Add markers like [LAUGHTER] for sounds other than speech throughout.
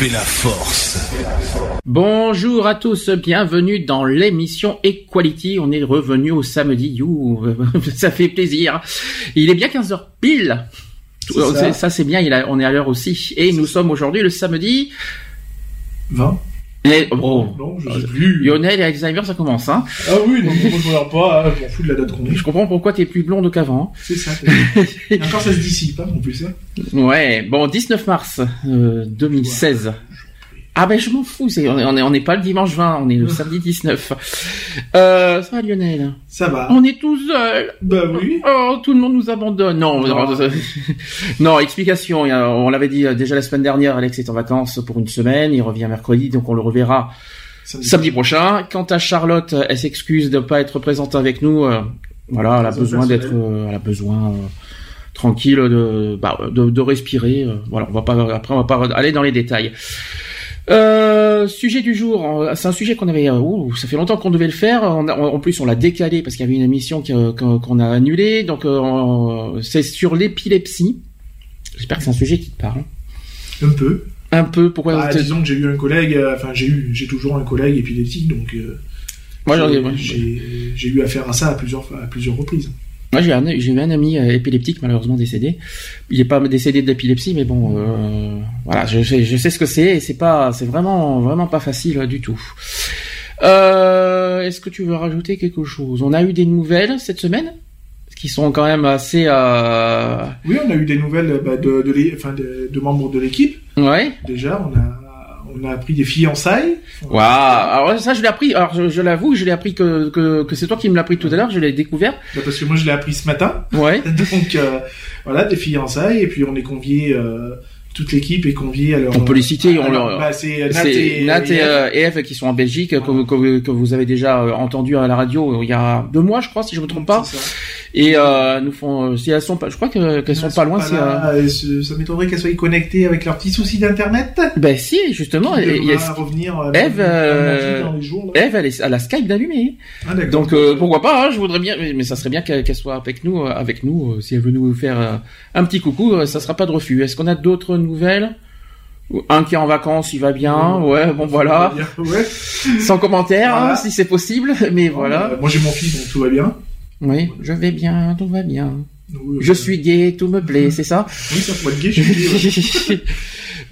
Fait la force. Bonjour à tous, bienvenue dans l'émission Equality. On est revenu au samedi, you, [LAUGHS] ça fait plaisir. Il est bien 15h pile. Ça. Ça, c'est bien, il a- on est à l'heure aussi. Et nous sommes aujourd'hui le samedi. 20 Et, oh, Non, je sais plus. Lionel et Alzheimer, ça commence. Hein. Ah oui, non, moi je regarde pas, ah, je m'en fous de la date qu'on est. Je comprends pourquoi t'es plus blonde qu'avant. C'est ça. Et [LAUGHS] encore ça se dissipe, hein, en plus. Hein. Ouais, bon, 19 mars euh, 2016. Ah ben je m'en fous, on est- on est- on n'est pas le dimanche 20, on est le [LAUGHS] samedi 19. Euh, ça va Lionel? Ça va. On est tout seul. Bah oui. Oh, tout le monde nous abandonne. Non, Non. non, [LAUGHS] non, explication. On l'avait dit euh, déjà la semaine dernière. Alex est en vacances pour une semaine. Il revient mercredi, donc on le reverra Samedi. samedi prochain. Quant à Charlotte, elle s'excuse de ne pas être présente avec nous. euh, Voilà, elle a besoin d'être, euh, elle a besoin tranquille de, bah, de, de respirer. Voilà, on va pas après on va pas aller dans les détails. Euh, sujet du jour, c'est un sujet qu'on avait, euh, ouh, ça fait longtemps qu'on devait le faire. On a- en plus, on l'a décalé parce qu'il y avait une émission qu'on a annulée. Donc, euh, c'est sur l'épilepsie. J'espère que c'est un sujet qui te parle. Un peu. Un peu. Pourquoi Bah, disons que j'ai eu un collègue, enfin j'ai eu, j'ai toujours un collègue épileptique, donc euh, Moi, j'ai- eu affaire à ça à plusieurs, à plusieurs reprises. Moi, j'ai un, j'ai eu un ami euh, épileptique malheureusement décédé. Il est pas décédé d'épilepsie, mais bon, euh, voilà, je, sais- je sais ce que c'est et c'est pas, c'est vraiment, vraiment pas facile euh, du tout. Euh, Est-ce que tu veux rajouter quelque chose? On a eu des nouvelles cette semaine qui sont quand même assez, euh... Oui, on a eu des nouvelles bah, de, de, l'é- enfin, de, de membres de l'équipe. ouais. Déjà, on a, on a appris des fiançailles. Waouh Alors ça, je l'ai appris. Alors je, je l'avoue, je l'ai appris que, que, que c'est toi qui me l'as appris tout à l'heure. Je l'ai découvert. Parce que moi je l'ai appris ce matin. Ouais. [LAUGHS] Donc euh, voilà, des fiançailles, et puis on est convié, euh, toute l'équipe est conviée à leur... On peut les citer, on Alors, leur- bah, c'est Nat et, Nat et, et euh, et qui sont en Belgique, que, que, que vous avez déjà euh, entendu à la radio il y a deux mois, je crois, si je me trompe pas. C'est ça. Et euh, nous font, euh, si elles sont pas, je crois que- qu'elles sont Elles pas loin. si, euh, là, ça m'étonnerait qu'elles soient connectées avec leurs petits soucis d'internet. Ben si, justement. Et- et- devra revenir Eve, euh. Eve, elle, est, elle a Skype d'allumé. Ah. Donc pourquoi pas hein, Je voudrais bien, mais, mais ça serait bien qu'elle soit avec nous, avec nous. si elle veut nous faire un petit coucou, ça sera pas de refus. Est-ce qu'on a d'autres nouvelles? Un qui est en vacances, il va bien? Ouais, bon voilà. Ouais. Sans commentaire, Voilà. hein, si c'est possible. Mais voilà. Euh, moi j'ai mon fils, donc tout va bien. Oui, je vais bien, tout va bien. Oui, Je suis gay, tout me plaît, c'est ça Oui, ça pourrait être gay, je suis gay. [LAUGHS]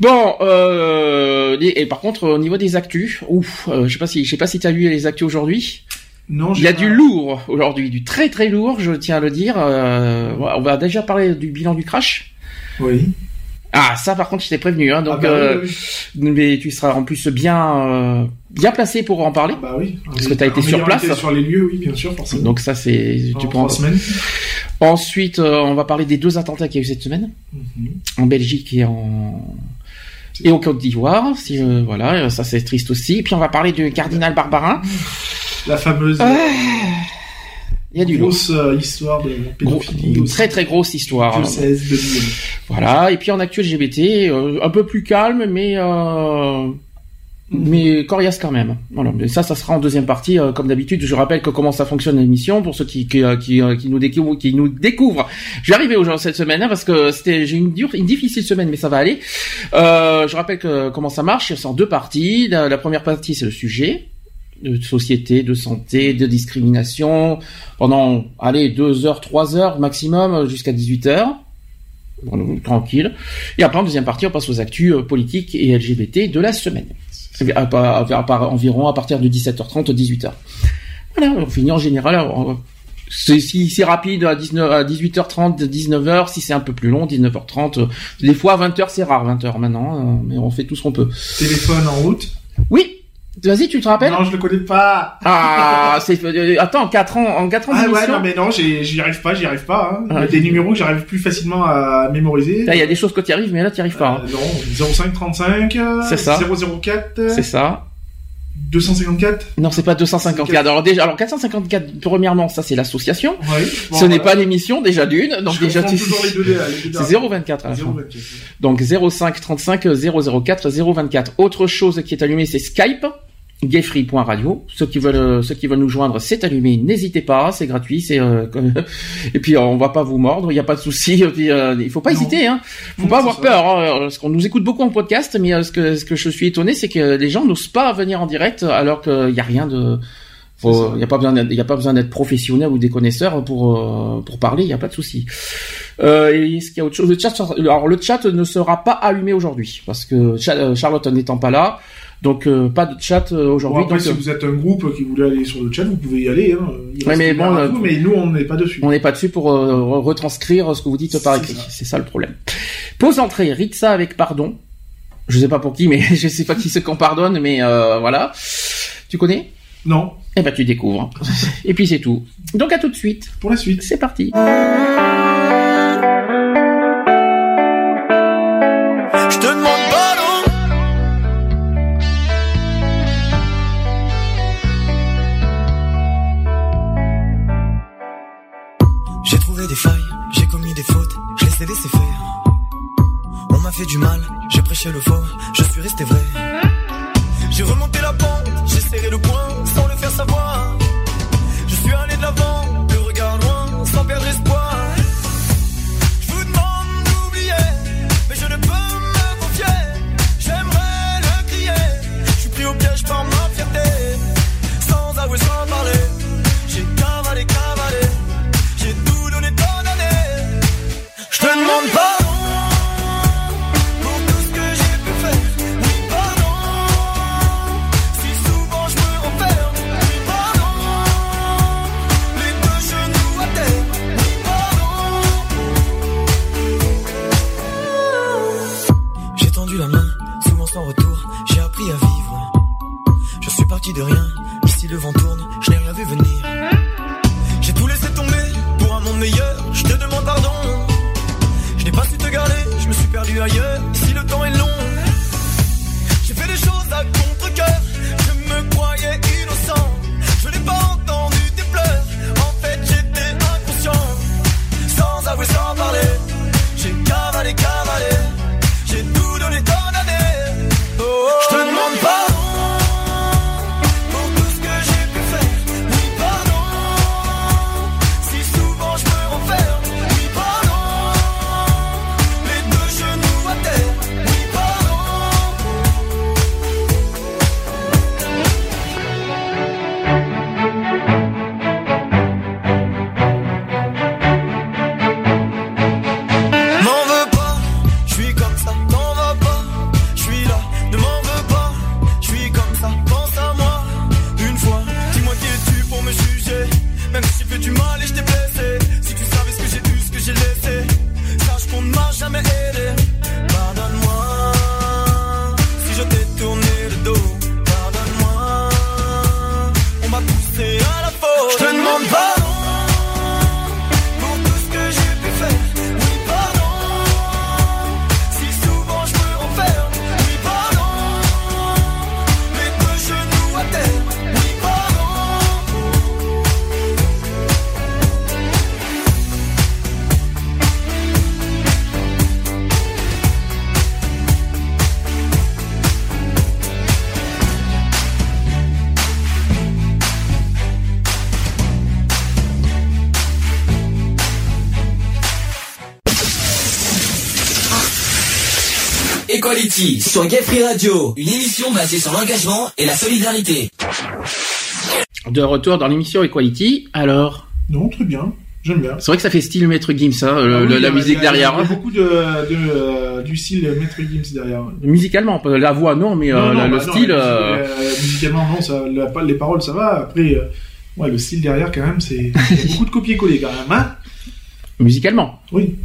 Bon, euh, et par contre au niveau des actus, ouf, euh, je sais pas si je sais pas si t'as lu les actus aujourd'hui. Non, Il y a du lourd aujourd'hui, du très très lourd, je tiens à le dire. Euh, on va déjà parler du bilan du crash. Oui. Ah, ça par contre, je t'ai prévenu, hein, donc ah, bah, euh, oui, oui. mais tu seras en plus bien euh, bien placé pour en parler. Ah, bah oui. Parce que t'as été En sur place. été Sur les lieux, oui, bien sûr, forcément. Donc ça c'est tu prends. semaines. Ensuite, euh, on va parler des deux attentats qu'il y a eu cette semaine. Mhm. en Belgique et en et au Côte d'Ivoire. Si euh, voilà, ça c'est triste aussi. Et puis on va parler du cardinal Barbarin. La fameuse Ah, Il y a du grosse euh, histoire de Gros- pédophilie. aussi. très très grosse histoire. Diocèse de Lyon. Voilà. Et puis en actuel LGBT, euh, un peu plus calme, mais mais coriace quand même. Voilà. Ça, ça sera en deuxième partie, euh, comme d'habitude. Je rappelle que comment ça fonctionne l'émission pour ceux qui qui, euh, qui, euh, qui nous découvrent, qui nous découvrent. Je vais arriver aujourd'hui cette semaine hein, parce que c'était j'ai une dure, une difficile semaine, mais ça va aller. Euh, je rappelle que comment ça marche. C'est en deux parties. La, première partie, c'est le sujet de société, de santé, de discrimination pendant allez deux heures, trois heures maximum jusqu'à 18 heures. Tranquille. Et après, en deuxième partie, on passe aux actus euh, politiques et LGBT de la semaine. À, à- à- environ à partir de 17h30, 18h. Voilà, on finit en général. on- si c'est rapide à 19 à 18h30, 19h, si c'est un peu plus long, 19h30. des fois 20h c'est rare, 20h maintenant, mais on fait tout ce qu'on peut. Téléphone en route? Oui, Vas-y, tu te rappelles Non, je le connais pas. Ah, c'est euh, attends, 4 ans en 4 ans Ah ouais, non mais non, j'y arrive pas, j'y arrive pas hein. Il y a ah, des numéros que j'arrive plus facilement à mémoriser. il y a des choses que tu arrives mais là tu arrives pas. Hein. Euh, non, 0535 C'est ça. 004 C'est ça. 254 Non, c'est pas 254. Alors déjà, alors 454 premièrement, ça c'est l'association. Oui, Ce n'est pas l'émission déjà d'une. Donc déjà tu C'est 024 à la fin. Donc 05 35 004 024. Autre chose qui est allumée, c'est Skype gayfree.radio. Ceux qui veulent, ceux qui veulent nous joindre, c'est allumé. N'hésitez pas, c'est gratuit. C'est euh, [LAUGHS] et puis euh, on va pas vous mordre, il n'y a pas de souci. [LAUGHS] Euh, il faut pas hésiter, hein. Faut pas avoir peur. Hein, parce qu'on nous écoute beaucoup en podcast, mais ce que ce que je suis étonné, c'est que les gens n'osent pas venir en direct alors qu'il n'y a rien de il n'y a pas besoin il y a pas besoin d'être professionnel ou des connaisseurs pour pour parler, il n'y a pas de souci. Euh, est-ce qu'il y a autre chose? Le chat, alors le chat ne sera pas allumé aujourd'hui parce que Charlotte n'étant pas là, donc euh, pas de chat euh, aujourd'hui. Bon, si euh, vous êtes un groupe qui voulait aller sur le chat, vous pouvez y aller. Hein. mais bon, mais nous on n'est pas dessus. On n'est pas dessus pour retranscrire ce que vous dites par écrit. C'est ça le problème. Pause entrée, Ritza avec pardon. Je sais pas pour qui, mais [LAUGHS] je sais pas qui c'est qu'on pardonne, mais voilà. Tu connais? Non. Eh ben tu découvres. [LAUGHS] Et puis c'est tout. Donc à tout de suite. Pour la suite. C'est parti. Le faux, je suis resté vrai. J'ai remonté sur Gay Radio, une émission basée sur l'engagement et la solidarité. De retour dans l'émission Equality, alors Non, très bien. J'aime bien. C'est vrai que ça fait style Maître Gims, hein, ah la musique derrière. Il y a beaucoup de, euh, du style Maître Gims derrière. Musicalement, la voix non, mais euh, le bah style. Euh, musicalement non, ça, les paroles ça va. Après, Ouais, le style derrière, quand même, c'est beaucoup de copier-coller, quand même, hein Musicalement. Oui.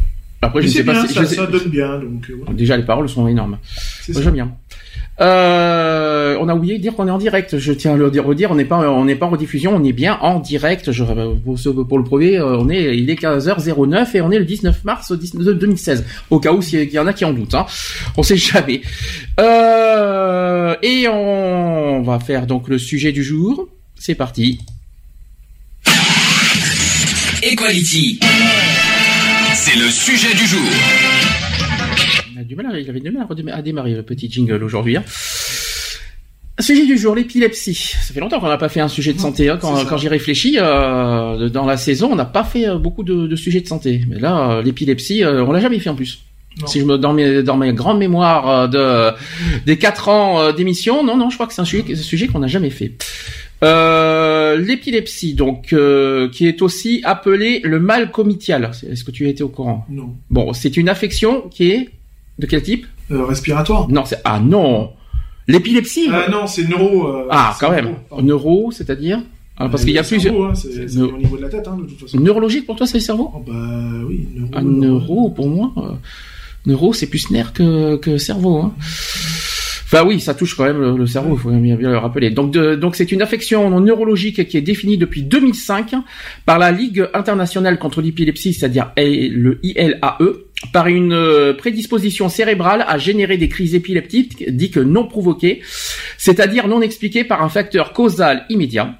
Après, Mais je sais c'est pas bien, si- ça, je sais- ça donne bien, donc euh, voilà. Déjà, les paroles sont énormes. J'aime bien. Euh, on a oublié de dire qu'on est en direct. Je tiens à le dire, redire, on n'est pas, on n'est pas en rediffusion, on est bien en direct. Je, pour, pour le prouver, euh, on est, il est 15h09 et on est le 19 mars 19 2016. Au cas où s'il y en a qui en doutent, hein. On sait jamais. Euh, et on va faire donc le sujet du jour. C'est parti. Equality. C'est le sujet du jour. Il, a du mal à- il avait du mal à, démarrer le petit jingle aujourd'hui. Hein. Sujet du jour, l'épilepsie. Ça fait longtemps qu'on n'a pas fait un sujet de santé. Hein. Quand, j'y réfléchis, euh, dans la saison, on n'a pas fait euh, beaucoup de, de sujets de santé. Mais là, euh, l'épilepsie, euh, on l'a jamais fait en plus. Non. Si je me dans mes dans mes grandes mémoires de des quatre ans d'émission, non non, je crois que c'est un sujet, c'est un sujet qu'on n'a jamais fait. Euh, l'épilepsie, donc, euh, qui est aussi appelée le mal comitial. Est-ce que tu étais au courant? Non. Bon, c'est une affection qui est de quel type? Euh, respiratoire. Non, c'est ah non, l'épilepsie? Ah non, c'est neuro. Ah, quand même. neuro, c'est-à-dire? Ah, parce qu'il y a plusieurs. hein, c'est au niveau de la tête, hein, de toute façon. Neurologique pour toi, c'est le cerveau? Oh, bah oui, neuro. Un neuro pour moi. neuro, c'est plus nerf que, que cerveau. Hein. Enfin oui, ça touche quand même le, cerveau, il faut bien, le rappeler. Donc donc c'est une affection neurologique qui est définie depuis 2005 par la Ligue internationale contre l'épilepsie, c'est-à-dire le ILAE, par une euh, prédisposition cérébrale à générer des crises épileptiques dites non provoquées, c'est-à-dire non expliquées par un facteur causal immédiat.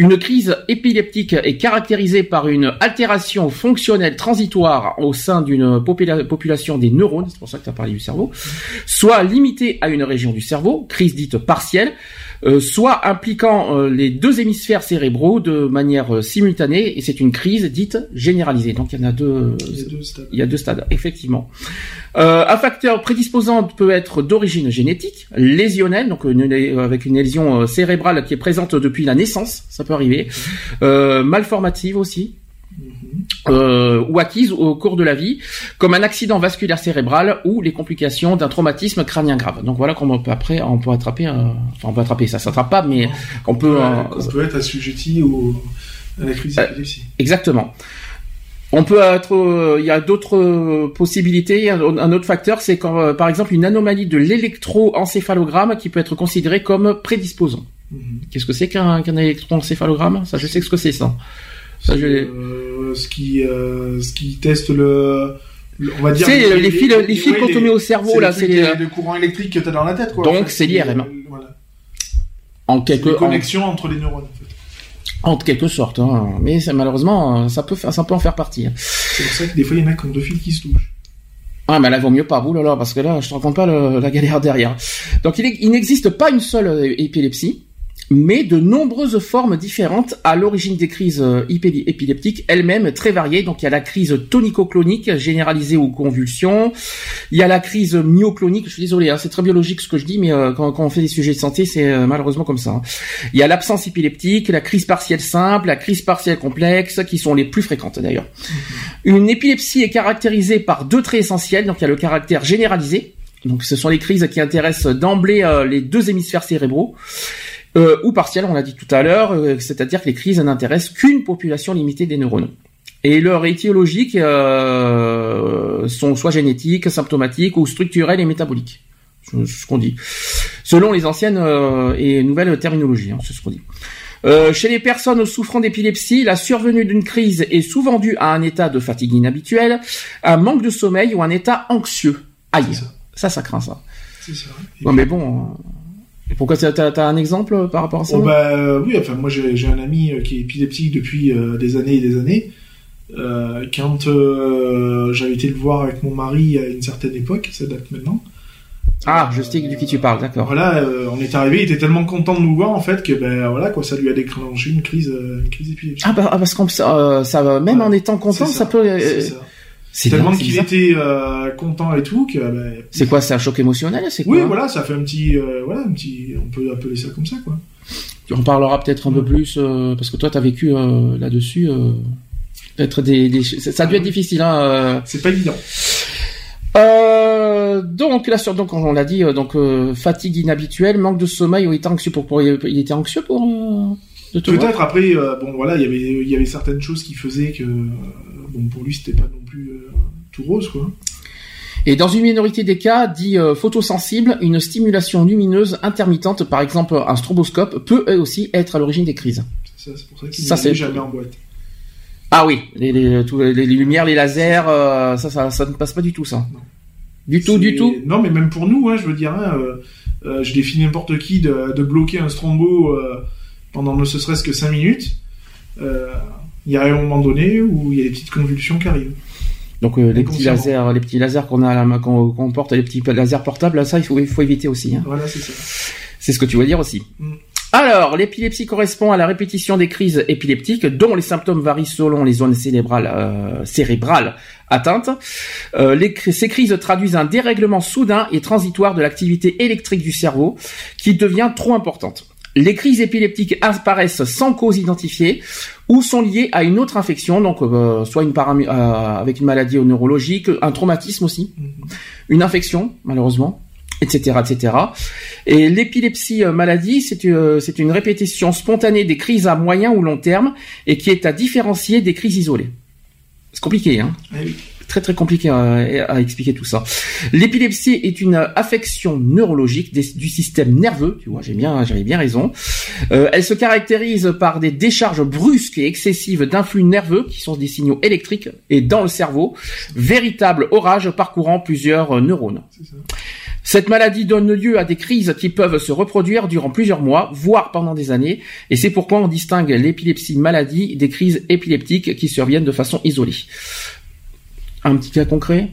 Une crise épileptique est caractérisée par une altération fonctionnelle transitoire au sein d'une popula- population des neurones, c'est pour ça que tu as parlé du cerveau, soit limitée à une région du cerveau, crise dite partielle, soit impliquant euh, les deux hémisphères cérébraux de manière euh, simultanée, et c'est une crise dite généralisée. Donc il y en a deux, Il y a deux stades. il y a deux stades, effectivement. Euh, un facteur prédisposant peut être d'origine génétique, lésionnelle, donc une- euh, avec une lésion euh, cérébrale qui est présente depuis la naissance, ça peut arriver, euh, malformative aussi, euh, ou acquise au cours de la vie, comme un accident vasculaire cérébral ou les complications d'un traumatisme crânien grave. Donc voilà comment on peut après, on peut attraper, euh, enfin on peut attraper, ça s'attrape pas, mais on peut, Ouais, euh, qu'on peut être assujetti au, à la crise Euh, d'épilepsie. Exactement. On peut être, euh, il y a d'autres euh, possibilités. Un, autre facteur, c'est quand, euh, par exemple, une anomalie de l'électroencéphalogramme qui peut être considérée comme prédisposant. Mhm. Qu'est-ce que c'est qu'un qu'un électroencéphalogramme? Ça, je sais ce que c'est ça. Ça, je l'ai- Euh, ce qui, euh, ce qui teste le, on va dire. C'est les, fils, les fils ouais, qu'on te met au cerveau là, c'est le courant électrique que t'as dans la tête, quoi. Donc, en fait. c'est l'IRM. Euh, Voilà. en quelque, en, connexions entre les neurones, en fait. en quelque sorte. Hein. Mais ça, malheureusement, ça peut, faire- ça peut en faire partie. hein. C'est pour ça que des fois, il y en a ont deux fils qui se touchent. Ah, mais là, vaut mieux pas, vous, là, là, parce que là, je te raconte pas le- la galère derrière. Donc, il, n'existe pas une seule épilepsie, mais de nombreuses formes différentes à l'origine des crises euh, épileptiques, elles-mêmes très variées. Donc, il y a la crise tonico-clonique généralisée aux convulsions. Il y a la crise myoclonique. Je suis désolé, hein, c'est très biologique ce que je dis, mais euh, quand, quand on fait des sujets de santé, c'est euh, malheureusement comme ça. hein. Il y a l'absence épileptique, la crise partielle simple, la crise partielle complexe, qui sont les plus fréquentes d'ailleurs. Une épilepsie est caractérisée par deux traits essentiels. Donc il y a le caractère généralisé. Donc ce sont les crises qui intéressent d'emblée euh, les deux hémisphères cérébraux. Euh, ou partielles, on l'a dit tout à l'heure, euh, c'est-à-dire que les crises n'intéressent qu'une population limitée des neurones. Et leurs étiologiques euh, sont soit génétiques, symptomatiques ou structurelles et métaboliques. C'est ce qu'on dit. Selon les anciennes et nouvelles terminologies, hein, c'est ce qu'on dit. Euh, chez les personnes souffrant d'épilepsie, la survenue d'une crise est souvent due à un état de fatigue inhabituelle, un manque de sommeil ou un état anxieux. Aïe, ça. ça, ça craint ça. C'est ça. Ouais, mais bon, pourquoi t'as, un exemple euh, par rapport à ça Oh bah euh, oui, enfin moi j'ai j'ai un ami euh, qui est épileptique depuis euh, des années et des années. Euh, quand euh, j'avais été le voir avec mon mari à une certaine époque, ça date maintenant. Ah, je sais de qui tu parles, d'accord. Voilà, euh, on est arrivé, il était tellement content de nous voir en fait que ben voilà quoi, ça lui a déclenché une crise, une crise épileptique. Ah, bah, ah, parce qu'on ça, même Ouais, en étant content, ça, peut. c'est ça. C'est Tellement qu'il était euh, content et tout que ben, C'est quoi, c'est un choc émotionnel, c'est quoi oui voilà, ça fait un petit euh, voilà un petit, on peut appeler ça comme ça quoi. On parlera peut-être un peu plus euh, parce que toi, t'as vécu là-dessus. Euh, être des, des- ça a dû être difficile. Hein. C'est pas évident. Euh, donc là sur donc on l'a dit donc euh, fatigue inhabituelle, manque de sommeil ou état anxieux pour, pour il était anxieux pour euh, Peut-être après, bon voilà, il y avait il y avait certaines choses qui faisaient que bon pour lui c'était pas non plus euh, tout rose quoi. Et dans une minorité des cas, dit euh, photosensible, une stimulation lumineuse intermittente, par exemple un stroboscope, peut elle aussi être à l'origine des crises. C'est ça, c'est pour ça qu'il Ça, jamais en boîte. Ah oui, les, les, tous les- les lumières, les lasers, euh, ça, ça, ça ne passe pas du tout, ça. Non. Du tout, du tout. Non, mais même pour nous, hein, je veux dire, hein, euh, euh, je défie n'importe qui de, de bloquer un strombo euh, pendant ne serait-ce que 5 minutes. Il y a un moment donné où il y a des petites convulsions qui arrivent. Donc euh, les petits lasers, les petits lasers qu'on a à la main, qu'on porte, les petits lasers portables, là, ça, il faut, il faut éviter aussi. Hein. Voilà, c'est ça. C'est ce que tu veux dire aussi. Mm. Alors, l'épilepsie correspond à la répétition des crises épileptiques dont les symptômes varient selon les zones cérébrales, euh, cérébrales atteintes. Euh, les ces crises traduisent un dérèglement soudain et transitoire de l'activité électrique du cerveau qui devient trop importante. Les crises épileptiques apparaissent sans cause identifiée ou sont liées à une autre infection, donc euh, soit une euh, avec une maladie neurologique, un traumatisme aussi, Mhm. une infection malheureusement, etc., etc. Et l'épilepsie euh, maladie, c'est c'est une répétition spontanée des crises à moyen ou long terme et qui est à différencier des crises isolées. C'est compliqué, hein Eh oui. Très très compliqué à, à expliquer tout ça. L'épilepsie est une affection neurologique des- du système nerveux. Tu vois, j'ai bien, j'avais bien raison. Euh, elle se caractérise par des décharges brusques et excessives d'influx nerveux qui sont des signaux électriques et dans le cerveau, véritable orage parcourant plusieurs euh, neurones. Cette maladie donne lieu à des crises qui peuvent se reproduire durant plusieurs mois, voire pendant des années, et c'est pourquoi on distingue l'épilepsie maladie des crises épileptiques qui surviennent de façon isolée. Un petit cas concret?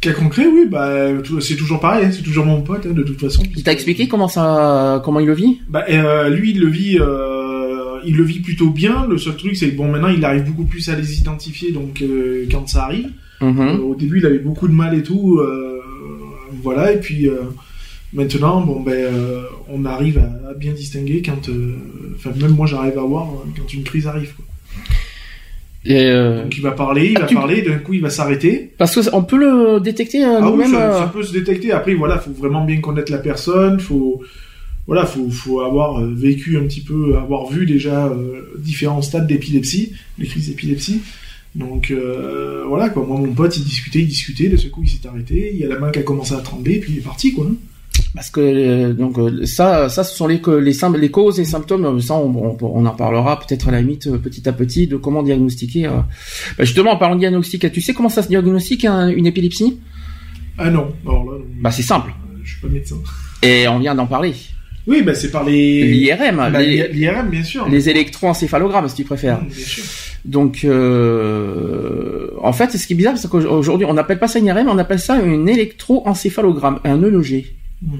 Cas concret, oui, bah, c'est toujours pareil, hein, c'est toujours mon pote, hein, de toute façon. Il t'a expliqué comment ça, comment il le vit? Bah, euh, lui, il le vit, euh, il le vit plutôt bien. Le seul truc, c'est que bon, maintenant, il arrive beaucoup plus à les identifier, donc euh, quand ça arrive. Mhm. Au début, il avait beaucoup de mal et tout, voilà. Et puis maintenant, bon, ben, on arrive à, à bien distinguer quand, enfin, même moi, j'arrive à voir quand une crise arrive. Quoi. Et, euh, Donc, il va parler, il Ah, va tu- parler, d'un coup, il va s'arrêter. Parce que on peut le détecter euh, Ah oui, ça, euh, ça peut se détecter. Après, voilà, faut vraiment bien connaître la personne. Faut, voilà, faut, faut avoir euh, vécu un petit peu, avoir vu déjà euh, différents stades d'épilepsie, les crises d'épilepsie. Donc euh, voilà quoi. Moi, mon pote, il discutait, il discutait. De ce coup, il s'est arrêté. Il y a la main qui a commencé à trembler, puis il est parti quoi. Parce que euh, donc euh, ça, ça, ce sont les causes et symptômes. Ça, on, on, on en parlera peut-être à la limite euh, petit à petit de comment diagnostiquer. Bah, justement, en parlant de diagnostic, tu sais comment ça se diagnostique un- une épilepsie? Ah non, alors là, non. Bah, c'est simple. Je suis pas médecin. Et on vient d'en parler. Oui, bah c'est par les L'IRM, bah, l'IRM bien sûr. les électroencéphalogrammes, si tu préfères. Mmh, bien sûr. Donc, euh, en fait, ce qui est bizarre, c'est qu'aujourd'hui, on n'appelle pas ça une IRM, on appelle ça une électroencéphalogramme, un EEG. Mmh.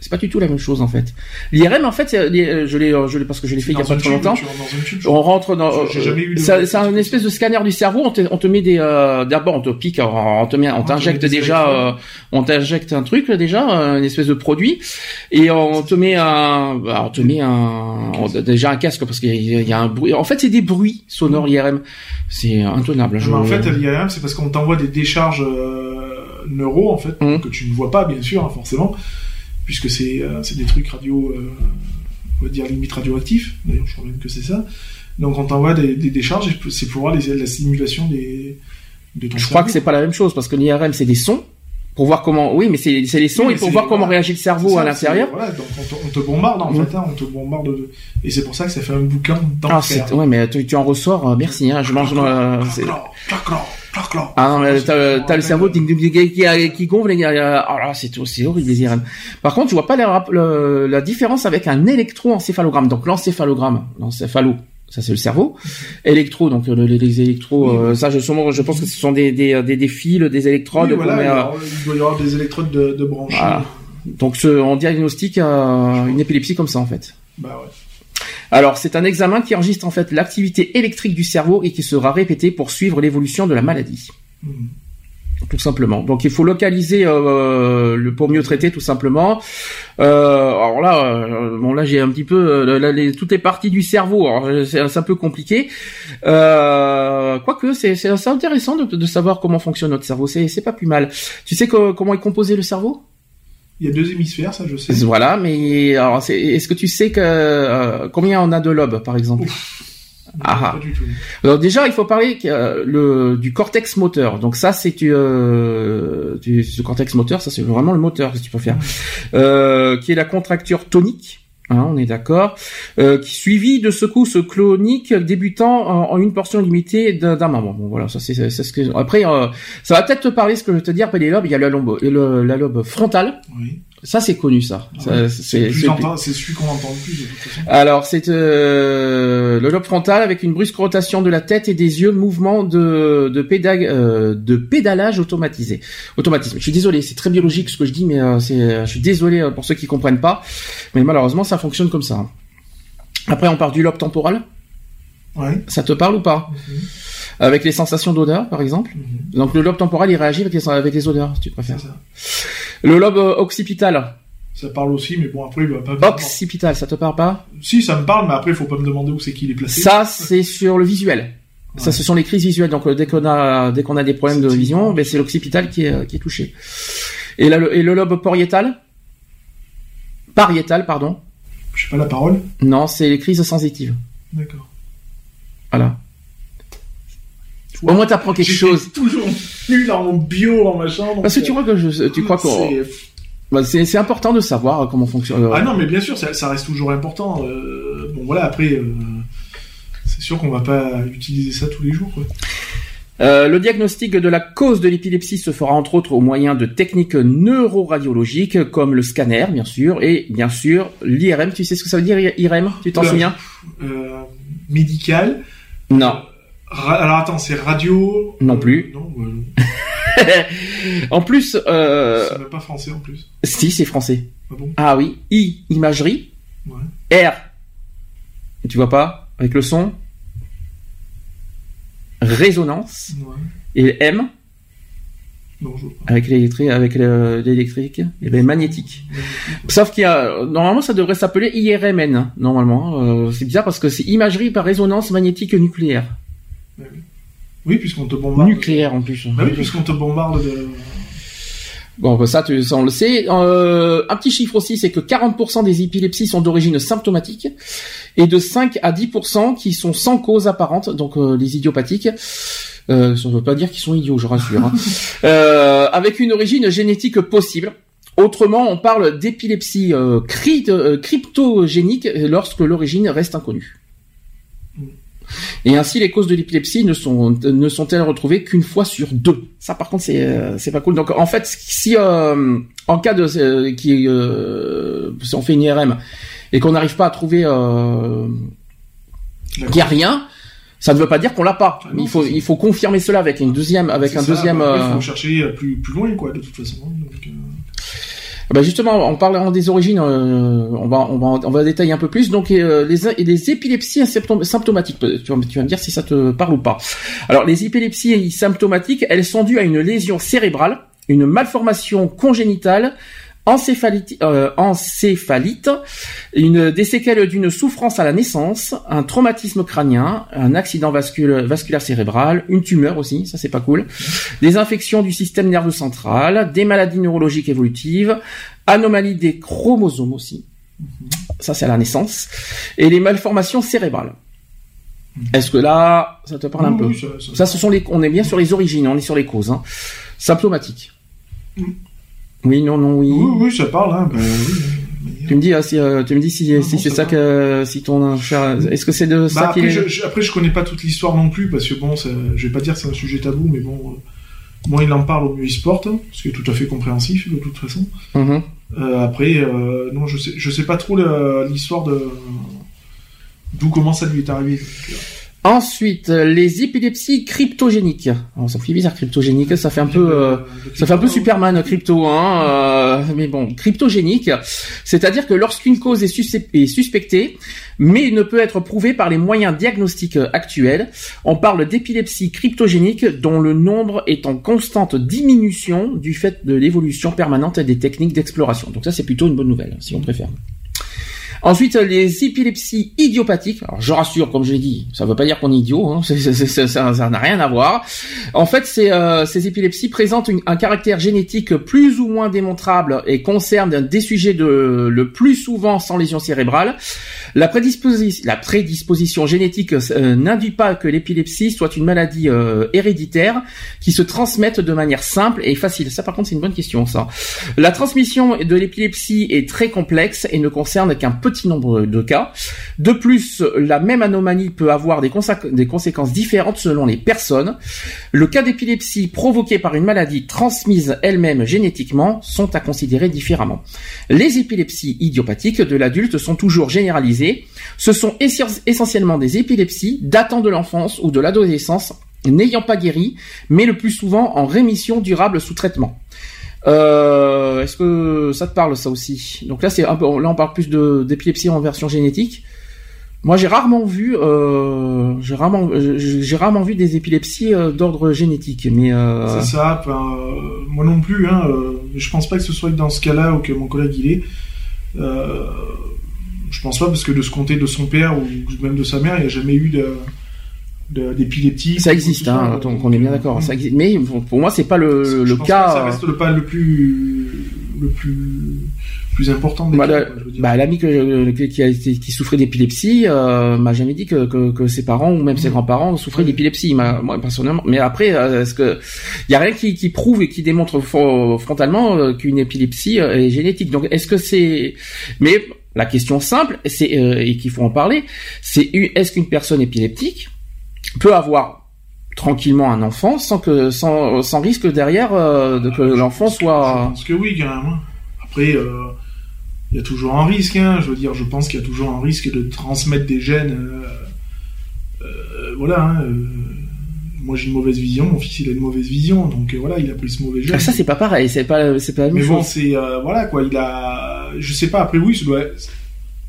C'est pas du tout la même chose en fait. L'IRM en fait, les- je l'ai, je l'ai parce que je l'ai fait il y a pas trop longtemps. je On rentre dans. J'ai jamais eu de- C'est un espèce de scanner du cerveau. On te, on te met des. euh, D'abord, on te pique, on te met, on te t'injecte déjà, euh, on t'injecte un truc déjà, euh, une espèce de produit, et on te met un, bah, on te met un, déjà un casque parce qu'il y, a- il y a un bruit. En fait, c'est des bruits sonores IRM. C'est intenable. Ah, Je- en fait, l'IRM, c'est parce qu'on t'envoie des décharges euh, neuro, en fait, Mhm. que tu ne vois pas, bien sûr, hein, forcément, puisque c'est euh, c'est des trucs radio, euh, on va dire limite radioactifs. D'ailleurs, je crois même que c'est ça. Donc, on t'envoie des, des décharges, et c'est pour voir les, la simulation des, de ton je crois que c'est pas la même chose parce que l'IRM c'est des sons pour voir comment. Oui, mais c'est les sons Oui, et pour voir comment voilà. réagit le cerveau ça, à l'intérieur. Voilà, donc on te, on te bombarde, en Mhm. fait, hein, on te bombarde. De... Et c'est pour ça que ça fait un bouquin Ah, d'enfer. c'est- ouais, mais tu, tu en ressors. euh, merci. Hein, je mange. euh, Ah, Ah non, mais t'as le cerveau qui, qui, qui, qui gonfle. et, euh, Oh là, c'est c'est horrible les IRM. Par contre, je vois pas la, différence avec un électroencéphalogramme. Donc l'encéphalogramme, l'encéphalo, ça c'est le cerveau. Électro, donc euh, les, les électros, Oui. euh, ça je, pense que ce sont des, des, des, des fils, des électrodes. Oui, qu'on voilà, met, il, doit y avoir- il doit y avoir des électrodes de, de branchés. Voilà. donc ce, on diagnostique euh, une épilepsie comme ça en fait. Bah ouais. Alors, c'est un examen qui enregistre en fait l'activité électrique du cerveau et qui sera répété pour suivre l'évolution de la maladie. Mhm. Tout simplement. Donc, il faut localiser euh, le pour mieux traiter, tout simplement. Euh, alors là, euh, bon là, j'ai un petit peu euh, là, les, toutes les parties du cerveau. Alors, c'est un peu compliqué. Euh, Quoique, c'est intéressant de, de savoir comment fonctionne notre cerveau. C'est c'est pas plus mal. Tu sais que, comment est composé le cerveau? Il y a deux hémisphères, ça je sais. Voilà, mais alors, est-ce que tu sais que euh, combien on a de lobes, par exemple? Ah, ah. Pas du tout. Alors déjà, il faut parler euh, le, du cortex moteur. Donc ça, c'est euh, du, cortex moteur. Ça, c'est vraiment le moteur que tu peux faire, euh, qui est la contracture tonique. Hein, on est d'accord. Euh, suivi de secousses cloniques débutant en, une portion limitée d'un membre. Bon voilà, ça c'est ce. Après, euh, ça va peut-être te parler ce que je vais te dire. Lobes, il y a la lobe, le, la lobe frontale. Oui. Ça c'est connu ça. Ah c'est celui qu'on entend le plus de toute façon. Alors c'est euh, le lobe frontal avec une brusque rotation de la tête et des yeux, mouvement de de, euh, de pédalage automatisé. Automatisme. Je suis désolé, c'est très biologique ce que je dis, mais euh, je suis désolé pour ceux qui comprennent pas, mais malheureusement ça fonctionne comme ça. Après on part du lobe temporal. Ouais. Ça te parle ou pas? Mhm. Avec les sensations d'odeur, par exemple. Mhm. Donc le lobe temporal, il réagit avec les, avec les odeurs, si tu préfères. Ça. Le lobe occipital. Ça parle aussi, mais bon, après, il va pas... Occipital, ça te parle pas? Si, ça me parle, mais après, il faut pas me demander où c'est qu'il est placé. Ça, c'est sur le visuel. Ça, ce sont les crises visuelles. Donc, euh, dès qu'on a, dès qu'on a des problèmes de vision, ben, c'est l'occipital qui est, euh, qui est touché. Et, là, le, et le lobe pariétal? Pariétal, pardon. Je sais pas la parole. Non, c'est les crises sensitives. D'accord. Voilà. Au moins, t'apprends quelque chose. toujours nul en bio, en machin. Parce que tu crois que je, tu crois qu'on... Bah, c'est important de savoir comment fonctionne. Euh, ah non, mais bien sûr, ça, ça reste toujours important. Euh, bon, voilà, après, euh, c'est sûr qu'on va pas utiliser ça tous les jours. Quoi. Euh, le diagnostic de la cause de l'épilepsie se fera entre autres au moyen de techniques neuroradiologiques comme le scanner, bien sûr, et bien sûr l'IRM. Tu sais ce que ça veut dire, IRM Tu t'en souviens? euh, Médical? Non alors attends, c'est radio? Non plus. Non, [LAUGHS] en plus, euh... c'est même pas français en plus. Si, c'est français. Ah bon? Ah oui. I, imagerie. Ouais. R. Tu vois pas? Avec le son. Résonance. Ouais. Et M. Non, je avec l'électrique, avec l'électrique, et ben magnétique. Sauf qu'il y a, normalement, ça devrait s'appeler IRMN, normalement. Euh, c'est bizarre parce que c'est imagerie par résonance magnétique nucléaire. Oui, puisqu'on te bombarde. Nucléaire en plus. Bah oui, puisqu'on te bombarde de. Bon, bah ça, tu, ça, on le sait. Euh, un petit chiffre aussi, c'est que 40% des épilepsies sont d'origine symptomatique et de 5 à 10% qui sont sans cause apparente, donc euh, les idiopathiques. Euh, ça ne veut pas dire qu'ils sont idiots, je rassure. Hein. [LAUGHS] euh, avec une origine génétique possible. Autrement, on parle d'épilepsie cryptogénique lorsque l'origine reste inconnue. Et ainsi, les causes de l'épilepsie ne sont ne sont-elles retrouvées qu'une fois sur deux? Ça, par contre, c'est euh, c'est pas cool. Donc, en fait, si euh, en cas de euh, qui si on fait une IRM et qu'on n'arrive pas à trouver qu'il n'y a rien, ça ne veut pas dire qu'on l'a pas. Ah il faut il faut confirmer cela avec une deuxième avec un deuxième. Bah, il faut chercher plus plus loin quoi de toute façon. Donc, bah justement, en parlant des origines, euh, on, va, on, va, on va détailler un peu plus. Donc euh, les, les épilepsies symptomatiques, tu vas, tu vas me dire si ça te parle ou pas. Alors les épilepsies symptomatiques, elles sont dues à une lésion cérébrale, une malformation congénitale, encéphalite, euh, encéphalite une, des séquelles d'une souffrance à la naissance, un traumatisme crânien, un accident vasculaire cérébral, une tumeur aussi, ça c'est pas cool, des infections du système nerveux central, des maladies neurologiques évolutives, anomalies des chromosomes aussi, ça c'est à la naissance, et les malformations cérébrales. Est-ce que là, ça te parle un peu ça, ce sont les, on est bien sur les origines, on est sur les causes, hein. symptomatiques. Oui, non, non, oui. Oui, oui, ça parle, hein. Tu me dis, ah, si, euh, tu me dis si, si c'est ça que, si ton cher, est-ce que c'est de bah, ça après, je, après, je connais pas toute l'histoire non plus, parce que bon, je vais pas dire que c'est un sujet tabou, mais bon, euh, moins il en parle, au mieux il se porte, hein, ce qui est tout à fait compréhensif, de toute façon. Mm-hmm. Euh, après, euh, non, je sais, je sais pas trop l'histoire de, d'où comment ça lui est arrivé. Ensuite, les épilepsies cryptogéniques. Alors, ça fait bizarre cryptogénique, ça fait un peu, euh, ça fait un peu Superman crypto, hein. Euh, mais bon, cryptogénique, c'est-à-dire que lorsqu'une cause est, suspectée, mais ne peut être prouvée par les moyens diagnostiques actuels, on parle d'épilepsie cryptogénique dont le nombre est en constante diminution du fait de l'évolution permanente des techniques d'exploration. Donc ça, c'est plutôt une bonne nouvelle, si on préfère. Ensuite, les épilepsies idiopathiques. Alors, je rassure, comme je l'ai dit, ça ne veut pas dire qu'on est idiot, hein, [LAUGHS] ça n'a rien à voir. En fait, euh, ces épilepsies présentent un caractère génétique plus ou moins démontrable et concernent des sujets de, le plus souvent sans lésion cérébrale. La, prédisposition, génétique euh, n'induit pas que l'épilepsie soit une maladie euh, héréditaire qui se transmette de manière simple et facile. Ça, par contre, c'est une bonne question, ça. La transmission de l'épilepsie est très complexe et ne concerne qu'un petit nombre de cas. De plus, la même anomalie peut avoir des, des conséquences différentes selon les personnes. Le cas d'épilepsie provoqué par une maladie transmise elle-même génétiquement sont à considérer différemment. Les épilepsies idiopathiques de l'adulte sont toujours généralisées. Ce sont essentiellement des épilepsies datant de l'enfance ou de l'adolescence n'ayant pas guéri, mais le plus souvent en rémission durable sous traitement. Euh, est-ce que ça te parle ça aussi? Donc là c'est un peu, là on parle plus d'épilepsie en version génétique. Moi j'ai rarement vu, euh, rarement, j'ai rarement vu des épilepsies euh, d'ordre génétique, mais c'est ça. moi non plus. Hein, je pense pas que ce soit dans ce cas-là ou que mon collègue il est. je pense pas parce que de ce compter de son père ou même de sa mère, il n'y a jamais eu de d'épilepsie. Ça existe, hein, donc on est bien d'accord. Ça existe, mais pour moi c'est pas le, le cas. ça reste le pas le plus le plus plus important. Des bah, bah l'ami qui, qui, souffrait d'épilepsie euh, m'a jamais dit que, que, que, ses parents ou même ses mm. grands-parents souffraient d'épilepsie. Moi personnellement, mais après, euh, est-ce que il y a rien qui, qui prouve et qui démontre frontalement euh, qu'une épilepsie est génétique. Donc est-ce que c'est mais la question simple, c'est et qu'il faut en parler, c'est est-ce qu'une personne épileptique peut avoir tranquillement un enfant sans que sans, sans risque derrière euh, de que l'enfant soit. Je pense que oui quand même. Hein. Après, euh, il y a toujours un risque. Hein. Je veux dire, je pense qu'il y a toujours un risque de transmettre des gènes. Euh, voilà. Hein, moi j'ai une mauvaise vision, mon fils il a une mauvaise vision, donc voilà, il a pris ce mauvais gène. Ah, ça c'est pas pareil, c'est pas c'est pas la même Mais bon, c'est voilà quoi, il a, je sais pas. Après oui, ça doit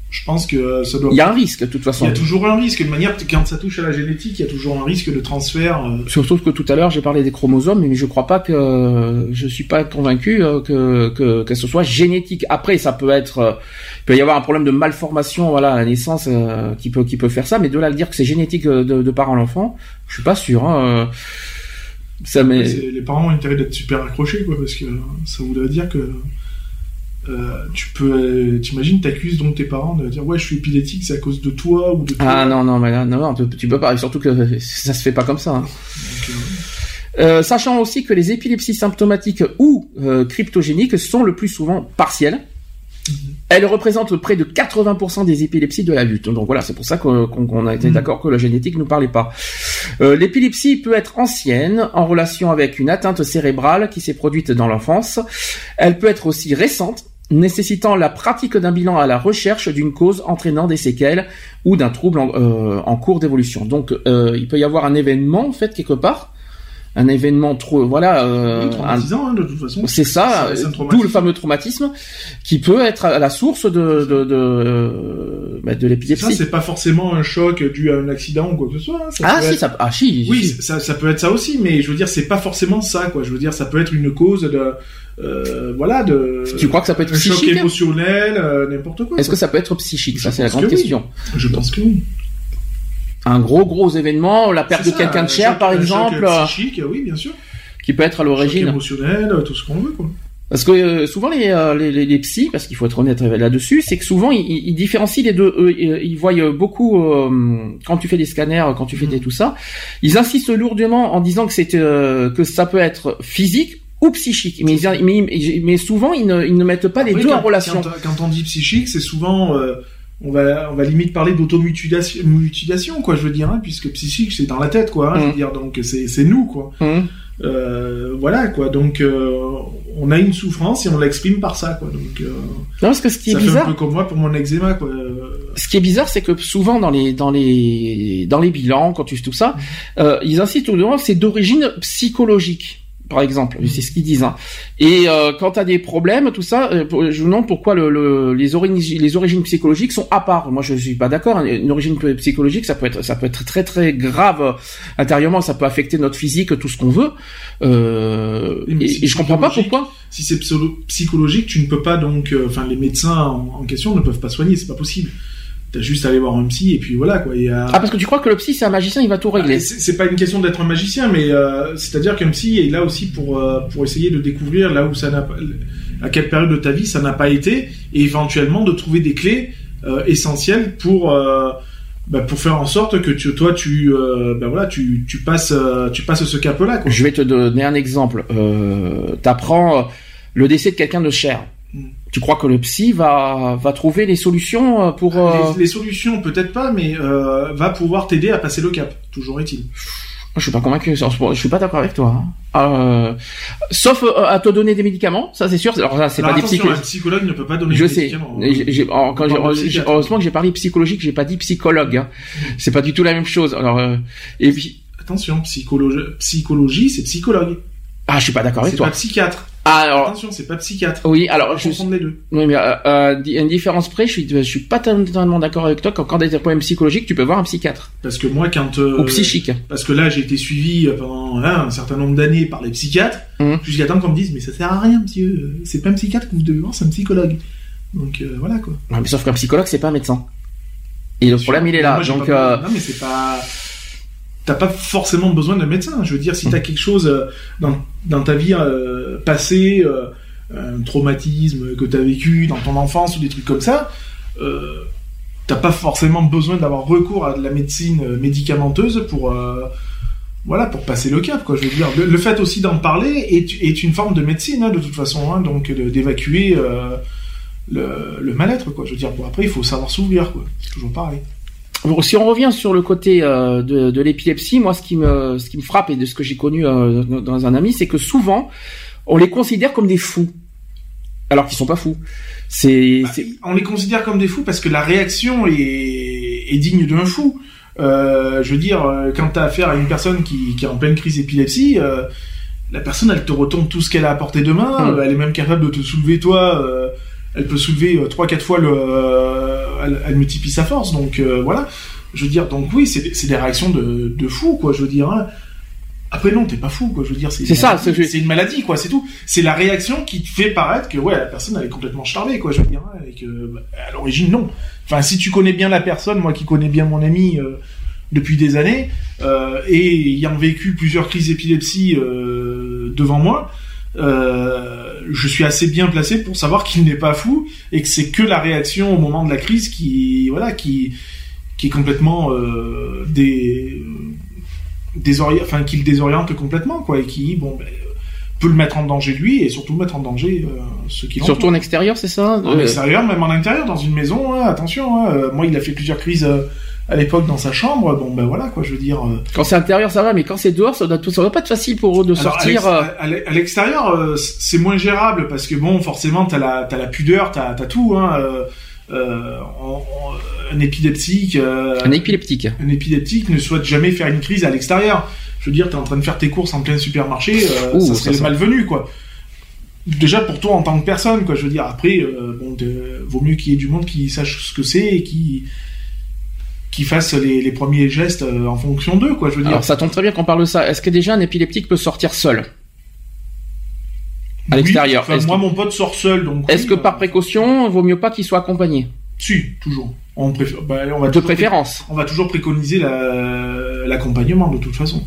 je pense que ça doit. Il y a un risque, de toute façon. Il y a toujours un risque. De manière, quand ça touche à la génétique, il y a toujours un risque de transfert. Euh. Surtout que tout à l'heure, j'ai parlé des chromosomes, mais je crois pas que je suis pas convaincu euh, que, que que ce soit génétique. Après, ça peut être, euh, il peut y avoir un problème de malformation, voilà, à la naissance, qui peut qui peut faire ça. Mais de là à dire que c'est génétique de, de part à l'enfant, je suis pas sûr. Hein, ça, mais... Les parents ont intérêt d'être super accrochés, quoi, parce que ça voudrait dire que euh, tu peux, euh, t'imagines, t'accuses donc tes parents de dire ouais je suis épileptique, c'est à cause de toi ou de toi. Ah non non mais là, non, non tu peux pas, surtout que [LAUGHS] ça se fait pas comme ça. Hein. Euh, sachant aussi que les épilepsies symptomatiques ou cryptogéniques sont le plus souvent partielles. Mhm. Elles représentent près de 80% des épilepsies de la lutte. Donc voilà, c'est pour ça qu'on a été mhm. d'accord que la génétique ne parlait pas. L'épilepsie peut être ancienne, en relation avec une atteinte cérébrale qui s'est produite dans l'enfance. Elle peut être aussi récente, nécessitant la pratique d'un bilan à la recherche d'une cause entraînant des séquelles ou d'un trouble en, euh, cours d'évolution. Donc euh, il peut y avoir un événement en fait quelque part, un événement trop voilà euh, hein, de toute façon. C'est ça, d'où le fameux traumatisme qui peut être à la source de de de, bah, de l'épilepsie. Ça c'est pas forcément un choc dû à un accident ou quoi que ce soit. Hein. ah si ça ah si. Oui, Ça, ça peut être ça aussi, mais je veux dire c'est pas forcément ça quoi. Je veux dire ça peut être une cause de euh, voilà, de. Tu crois que ça peut être psychique choc émotionnel, euh, n'importe quoi. Est-ce que ça peut être psychique? Ça, c'est la grande question. Je pense que oui. Un gros gros événement, la perte de quelqu'un de cher, par exemple. Psychique, oui, bien sûr. Qui peut être à l'origine. émotionnel, tout ce qu'on veut, quoi. Parce que euh, souvent les, les, les, psys, parce qu'il faut être honnête là-dessus, c'est que souvent ils, ils, différencient les deux. Eux, ils voient beaucoup quand tu fais des scanners, quand tu fais mm. des, tout ça, ils insistent lourdement en disant que c'est que ça peut être physique ou psychique. Mais, mais, mais souvent, ils ne, ils ne, mettent pas les deux en relation. Quand, on dit psychique, c'est souvent, euh, on va, on va limite parler d'automutilation, quoi, je veux dire, hein, puisque psychique, c'est dans la tête, quoi, hein, je veux mmh. dire, donc c'est, c'est nous, quoi. Mmh. Euh, voilà, quoi, donc euh, on a une souffrance et on l'exprime par ça, quoi, donc. Euh, non, parce que ce qui est bizarre. Un peu comme moi pour mon eczéma, quoi. Ce qui est bizarre, c'est que souvent dans les dans les dans les bilans, quand tu fais tout ça, mmh. ils insistent au c'est d'origine psychologique par exemple, c'est ce qu'ils disent. Hein. Et euh, quand tu as des problèmes, tout ça, euh, je me demande pourquoi le, les, origines, les origines psychologiques sont à part. Moi, je suis pas d'accord. Hein. Une origine psychologique, ça peut être, ça peut être très très grave intérieurement. Ça peut affecter notre physique, tout ce qu'on veut. Euh, mais et, je comprends pas pourquoi. Si c'est psychologique, tu ne peux pas donc, euh, enfin, les médecins en, question ne peuvent pas soigner, c'est pas possible. T'as juste à aller voir un psy et puis voilà quoi. Ah parce que tu crois que le psy c'est un magicien, il va tout régler. Ah, c'est pas une question d'être un magicien, mais euh, c'est-à-dire qu'un psy est là aussi pour euh, pour essayer de découvrir là où ça n'a pas, à quelle période de ta vie ça n'a pas été, et éventuellement de trouver des clés essentielles pour bah, pour faire en sorte que tu, toi tu ben voilà tu, tu passes tu passes ce cap là Je vais te donner un exemple. Euh, T'apprends le décès de quelqu'un de cher. Tu crois que le psy va va trouver les solutions euh, pour euh, les, solutions peut-être pas, mais euh, va pouvoir t'aider à passer le cap. Toujours est-il. Je suis pas convaincu. Je suis pas d'accord avec toi. Hein. Euh, sauf à te donner des médicaments, ça c'est sûr. Alors ça c'est pas des psychologues. Un psychologue ne peut pas donner je des sais. médicaments. J'ai, quand heureusement que j'ai parlé psychologique, j'ai pas dit psychologue. Hein. C'est pas du tout la même chose. Alors et puis attention, psychologie, psychologie c'est psychologue. Ah, je suis pas d'accord avec toi. C'est pas psychiatre. Ah, alors, Attention, c'est pas psychiatre. Oui, alors je suis les deux. Oui, mais euh, euh, une différence près, je suis je suis pas totalement d'accord avec toi. Quand quand des problèmes psychologiques, tu peux voir un psychiatre. Parce que moi, quand euh, ou psychique. Parce que là, j'ai été suivi euh, pendant un certain nombre d'années par les psychiatres, mmh. jusqu'à temps qu'on me dise mais ça sert à rien, monsieur. C'est pas un psychiatre que vous devez voir, c'est un psychologue. Donc voilà quoi. mais sauf qu'un psychologue, c'est pas un médecin. Et le problème, il est là. Donc non, mais c'est pas t'as pas forcément besoin d'un médecin. Je veux dire, si t'as quelque chose euh, dans, dans ta vie euh, passée, euh, un traumatisme que t'as vécu dans ton enfance ou des trucs comme ça, euh, t'as pas forcément besoin d'avoir recours à de la médecine médicamenteuse pour voilà pour passer le cap quoi. Je veux dire, le, fait aussi d'en parler est, est, une forme de médecine hein, de toute façon, hein, donc d'évacuer le, le mal-être quoi. Je veux dire, pour après il faut savoir s'ouvrir quoi. C'est toujours pareil si on revient sur le côté euh, de, de l'épilepsie, moi, ce qui me, ce qui me frappe et de ce que j'ai connu euh, dans un ami, c'est que souvent, on les considère comme des fous, alors qu'ils sont pas fous. C'est, bah, on les considère comme des fous parce que la réaction est, est digne d'un fou. Euh, je veux dire, euh, quand tu as affaire à une personne qui, qui est en pleine crise d'épilepsie, la personne, elle te retourne tout ce qu'elle a apporté de main. Hum. Elle est même capable de te soulever toi elle peut soulever euh, trois quatre fois le euh, elle, multiplie sa force donc euh, voilà. Je veux dire donc oui c'est des réactions de, de fou quoi je veux dire hein. après non t'es pas fou quoi je veux dire c'est ça c'est une maladie quoi c'est tout. C'est la réaction qui te fait paraître que ouais la personne elle est complètement charmée quoi je veux dire hein, et que bah, à l'origine non. Enfin si tu connais bien la personne moi qui connais bien mon ami depuis des années et ayant vécu plusieurs crises d'épilepsie devant moi euh, je suis assez bien placé pour savoir qu'il n'est pas fou et que c'est que la réaction au moment de la crise qui, voilà, qui, qui est complètement euh, des, enfin, qui le désoriente complètement, quoi, et qui, bon, ben, peut le mettre en danger lui et surtout mettre en danger euh, ceux qui Surtout en extérieur, c'est ça? En extérieur, même en intérieur, dans une maison, hein, attention. Hein, moi, il a fait plusieurs crises à l'époque dans sa chambre, bon ben voilà quoi, je veux dire. Euh. Quand c'est intérieur ça va, mais quand c'est dehors, ça doit, ça doit pas être facile pour eux de sortir. Euh. À l'extérieur, euh, c'est moins gérable parce que bon, forcément t'as la t'as la pudeur, t'as as tout. Hein, un épileptique. un épileptique. Un épileptique ne souhaite jamais faire une crise à l'extérieur. Je veux dire, t'es en train de faire tes courses en plein supermarché, ça serait malvenu quoi déjà pour toi en tant que personne quoi je veux dire après bon vaut mieux qu'il y ait du monde qui sache ce que c'est et qui qui fassent les, premiers gestes euh, en fonction d'eux, quoi. Je veux dire. Alors ça tombe très bien qu'on parle de ça. Est-ce que déjà un épileptique peut sortir seul? À l'extérieur Moi, mon pote sort seul, donc. Est-ce que par précaution, vaut mieux pas qu'il soit accompagné? Si, toujours. On, bah, on va de préférence. On va toujours préconiser l'accompagnement de toute façon.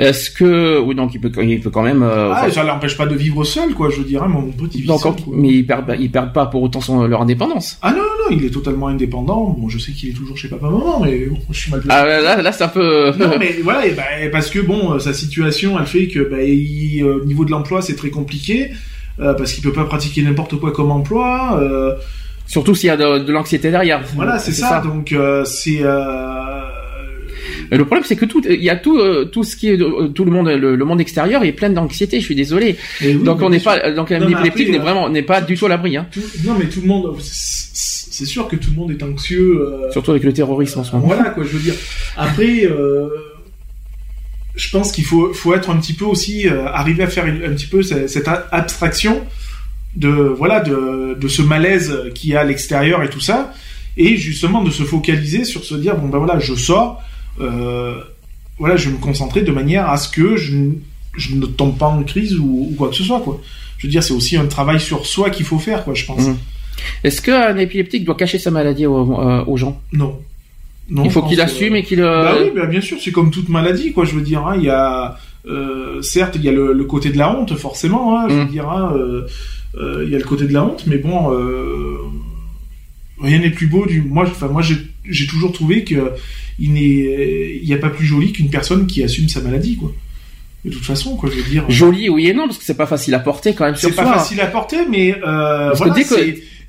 Est-ce que oui donc il peut il peut quand même euh, ah, ça l'empêche pas de vivre seul quoi je dirais mon petit donc, mais ils perdent ils perdent pas pour autant son, leur indépendance. Ah non non il est totalement indépendant. Bon je sais qu'il est toujours chez papa maman mais bon, je suis mal ah là là c'est un peu non mais voilà bah, parce que bon sa situation elle fait que bah, il, au niveau de l'emploi c'est très compliqué euh, parce qu'il peut pas pratiquer n'importe quoi comme emploi euh, surtout s'il y a de, l'anxiété derrière voilà c'est ça, ça, donc c'est le problème, c'est que tout, il y a tout, euh, tout ce qui est, euh, tout le monde, le, monde extérieur est plein d'anxiété. Je suis désolé. donc on n'est pas, donc un épileptique n'est euh, vraiment, n'est pas du tout à l'abri. Hein. non, mais tout le monde, c'est sûr que tout le monde est anxieux. Surtout avec le terrorisme en ce moment. Voilà quoi, je veux dire. Après. je pense qu'il faut, faut être un petit peu aussi arriver à faire un petit peu cette, abstraction de voilà de, de ce malaise qui est à l'extérieur et tout ça et justement de se focaliser sur se dire bon ben voilà je sors euh, voilà, je vais me concentrer de manière à ce que je, je ne tombe pas en crise ou, quoi que ce soit, quoi. Je veux dire, c'est aussi un travail sur soi qu'il faut faire, quoi, je pense. Mmh. Est-ce qu'un épileptique doit cacher sa maladie aux, euh, gens? Non. non. Il faut qu'il assume et qu'il. Bah oui, bah bien sûr, c'est comme toute maladie, quoi. Je veux dire, hein, il y a euh, certes, il y a le, côté de la honte, forcément. Hein, je veux mmh. dire, hein, euh, il y a le côté de la honte, mais bon, rien n'est plus beau du. Moi, enfin, moi, j'ai toujours trouvé que il n'y a pas plus joli qu'une personne qui assume sa maladie, quoi. De toute façon, quoi, je veux dire. Joli, oui et non, parce que c'est pas facile à porter quand même C'est pas facile à porter, mais euh, voilà,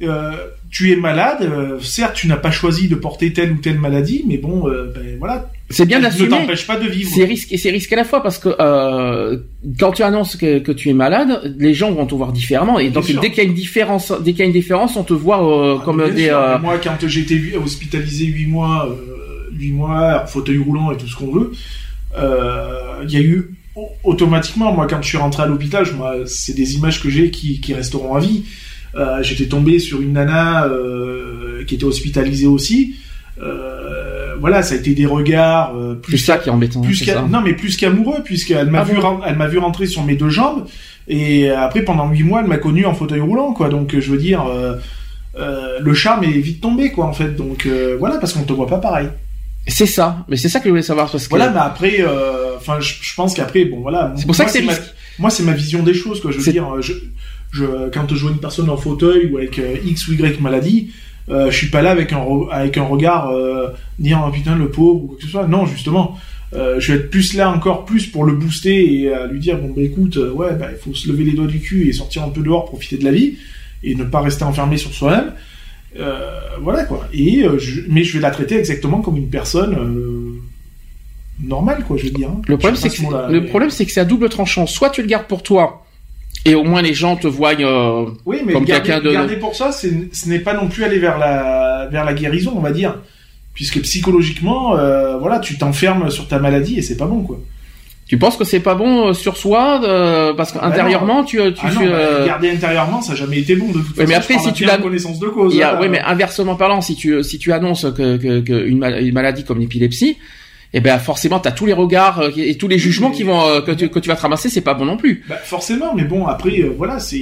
euh, tu es malade, euh, certes, tu n'as pas choisi de porter telle ou telle maladie, mais bon, euh, ben, voilà. C'est bien d'assumer. Ne t'empêche pas de vivre. C'est risque et c'est risque à la fois parce que euh, quand tu annonces que, que, tu es malade, les gens vont te voir différemment et donc dès qu'il y a une différence, dès qu'il y a une différence, on te voit ah, comme des. Moi, quand j'ai été hospitalisé huit mois, huit mois, fauteuil roulant et tout ce qu'on veut, il y a eu automatiquement, moi, quand je suis rentré à l'hôpital, moi, c'est des images que j'ai qui, qui, resteront à vie. Euh, J'étais tombé sur une nana euh, qui était hospitalisée aussi. Euh, voilà, ça a été des regards plus ça qui est embêtant. Plus non, mais plus qu'amoureux, puisqu'elle m'a ah vu, elle m'a vu rentrer sur mes deux jambes. Et après, pendant huit mois, elle m'a connu en fauteuil roulant, quoi. Donc, je veux dire, le charme est vite tombé, quoi, en fait. Donc, voilà, parce qu'on te voit pas pareil. C'est ça, mais c'est ça que je voulais savoir parce que voilà, mais après, euh, enfin, je, pense qu'après, bon, voilà. C'est pour ça que c'est moi, c'est ma vision des choses, quoi. Je veux dire, je, je, quand je vois une personne en fauteuil ou avec euh, X ou Y maladie, euh, je suis pas là avec un avec un regard euh, dire oh, putain le pauvre ou quoi que ce soit. Non, justement, euh, je vais être plus là encore plus pour le booster et à lui dire bon bah écoute, euh, ouais, bah, il faut se lever les doigts du cul et sortir un peu dehors, profiter de la vie et ne pas rester enfermé sur soi-même. Euh, voilà quoi. Et euh, mais je vais la traiter exactement comme une personne euh, normale quoi, je veux dire. Hein. Le problème c'est que le problème c'est que c'est à double tranchant. Soit tu le gardes pour toi et au moins les gens te voient oui, mais comme quelqu'un de garder pour ça, ce n'est pas non plus aller vers la vers la guérison, on va dire, puisque psychologiquement, voilà, tu t'enfermes sur ta maladie et c'est pas bon quoi. Tu penses que c'est pas bon euh, sur soi parce ah, qu'intérieurement tu tu ah non, bah, garder intérieurement ça n'a jamais été bon de toute façon. Mais après si tu as connaissance de cause. Il oui mais inversement parlant si tu si tu annonces que, que, que une, maladie comme l'épilepsie eh ben forcément tu as tous les regards euh, et tous les jugements qui vont euh, que tu, que tu vas te ramasser c'est pas bon non plus. Bah, forcément mais bon après voilà c'est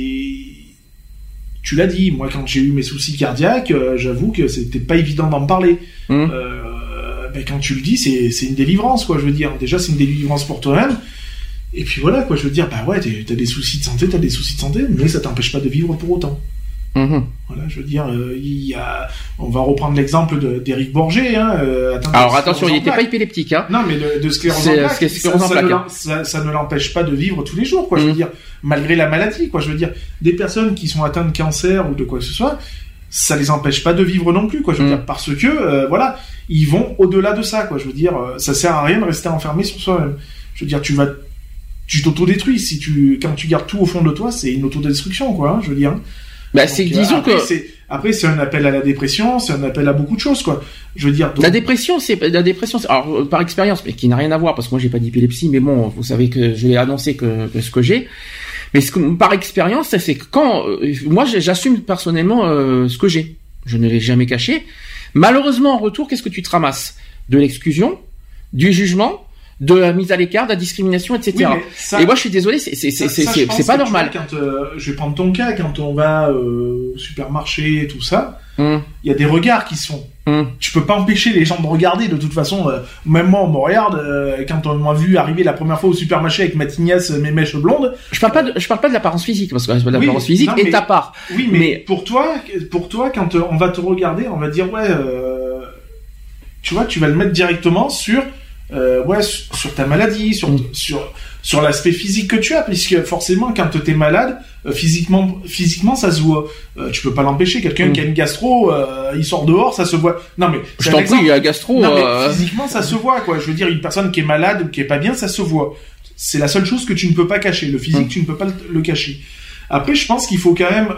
tu l'as dit moi quand j'ai eu mes soucis cardiaques j'avoue que c'était pas évident d'en parler. Hum. Ben, quand tu le dis, c'est une délivrance, quoi. Je veux dire, déjà, c'est une délivrance pour toi-même. Et puis voilà, quoi. Je veux dire, bah ouais, t'as des soucis de santé, t'as des soucis de santé, mais ça t'empêche pas de vivre pour autant. Mhm. Voilà, je veux dire, euh, il y a, on va reprendre l'exemple d'Éric Borgé. Hein, euh, Alors attention, il n'était pas épileptique. Hein. Non, mais de, de sclérose en plaques, ça, ça, ne l'empêche pas de vivre tous les jours, quoi. Je veux mhm. dire, malgré la maladie, quoi. Je veux dire, des personnes qui sont atteintes de cancer ou de quoi que ce soit, ça les empêche pas de vivre non plus, quoi. Je veux mhm. dire, parce que, euh, voilà, ils vont au-delà de ça, quoi. Je veux dire, euh, ça sert à rien de rester enfermé sur soi-même. Je veux dire, tu vas, tu t'autodétruis. Si tu, quand tu gardes tout au fond de toi, c'est une autodestruction, quoi. Hein, je veux dire. Bah, c'est euh, disons après, que après c'est un appel à la dépression, c'est un appel à beaucoup de choses, quoi. Je veux dire. La dépression, c'est la dépression. Alors euh, par expérience, mais qui n'a rien à voir parce que moi j'ai pas d'épilepsie, mais bon, vous savez que je l'ai annoncé que, que ce que j'ai. Mais ce que, par expérience, c'est que quand moi j'assume personnellement ce que j'ai, je ne l'ai jamais caché. Malheureusement, en retour, qu'est-ce que tu te ramasses? De l'exclusion, du jugement, de la mise à l'écart, de la discrimination, etc. et moi, je suis désolé, c'est pas normal. quand, euh, je vais prendre ton cas, quand on va euh, au supermarché, tout ça, hum. il y a des regards qui sont. Hum. Tu peux pas empêcher les gens de regarder. De toute façon, euh, même moi, on me regarde quand on m'a vu arriver la première fois au supermarché avec ma tignasse, mes mèches blondes. Je parle pas, de, je parle pas de l'apparence physique parce que l'apparence physique est à part. Oui, mais, pour toi, pour toi, quand on va te regarder, on va dire ouais, tu vois, tu vas le mettre directement sur euh, ouais, sur ta maladie, sur, mm. sur, sur l'aspect physique que tu as, puisque forcément, quand tu es malade, euh, physiquement, physiquement, ça se voit. Euh, tu peux pas l'empêcher. Quelqu'un mm. qui a une gastro, il sort dehors, ça se voit. Non mais, je t'en prie, il y a gastro. Non, mais physiquement, ça se voit, quoi. Je veux dire, une personne qui est malade ou qui est pas bien, ça se voit. C'est la seule chose que tu ne peux pas cacher. Le physique, mm. tu ne peux pas le, cacher. Après, je pense qu'il faut quand même,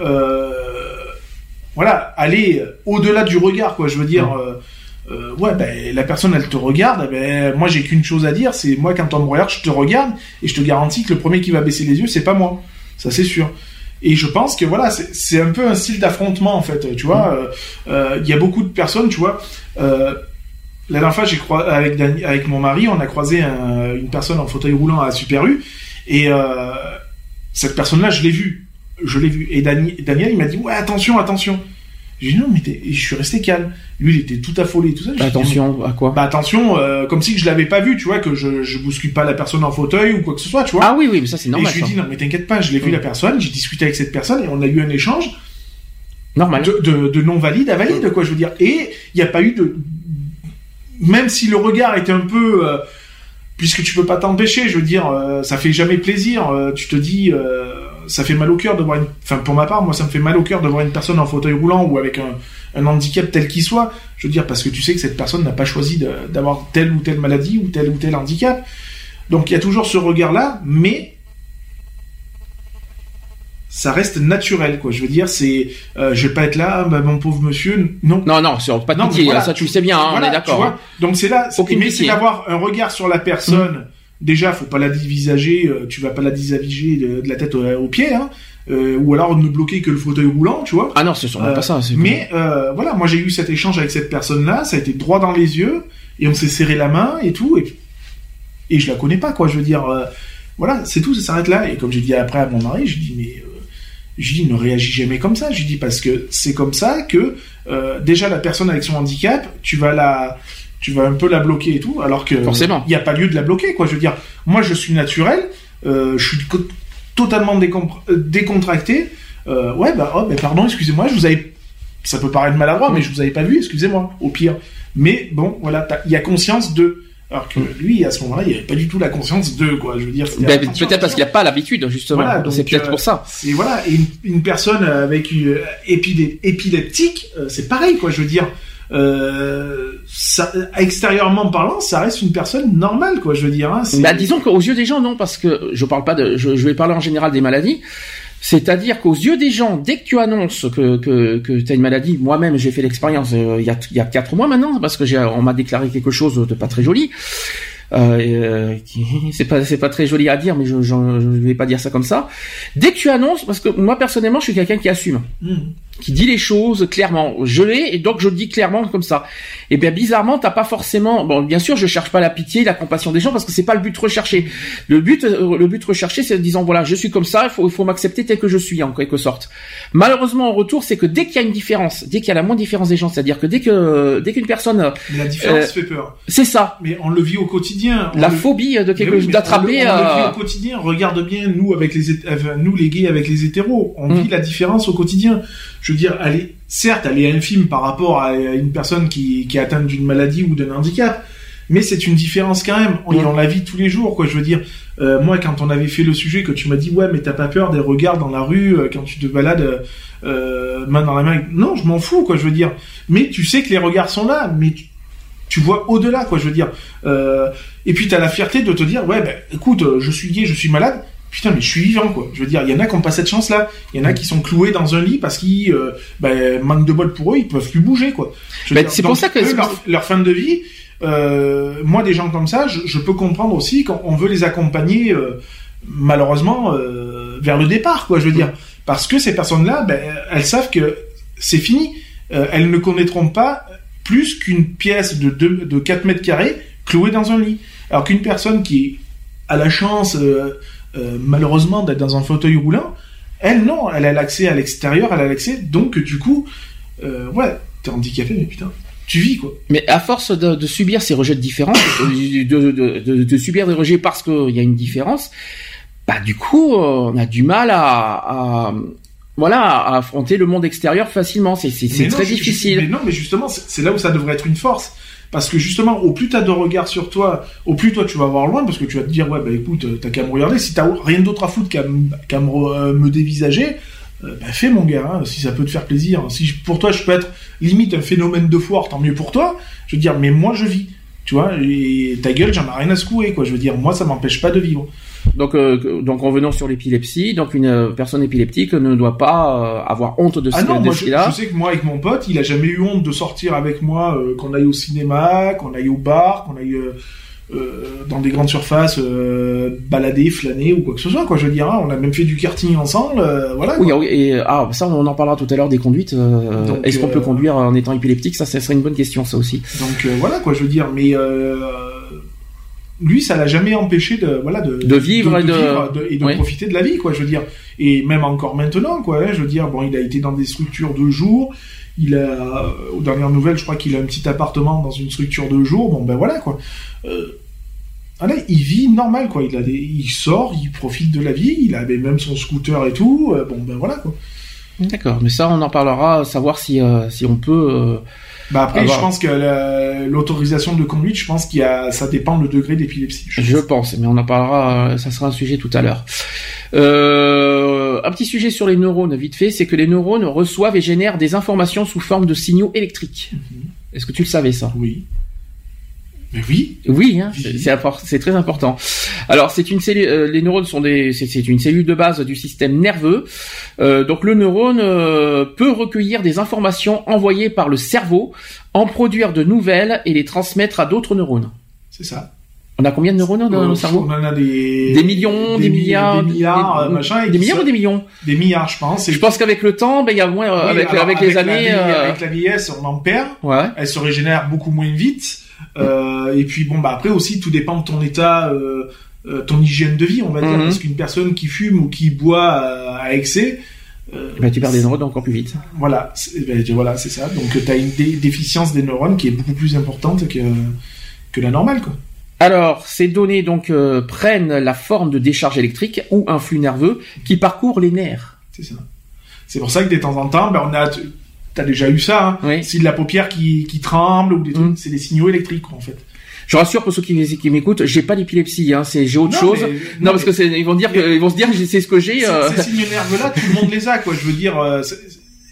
voilà, aller au-delà du regard, quoi. Je veux dire euh, ouais, ben, la personne, elle te regarde, ben, moi, j'ai qu'une chose à dire, c'est moi, quand on me regarde, je te regarde, et je te garantis que le premier qui va baisser les yeux, c'est pas moi. Ça, c'est sûr. Et je pense que voilà, c'est un peu un style d'affrontement, en fait. Tu vois, il euh, euh, y a beaucoup de personnes, tu vois. la dernière fois, j'ai avec, avec mon mari, on a croisé une personne en fauteuil roulant à Super U, Et cette personne-là, je l'ai vue. Je l'ai vue. Et Daniel, il m'a dit, ouais, attention, attention. J'ai dit non, mais je suis resté calme. Lui, il était tout affolé, tout ça. attention, à quoi Bah attention, euh, comme si je l'avais pas vu, tu vois, que je, je bouscule pas la personne en fauteuil ou quoi que ce soit, tu vois. Ah oui, oui, mais ça c'est normal. Et je lui ai dit non, mais t'inquiète pas, je l'ai vu mm. la personne, j'ai discuté avec cette personne et on a eu un échange. Normal. De, de, non valide à valide, quoi, je veux dire. Et il n'y a pas eu de, même si le regard était un peu, euh, puisque tu peux pas t'empêcher, je veux dire, euh, ça fait jamais plaisir. tu te dis ça fait mal au cœur de voir une, enfin pour ma part, moi ça me fait mal au cœur de voir une personne en fauteuil roulant ou avec un, un handicap tel qu'il soit. Je veux dire parce que tu sais que cette personne n'a pas choisi d'avoir telle ou telle maladie ou tel ou tel handicap. Donc il y a toujours ce regard-là, mais ça reste naturel, quoi. Je veux dire, c'est, euh, je vais pas être là, bah, mon pauvre monsieur, non. Non, non, c'est pas de pitié, ça tu le sais bien, hein, on est d'accord. Hein. Donc c'est là, c'est d'avoir un regard sur la personne. Mmh déjà, faut pas la euh, tu vas pas la divisager de, la tête aux, pieds, hein, euh, ou alors ne bloquer que le fauteuil roulant, tu vois. Ah non, c'est sûrement pas ça. Euh, mais voilà, moi j'ai eu cet échange avec cette personne-là, ça a été droit dans les yeux, et on s'est serré la main et tout, et, et je la connais pas, quoi. Je veux dire, voilà, c'est tout, ça s'arrête là. Et comme j'ai dit après à mon mari, je dis mais je dis ne réagis jamais comme ça. Je dis parce que c'est comme ça que déjà la personne avec son handicap, tu vas la tu vas un peu la bloquer et tout, alors que forcément, il n'y a pas lieu de la bloquer, quoi. Je veux dire, moi, je suis naturel, euh, je suis totalement euh, décontracté. Euh, ouais, bah, oh, bah, pardon, excusez-moi, je vous avais, ça peut paraître maladroit, mais je vous avais pas vu, excusez-moi, au pire. Mais bon, voilà, il y a conscience de. Alors que lui, à ce moment-là, il avait pas du tout la conscience de, quoi. Je veux dire, ben, peut-être parce qu'il n'y a pas l'habitude, justement. c'est peut-être pour ça. Et voilà, et une, personne avec une épileptique, c'est pareil, quoi. Je veux dire, euh, ça, extérieurement parlant, ça reste une personne normale, quoi. Je veux dire. Hein, bah, disons qu'aux yeux des gens, non, parce que je parle pas de, je, vais parler en général des maladies. C'est-à-dire qu'aux yeux des gens, dès que tu annonces que, que, que tu as une maladie, moi-même j'ai fait l'expérience euh, il y, a, il y a quatre mois maintenant, parce que j'ai, on m'a déclaré quelque chose de pas très joli. Euh, euh c'est pas c'est pas très joli à dire, mais je, je, vais pas dire ça comme ça. Dès que tu annonces, parce que moi personnellement, je suis quelqu'un qui assume. Mmh qui dit les choses clairement. Je l'ai et donc je le dis clairement comme ça. Et bien bizarrement, t'as pas forcément. Bon, bien sûr, je cherche pas la pitié, la compassion des gens parce que c'est pas le but recherché. Le but, euh, le but recherché, c'est en disant voilà, je suis comme ça, il faut, il faut m'accepter tel que je suis en quelque sorte. Malheureusement, en retour, c'est que dès qu'il y a une différence, dès qu'il y a la moindre différence des gens, c'est-à-dire que dès que dès qu'une personne, la différence euh, fait peur. C'est ça. Mais on le vit au quotidien. la phobie de quelque chose d'attraper. On, le, vit euh, au quotidien. Regarde bien nous avec les nous les gays avec les hétéros, on mm. vit la différence au quotidien je veux dire, elle est, certes, elle est infime par rapport à une personne qui, qui est atteinte d'une maladie ou d'un handicap, mais c'est une différence quand même. On, on la vit tous les jours, quoi. Je veux dire, euh, moi, quand on avait fait le sujet, que tu m'as dit, ouais, mais t'as pas peur des regards dans la rue euh, quand tu te balades euh, main dans la main. Non, je m'en fous, quoi. Je veux dire, mais tu sais que les regards sont là, mais tu, vois au-delà, quoi. Je veux dire. et puis t'as la fierté de te dire, ouais, ben, écoute, je suis gay, je suis malade putain mais je suis vivant quoi. Je veux dire il y en a qui n'ont pas cette chance là il y en a qui sont cloués dans un lit parce qu'ils euh, ben, manque de bol pour eux ils peuvent plus bouger quoi. Ben, c'est pour ça que leur, fin de vie euh, moi des gens comme ça je, peux comprendre aussi qu'on veut les accompagner euh, malheureusement euh, vers le départ quoi je veux dire. Parce que ces personnes là ben, elles savent que c'est fini. Elles ne connaîtront pas plus qu'une pièce de, de 4 mètres carrés clouée dans un lit. Alors qu'une personne qui a la chance euh, malheureusement d'être dans un fauteuil roulant. Elle, non, elle a l'accès à l'extérieur, elle a l'accès, donc du coup, euh, ouais, t'es handicapé, mais putain, tu vis quoi. Mais à force de, subir ces rejets de différence, de, subir des rejets parce qu'il y a une différence, bah du coup, on a du mal à, voilà, à affronter le monde extérieur facilement. C'est très difficile. mais non, mais justement, c'est là où ça devrait être une force. Parce que justement, au plus t'as de regard sur toi, au plus toi tu vas voir loin, parce que tu vas te dire, ouais, bah écoute, t'as qu'à me regarder. Si t'as rien d'autre à foutre qu'à euh, me, dévisager, euh, bah fais mon gars, hein, si ça peut te faire plaisir. Si pour toi je peux être limite un phénomène de foire, tant mieux pour toi. Je veux dire, mais moi je vis. Tu vois, et ta gueule, j'en ai rien à secouer, quoi. Je veux dire, moi ça m'empêche pas de vivre. Donc, euh, donc revenons sur l'épilepsie. Donc, une euh, personne épileptique ne doit pas euh, avoir honte de ce ah non, moi, je, je, sais que moi, avec mon pote, il a jamais eu honte de sortir avec moi, qu'on aille au cinéma, qu'on aille au bar, qu'on aille dans des grandes surfaces, balader, flâner ou quoi que ce soit. Quoi, je veux dire, hein. on a même fait du karting ensemble, voilà. Oui, et ah, ça, on en parlera tout à l'heure des conduites. Est-ce qu'on peut conduire en étant épileptique? Ça, ça serait une bonne question, ça aussi. Donc voilà, quoi, je veux dire, mais lui, ça l'a jamais empêché de voilà de, De vivre et de- vivre et de Oui. profiter de la vie, quoi. Je veux dire, et même encore maintenant, quoi. hein, je veux dire, bon, il a été dans des structures de jour. Il a, euh, aux dernières nouvelles, je crois qu'il a un petit appartement dans une structure de jour. Bon, ben voilà, quoi. Euh, voilà, il vit normal, quoi. Il a des, il sort, il profite de la vie. Il avait même son scooter et tout. euh, bon, ben voilà, quoi. D'accord, mais ça, on en parlera, savoir si, euh, si on peut. Bah après, Avoir- je pense que la- l'autorisation de conduite, je pense qu'il y a, ça dépend le degré d'épilepsie. je Je pense. mais on en parlera, euh, ça sera un sujet tout à l'heure. Euh, un petit sujet sur les neurones, vite fait, c'est que les neurones reçoivent et génèrent des informations sous forme de signaux électriques. Est-ce que tu le savais ça? Oui. Mais oui. Oui, hein, Oui. c'est- très important. Alors, c'est une cellule. euh, les neurones sont des, c'est une cellule de base du système nerveux. Euh, donc, le neurone euh, peut recueillir des informations envoyées par le cerveau, en produire de nouvelles et les transmettre à d'autres neurones. C'est ça. On a combien de neurones dans le cerveau On en a des... Des millions, des, mi- milliards, Des milliards, des, machin. des milliards ou des millions Des milliards, je pense. et Je pense qu'avec le temps, ben il y a moins Oui, avec alors, avec les la années. vie- euh, Avec la vieillesse, on en perd. Ouais. Elle se régénère beaucoup moins vite. Euh, et puis bon, bah après aussi, tout dépend de ton état, euh, euh, ton hygiène de vie, on va dire. Mhm. Parce qu'une personne qui fume ou qui boit à, à excès, Ben, tu perds des neurones encore plus vite. Voilà, c'est ben, voilà, c'est ça. Donc tu as une dé- déficience des neurones qui est beaucoup plus importante que, que la normale, quoi. Alors, ces données donc prennent la forme de décharge électrique ou un flux nerveux qui parcourt les nerfs. C'est ça. C'est pour ça que de temps en temps, ben, on a, t'as déjà eu ça, hein. Oui. Si de la paupière qui, qui tremble ou des trucs, Mhm. c'est des signaux électriques, quoi, en fait. Je rassure pour ceux qui, qui m'écoute, j'ai pas d'épilepsie, hein, c'est j'ai autre Non, chose. mais- non, non, parce mais- que c'est, ils vont dire que, ils vont se dire c'est ce que j'ai. Ces- euh, Ces signes nerveux-là, tout le monde les a, quoi. Je veux dire, euh, c'est-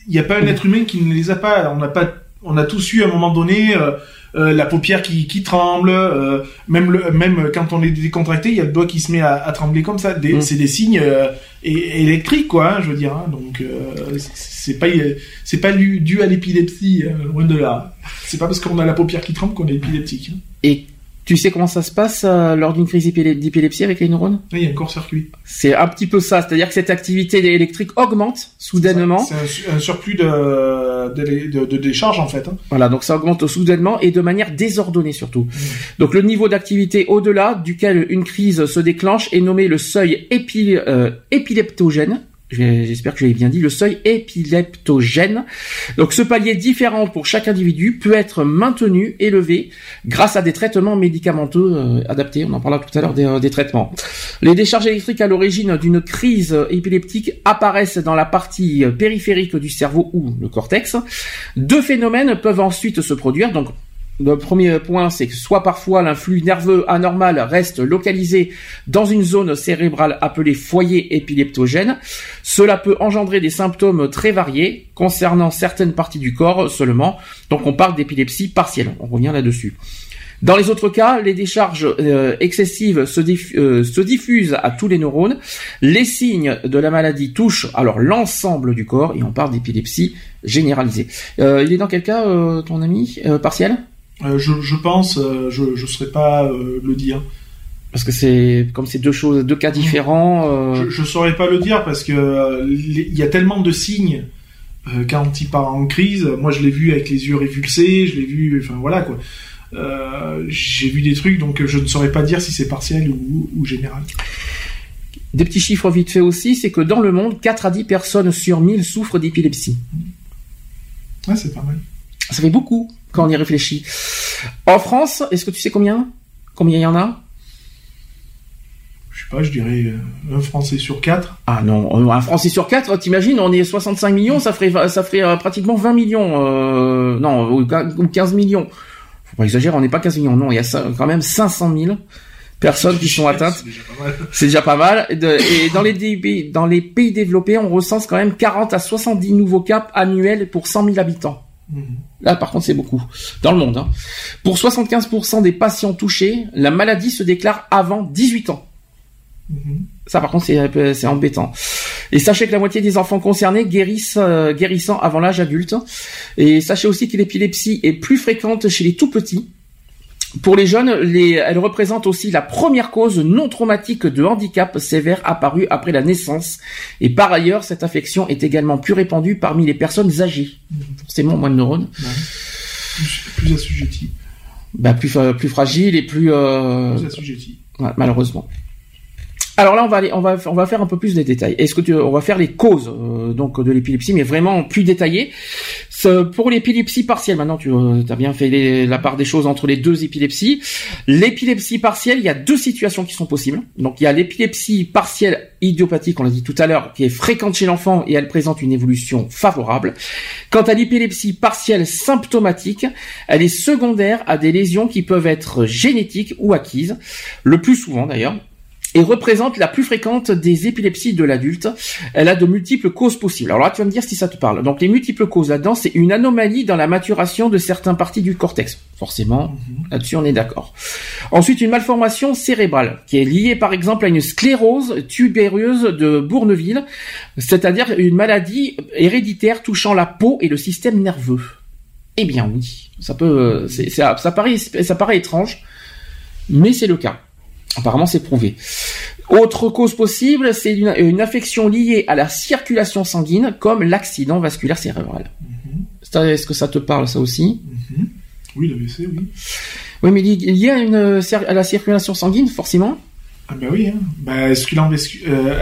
il n'y a pas un être humain qui ne les a pas. On n'a pas, on a tous eu à un moment donné euh, euh, la paupière qui, qui tremble, euh, même le, même quand on est décontracté, il y a le doigt qui se met à, à trembler comme ça. Mm. C'est des signes euh, électriques, quoi. hein, je veux dire. hein. donc c'est pas, c'est pas dû, dû à l'épilepsie, loin de là. C'est pas parce qu'on a la paupière qui tremble qu'on est épileptique. hein. Et tu sais comment ça se passe euh, lors d'une crise d'épilepsie avec les neurones? Là, il y a un court-circuit. C'est un petit peu ça, c'est-à-dire que cette activité électrique augmente soudainement. C'est un, su- un surplus de, de, de, de décharge, en fait. hein. Voilà, donc ça augmente soudainement et de manière désordonnée surtout. Donc le niveau d'activité au-delà duquel une crise se déclenche est nommé le seuil épi- euh, épileptogène. J'espère que je l'ai bien dit, le seuil épileptogène. Donc ce palier différent pour chaque individu peut être maintenu, élevé, grâce à des traitements médicamenteux euh, adaptés. On en parlera tout à l'heure des, euh, des traitements. Les décharges électriques à l'origine d'une crise épileptique apparaissent dans la partie périphérique du cerveau ou le cortex. Deux phénomènes peuvent ensuite se produire. Le premier point, c'est que soit parfois l'influx nerveux anormal reste localisé dans une zone cérébrale appelée foyer épileptogène. Cela peut engendrer des symptômes très variés concernant certaines parties du corps seulement. Donc, on parle d'épilepsie partielle. On revient là-dessus. Dans les autres cas, les décharges euh, excessives euh, se diffusent à tous les neurones. Les signes de la maladie touchent alors l'ensemble du corps et on parle d'épilepsie généralisée. Euh, il est dans quel cas, ton ami partiel? Euh, je, je pense, euh, je ne saurais pas euh, le dire. Parce que c'est comme c'est deux choses, deux cas différents. Je ne saurais pas le dire parce que il y a tellement de signes quand il part en crise. Moi, je l'ai vu avec les yeux révulsés, je l'ai vu, enfin voilà quoi. J'ai vu des trucs, donc je ne saurais pas dire si c'est partiel ou, ou général. Des petits chiffres vite fait aussi, c'est que dans le monde, 4 à 10 personnes sur 1000 souffrent d'épilepsie. Ouais, c'est pas mal. Ça fait beaucoup quand on y réfléchit. En France, est-ce que tu sais combien? Combien il y en a? Je sais pas, je dirais euh, un Français sur quatre. Ah non, un Français sur 4, t'imagines, on est 65 millions, ça ferait, ça ferait euh, pratiquement 20 millions. Euh, non, ou 15 millions. Faut pas exagérer, on n'est pas 15 millions, non, il y a quand même 500 000 personnes qui sont atteintes. C'est déjà pas mal. Déjà pas mal. Et dans les, dé- dans les pays développés, on recense quand même 40 à 70 nouveaux cas annuels pour 100 000 habitants. Mhm. Là, par contre, c'est beaucoup. Dans le monde. hein. Pour 75% des patients touchés, la maladie se déclare avant 18 ans. Mhm. Ça, par contre, peu- c'est embêtant. Et sachez que la moitié des enfants concernés guérissent, euh, guérissant avant l'âge adulte. Et sachez aussi que l'épilepsie est plus fréquente chez les tout petits. Pour les jeunes, les, elle représente aussi la première cause non traumatique de handicap sévère apparue après la naissance. Et par ailleurs, cette affection est également plus répandue parmi les personnes âgées. Forcément, moins de neurones. Plus, plus bah, plus, plus fragile et plus... Euh... Plus assujetti. malheureusement. Alors là, on va aller, on va, on va faire un peu plus des détails. Est-ce que tu, on va faire les causes euh, donc de l'épilepsie, mais vraiment plus détaillées. Pour l'épilepsie partielle, maintenant tu euh, as bien fait la part des choses entre les deux épilepsies. L'épilepsie partielle, il y a deux situations qui sont possibles. Donc il y a l'épilepsie partielle idiopathique, on l'a dit tout à l'heure, qui est fréquente chez l'enfant et elle présente une évolution favorable. Quant à l'épilepsie partielle symptomatique, elle est secondaire à des lésions qui peuvent être génétiques ou acquises, le plus souvent d'ailleurs et représente la plus fréquente des épilepsies de l'adulte. Elle a de multiples causes possibles. Alors là, tu vas me dire si ça te parle. Donc les multiples causes là-dedans, c'est une anomalie dans la maturation de certaines parties du cortex. Forcément, mhm. là-dessus on est d'accord. Ensuite, une malformation cérébrale qui est liée par exemple à une sclérose tubéreuse de Bourneville, c'est-à-dire une maladie héréditaire touchant la peau et le système nerveux. Eh bien oui, ça peut, ça, ça paraît, ça paraît étrange, mais c'est le cas. Apparemment, c'est prouvé. Autre cause possible, c'est une, affection liée à la circulation sanguine, comme l'accident vasculaire cérébral. Mhm. Est-ce que ça te parle, ça aussi mhm. Oui, l'AVC, oui. Oui, mais il y a une, à la circulation sanguine, forcément ah ben oui, hein. ben, ce qu'il euh,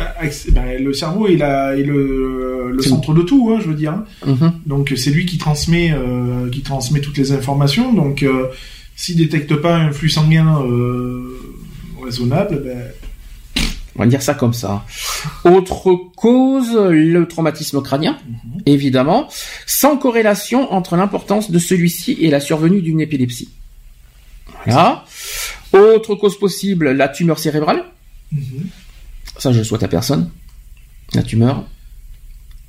ben, le cerveau est, la, est le, le centre de tout, hein, je veux dire. Hein. Mhm. Donc c'est lui qui transmet, euh, qui transmet toutes les informations. Donc euh, s'il détecte pas un flux sanguin euh, raisonnable, ben... On va dire ça comme ça. Autre cause, le traumatisme crânien, mhm. évidemment, sans corrélation entre l'importance de celui-ci et la survenue d'une épilepsie. Voilà. Autre cause possible, la tumeur cérébrale. Mhm. Ça, je le souhaite à personne. La tumeur.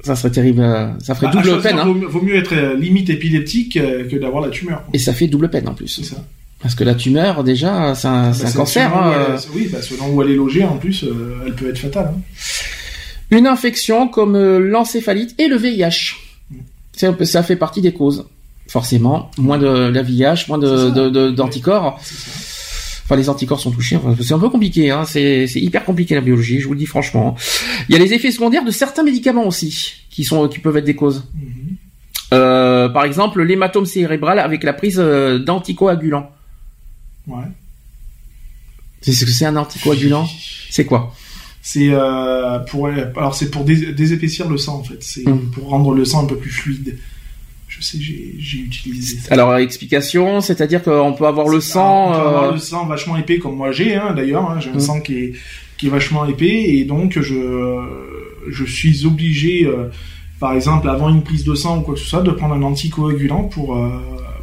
Ça serait terrible. Ça ferait bah, double peine. Hein. Vaut, mieux être euh, limite épileptique euh, que d'avoir la tumeur. Et ça fait double peine en plus. C'est ça. Parce que la tumeur, déjà, c'est un, ah bah, cancer. Hein. oui, bah, selon où elle est logée, en plus, euh, elle peut être fatale. Hein. Une infection comme euh, l'encéphalite et le VIH. Ça, fait partie des causes. Forcément, moins de la VIH, moins d'anticorps. Enfin, les anticorps sont touchés. c'est un peu compliqué. Hein. C'est hyper compliqué la biologie. Je vous le dis franchement. Il y a les effets secondaires de certains médicaments aussi, qui sont qui peuvent être des causes. Mm-hmm. Euh, par exemple, l'hématome cérébral avec la prise d'anticoagulants. Ouais. C'est ce que c'est un anticoagulant? C'est quoi? C'est euh, pour alors c'est pour désépaissir le sang en fait. C'est hum. pour rendre le sang un peu plus fluide. Je sais, j'ai utilisé ça. Alors explication, c'est-à-dire qu'on peut avoir le sang. On peut avoir euh, le sang vachement épais comme moi j'ai hein, d'ailleurs. Hein, j'ai un hum. sang qui est qui est vachement épais et donc je je suis obligé, euh, par exemple avant une prise de sang ou quoi que ce soit, de prendre un anticoagulant pour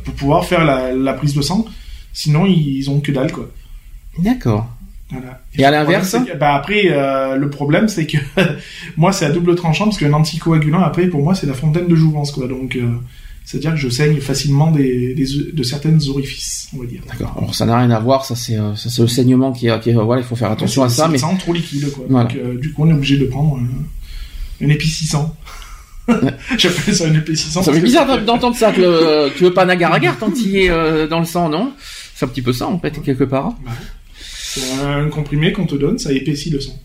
pour pouvoir faire la, la prise de sang Sinon, ils ont que dalle, quoi. D'accord. Et, à l'inverse bah après, euh, le problème, c'est que [LAUGHS] moi, c'est à double tranchant parce qu'un anticoagulant, après, pour moi, c'est la fontaine de jouvence, quoi. Donc, euh, c'est-à-dire que je saigne facilement des, de certaines orifices, on va dire. D'accord. Alors, ça n'a rien à voir. Ça, c'est, euh, ça, c'est le saignement qui, qui voilà, il faut faire attention à ça. Mais c'est trop liquide, quoi. Donc, du coup, on est obligé de prendre un, un épi 600. [LAUGHS] J'appelle ça un 600. Ça fait bizarre d'entendre ça. Tu veux, tu veux pas nagar-agar tant qu'il est dans le sang, non? C'est un petit peu ça, en fait, quelque part. C'est un comprimé qu'on te donne, ça épaissit le sang.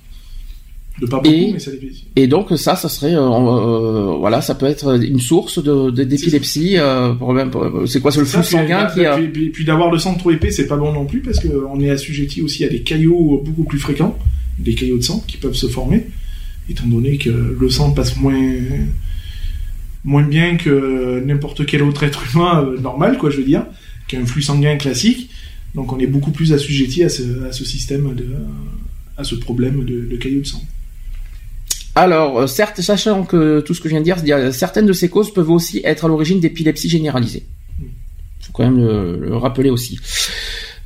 De pas beaucoup, mais ça épaissit. Et donc ça, ça serait, euh, euh, voilà, ça peut être une source de d'épilepsie. Euh, c'est quoi, c'est le flux sanguin qui a... Puis, puis, d'avoir le sang trop épais, c'est pas bon non plus parce qu'on est assujetti aussi à des caillots beaucoup plus fréquents, des caillots de sang qui peuvent se former, étant donné que le sang passe moins moins bien que n'importe quel autre être humain normal, quoi, je veux dire un flux sanguin classique. Donc on est beaucoup plus assujetti à ce, à ce système, de, à ce problème de, de caillots de sang. Alors, euh, certes, sachant que tout ce que je viens de dire, certaines de ces causes peuvent aussi être à l'origine d'épilepsie généralisée. Il faut quand même le rappeler aussi.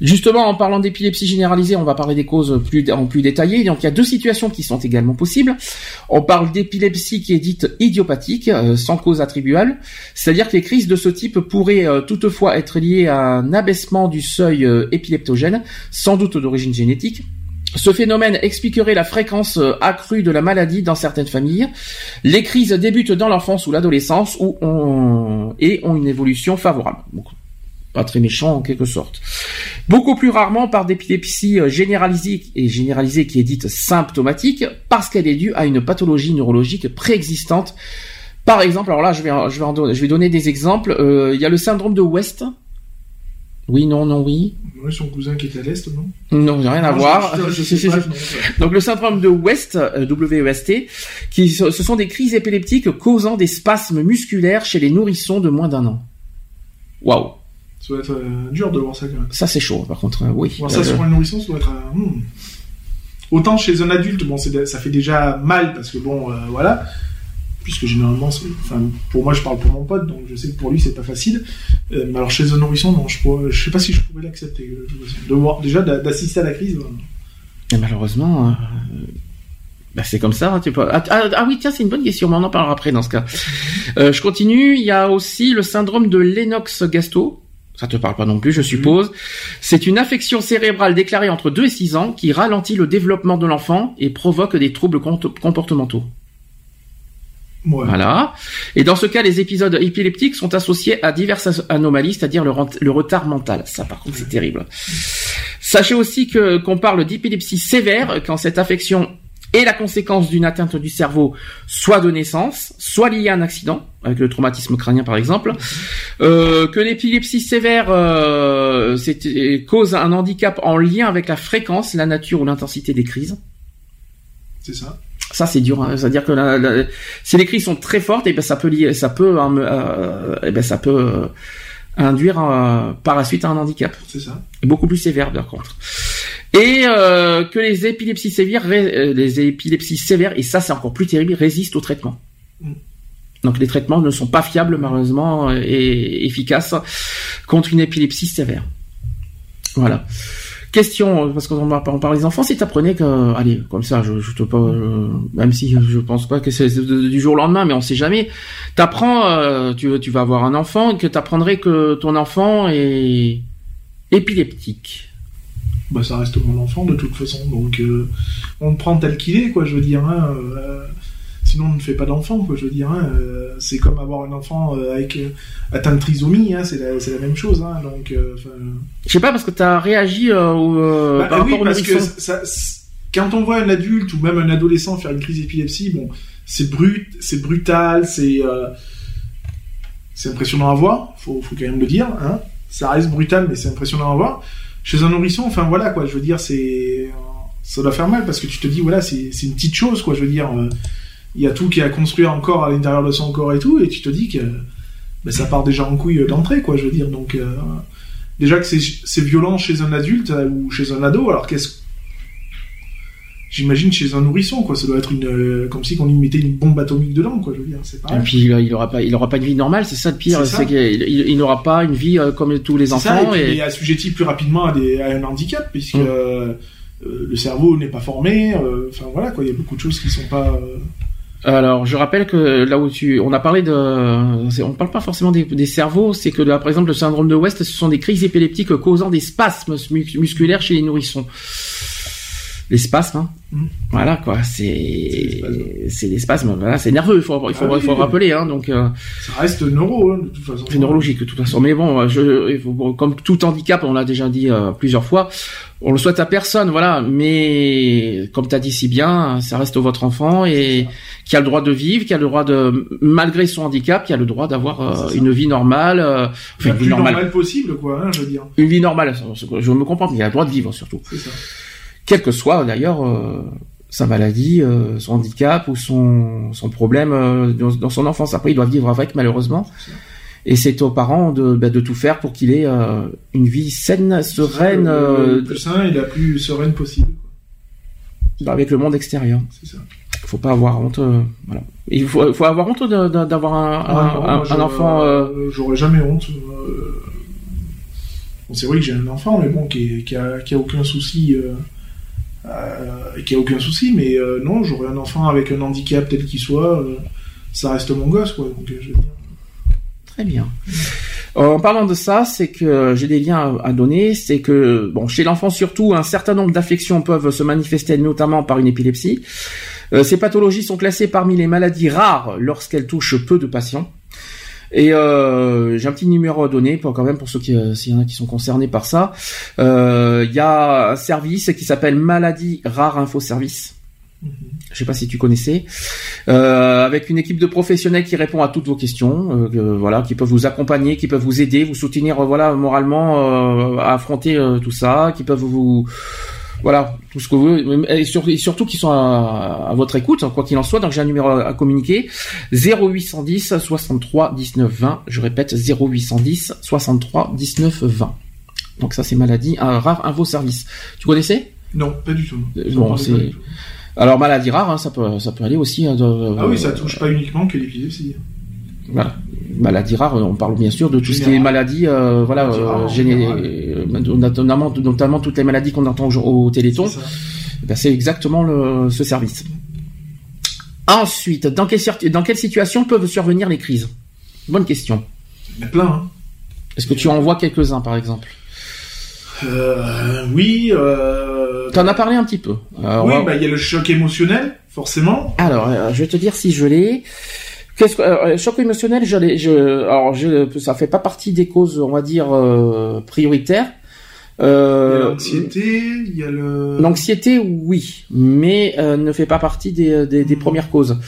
Justement, en parlant d'épilepsie généralisée, on va parler des causes plus, en plus détaillées. Donc, il y a deux situations qui sont également possibles. On parle d'épilepsie qui est dite idiopathique, euh, sans cause attribuable. C'est-à-dire que les crises de ce type pourraient euh, toutefois être liées à un abaissement du seuil euh, épileptogène, sans doute d'origine génétique. Ce phénomène expliquerait la fréquence accrue de la maladie dans certaines familles. Les crises débutent dans l'enfance ou l'adolescence ou et ont une évolution favorable pas très méchant en quelque sorte. Beaucoup plus rarement par d'épilepsie euh, généralisée et généralisée qui est dite symptomatique parce qu'elle est due à une pathologie neurologique préexistante. Par exemple, alors là je vais je vais, je vais donner des exemples. Euh, il y a le syndrome de West. Oui, non, non, oui. Oui, son cousin qui est à l'est, non? Non, rien à Non, voir. je- je- pas, Donc le syndrome de West, euh, WEST, qui ce ce sont des crises épileptiques causant des spasmes musculaires chez les nourrissons de moins d'un an. Waouh, Ça doit être euh, dur de voir ça quand même. ça c'est chaud. Par contre, euh, oui. Voir ça Euh, sur un nourrisson, ça doit être. hmm. Autant chez un adulte, bon, c'est- ça fait déjà mal parce que bon, euh, voilà. Puisque généralement, c'est- enfin, pour moi, je parle pour mon pote, donc je sais que pour lui, c'est pas facile. Euh, mais alors chez un nourrisson, non, je, pourrais- je sais pas si je pouvais l'accepter. euh, de voir déjà d'a- d'assister à la crise. euh, Et malheureusement, euh, bah, c'est comme ça. Tu peux... ah, ah, ah oui, tiens, c'est une bonne question, mais on en parlera après dans ce cas. Euh, je continue. Il y a aussi le syndrome de Lennox-Gastaut. Ça te parle pas non plus, je suppose. C'est une affection cérébrale déclarée entre 2 et 6 ans qui ralentit le développement de l'enfant et provoque des troubles comportementaux. Ouais. Voilà. Et dans ce cas, les épisodes épileptiques sont associés à diverses anomalies, c'est-à-dire le, le retard mental. Ça, par contre, c'est terrible. Sachez aussi que qu'on parle d'épilepsie sévère quand cette affection est la conséquence d'une atteinte du cerveau, soit de naissance, soit liée à un accident, avec le traumatisme crânien par exemple, euh, que l'épilepsie sévère euh, c'est- cause un handicap en lien avec la fréquence, la nature ou l'intensité des crises. C'est ça? Ça c'est dur, hein. c'est-à-dire que la- la- si les crises sont très fortes, et ben ça peut lier, ça peut, hein, euh, eh ben ça peut euh, induire euh, par la suite un handicap, C'est ça? beaucoup plus sévère par contre. Et euh, que les épilepsies sévères, euh, les épilepsies sévères, et ça c'est encore plus terrible, résistent au traitement. Mm. Donc les traitements ne sont pas fiables malheureusement euh, et efficaces contre une épilepsie sévère. Voilà. Question, euh, parce qu'on parle des enfants, si t'apprenais que, allez, comme ça, je, je te pas, même si je pense pas que c'est du jour au lendemain, mais on sait jamais. T'apprends, euh, tu, tu vas avoir un enfant, et que t'apprendrais que ton enfant est épileptique. Bah, ça reste mon enfant de toute façon, donc euh, on le prend tel qu'il est, quoi. Je veux dire. Hein, euh, Sinon, on ne fait pas d'enfant, quoi. Je veux dire, hein, euh, c'est comme avoir un enfant avec atteint de trisomie, hein, c'est la, c'est la même chose. Hein, donc, Je sais pas, parce que t'as réagi euh, au, Bah, par oui, parce que nourrisson. ça, ça- quand on voit un adulte ou même un adolescent faire une crise d'épilepsie, bon, c'est brut, c'est brutal, c'est c'est impressionnant à voir. Faut, faut quand même le dire. Hein. Ça reste brutal, mais c'est impressionnant à voir. Chez un nourrisson, enfin voilà quoi. Je veux dire, c'est ça doit faire mal parce que tu te dis voilà, c'est une petite chose quoi. Je veux dire, euh, il y a tout qui est à construire encore à l'intérieur de son corps et tout, et tu te dis que ben, ça part déjà en couille d'entrée quoi. Je veux dire, donc euh, déjà que c'est c'est violent chez un adulte euh, ou chez un ado, alors qu'est-ce J'imagine chez un nourrisson, quoi. Ça doit être une, euh, comme si on lui mettait une bombe atomique dedans, quoi. Je veux dire, c'est Et pareil. puis il, aura pas, il aura pas une vie normale, c'est ça le pire, C'est ça. qu'il il, il n'aura pas une vie euh, comme tous les ça, enfants. et puis et- il est assujetti plus rapidement à, des, à un handicap, puisque Mm. euh, le cerveau n'est pas formé. Enfin voilà, quoi. Il y a beaucoup de choses qui sont pas. Alors, je rappelle que là où tu, on a parlé de, on parle pas forcément des, des cerveaux, c'est que là, par exemple, le syndrome de West, ce sont des crises épileptiques causant des spasmes mu- musculaires chez les nourrissons. Les spasmes, hein. Mhm. Voilà quoi, C'est c'est des spasmes. Voilà, c'est nerveux. Il faut il faut Ah oui, il faut oui. rappeler hein. Donc euh, Ça reste neuro, hein, de toute façon. c'est neurologique de toute façon. Mais bon, je, comme tout handicap, on l'a déjà dit euh, plusieurs fois, on le souhaite à personne, voilà. Mais comme tu as dit si bien, ça reste votre enfant et qui a le droit de vivre, qui a le droit de, malgré son handicap, qui a le droit d'avoir euh, une vie normale, enfin La une vie plus normale, normale possible, quoi. Hein, je veux dire. une vie normale. Je me comprends, mais il a le droit de vivre surtout, C'est ça. Quel que soit d'ailleurs. euh, sa maladie, euh, son handicap ou son, son problème euh, dans, dans son enfance. Après, il doit vivre avec, malheureusement. Et c'est aux parents de, bah, de tout faire pour qu'il ait une vie saine, sereine, Le- plus sain et la plus sereine possible. avec le monde extérieur. C'est ça. Faut pas avoir honte. voilà. Il faut, faut avoir honte d'avoir un, non, un- un enfant. J'aurais jamais honte. Bon, c'est vrai que j'ai un enfant, mais bon, qui, est- qui a, qui a aucun souci. Euh, euh, qui a aucun souci, mais euh, non, j'aurais un enfant avec un handicap tel qu'il soit, euh, ça reste mon gosse, quoi. Euh. Très bien. En parlant de ça, c'est que j'ai des liens à donner. C'est que bon, chez l'enfant surtout, un certain nombre d'affections peuvent se manifester, notamment par une épilepsie. Ces pathologies sont classées parmi les maladies rares lorsqu'elles touchent peu de patients. Et euh, j'ai un petit numéro à donner pour quand même pour ceux qui, euh, s'il y en a qui sont concernés par ça. Euh, Il y a un service qui s'appelle Maladie Rare Info Service. Je sais pas si tu connaissais, euh, avec une équipe de professionnels qui répond à toutes vos questions, euh, voilà, qui peuvent vous accompagner, qui peuvent vous aider, vous soutenir, voilà, moralement à affronter tout ça, qui peuvent vous, voilà, tout ce que vous, et, surtout qui sont à, votre écoute, quoi qu'il en soit. Donc j'ai un numéro à communiquer 0810 63 19 20. Je répète 0810 63 19 20. Donc ça c'est maladie, un rare, un vos service. Tu connaissais? Non, pas du tout. Bon, c'est alors maladie rare, hein, ça peut ça peut aller aussi. Hein, ah oui, ça touche pas uniquement que l'épilepsie. Voilà, maladie rare, on parle bien sûr de tout ce qui est maladie, euh, voilà, euh, euh, notamment, notamment toutes les maladies qu'on entend au, Téléthon. Eh ben, c'est exactement le, ce service. Ensuite, dans quelle, dans quelle situation peuvent survenir les crises? Bonne question. Il y en a plein. Hein. Est-ce que tu en vois quelques-uns, par exemple? Euh, Oui. Euh... T'en as parlé un petit peu. oui, bah il y a le choc émotionnel, forcément. Alors, je vais te dire si je l'ai. Qu'est-ce que euh, choc émotionnel Je. Je, alors, je, ça fait pas partie des causes, on va dire euh, prioritaires. Euh, il y a l'anxiété, il y a le. L'anxiété, oui, mais euh, ne fait pas partie des, des, des, hmm. premières causes.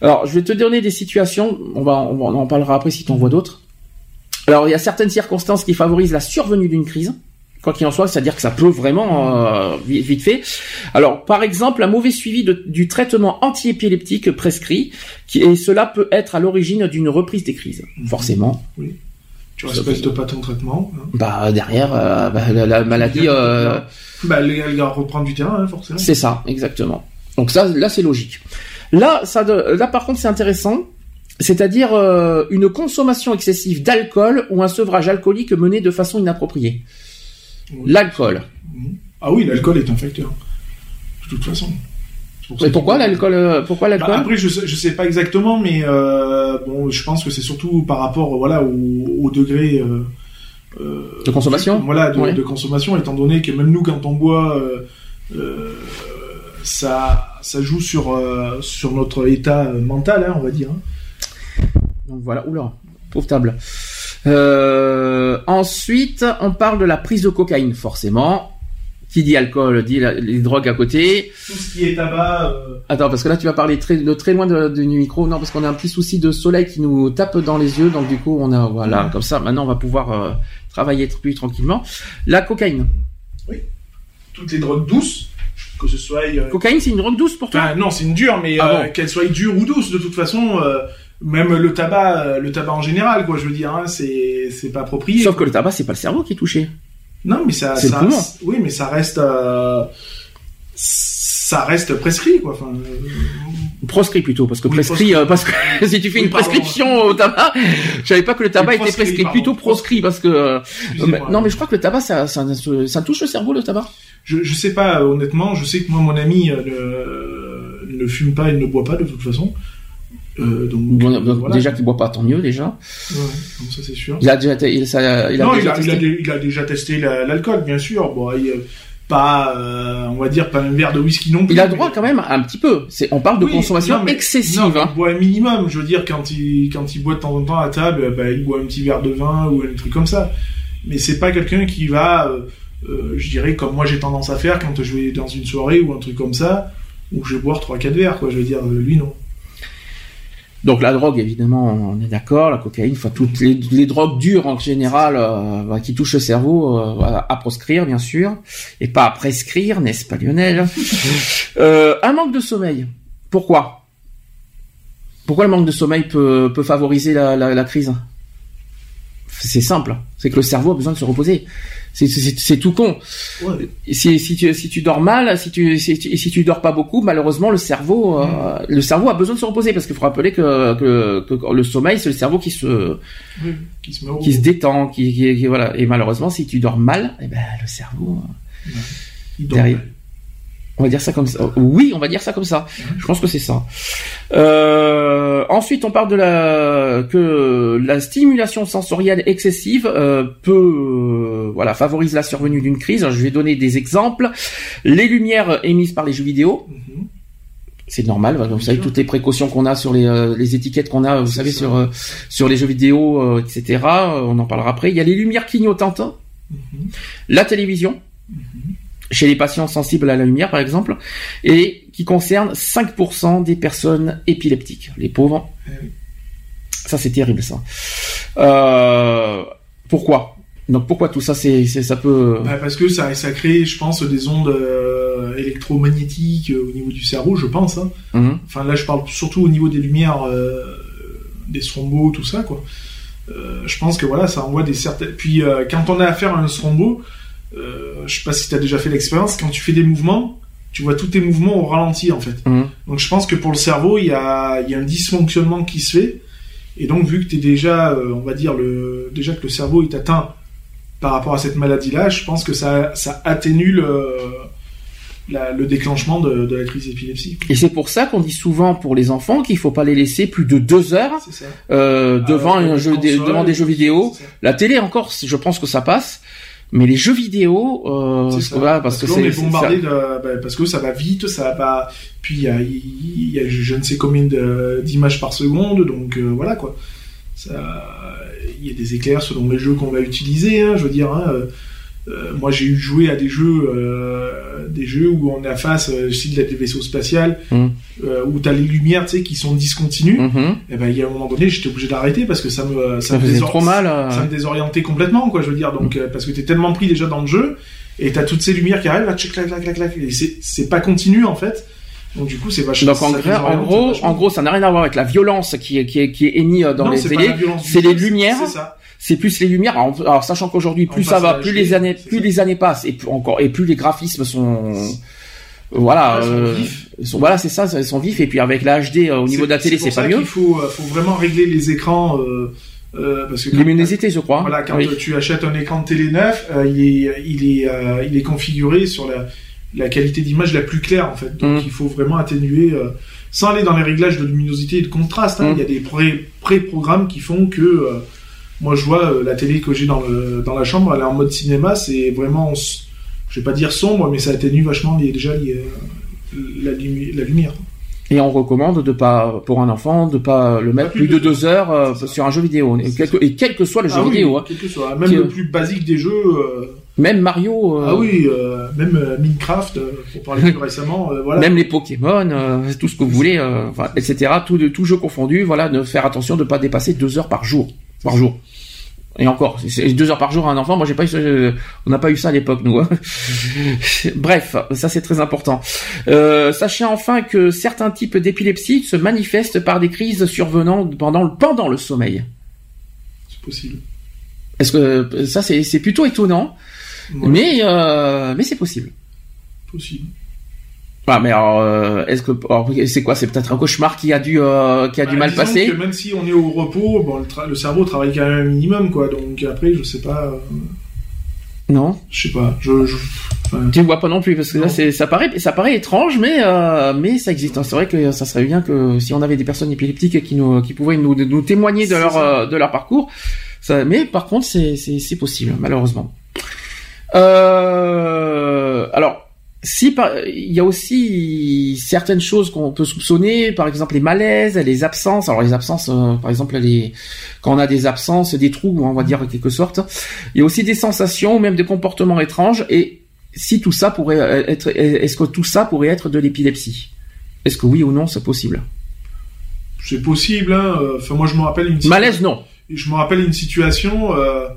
Alors, je vais te donner des situations. On va, on, en parlera après si tu en vois d'autres. Alors, il y a certaines circonstances qui favorisent la survenue d'une crise quoi qu'il en soit, c'est-à-dire que ça peut vraiment euh, vite, fait. Alors, par exemple, un mauvais suivi du traitement antiépileptique prescrit, qui, et cela peut être à l'origine d'une reprise des crises, mhm. forcément. Oui. Tu respectes pas ton traitement. Hein. Bah derrière, euh, bah, la, maladie. Euh, bah, elle va reprendre du terrain, hein, forcément. C'est ça, exactement. Donc ça, là, c'est logique. Là, ça, là, par contre, c'est intéressant. C'est-à-dire une consommation excessive d'alcool ou un sevrage alcoolique mené de façon inappropriée. L'alcool. Ah oui, l'alcool est un facteur. De toute façon. Mais pourquoi l'alcool euh, Pourquoi bah, l'alcool? Après, je sais, sais pas exactement, mais euh, bon, je pense que c'est surtout par rapport, voilà, au, degré euh, de consommation. Voilà, de, consommation, étant donné que même nous, quand on boit, ça, ça joue sur sur notre état mental, hein, on va dire. Hein. Donc voilà, oula, pauvre table. Euh, ensuite, on parle de la prise de cocaïne, forcément. Qui dit alcool dit les drogues à côté. Tout ce qui est tabac. Euh... Attends, parce que là tu vas parler très, de très loin du micro. Non, parce qu'on a un petit souci de soleil qui nous tape dans les yeux. Donc du coup, on a voilà comme ça. Maintenant, on va pouvoir euh, travailler plus tranquillement. La cocaïne. Oui. Toutes les drogues douces. Que ce soit. Euh, cocaïne, c'est une drogue douce pour toi? Non, c'est une dure, mais ah qu'elle soit dure ou douce, de toute façon même le tabac, euh, le tabac en général, quoi. Je veux dire, hein, c'est c'est pas approprié. Sauf que le tabac, c'est pas le cerveau qui est touché. Non, mais ça, ça oui, mais ça reste, euh, ça reste prescrit, quoi. Enfin, euh, proscrit plutôt, parce que prescrit, parce que [LAUGHS] si tu fais une prescription au tabac, [LAUGHS] je savais pas que le tabac était prescrit, plutôt proscrit, parce que non, mais je crois que le tabac, ça, ça, ça, touche le cerveau, le tabac. Je, je sais pas, honnêtement, je sais que moi, mon ami ne, ne fume pas, il ne boit pas de toute façon. Euh, donc, déjà qu'il boit pas, tant mieux déjà. Ouais, ça c'est sûr. Il a déjà, il, ça, il a, non, déjà il, a, testé. Il, a, déjà testé l'alcool, bien sûr. Bon, pas, euh, on va dire pas un verre de whisky non plus. Il a droit quand même un petit peu. C'est, on parle de consommation excessive. Non, hein. Il boit un minimum. Je veux dire, quand il, quand il boit de temps en temps à table, bah, il boit un petit verre de vin ou un truc comme ça. Mais c'est pas quelqu'un qui va, euh, je dirais, comme moi j'ai tendance à faire quand je vais dans une soirée ou un truc comme ça, où je vais boire trois quatre verres, quoi. Je veux dire, lui non. Donc la drogue, évidemment, on est d'accord, la cocaïne, enfin toutes les, drogues dures en général euh, bah, qui touchent le cerveau, euh, à proscrire bien sûr, et pas à prescrire, n'est-ce pas Lionel? [LAUGHS] Euh, Un manque de sommeil. Pourquoi? Pourquoi le manque de sommeil peut, peut favoriser la, la, la crise? C'est simple, c'est que le cerveau a besoin de se reposer. C'est tout con. Ouais. Si, si, tu, si tu dors mal, si tu, si tu, si tu dors pas beaucoup, malheureusement le cerveau, euh, mm. le cerveau a besoin de se reposer parce qu'il faut rappeler que, que, que le sommeil c'est le cerveau qui se, qui se, qui se détend, qui, qui, voilà. Et malheureusement si tu dors mal, eh ben le cerveau il dort derrière, on va dire ça comme ça. Oui, on va dire ça comme ça. Je pense que c'est ça. Euh, ensuite, on parle de la que la stimulation sensorielle excessive euh, peut euh, voilà favoriser la survenue d'une crise. je vais donner des exemples. Les lumières émises par les jeux vidéo. Mhm. C'est normal, vous savez toutes les précautions qu'on a sur les, les étiquettes qu'on a, vous savez sur sur les jeux vidéo, etc. On en parlera après. Il y a les lumières clignotantes, mhm. la télévision, mhm chez les patients sensibles à la lumière, par exemple, et qui concerne 5% des personnes épileptiques, les pauvres. Eh ça, c'est terrible, ça. Euh, pourquoi? Donc, pourquoi tout ça, c'est, ça peut... Bah, parce que ça, ça crée, je pense, des ondes euh, électromagnétiques au niveau du cerveau, je pense. Hein. Mhm. Enfin, là, je parle surtout au niveau des lumières, euh, des thrombos, tout ça, quoi. Euh, je pense que voilà, ça envoie des certaines. Puis euh, quand on a affaire à un thrombo, euh, je sais pas si tu as déjà fait l'expérience, quand tu fais des mouvements, tu vois tous tes mouvements au ralenti en fait. Mhm. Donc je pense que pour le cerveau, il y a, il y a un dysfonctionnement qui se fait. Et donc vu que tu es déjà, euh, on va dire, le, déjà que le cerveau est atteint par rapport à cette maladie-là, je pense que ça, ça atténue le, la- le déclenchement de, de la crise d'épilepsie. Et c'est pour ça qu'on dit souvent pour les enfants qu'il faut pas les laisser plus de deux heures euh, devant Ah, un les jeu, des, consoles, devant des jeux vidéo. La télé encore, je pense que ça passe, mais les jeux vidéo, euh, parce ça. que, parce, que c'est bombardé de, bah, parce que ça va vite, ça va. Puis il y y a je ne sais combien d'images par seconde, donc euh, voilà quoi. Ça, il y a des éclairs selon les jeux qu'on va utiliser. Hein, je veux dire, hein, euh, moi j'ai eu joué à des jeux, euh, des jeux où on est face, euh, style des vaisseaux spatials, Mm. euh, où t'as les lumières, tu sais, qui sont discontinues. Mhm. Et ben il y a un moment donné, j'étais obligé d'arrêter parce que ça me, ça me faisait désor- trop mal. euh. ça me désorientait complètement, quoi, je veux dire. Donc, euh, parce que t'es tellement pris déjà dans le jeu, et t'as toutes ces lumières qui arrivent, là, clac, clac, clac, clac, et c'est, c'est pas continu, en fait. Donc, du coup, c'est vachement. Donc en, gros, en gros, vachement. en gros, ça n'a rien à voir avec la violence qui est, qui est, qui est émise dans Non, les télés. c'est les lumières. C'est ça. C'est plus les lumières. Alors, alors, sachant qu'aujourd'hui, plus ça va, plus les années, plus ça. les années passent, et plus encore, et plus les graphismes sont, voilà, sont euh, sont- voilà, c'est ça, ils sont vifs. Et puis avec la HD euh, au niveau de la télé, c'est pas mieux. qu'il faut, euh, faut vraiment régler les écrans, euh, euh, parce que Luminosité, je crois. Voilà, quand Oui. euh, tu achètes un écran de télé neuf, euh, il est, il est, euh, il est configuré sur la, la qualité d'image la plus claire en fait. Donc Mm. il faut vraiment atténuer, euh, sans aller dans les réglages de luminosité et de contraste. hein. Mm. Il y a des pré- pré-programmes qui font que, euh, moi je vois euh, la télé que j'ai dans le, dans la chambre, elle est en mode cinéma, c'est vraiment, je vais pas dire sombre, mais ça atténue vachement les, déjà les, la, lumi- la lumière. Et on recommande de pas, pour un enfant, de pas le mettre plus plus de de deux heures sur un jeu vidéo. Et quel, que, et quel que soit le jeu Ah oui, vidéo, hein. quel que soit, même Qui- le plus basique des jeux. Même Mario, euh, Ah oui, euh, même euh, Minecraft, pour parler plus [LAUGHS] récemment, voilà. même les Pokémon, tout ce que vous voulez, etc. Tout, tout jeu confondu, voilà, de faire attention de pas dépasser deux heures par jour, par jour. Et encore, c'est- deux heures par jour à un enfant. Moi, j'ai pas eu, on n'a pas eu ça à l'époque, nous. hein. [LAUGHS] Bref, ça c'est très important. Euh, sachez enfin que certains types d'épilepsie se manifestent par des crises survenant pendant le, pendant le sommeil. C'est possible. Est-ce que ça c'est plutôt étonnant, Mais euh, mais c'est possible. possible. Ah, mais alors, euh, est-ce que c'est quoi? C'est peut-être un cauchemar qui a dû euh, qui a Bah, du mal passer? que même si on est au repos, bon, le, cerveau travaille quand même un minimum, quoi. Donc après, je sais pas, euh, Non, je sais pas. Je, je, enfin, tu vois pas non plus parce que là c'est ça paraît ça paraît étrange, mais mais ça existe. C'est vrai que ça serait bien que si on avait des personnes épileptiques qui nous qui pouvaient nous nous témoigner de leur de leur parcours. Ça, mais par contre c'est possible malheureusement. Euh, alors. Si par- il y a aussi certaines choses qu'on peut soupçonner, par exemple les malaises, les absences. Alors les absences, euh, par exemple les quand on a des absences, des troubles, on va dire en quelque sorte. Il y a aussi des sensations, ou même des comportements étranges. Et si tout ça pourrait être, est-ce que tout ça pourrait être de l'épilepsie? Est-ce que oui ou non c'est possible? C'est possible. Hein. Enfin, moi, je me rappelle une. Malaise non. Je me rappelle une situation. euh,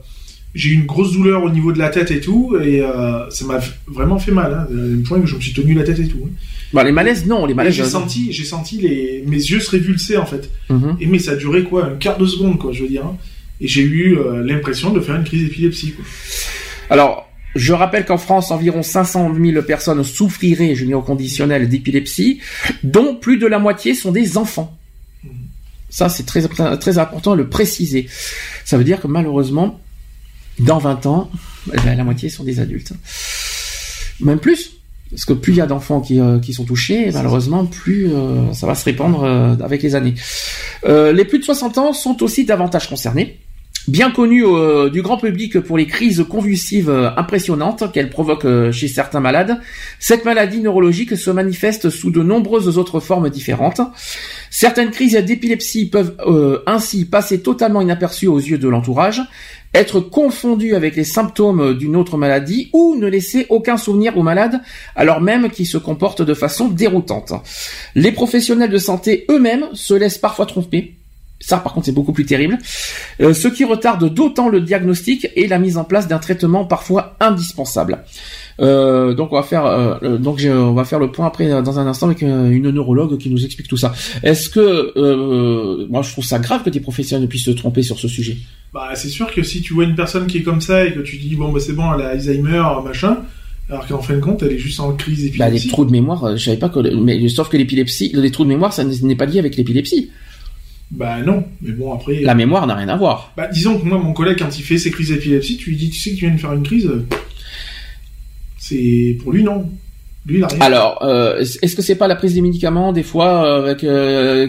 j'ai eu une grosse douleur au niveau de la tête et tout, et euh, ça m'a vraiment fait mal. Hein, à un point que je me suis tenu la tête et tout. hein. Bah, les malaises non, les malaises. j'ai euh, senti, j'ai senti les, mes yeux se révulser en fait. mhm. Et mais ça a duré quoi, un quart de seconde quoi, je veux dire. hein. Et j'ai eu euh, l'impression de faire une crise d'épilepsie. Alors, je rappelle qu'en France, environ 500 000 personnes souffriraient, je dis au conditionnel, d'épilepsie, dont plus de la moitié sont des enfants. Ça, c'est très, très important de le préciser. Ça veut dire que malheureusement, dans 20 ans, eh ben, la moitié sont des adultes. Même plus. Parce que plus il y a d'enfants qui, euh, qui sont touchés, malheureusement, plus euh, ça va se répandre euh, avec les années. Les plus de 60 ans sont aussi davantage concernés. Bien connue euh, du grand public pour les crises convulsives euh, impressionnantes qu'elle provoque euh, chez certains malades, cette maladie neurologique se manifeste sous de nombreuses autres formes différentes. Certaines crises d'épilepsie peuvent ainsi passer totalement inaperçues aux yeux de l'entourage, être confondues avec les symptômes d'une autre maladie ou ne laisser aucun souvenir au malade alors même qu'il se comporte de façon déroutante. Les professionnels de santé eux-mêmes se laissent parfois tromper ça, par contre, c'est beaucoup plus terrible. Euh, ce qui retarde d'autant le diagnostic et la mise en place d'un traitement parfois indispensable. Euh, donc on va faire, euh, donc on va faire le point après dans un instant avec une neurologue qui nous explique tout ça. Est-ce que, moi, je trouve ça grave que des professionnels puissent se tromper sur ce sujet. Bah, c'est sûr que si tu vois une personne qui est comme ça et que tu dis bon bah c'est bon, elle a Alzheimer, machin. Alors qu'en fin de compte, elle est juste en crise épileptique. Bah, les trous de mémoire, je savais pas que, mais sauf que l'épilepsie, les trous de mémoire, ça n'est pas lié avec l'épilepsie. Bah non, mais bon après. La mémoire n'a rien à voir. Bah disons que moi, mon collègue, quand il fait ses crises d'épilepsie, tu lui dis, tu sais que tu viens de faire une crise. C'est pour lui non. Lui, il a rien. Alors, euh, est-ce que c'est pas la prise des médicaments des fois euh, avec euh,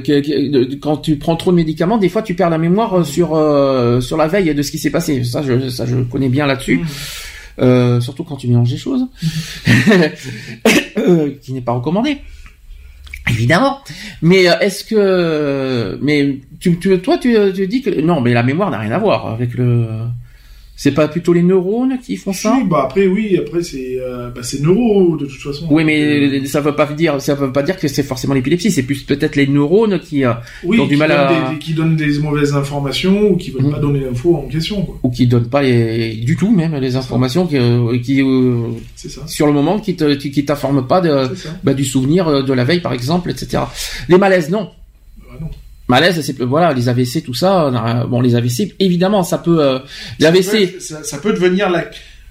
quand tu prends trop de médicaments, des fois tu perds la mémoire sur sur la veille de ce qui s'est passé? Ça, je ça je connais bien là-dessus. Mmh. surtout quand tu mélanges des choses, mmh. [LAUGHS] qui n'est pas recommandé. Évidemment. Mais euh, est-ce que, mais tu, tu toi, tu, tu dis que non, mais la mémoire n'a rien à voir avec le. C'est pas plutôt les neurones qui font ça bah après oui, après c'est euh, bah, c'est neuro de toute façon. Oui, mais ça veut pas dire ça veut pas dire que c'est forcément l'épilepsie, c'est plus peut-être les neurones qui, euh, ont du mal à qui donnent des mauvaises informations ou qui veulent pas mhm. donner l'info en question quoi. Ou qui donnent pas du tout même les informations qui, euh, qui ça. sur le moment qui te qui t'informent pas de bah, du souvenir de la veille par exemple, etc. Les malaises non malaise c'est voilà les AVC tout ça euh, bon les AVC évidemment ça peut euh, l'AVC ça, peut devenir la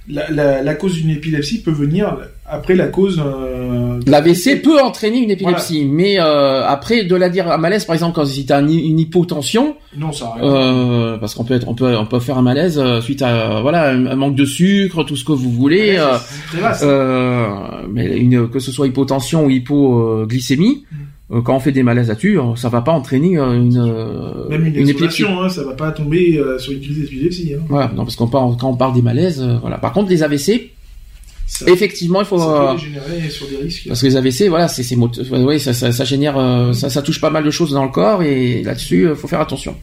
la, la, cause d'une épilepsie peut venir après la cause euh, l'AVC peut entraîner une épilepsie mais euh, après de la dire à malaise par exemple quand si t'as une hypotension non ça euh, parce qu'on peut être on peut on peut faire un malaise suite à voilà un, manque de sucre tout ce que vous voulez mais une que ce soit hypotension ou hypoglycémie mm. Euh, quand on fait des malaises là-dessus, euh, ça va pas entraîner euh, une même une, une épilepsie. Hein, ça va pas tomber sur une crise d'épilepsie. Hein. Voilà, non parce qu'on parle quand on parle des malaises, voilà. Par contre, les AVC, effectivement, il faut. Ça peut générer sur des risques. Parce que les AVC, voilà, c'est c'est ouais, ça, ça, ça génère, ça, ça touche pas mal de choses dans le corps et là-dessus, faut faire attention.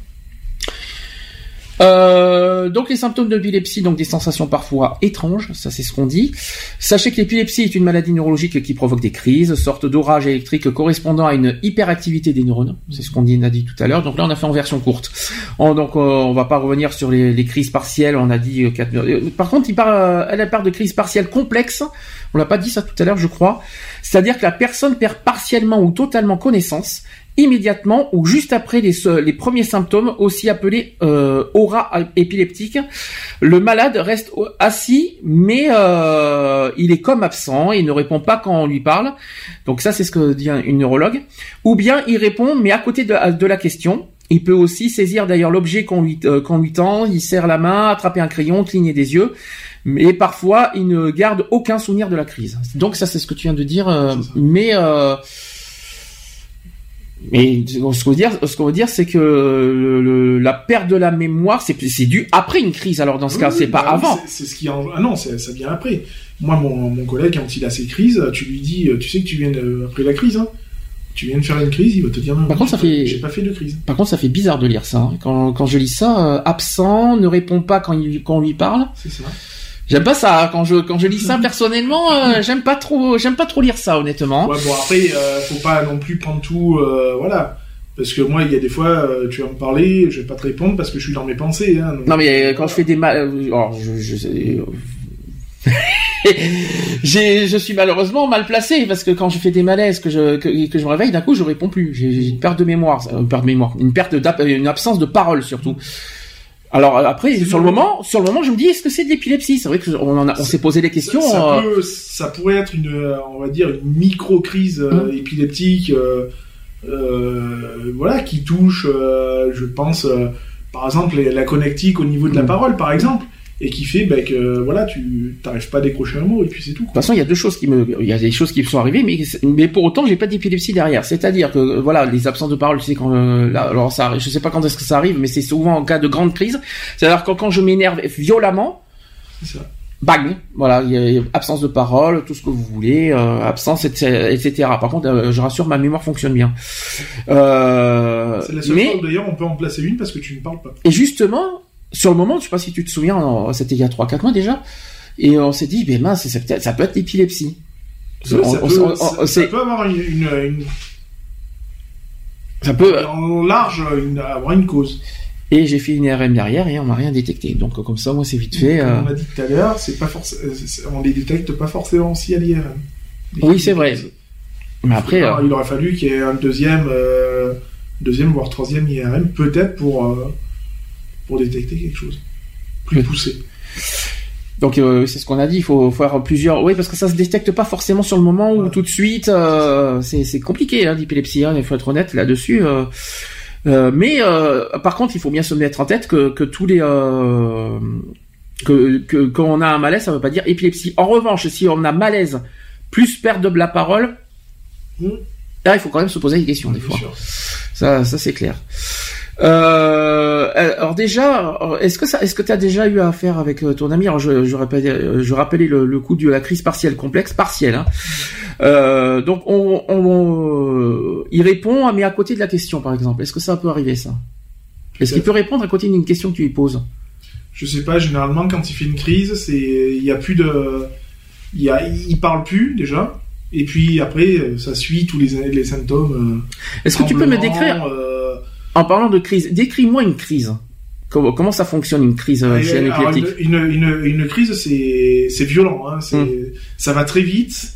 Euh, donc les symptômes de l'épilepsie, donc des sensations parfois étranges, ça c'est ce qu'on dit. Sachez que l'épilepsie est une maladie neurologique qui provoque des crises, sorte d'orage électrique correspondant à une hyperactivité des neurones. C'est ce qu'on a dit tout à l'heure. Donc là on a fait en version courte. donc euh, on va pas revenir sur les, crises partielles. On a dit euh, quatre... Par contre, il parle, elle parle de crises partielles complexes. On l'a pas dit ça tout à l'heure, je crois. C'est-à-dire que la personne perd partiellement ou totalement connaissance immédiatement ou juste après les, les premiers symptômes, aussi appelés euh, aura épileptique. Le malade reste assis, mais euh, il est comme absent et ne répond pas quand on lui parle. Donc ça, c'est ce que dit une neurologue. Ou bien il répond, mais à côté de, de la question. Il peut aussi saisir d'ailleurs l'objet qu'on lui, euh, lui tend, il serre la main, attraper un crayon, cligner des yeux. Mais parfois, il ne garde aucun souvenir de la crise. Donc ça, c'est ce que tu viens de dire. Euh, mais euh, mais ce qu'on veut dire, ce qu'on veut dire, c'est que le, la perte de la mémoire, c'est dû après une crise. Alors dans ce cas, c'est pas bah avant. C'est ce qui en... ah non, ça vient après. Moi, mon, mon collègue, quand il a ses crises, tu lui dis, tu sais que tu viens de, après la crise. Hein tu viens de faire une crise, il va te dire non. Par contre, ça fait. J'ai pas fait de crise. Par contre, ça fait bizarre de lire ça. Hein. Quand, quand je lis ça, euh, absent, ne répond pas quand, il, quand on lui parle. C'est ça. J'aime pas ça quand je quand je lis ça personnellement. Euh, j'aime pas trop j'aime pas trop lire ça honnêtement. Ouais bon après euh, faut pas non plus prendre tout euh, voilà parce que moi il y a des fois tu vas me parler je vais pas te répondre parce que je suis dans mes pensées. Hein, non mais quand je fais des mal oh, je, je, [LAUGHS] je suis malheureusement mal placé parce que quand je fais des malaises que je que, que je me réveille d'un coup je réponds plus j'ai une perte de mémoire une perte de mémoire une perte une absence de parole surtout alors euh, après, sur le moment, sur le moment, je me dis, est-ce que c'est de l'épilepsie? C'est vrai que on, s'est posé des questions. Ça, euh, peut, ça, pourrait être une, euh, on va dire, une micro crise hum. épileptique, euh, voilà, qui touche, je pense, par exemple, la connectique au niveau de la hum. parole, par exemple. Et qui fait ben, que voilà, tu n'arrives pas à décrocher un mot et puis c'est tout. De toute façon, il y a deux choses qui me, il y a des choses qui me sont arrivées, mais mais pour autant, j'ai pas d'épilepsie derrière. C'est-à-dire que voilà, les absences de parole, tu sais quand euh, là, alors ça, je sais pas quand est-ce que ça arrive, mais c'est souvent en cas de grande crise. C'est-à-dire quand quand je m'énerve violemment. Ça. Bang, voilà, il y a absence de parole, tout ce que vous voulez, euh, absence, etc. Par contre, euh, je rassure, ma mémoire fonctionne bien. Euh, c'est la seule mais... d'ailleurs on peut en placer une parce que tu ne parles pas. Et justement, sur le moment, je sais pas si tu te souviens, c'était il y a 3-4 mois déjà, et on s'est dit, ben mince, ça peut être l'épilepsie. Ça, peut avoir une, une, ça peut en large avoir une cause. Et j'ai fait une IRM derrière et on m'a rien détecté. Donc comme ça, moi c'est vite fait. Comme euh. on a dit tout à l'heure, c'est pas forcément, on les détecte pas forcément aussi à l'IRM. Oui, c'est vrai. Mais après, euh, il aurait fallu qu'il y ait un deuxième, euh, deuxième voire troisième IRM peut-être pour pour détecter quelque chose plus poussé. Donc c'est ce qu'on a dit, il faut faire plusieurs. Oui, parce que ça se détecte pas forcément sur le moment ou tout de suite. c'est compliqué hein, l'épilepsie. Hein, il faut être honnête là-dessus. Euh, mais euh, par contre, il faut bien se mettre en tête que, que tous les euh, que, que quand on a un malaise, ça veut pas dire épilepsie. En revanche, si on a malaise plus perte de la parole, mmh. là, il faut quand même se poser des questions des fois. Ça, ça c'est clair. Euh, alors déjà, est-ce que ça, est-ce que tu as déjà eu affaire avec euh, ton ami? Alors je, je, rappelais, je rappelais le, le coup de la crise partielle complexe, partielle. Hein. Euh, donc on, on, il répond, mais à côté de la question par exemple. Est-ce que ça peut arriver ça? Est-ce qu'il peut répondre à côté d'une question que tu lui poses? Je sais pas. Généralement, quand il fait une crise, c'est il y a plus de, il y a, il parle plus déjà. Et puis après, ça suit tous les, les symptômes. Est-ce que tu peux me décrire en parlant de crise, décris-moi une crise. Comment, comment, ça fonctionne une crise euh, chez un une, une, une, crise, c'est violent. Hein, hmm. Ça va très vite.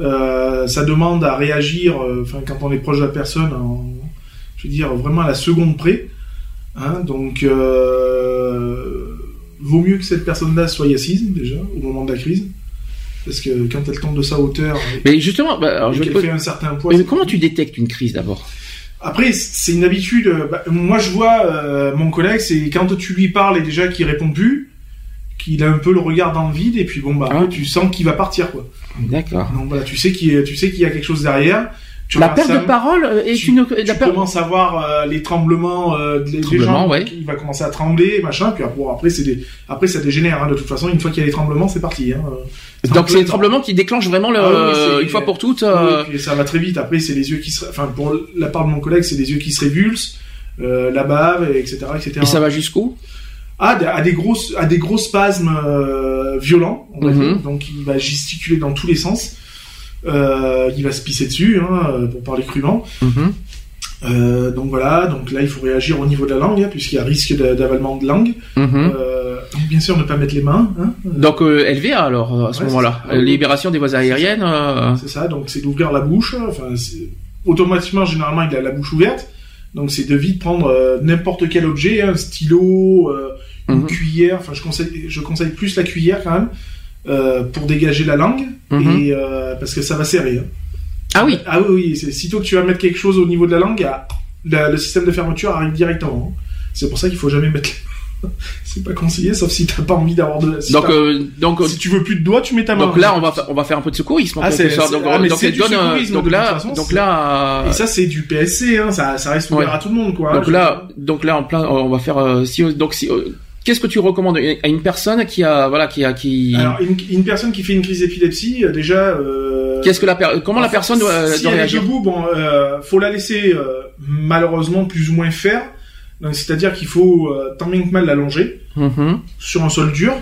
Euh, ça demande à réagir. Euh, enfin, quand on est proche de la personne, je veux dire vraiment à la seconde près. Hein, donc, euh, vaut mieux que cette personne-là soit assise déjà au moment de la crise. Parce que quand elle tombe de sa hauteur, mais justement, bah, je fait un certain poids. Mais comment tu détectes une crise d'abord? Après, c'est une habitude. Euh, bah, moi, je vois euh, mon collègue, c'est quand tu lui parles et déjà qu'il répond plus, qu'il a un peu le regard dans le vide, et puis bon, bah, ah. tu sens qu'il va partir, quoi. D'accord. Donc voilà, tu sais qu'il tu sais qu'il y a quelque chose derrière. La perte de parole est tu, une. Tu commences à voir euh, les tremblements euh, des, gens. Ouais. Il va commencer à trembler, machin. Puis après, après c'est des, après ça dégénère. Hein, de toute façon, une fois qu'il y a les tremblements, c'est parti. Hein. Donc c'est les tremblements qui déclenchent vraiment le, ah une fois pour toutes. Euh... Oui, ça va très vite. Après, c'est les yeux qui se, enfin pour la part de mon collègue, c'est les yeux qui se révulsent, euh, la bave, etc., etc. Et ça va jusqu'où? Ah, à des grosses, à des gros spasmes euh, violents. On va mhm. dire. Donc il va gesticuler dans tous les sens. Euh, il va se pisser dessus, hein, pour parler crûment. Mhm. Euh, donc voilà, donc là il faut réagir au niveau de la langue, hein, puisqu'il y a risque d'avalement de langue. Mhm. Euh, donc bien sûr ne pas mettre les mains. Hein, donc euh, LVA alors à ce moment-là, libération des voies aériennes. C'est ça, donc c'est d'ouvrir la bouche. Enfin, automatiquement généralement il a la bouche ouverte, donc c'est de vite prendre n'importe quel objet, un stylo, une mhm. cuillère. Enfin je conseille, je conseille plus la cuillère quand même pour dégager la langue mhm. et parce que ça va serrer. Hein. Ah oui Ah oui, oui. Sitôt que tu vas mettre quelque chose au niveau de la langue, le système de fermeture arrive directement. Hein. C'est pour ça qu'il faut jamais mettre [LAUGHS] c'est pas conseillé sauf si t'as pas envie d'avoir de donc euh, donc si tu veux plus de doigts tu mets ta main donc là on va on va faire un peu de secourisme ah c'est donc, ah, c'est du secourisme donc là donc là et ça c'est du PSC hein, ça ça reste ouvert à tout le monde quoi donc là donc là en plein on va faire euh, si donc si euh, Qu'est-ce que tu recommandes à une personne qui a voilà qui a qui alors une, une personne qui fait une crise d'épilepsie déjà Qu'est-ce que la comment la personne doit, si elle réagir est debout, bon, euh, faut la laisser euh, malheureusement plus ou moins faire. C'est-à-dire qu'il faut euh, tant bien que mal l'allonger mm-hmm. sur un sol dur,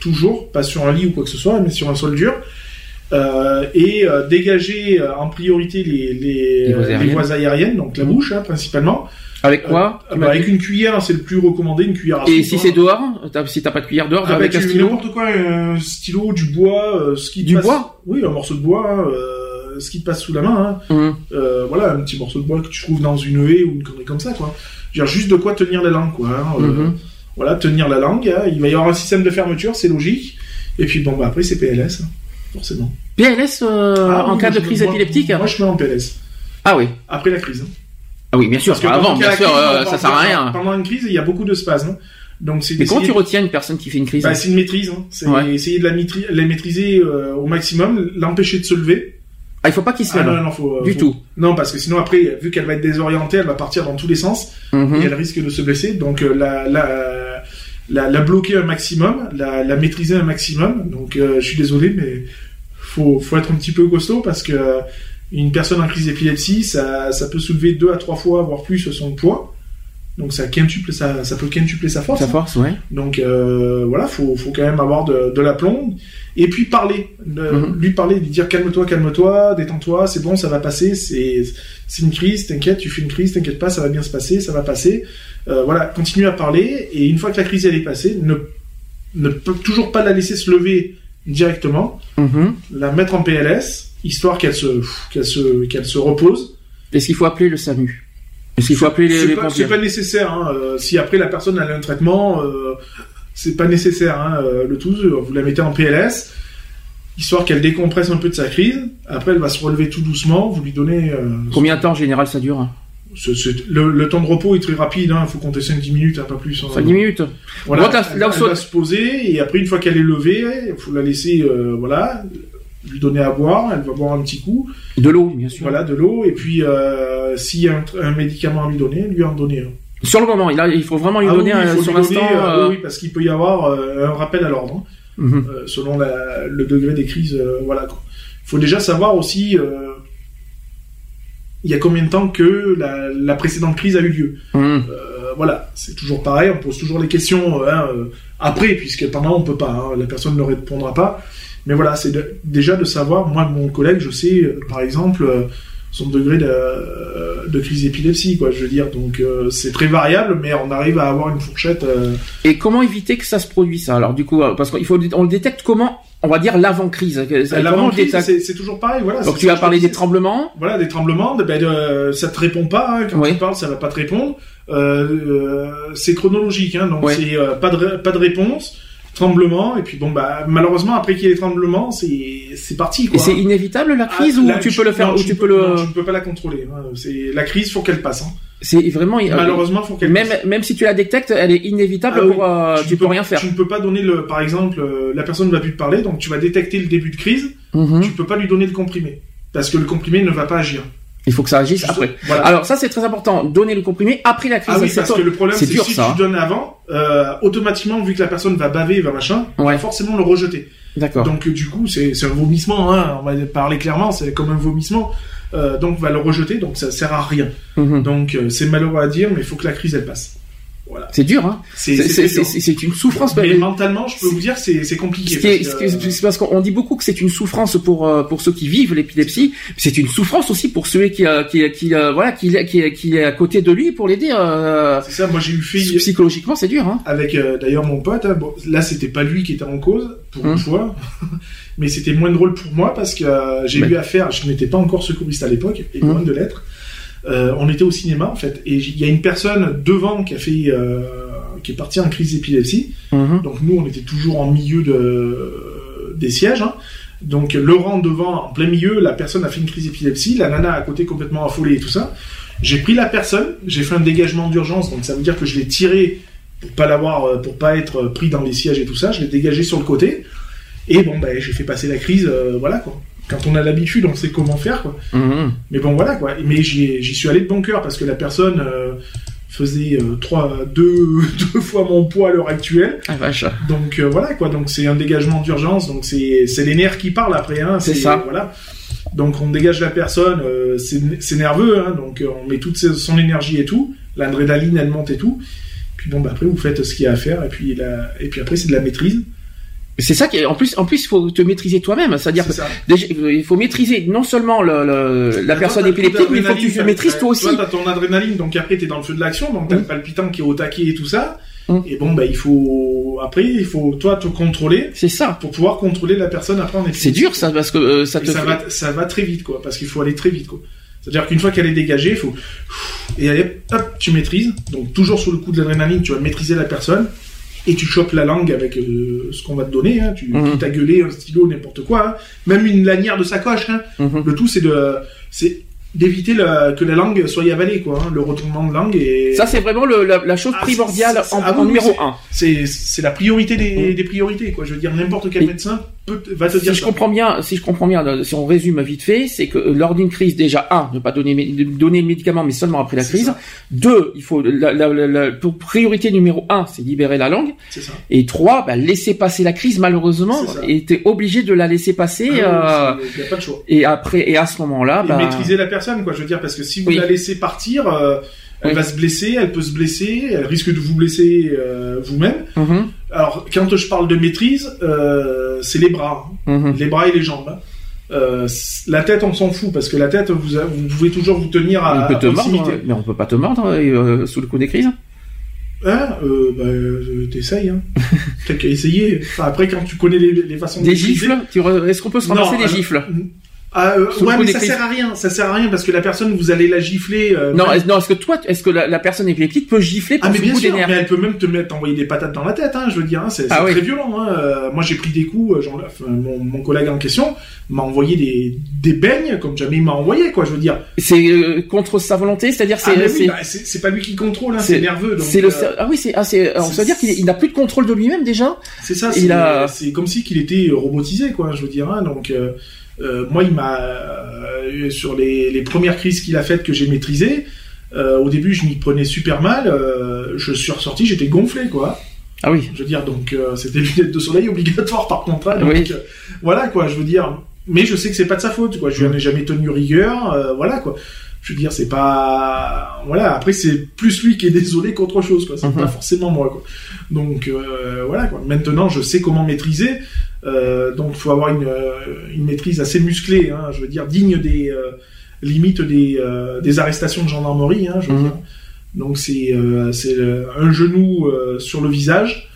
toujours, pas sur un lit ou quoi que ce soit, mais sur un sol dur. Euh, et euh, dégager euh, en priorité les, les, les, voies, aériennes. les voies, aériennes. donc la bouche hein, principalement. Avec quoi euh, bah, Avec une cuillère, c'est le plus recommandé, une cuillère à Et si c'est dehors Si t'as pas de cuillère dehors, ah, avec un stylo N'importe quoi, un stylo, du bois, ce qui Du passe... bois Oui, un morceau de bois, hein, ce qui te passe sous la main. Hein. Mmh. voilà, un petit morceau de bois que tu trouves dans une haie ou une connerie comme ça, quoi. Dire juste de quoi tenir la langue, quoi. Hein, mmh. Voilà, tenir la langue. Hein. Il va y avoir un système de fermeture, c'est logique. Et puis bon, bah après c'est PLS, forcément. PLS euh, ah en cas de crise épileptique Moi, je mets en PLS. Ah oui. Après la crise. Ah oui, bien sûr. Parce que avant, bien sûr, euh, ça sert à rien. Pendant une crise, il y a beaucoup de spasmes. Donc c'est Mais comment tu retiens une personne qui fait une crise bah, c'est une maîtrise. Hein. C'est Ouais. essayer de la, maîtri- la maîtriser euh, au maximum, l'empêcher de se lever. Ah, il faut pas qu'il se Ah lève. non, non, faut, Du faut- tout. Non, parce que sinon après, vu qu'elle va être désorientée, elle va partir dans tous les sens Mhm. et elle risque de se blesser. Donc euh, la, la, la, la bloquer un maximum, la, la maîtriser un maximum. Donc euh, je suis désolé, mais faut, faut être un petit peu costaud parce que euh, une personne en crise d'épilepsie, ça, ça peut soulever deux à trois fois, voire plus son poids. Donc ça quintuple, ça, ça peut quintupler sa force. Sa hein. force, ouais. Donc euh, voilà, faut, faut quand même avoir de, de l'aplomb. Et puis parler, Mhm. lui parler, lui dire calme-toi, calme-toi, détends-toi, c'est bon, ça va passer, c'est une crise, t'inquiète, tu fais une crise, t'inquiète pas, ça va bien se passer, ça va passer. Euh, voilà, continue à parler, et une fois que la crise elle est passée, ne, ne peut toujours pas la laisser se lever directement, Mhm. la mettre en PLS, histoire qu'elle se, qu'elle se, qu'elle se repose. Est-ce qu'il faut appeler le SAMU? Est-ce qu'il faut appeler les, C'est les pas, pompiers? c'est pas nécessaire. Hein. euh, si après la personne a un traitement, euh, c'est pas nécessaire. Hein. euh, le tout, euh, vous la mettez en PLS, histoire qu'elle décompresse un peu de sa crise. Après, elle va se relever tout doucement. Vous lui donnez. euh, Combien de temps en général ça dure ce- ce- le, le temps de repos est très rapide. Il faut compter 5-10 minutes, hein, pas plus. hein. 5-10 minutes Voilà, là- elle, là elle va se poser et après, une fois qu'elle est levée, il faut la laisser, voilà, lui donner à boire. Elle va boire un petit coup. De l'eau, bien sûr. Voilà, de l'eau. Et puis, euh, s'il y a un, un médicament à lui donner, lui en donner un. Sur le moment, il, a- il faut vraiment lui Ah donner oui, il un- faut sur l'instant. euh, euh, oui, parce qu'il peut y avoir euh, un rappel à l'ordre, hein, mhm. euh, selon la- le degré des crises. euh, voilà. Il faut déjà savoir aussi, euh, il y a combien de temps que la, la précédente crise a eu lieu. Mhm. Euh, voilà, c'est toujours pareil, on pose toujours les questions euh, hein, euh, après, puisque pendant on peut pas, hein, la personne ne répondra pas. Mais voilà, c'est déjà de savoir, moi, mon collègue, je sais, euh, par exemple, euh, son degré de, euh, de crise d'épilepsie, quoi, je veux dire. Donc, euh, c'est très variable, mais on arrive à avoir une fourchette. euh, Et comment éviter que ça se produise ça Alors du coup, euh, parce qu'il faut, on le détecte comment On va dire on le L'avant-crise, détecte c'est toujours pareil, voilà. Donc tu ça as que parlé je des tremblements. Voilà, des tremblements, de- ben, de- ça te répond pas, hein, quand Ouais. tu parles, ça va pas te répondre. Euh, euh, c'est chronologique, hein, donc Ouais. c'est euh, pas, de, pas de réponse, tremblement, et puis bon, bah, malheureusement, après qu'il y ait les tremblements, c'est c'est parti, Et quoi. c'est inévitable la Ah, crise ou tu peux le faire non, ou tu peux le non, tu ne peux pas la contrôler. hein. C'est la crise, faut qu'elle passe. hein. C'est vraiment euh, Malheureusement, faut qu'elle même passe. même si tu la détectes, elle est inévitable Ah oui. euh, tu, ne peux rien faire. Tu ne peux pas donner le, par exemple, euh, la personne ne va plus te parler, donc tu vas détecter le début de crise. Mhm. Tu peux pas lui donner le comprimé parce que le comprimé ne va pas agir. Il faut que ça agisse après. Voilà. Alors ça c'est très important. Donner le comprimé après la crise. Ah oui, parce que le problème, c'est dur, si ça, hein. tu donnes avant, euh, automatiquement, vu que la personne va baver, va machin, Ouais. va forcément le rejeter. D'accord. Donc, du coup, c'est c'est un vomissement, hein, on va parler clairement, c'est comme un vomissement. Euh, donc, va le rejeter, donc ça sert à rien. Mhm. Donc, euh, c'est malheureux à dire, mais il faut que la crise, elle passe. Voilà. C'est dur, hein. C'est une souffrance. Mais mais- mentalement, je peux vous dire, c'est compliqué. Qui parce qui c'est parce qu'on dit beaucoup que c'est une souffrance pour euh, pour ceux qui vivent l'épilepsie. C'est une souffrance aussi pour ceux qui euh, qui qui euh, voilà qui qui qui est à côté de lui pour l'aider. Euh, c'est ça, moi j'ai eu fait psychologiquement, c'est dur. Hein. avec euh, d'ailleurs mon pote. hein, bon, là, c'était pas lui qui était en cause pour Hum. une fois, [LAUGHS] mais c'était moins drôle pour moi parce que euh, j'ai Mais- eu affaire. Je n'étais pas encore secouriste à l'époque, et Hum. loin de l'être. Euh, on était au cinéma en fait, et il y a une personne devant qui a fait, euh, qui est partie en crise d'épilepsie. Mhm. Donc nous, on était toujours en milieu de des sièges. hein. Donc rang devant, en plein milieu, la personne a fait une crise d'épilepsie, la nana à côté complètement affolée et tout ça. J'ai pris la personne, j'ai fait un dégagement d'urgence, donc ça veut dire que je l'ai tiré pour pas l'avoir, euh, pour pas être pris dans les sièges et tout ça. Je l'ai dégagé sur le côté. Et bon, ben j'ai fait passer la crise, euh, voilà quoi. Quand on a l'habitude, on sait comment faire quoi. Mhm. Mais bon, voilà quoi. Mais j'y suis allé de bon cœur parce que la personne euh, faisait euh, trois, deux, [LAUGHS] deux fois mon poids à l'heure actuelle. Ah vache. Donc euh, voilà quoi, donc c'est un dégagement d'urgence, donc c'est les nerfs qui parlent après, hein, C'est ça. Voilà. Donc on dégage la personne, euh, c'est nerveux, hein, donc euh, on met toute son énergie et tout, l'adrénaline elle monte et tout. Puis bon bah après vous faites ce qu'il y a à faire et puis la, et puis après c'est de la maîtrise. C'est ça qui est, en plus en plus il faut te maîtriser toi-même. C'est-à-dire il faut maîtriser non seulement le, le- la personne épileptique, mais il faut que tu te maîtrises toi aussi. Toi t'as ton adrénaline, donc après t'es dans le feu de l'action, donc t'as Mm. le palpitant qui est au taquet et tout ça. Mm. Et bon bah il faut après il faut toi te contrôler C'est ça. pour pouvoir contrôler la personne après en C'est dur ça parce que euh, ça Et te. ça va, ça va très vite, quoi, parce qu'il faut aller très vite, quoi. C'est-à-dire qu'une fois qu'elle est dégagée, il faut et allez, hop, tu maîtrises. Donc toujours sous le coup de l'adrénaline, tu vas maîtriser la personne et tu chopes la langue avec euh, ce qu'on va te donner. Hein. Tu Mhm. quitte à gueuler, un stylo, n'importe quoi. hein. Même une lanière de sacoche. Hein. Mhm. Le tout, c'est de, c'est d'éviter que la langue soit avalée, quoi. Le retournement de langue et ça c'est vraiment le, la, chose ah, primordiale en, numéro un. C'est la priorité des, mm. des, priorités, quoi. Je veux dire, n'importe quel médecin peut, va te dire. Si je comprends bien, si je comprends bien, si on résume vite fait, c'est que euh, lors d'une crise, déjà un, ne pas donner donner le médicament, mais seulement après la crise. Deux, il faut la, la, pour priorité numéro un, c'est libérer la langue. Ça. Et trois, bah, laisser passer la crise. Malheureusement, et t'es obligé de la laisser passer. Ah euh, y a pas de choix. Et après, et à ce moment-là, bah... maîtriser la personne, quoi. Je veux dire, parce que si vous la laissez partir, euh, elle va se blesser, elle peut se blesser, elle risque de vous blesser euh, vous-même. Mm-hmm. Alors, quand je parle de maîtrise, euh, c'est les bras, hein. mm-hmm. les bras et les jambes. Hein. la tête, on s'en fout parce que la tête, vous, vous pouvez toujours vous tenir à, on peut te Mordre, mais on peut pas te mordre sous le coup des crises. Hein euh, bah, t'essayes, hein. [LAUGHS] T'as qu'à essayer. après, quand tu connais les, les façons des gifles, est-ce qu'on peut se ramasser des gifles? Ah, euh, ouais, mais ça sert à rien. Ça sert à rien parce que la personne, vous allez la gifler. Euh, non, est, non, est-ce que toi, est-ce que la, la personne épileptique peut gifler pour ah, mais bien sûr, mais elle peut même te mettre, envoyer des patates dans la tête. Hein, je veux dire, hein, c'est ah, très violent. Hein. Euh, moi, j'ai pris des coups. Genre, mon, mon, collègue en question m'a envoyé des des beignes comme jamais il m'a envoyé, quoi. Je veux dire. C'est contre sa volonté, c'est-à-dire c'est. Ah, oui, bah, c'est pas lui qui contrôle, hein, c'est nerveux. C'est le. Ah oui, c'est. Ah. On veut dire qu'il n'a plus de contrôle de lui-même déjà. C'est ça. C'est a... comme si qu'il était robotisé, quoi. Je veux dire. Donc. Euh, moi, il m'a euh, sur les, les, premières crises qu'il a faites que j'ai maîtrisées. Euh, au début, je m'y prenais super mal. je suis ressorti, j'étais gonflé, quoi. Ah oui. Je veux dire, donc c'était lunettes de soleil obligatoire par contrat. Donc, voilà, quoi. Je veux dire, mais je sais que c'est pas de sa faute, quoi. Je lui en ai jamais tenu rigueur, voilà, quoi je veux dire, c'est pas, voilà. Après, c'est plus lui qui est désolé qu'autre chose, quoi. C'est mhm. pas forcément moi, quoi. Donc euh, voilà, quoi. Maintenant, je sais comment maîtriser. Euh, donc, il faut avoir une, euh, une, maîtrise assez musclée, hein, je veux dire, digne des euh, limites des, des arrestations de gendarmerie, hein, je veux mhm. dire. Donc, c'est c'est un genou sur le visage.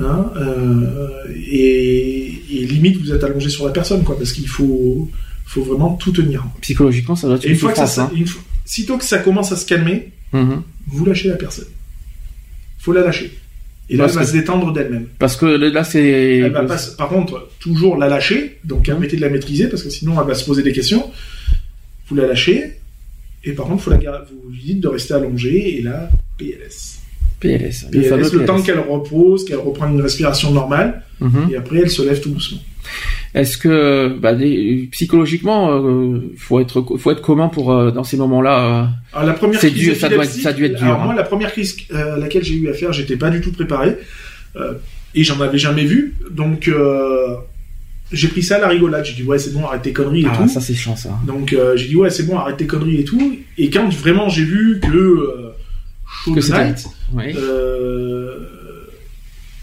Hein, et, et limite vous êtes allongé sur la personne quoi parce qu'il faut faut vraiment tout tenir. Psychologiquement, ça doit être une, fois que ça, hein. sitôt que ça commence à se calmer, mhm. vous lâchez la personne. Faut la lâcher. Et là, elle va se détendre d'elle-même. Parce que là, c'est. par contre, toujours la lâcher, donc mmh. arrêtez de la maîtriser, parce que sinon, elle va se poser des questions. Vous la lâchez, et par contre, faut la vous lui dites de rester allongée, et là, PLS. PLS. PLS, le, temps qu'elle repose, qu'elle reprend une respiration normale, mhm. et après, elle se lève tout doucement. Est-ce que bah, psychologiquement, euh, faut être faut être commun pour euh, dans ces moments-là. Euh, la première crise dur, ça doit ça a dû être dur. Alors moi, hein. la première crise à laquelle j'ai eu affaire, j'étais pas du tout préparé et j'en avais jamais vu, donc j'ai pris ça à la rigolade. J'ai dit ouais c'est bon arrête tes conneries et ah, tout. ça c'est chiant ça. Donc j'ai dit ouais c'est bon arrête tes conneries et tout. Et quand vraiment j'ai vu que euh, que Night,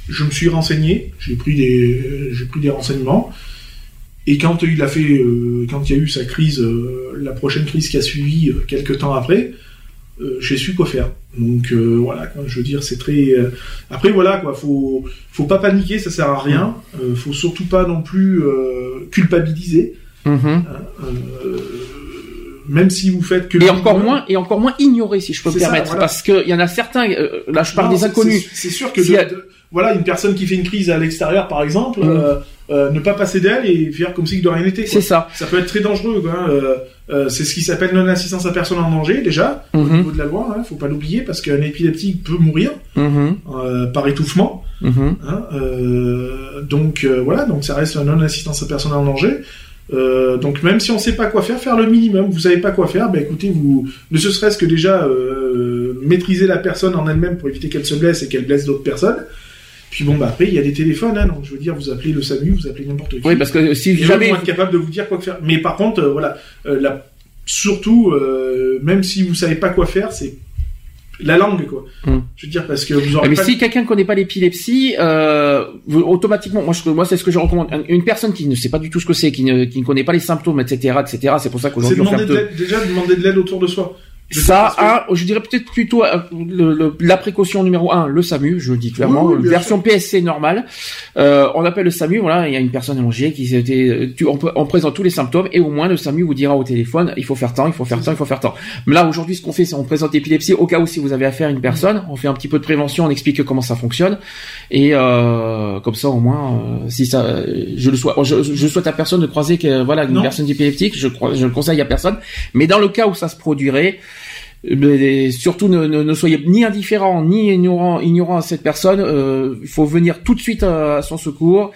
je me suis renseigné, j'ai pris des j'ai pris des renseignements. Et quand il a fait, euh, quand il y a eu sa crise, euh, la prochaine crise qui a suivi euh, quelques temps après, j'ai su quoi faire. Donc voilà, je veux dire, c'est très. Après voilà quoi, faut faut pas paniquer, ça sert à rien. faut surtout pas non plus culpabiliser. Mm-hmm. Hein, même si vous faites que et encore moins et encore moins ignorer si je peux me permettre parce qu'il y en a certains là je parle des inconnus c'est sûr que voilà une personne qui fait une crise à l'extérieur par exemple mm. Euh, ne pas passer d'elle et faire comme si de rien n'était. C'est ça. Ça peut être très dangereux. Hein. Euh, euh, c'est ce qui s'appelle non-assistance à personne en danger déjà au mhm. niveau de la loi. Hein, faut pas l'oublier parce qu'un épileptique peut mourir mhm. par étouffement. Mhm. Hein, donc voilà, donc ça reste non-assistance à personne en danger. donc même si on sait pas quoi faire, faire le minimum. Vous savez pas quoi faire, ben écoutez, vous ne serait-ce que déjà maîtriser la personne en elle-même pour éviter qu'elle se blesse et qu'elle blesse d'autres personnes. Puis bon, bah après, il y a des téléphones, hein, donc je veux dire, vous appelez le SAMU, vous appelez n'importe qui. Oui, parce que si jamais. Ils vont être capables de vous dire quoi faire. Mais par contre, euh, voilà, euh, la... surtout, euh, même si vous savez pas quoi faire, c'est la langue, quoi. Hmm. Je veux dire, parce que vous aurez. Mais si quelqu'un ne connaît pas l'épilepsie, euh, automatiquement, moi, je, moi, c'est ce que je recommande. Une personne qui ne sait pas du tout ce que c'est, qui ne, qui ne connaît pas les symptômes, etc., etc., c'est pour ça qu'aujourd'hui. C'est demander de l'aide, déjà demander de l'aide autour de soi. Ça, un, je dirais peut-être plutôt euh, le, la précaution numéro un, le SAMU, je le dis clairement, version PSC normale. Euh, on appelle le SAMU, voilà, il y a une personne allongée qui était, tu, on, on, présente tous les symptômes et au moins le SAMU vous dira au téléphone, il faut faire tant, il faut faire tant, il faut faire tant. Mais là aujourd'hui, ce qu'on fait, c'est on présente l'épilepsie au cas où si vous avez affaire à une personne, on fait un petit peu de prévention, on explique comment ça fonctionne et euh, comme ça au moins, euh, si ça, je le souhaite, je, je, souhaite à personne de croiser que voilà une personne épileptique, je, je le conseille à personne. Mais dans le cas où ça se produirait mais surtout ne, ne, soyez ni indifférent ni ignorant, ignorant à cette personne. Euh, il faut venir tout de suite à, son secours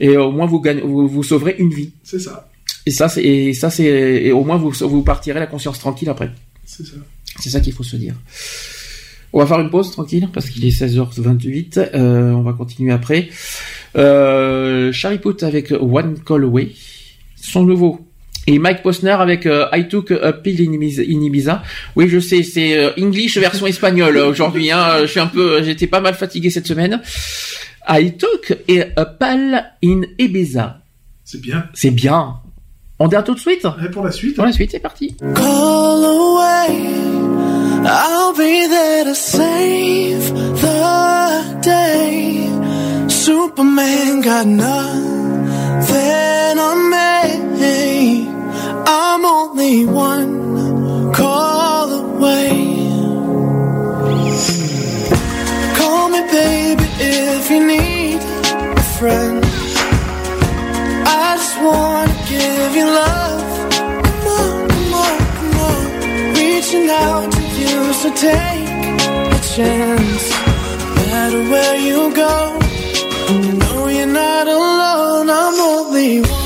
et au moins vous, gagnez, vous, vous sauverez une vie. C'est ça. Et ça, c'est et ça c'est et au moins vous vous partirez la conscience tranquille après. C'est ça. C'est ça qu'il faut se dire. On va faire une pause tranquille parce qu'il est 16h28. Euh, on va continuer après. Euh, Charlie Put avec One Call Away. Son nouveau et Mike Posner avec euh, I Took a Pill in Ibiza. Oui, je sais, c'est euh, English version espagnole aujourd'hui. Hein. Je suis un peu, j'étais pas mal fatigué cette semaine. I Took a Pill in Ibiza. C'est bien. C'est bien. On démarre tout de suite. Et pour la suite. Pour la suite, c'est parti. Call away. I'll be there to save the day. Superman got nothing on me. I'm only one call away. Call me, baby, if you need a friend. I just wanna give you love. Come on, come on, come on. Reaching out to you, so take a chance. No matter where you go, you know you're not alone. I'm only one.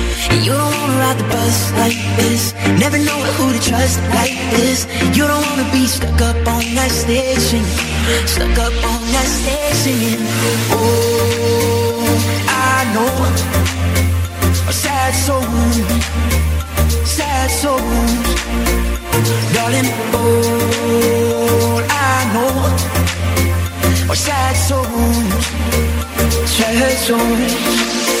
You don't wanna ride the bus like this. Never know who to trust like this. You don't wanna be stuck up on that station Stuck up on that station Oh, I know. A sad soul. Sad souls. Darling, all I know. Are sad souls, sad souls.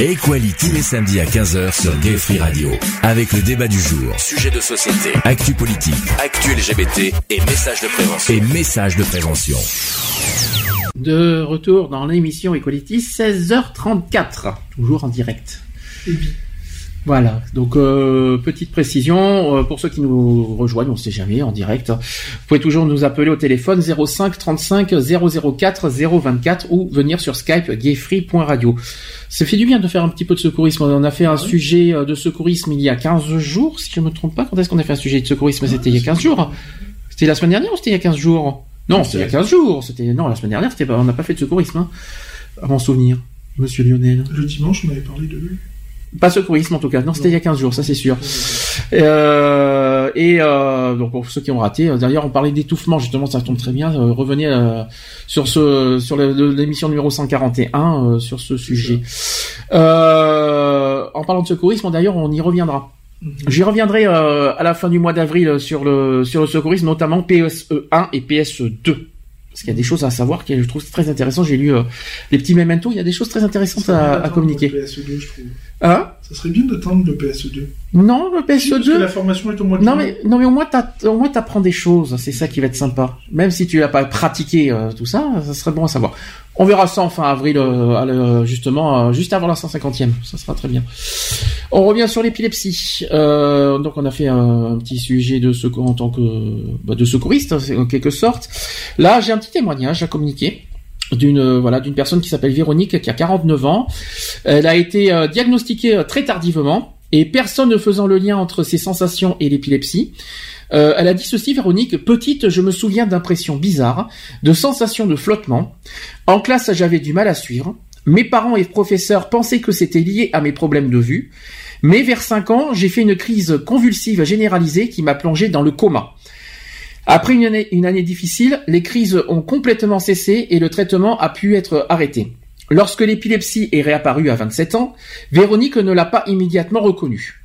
Equality tous les samedis à 15h sur Gay Free Radio. Avec le débat du jour, Sujet de société, actu politique actu LGBT et messages de prévention. et messages de prévention. De retour dans l'émission Equality, 16h34, toujours en direct. Voilà, donc euh, petite précision, euh, pour ceux qui nous rejoignent, on ne sait jamais, en direct, vous pouvez toujours nous appeler au téléphone 05 35 004 024 ou venir sur Skype gayfree.radio. Ça fait du bien de faire un petit peu de secourisme. On a fait un sujet euh, de secourisme il y a 15 jours, si je ne me trompe pas. Quand est-ce qu'on a fait un sujet de secourisme? C'était il y a 15 jours. C'était la semaine dernière ou c'était il y a 15 jours? Non, c'était il y a 15 jours. C'était non, la semaine dernière, c'était pas... on n'a pas fait de secourisme. Hein. À mon souvenir, Monsieur Lionel. Le dimanche, on avait parlé de lui. Pas secourisme en tout cas. Non, c'était il y a 15 jours, ça c'est sûr. Euh, et euh, donc pour ceux qui ont raté, euh, d'ailleurs on parlait d'étouffement justement, ça tombe très bien. Euh, revenez euh, sur ce sur l'émission numéro 141 euh, sur ce sujet. Euh, en parlant de secourisme, d'ailleurs on y reviendra. J'y reviendrai à la fin du mois d'avril sur le sur le secourisme, notamment PSE 1 et PSE 2. Parce qu'il y a des choses à savoir que je trouve très intéressant. J'ai lu euh, les petits mementos, il y a des choses très intéressantes à, à communiquer. Le PSE2, je trouve. Hein? Ça serait bien d'attendre le PSE2. Non, le Parce que PSE2. la formation est au mois de Non juin. mais non mais au moins t'as au moins t'apprends des choses, c'est ça qui va être sympa. Même si tu l'as pas pratiqué euh, tout ça, ça serait bon à savoir. On verra ça en fin avril, euh, justement euh, juste avant la 150e, ça sera très bien. On revient sur l'épilepsie. Euh, donc on a fait un, un petit sujet de secours en tant que bah, de secouriste en quelque sorte. Là j'ai un petit témoignage à communiquer d'une euh, voilà d'une personne qui s'appelle Véronique qui a 49 ans. Elle a été diagnostiquée très tardivement et personne ne faisant le lien entre ses sensations et l'épilepsie. Euh, elle a dit ceci, Véronique, petite, je me souviens d'impressions bizarres, de sensations de flottement. En classe, j'avais du mal à suivre. Mes parents et professeurs pensaient que c'était lié à mes problèmes de vue. Mais vers 5 ans, j'ai fait une crise convulsive généralisée qui m'a plongé dans le coma. Après une une année difficile, les crises ont complètement cessé et le traitement a pu être arrêté. Lorsque l'épilepsie est réapparue à 27 ans, Véronique ne l'a pas immédiatement reconnue.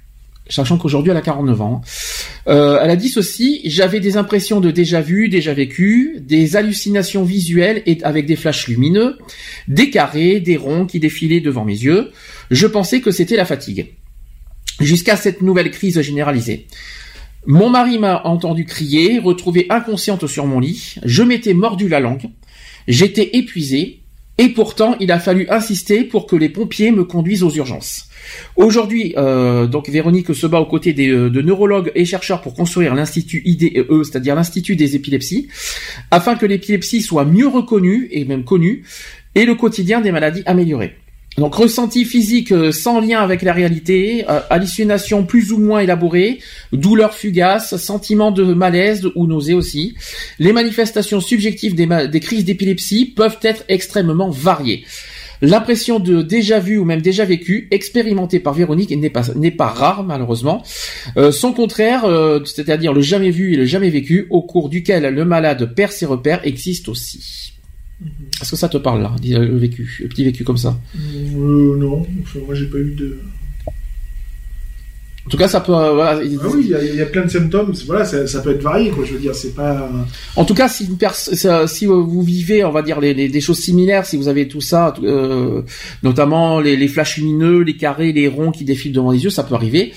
Sachant qu'aujourd'hui elle a 49 ans. Euh, elle a dit ceci, j'avais des impressions de déjà vu, déjà vécu, des hallucinations visuelles et avec des flashs lumineux, des carrés, des ronds qui défilaient devant mes yeux. Je pensais que c'était la fatigue. jusqu'à cette nouvelle crise généralisée. Mon mari m'a entendu crier, retrouvé inconsciente sur mon lit. Je m'étais mordu la langue. J'étais épuisé. Et pourtant, il a fallu insister pour que les pompiers me conduisent aux urgences. Aujourd'hui, euh, donc Véronique se bat aux côtés euh, de neurologues et chercheurs pour construire l'institut IDE, c'est-à-dire l'institut des épilepsies, afin que l'épilepsie soit mieux reconnue et même connue, et le quotidien des maladies amélioré. Donc ressenti physique euh, sans lien avec la réalité, euh, hallucination plus ou moins élaborée, douleur fugace, sentiment de malaise ou nausée aussi. Les manifestations subjectives des, crises d'épilepsie peuvent être extrêmement variées. L'impression de déjà vu ou même déjà vécu, expérimentée par Véronique, n'est pas rare malheureusement. Euh, son contraire, c'est-à-dire le jamais vu et le jamais vécu, au cours duquel le malade perd ses repères, existe aussi. Est-ce que ça te parle là, le vécu, le petit vécu comme ça Euh, non, enfin, moi j'ai pas eu de. En tout cas, ça peut. euh, voilà. Ah oui, il y, a- il y a plein de symptômes. Voilà, ça, ça peut être varié, quoi. Je veux dire, c'est pas. En tout cas, si une si vous vivez, on va dire les, les- des choses similaires, si vous avez tout ça, euh, notamment les, les flashs lumineux, les carrés, les ronds qui défilent devant les yeux, ça peut arriver.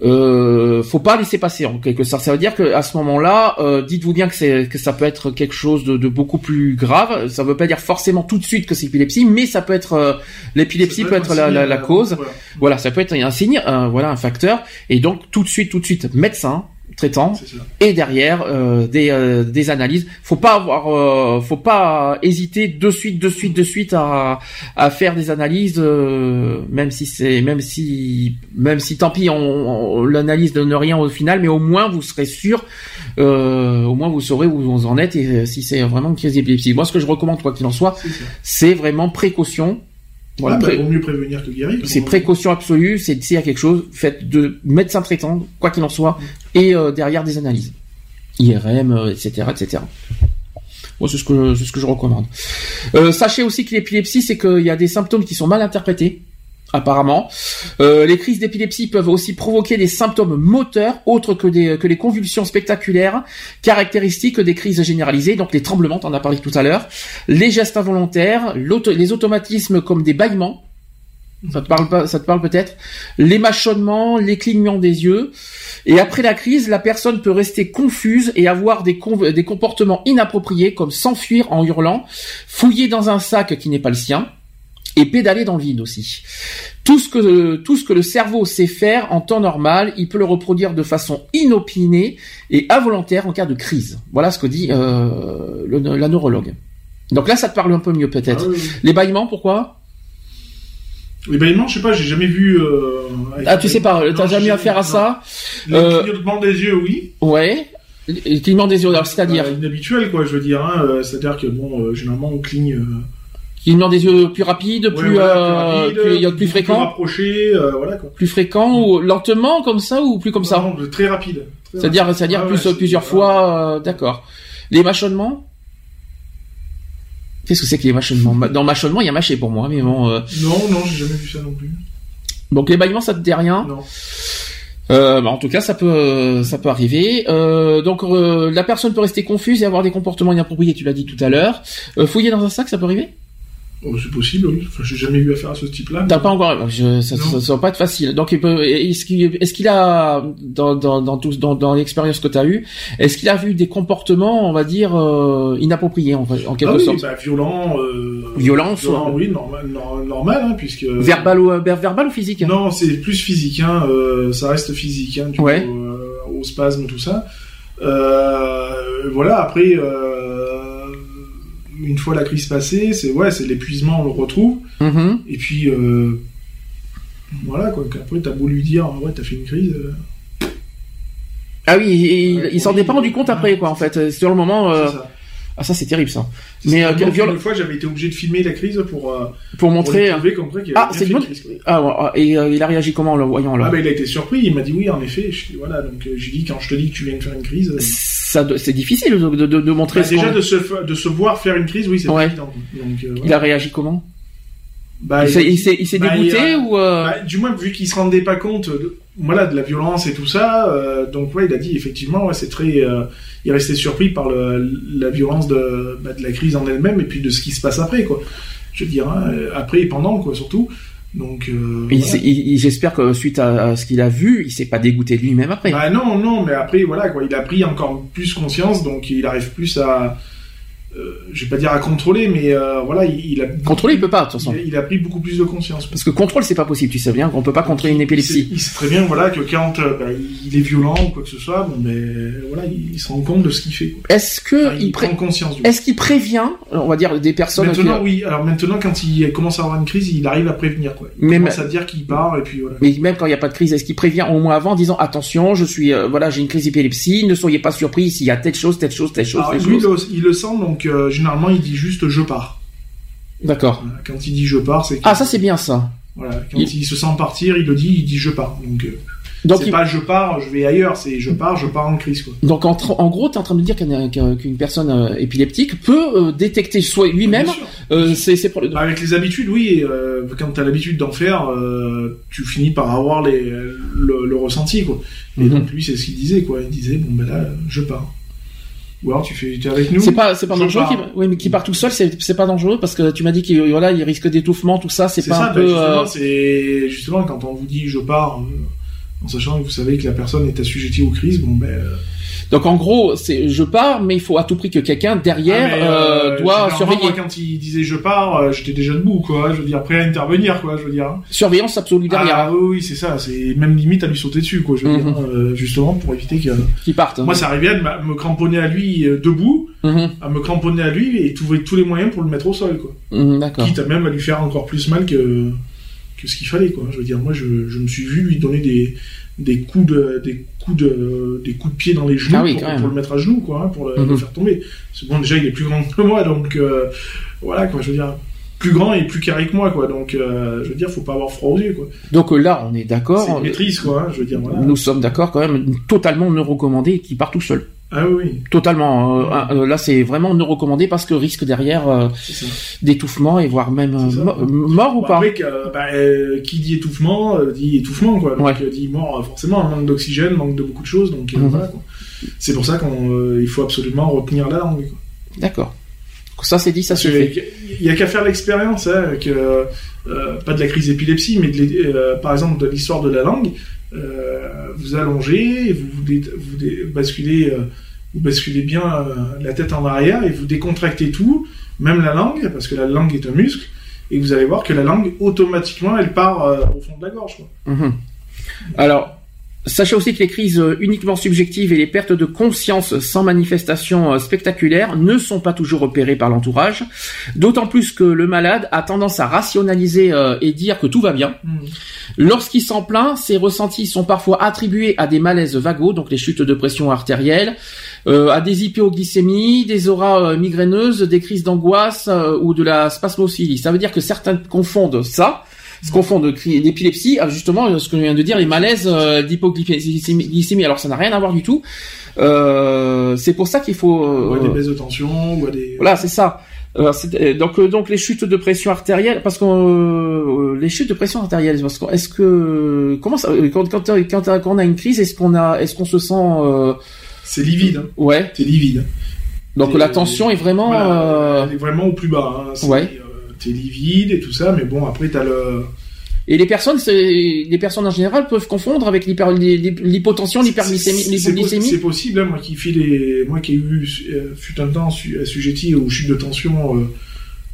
Euh, faut pas laisser passer en quelque sorte. Ça veut dire que à ce moment-là, euh, dites-vous bien que c'est que ça peut être quelque chose de, de beaucoup plus grave. Ça veut pas dire forcément tout de suite que c'est épilepsie, mais ça peut être euh, l'épilepsie peut être la, la, la euh, cause. voilà. Voilà, ça peut être un signe, un, voilà, un facteur, et donc tout de suite, tout de suite, médecin traitant, et derrière euh, des, euh, des analyses. Faut pas avoir, euh, faut pas hésiter de suite, de suite, de suite à, à faire des analyses, euh, même si c'est, même si, même si tant pis, on, on- l'analyse donne rien au final, mais au moins vous serez sûr, euh, au moins vous saurez où vous en êtes et si c'est vraiment une crise d'épilepsie. Moi, ce que je recommande, quoi qu'il en soit, c'est vraiment précaution. Voilà, Ah, bah, pré- vaut mieux prévenir que guérir. c'est précaution absolue, c'est s'il y a quelque chose, faites de médecin traitant, quoi qu'il en soit, et euh, derrière des analyses. IRM, etc., etc. Moi, c'est ce que c'est ce que je recommande. Euh, sachez aussi que l'épilepsie, c'est qu'il y a des symptômes qui sont mal interprétés. Apparemment, Euh, les crises d'épilepsie peuvent aussi provoquer des symptômes moteurs autres que des que les convulsions spectaculaires caractéristiques des crises généralisées, donc les tremblements, on en a parlé tout à l'heure, les gestes involontaires, les automatismes comme des bâillements, ça te parle pas, ça te parle peut-être. Les mâchonnements, les clignements des yeux. Et après la crise, la personne peut rester confuse et avoir des, des comportements inappropriés comme s'enfuir en hurlant, fouiller dans un sac qui n'est pas le sien et pédaler dans le vide aussi. Tout ce que tout ce que le cerveau sait faire en temps normal, il peut le reproduire de façon inopinée et involontaire en cas de crise. Voilà ce que dit euh, le- la neurologue. Donc là, ça te parle un peu mieux Ah, peut-être. oui, oui. Les bâillements, pourquoi? Les bâillements, je sais pas, j'ai jamais vu. euh, Ah, tu sais pas, t'as jamais eu affaire à non. ça Le Euh, clignotement des yeux, oui. Ouais. Le clignement des yeux, alors c'est-à-dire Bah, inhabituel, quoi, je veux dire. Hein, euh, C'est-à-dire que, bon, euh, généralement, on cligne. Euh, clignement des yeux plus rapide, ouais, plus, voilà, euh, rapide, plus, a plus Plus fréquent, rapproché, euh, voilà, quoi. plus fréquent ou lentement comme ça ou plus comme ça Non, très rapide. C'est-à-dire, c'est-à-dire plus ouais, plusieurs fois, euh, d'accord. Les mâchonnements Qu'est-ce que c'est que les mâchonnements? Dans mâchonnement, il y a mâché pour moi, mais bon. euh, Non, non, j'ai jamais vu ça non plus. Donc les bâillements, ça te dit rien? Non. Euh, bah, en tout cas, ça peut, ça peut arriver. Euh, donc, euh, la personne peut rester confuse et avoir des comportements inappropriés. Tu l'as dit tout à l'heure. Euh, fouiller dans un sac, ça peut arriver? Oh, c'est possible, oui. Enfin, j'ai jamais eu affaire à ce type-là. T'as pas encore, je, ça, ça, ça pas être facile. Donc, est-ce qu'il, est-ce qu'il a, dans, dans, dans tout, dans, dans l'expérience que tu as eue, est-ce qu'il a vu des comportements, on va dire, euh, inappropriés, en, en quelque ah oui, sorte? bah, violent. Euh, Violence, violent, euh, oui, normal, nor- normal, hein, puisque. Verbal ou, euh, verbal ou physique? Non, c'est plus physique, hein, euh, ça reste physique, hein, du Ouais. coup, euh, au spasme, tout ça. Euh, voilà, après, euh, une fois la crise passée, c'est ouais, c'est l'épuisement, on le retrouve. Mhm. Et puis, euh, voilà, quoi. Après, t'as beau lui dire, ah ouais, t'as fait une crise. euh, Ah oui, et il, il s'en oui, est pas rendu compte après, quoi, en fait. Sur le moment, euh. Ah, ça, c'est terrible, ça. Mais, euh, une fois, j'avais été obligé de filmer la crise pour, euh, Pour pour montrer, comme quoi qu'il avait Ah, c'est quoi. ah, ouais, et euh, il a réagi comment, en le voyant, là? Ah, bah, il a été surpris, il m'a dit oui, en effet. Je voilà, donc euh, j'ai dit, quand je te dis que tu viens de faire une crise. euh, Ça, c'est difficile de, de, de- de montrer bah, déjà de se, de se voir faire une crise, oui, c'est Ouais. évident. Donc, euh, Il a réagi comment? Bah, il il s'est, il bah, dégoûté il ou, euh... bah, du moins, vu qu'il se rendait pas compte de, voilà, de la violence et tout ça, euh, donc ouais, il a dit effectivement, ouais, c'est très. euh, il restait surpris par le, la violence de, bah, de la crise en elle-même et puis de ce qui se passe après, quoi. Je veux dire, hein, après et pendant, quoi, surtout. Donc, euh, voilà. j'espère que suite à, à ce qu'il a vu, il s'est pas dégoûté de lui-même après. Bah non, non, mais après, voilà, quoi, il a pris encore plus conscience, donc il arrive plus à, euh, je vais pas dire à contrôler, mais euh, voilà, il, il a Contrôler, il peut pas de toute façon. il, a- il a pris beaucoup plus de conscience. Parce que contrôle, c'est pas possible. Tu sais bien qu'on peut pas contrôler une Il épilepsie. il sait très bien, voilà, que quand euh, bah, il est violent ou quoi que ce soit, bon, mais voilà, il, se rend compte de ce qu'il fait. Est-ce que Enfin, il prend conscience. Est-ce qu'il prévient, on va dire, des personnes Maintenant, qui- oui. Alors maintenant, quand il commence à avoir une crise, il arrive à prévenir, quoi. Il Même- commence à dire qu'il part, et puis voilà. Mais même quand il n'y a pas de crise, est-ce qu'il prévient au moins avant en disant attention, je suis, euh, voilà, j'ai une crise d'épilepsie, ne soyez pas surpris s'il y a telle chose, telle chose, telle chose, Alors, telle lui, chose. il le, il le sent, donc euh, généralement, il dit juste je pars. D'accord. Voilà. Quand il dit je pars, c'est Ah, ça c'est bien ça. Voilà, quand Il- il... se sent partir, il le dit, il dit je pars. Donc, euh, Donc, c'est il- pas je pars, je vais ailleurs, c'est je pars, je pars en crise, quoi. donc en, gros, tu es en train de me dire qu'une qu'un- qu'une personne euh, épileptique peut euh, détecter soit lui-même euh, ses, ses problèmes. Bah, avec les habitudes, oui. quand t'as l'habitude d'en faire, tu finis par avoir les, le, le ressenti, quoi. Et Mhm. donc lui, c'est ce qu'il disait, quoi. Il disait bon ben là, je pars. Ou alors tu fais, t'es avec nous. C'est pas, c'est pas Je dangereux. Qui, oui, mais qui part tout seul, c'est, c'est pas dangereux parce que tu m'as dit qu'il voilà, il risque d'étouffement, tout ça. C'est pas ça. un bah, peu. justement, euh, c'est justement quand on vous dit je pars, euh, en sachant que vous savez que la personne est assujettie aux crises, bon ben. Donc en gros, c'est je pars, mais il faut à tout prix que quelqu'un derrière Ah, euh, euh, doit surveiller. Moi, quand il disait je pars, euh, j'étais déjà debout, quoi. Je veux dire, prêt à intervenir, quoi. Je veux dire. Surveillance absolue derrière, Ah oui, oui, c'est ça. C'est même limite à lui sauter dessus, quoi. Je veux Mhm. dire, euh, justement pour éviter que. qui partent. Moi, ça arrivait à me- cramponner à lui debout, Mhm, à me cramponner à lui et trouver tous les moyens pour le mettre au sol, quoi. mhm, d'accord. Quitte à même à lui faire encore plus mal que que ce qu'il fallait, quoi. Je veux dire, moi, je, je me suis vu lui donner des des coups de des coups de des coups de pied dans les genoux Ah oui, pour, le mettre à genoux, quoi, hein, pour le, Mhm. le faire tomber. C'est bon, déjà, il est plus grand que moi, donc euh, voilà, quoi. Je veux dire. Plus grand et plus carré que moi, quoi. Donc, euh, je veux dire, faut pas avoir froid aux yeux, quoi. Donc euh, là, on est C'est d'accord. une maîtrise, quoi. hein, je veux dire, voilà. Nous sommes d'accord quand même, totalement ne recommandé qu'il part tout seul. Ah oui, Totalement. euh, euh, là, c'est vraiment ne recommandé parce que risque derrière euh, d'étouffement et voire même euh, mo- mort ou Bon, pas. après, euh, bah, euh, qui dit étouffement, euh, dit étouffement, quoi. Donc, Ouais. euh, dit mort, euh, forcément, manque d'oxygène, manque de beaucoup de choses, donc euh, Mhm. voilà. C'est pour ça qu'il faut absolument retenir la langue. D'accord. Ça c'est dit, ça se fait. il y a qu'à faire l'expérience, hein, euh, pas de la crise d'épilepsie, mais de euh, par exemple de l'histoire de la langue. Euh, vous allongez, vous, basculez, euh, vous basculez bien euh, la tête en arrière et vous décontractez tout, même la langue, parce que la langue est un muscle, et vous allez voir que la langue automatiquement elle part euh, au fond de la gorge. Quoi. Mhm. Alors, sachez aussi que les crises euh, uniquement subjectives et les pertes de conscience sans manifestation euh, spectaculaire ne sont pas toujours repérées par l'entourage, d'autant plus que le malade a tendance à rationaliser euh, et dire que tout va bien. Lorsqu'il s'en plaint, ses ressentis sont parfois attribués à des malaises vagos, donc les chutes de pression artérielle, euh, à des hypoglycémies, des auras migraineuses, des crises d'angoisse euh, ou de la spasmophilie. Ça veut dire que certains confondent ça, se confondent cri- d'épilepsie, ah, justement euh, ce que je viens de dire, les malaises euh, d'hypoglycémie. glycémie. Alors ça n'a rien à voir du tout. Euh, c'est pour ça qu'il faut... À euh, des baisses de tension, ou à des... voilà, c'est ça. C'est- euh, donc, euh, donc les chutes de pression artérielle, parce que euh, les chutes de pression artérielle, parce que est-ce que comment ça, quand, quand, quand, quand on a une crise, est-ce qu'on a, est-ce qu'on se sent, euh, C'est livide, hein. ouais. t'es livide. Donc la tension est vraiment, Voilà, euh, elle est vraiment au plus bas. Hein. C'est, Ouais. Euh, t'es livide et tout ça, mais bon, après t'as le... et les personnes, les personnes en général peuvent confondre avec l'hypotension, l'hyperglycémie, l'hypoglycémie. C'est possible, hein, moi qui fais les, moi qui ai eu euh, fut un temps su- assujetti aux chutes de tension euh,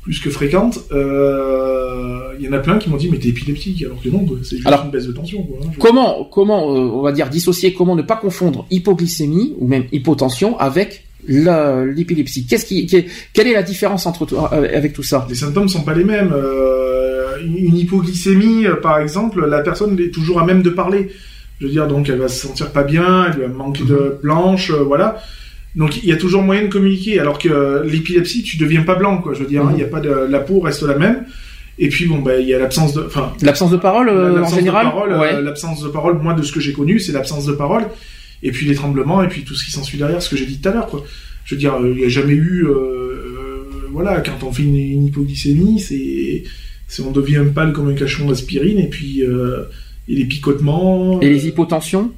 plus que fréquentes, euh, il y en a plein qui m'ont dit mais t'es épileptique alors que non, c'est juste Alors, une baisse de tension. Quoi, hein, je- Comment, comment, euh, on va dire dissocier, comment ne pas confondre hypoglycémie ou même hypotension avec l'épilepsie Qu'est-ce qui, qui- quelle est la différence entre euh, avec tout ça? Les symptômes sont pas les mêmes. Euh, une, hypoglycémie, euh, par exemple, la personne est toujours à même de parler. Je veux dire, donc elle va se sentir pas bien, elle va manquer de blanche, euh, voilà. Donc il y a toujours moyen de communiquer, alors que euh, l'épilepsie, tu deviens pas blanc, quoi. Je veux dire, hein, Mhm. il a pas de, la peau reste la même. Et puis bon, bah il y a l'absence de, enfin, L'absence de parole euh, en l'absence général? de parole, Ouais. l'absence de parole. Moi, de ce que j'ai connu, c'est l'absence de parole. Et puis les tremblements, et puis tout ce qui s'ensuit derrière, ce que j'ai dit tout à l'heure, quoi. Je veux dire, euh, il n'y a jamais eu, euh, euh, voilà, quand on fait une, une hypoglycémie, c'est, on devient pâle comme un cachon d'aspirine, et puis et les picotements. Et les hypotensions?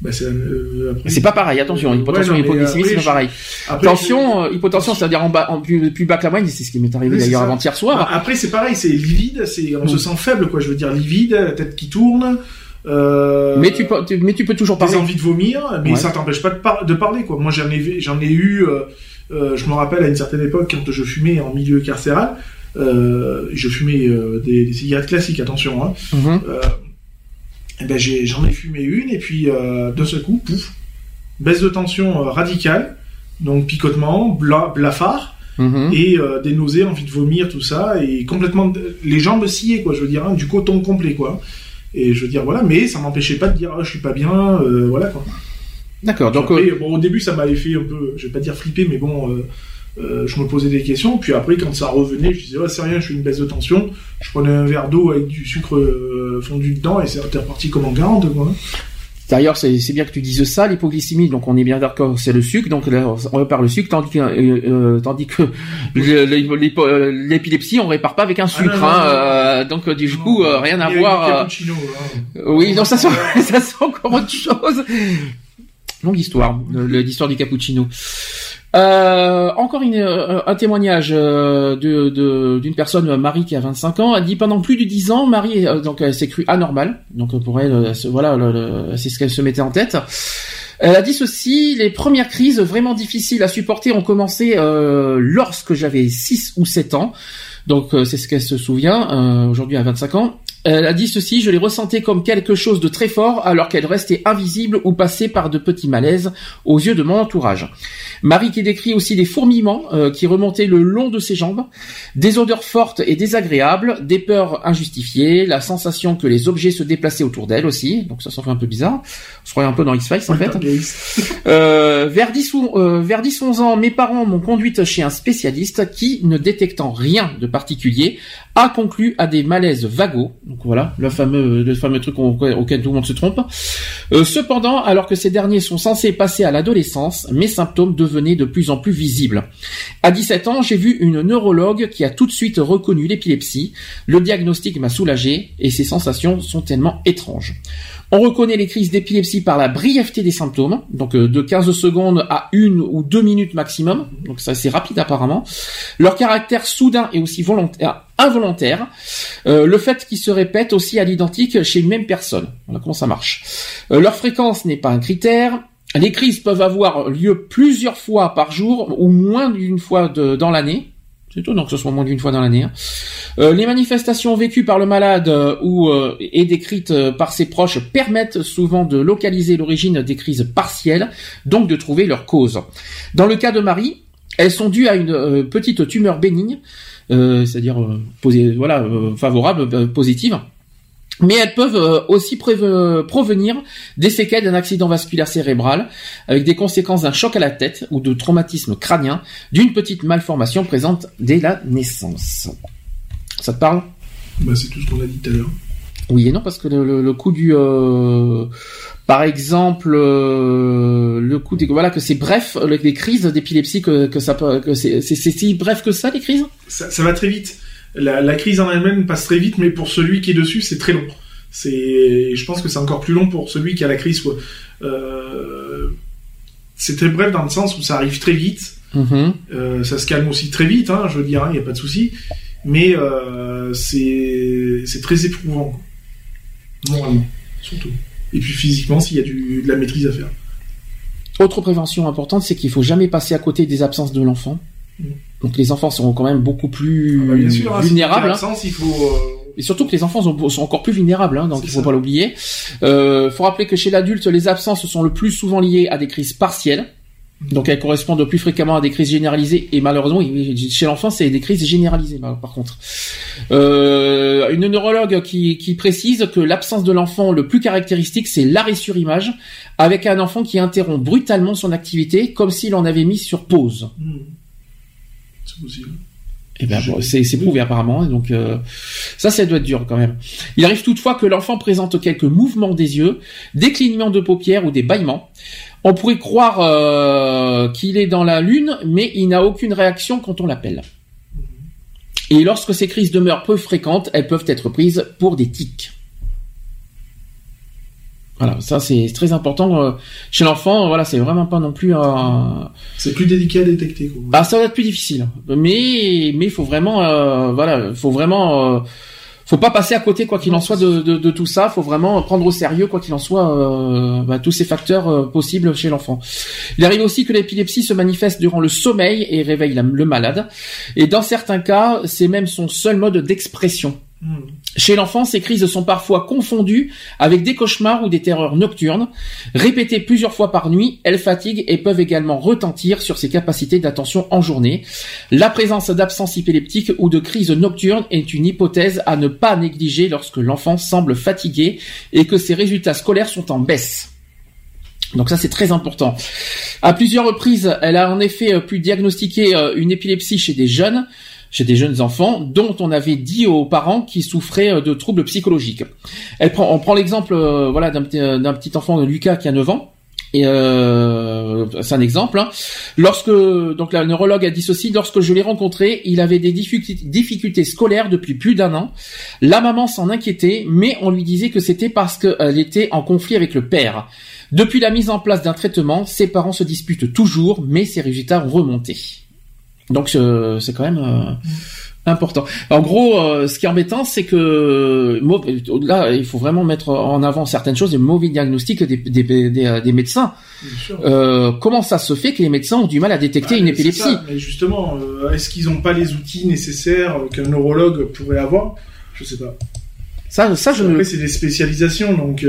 Bah, c'est euh, pas pareil, attention, hypotension Ouais, hypoglycémie, c'est pas pareil. après, Tension, hypotension, c'est-à-dire en bas, en plus, plus bas que la moyenne, c'est ce qui m'est arrivé Oui, d'ailleurs avant-hier soir. Bah, Après, c'est pareil, c'est livide, c'est, on se Mm. sent faible, quoi. Je veux dire, livide, la tête qui tourne. Euh, mais tu peux, tu- mais tu peux toujours des parler. envies de vomir, mais Ouais. ça t'empêche pas de, par- de parler, quoi. Moi, j'en ai, vu- j'en ai eu, euh, euh, je me rappelle à une certaine époque, quand je fumais en milieu carcéral, euh, je fumais euh, des, des cigarettes classiques, attention, hein. Mhm. Euh, eh ben, j'en ai fumé une, et puis, euh, d'un seul coup, pouf, baisse de tension euh, radicale, donc picotement, bla, blafard, Mhm. et euh, des nausées, envie de vomir, tout ça, et complètement les jambes sciées, quoi, je veux dire, hein, du coton complet, quoi. Et je veux dire, voilà, mais ça m'empêchait pas de dire, ah, je suis pas bien, euh, voilà, quoi. D'accord, donc, Après, euh, bon, au début, ça m'avait fait un peu, je vais pas dire flipper, mais bon, euh, je me posais des questions, puis après, quand ça revenait, je disais, ouais, c'est rien, je fais une baisse de tension, je prenais un verre d'eau avec du sucre fondu dedans, et c'était reparti comme en 40, quoi. D'ailleurs, c'est bien que tu dises ça, l'hypoglycémie, donc on est bien d'accord, c'est le sucre, donc là, on répare le sucre, tandis que, euh, euh, tandis que euh, l'épilepsie, on répare pas avec un sucre, Ah, non, hein, non, donc du coup, rien à voir. oui, non, ça sent, [LAUGHS] ça sent encore autre chose. Longue histoire, l'histoire du cappuccino. Euh, encore une, euh, un témoignage euh, de de- d'une personne, Marie, qui a 25 ans. Elle dit pendant plus de 10 ans, Marie, euh, donc elle s'est crue anormale. Donc euh, pour elle, euh, voilà, c'est ce qu'elle se mettait en tête. Elle a dit ceci, les premières crises vraiment difficiles à supporter ont commencé euh, lorsque j'avais 6 ou 7 ans. Donc euh, c'est ce qu'elle se souvient, euh, aujourd'hui à 25 ans. Elle a dit ceci, je les ressentais comme quelque chose de très fort alors qu'elles restaient invisibles ou passaient par de petits malaises aux yeux de mon entourage. Marie qui décrit aussi des fourmillements euh, qui remontaient le long de ses jambes, des odeurs fortes et désagréables, des peurs injustifiées, la sensation que les objets se déplaçaient autour d'elle aussi, donc ça s'en fait un peu bizarre. On se croyait un peu dans X-Files en fait. [LAUGHS] Euh, vers 10 ou euh, vers 10 11 ans, mes parents m'ont conduite chez un spécialiste qui, ne détectant rien de particulier, a conclu à des malaises vagos. Donc voilà, le fameux le fameux truc au- auquel tout le monde se trompe. Euh, cependant, alors que ces derniers sont censés passer à l'adolescence, mes symptômes de plus en plus visibles. À 17 ans, j'ai vu une neurologue qui a tout de suite reconnu l'épilepsie. Le diagnostic m'a soulagé et ces sensations sont tellement étranges. On reconnaît les crises d'épilepsie par la brièveté des symptômes, donc euh, de 15 secondes à une ou deux minutes maximum, donc ça c'est rapide apparemment. Leur caractère soudain et aussi volontaire, involontaire, Euh, le fait qu'ils se répètent aussi à l'identique chez une même personne. Voilà comment ça marche. Euh, leur fréquence n'est pas un critère. Les crises peuvent avoir lieu plusieurs fois par jour ou moins d'une fois dans l'année. C'est étonnant que ce soit moins d'une fois dans l'année. hein. Euh, les manifestations vécues par le malade euh, ou euh, et décrites par ses proches permettent souvent de localiser l'origine des crises partielles, donc de trouver leur cause. Dans le cas de Marie, elles sont dues à une petite tumeur bénigne, c'est-à-dire voilà favorable, positive. Mais elles peuvent euh, aussi provenir des séquelles d'un accident vasculaire cérébral, avec des conséquences d'un choc à la tête ou de traumatisme crânien, d'une petite malformation présente dès la naissance. Ça te parle? Bah, c'est tout ce qu'on a dit tout à l'heure. Oui et non, parce que le, le- le coup du... euh, par exemple, euh, le coup des... Voilà, que c'est bref, le- les crises d'épilepsie, que, que ça peut... que c'est si bref que ça, les crises? Ça, ça va très vite. La, la crise en elle-même passe très vite, mais pour celui qui est dessus, c'est très long. C'est, je pense que c'est encore plus long pour celui qui a la crise. Quoi. Euh, c'est très bref dans le sens où ça arrive très vite. Mhm. Euh, ça se calme aussi très vite, hein, je veux dire, il n'y a pas de souci. Mais euh, c'est, très éprouvant, moralement, surtout. Et puis physiquement, s'il y a du, de la maîtrise à faire. Autre prévention importante, c'est qu'il faut jamais passer à côté des absences de l'enfant. Mm. Donc les enfants seront quand même beaucoup plus Ah bah, bien sûr, hein, vulnérables. si hein. il faut. euh, Et surtout que les enfants sont, sont encore plus vulnérables, hein, donc il faut ça. pas l'oublier. Euh, faut rappeler que chez l'adulte, les absences sont le plus souvent liées à des crises partielles. Donc elles correspondent le plus fréquemment à des crises généralisées et malheureusement chez l'enfant c'est des crises généralisées par par contre. Euh, une neurologue qui, qui précise que l'absence de l'enfant le plus caractéristique c'est l'arrêt sur image avec un enfant qui interrompt brutalement son activité comme s'il en avait mis sur pause. hmm. C'est possible. Eh ben, Je- bon, c'est c'est prouvé apparemment, et donc euh, ça, ça doit être dur quand même. Il arrive toutefois que l'enfant présente quelques mouvements des yeux, des clignements de paupières ou des bâillements. On pourrait croire euh, qu'il est dans la lune, mais il n'a aucune réaction quand on l'appelle. Et lorsque ces crises demeurent peu fréquentes, elles peuvent être prises pour des tics. Voilà, ça c'est très important euh, chez l'enfant. Voilà, c'est vraiment pas non plus un. C'est plus délicat à détecter. Quoi. Bah, ça va être plus difficile. Mais mais il faut vraiment, euh, voilà, faut vraiment. Euh, faut pas passer à côté quoi qu'il en soit de, de, de, tout ça. Faut vraiment prendre au sérieux quoi qu'il en soit euh, bah, tous ces facteurs euh, possibles chez l'enfant. Il arrive aussi que l'épilepsie se manifeste durant le sommeil et réveille la- le malade. Et dans certains cas, c'est même son seul mode d'expression. Chez l'enfant, ces crises sont parfois confondues avec des cauchemars ou des terreurs nocturnes. Répétées plusieurs fois par nuit, elles fatiguent et peuvent également retentir sur ses capacités d'attention en journée. La présence d'absence épileptique ou de crises nocturnes est une hypothèse à ne pas négliger lorsque l'enfant semble fatigué et que ses résultats scolaires sont en baisse. Donc ça c'est très important. À plusieurs reprises, elle a en effet euh, pu diagnostiquer euh, une épilepsie chez des jeunes, chez des jeunes enfants, dont on avait dit aux parents qu'ils souffraient euh, de troubles psychologiques. Elle prend, on prend l'exemple, euh, voilà, d'un petit, euh, d'un petit enfant, Lucas, qui a 9 ans. Et c'est un exemple. hein. Lorsque donc la neurologue a dit ceci, lorsque je l'ai rencontré, il avait des difficultés scolaires depuis plus d'un an. La maman s'en inquiétait, mais on lui disait que c'était parce qu'elle était en conflit avec le père. Depuis la mise en place d'un traitement, ses parents se disputent toujours, mais ses résultats ont remonté. Donc euh, c'est quand même euh, important. En gros, euh, ce qui est embêtant, c'est que là, il faut vraiment mettre en avant certaines choses, les mauvais diagnostics des, des, des, des médecins. Euh, comment ça se fait que les médecins ont du mal à détecter Ouais, une épilepsie ça. Mais justement, est-ce qu'ils n'ont pas les outils nécessaires qu'un neurologue pourrait avoir? Je sais pas. Ça, ça, je ne. Après, c'est des spécialisations donc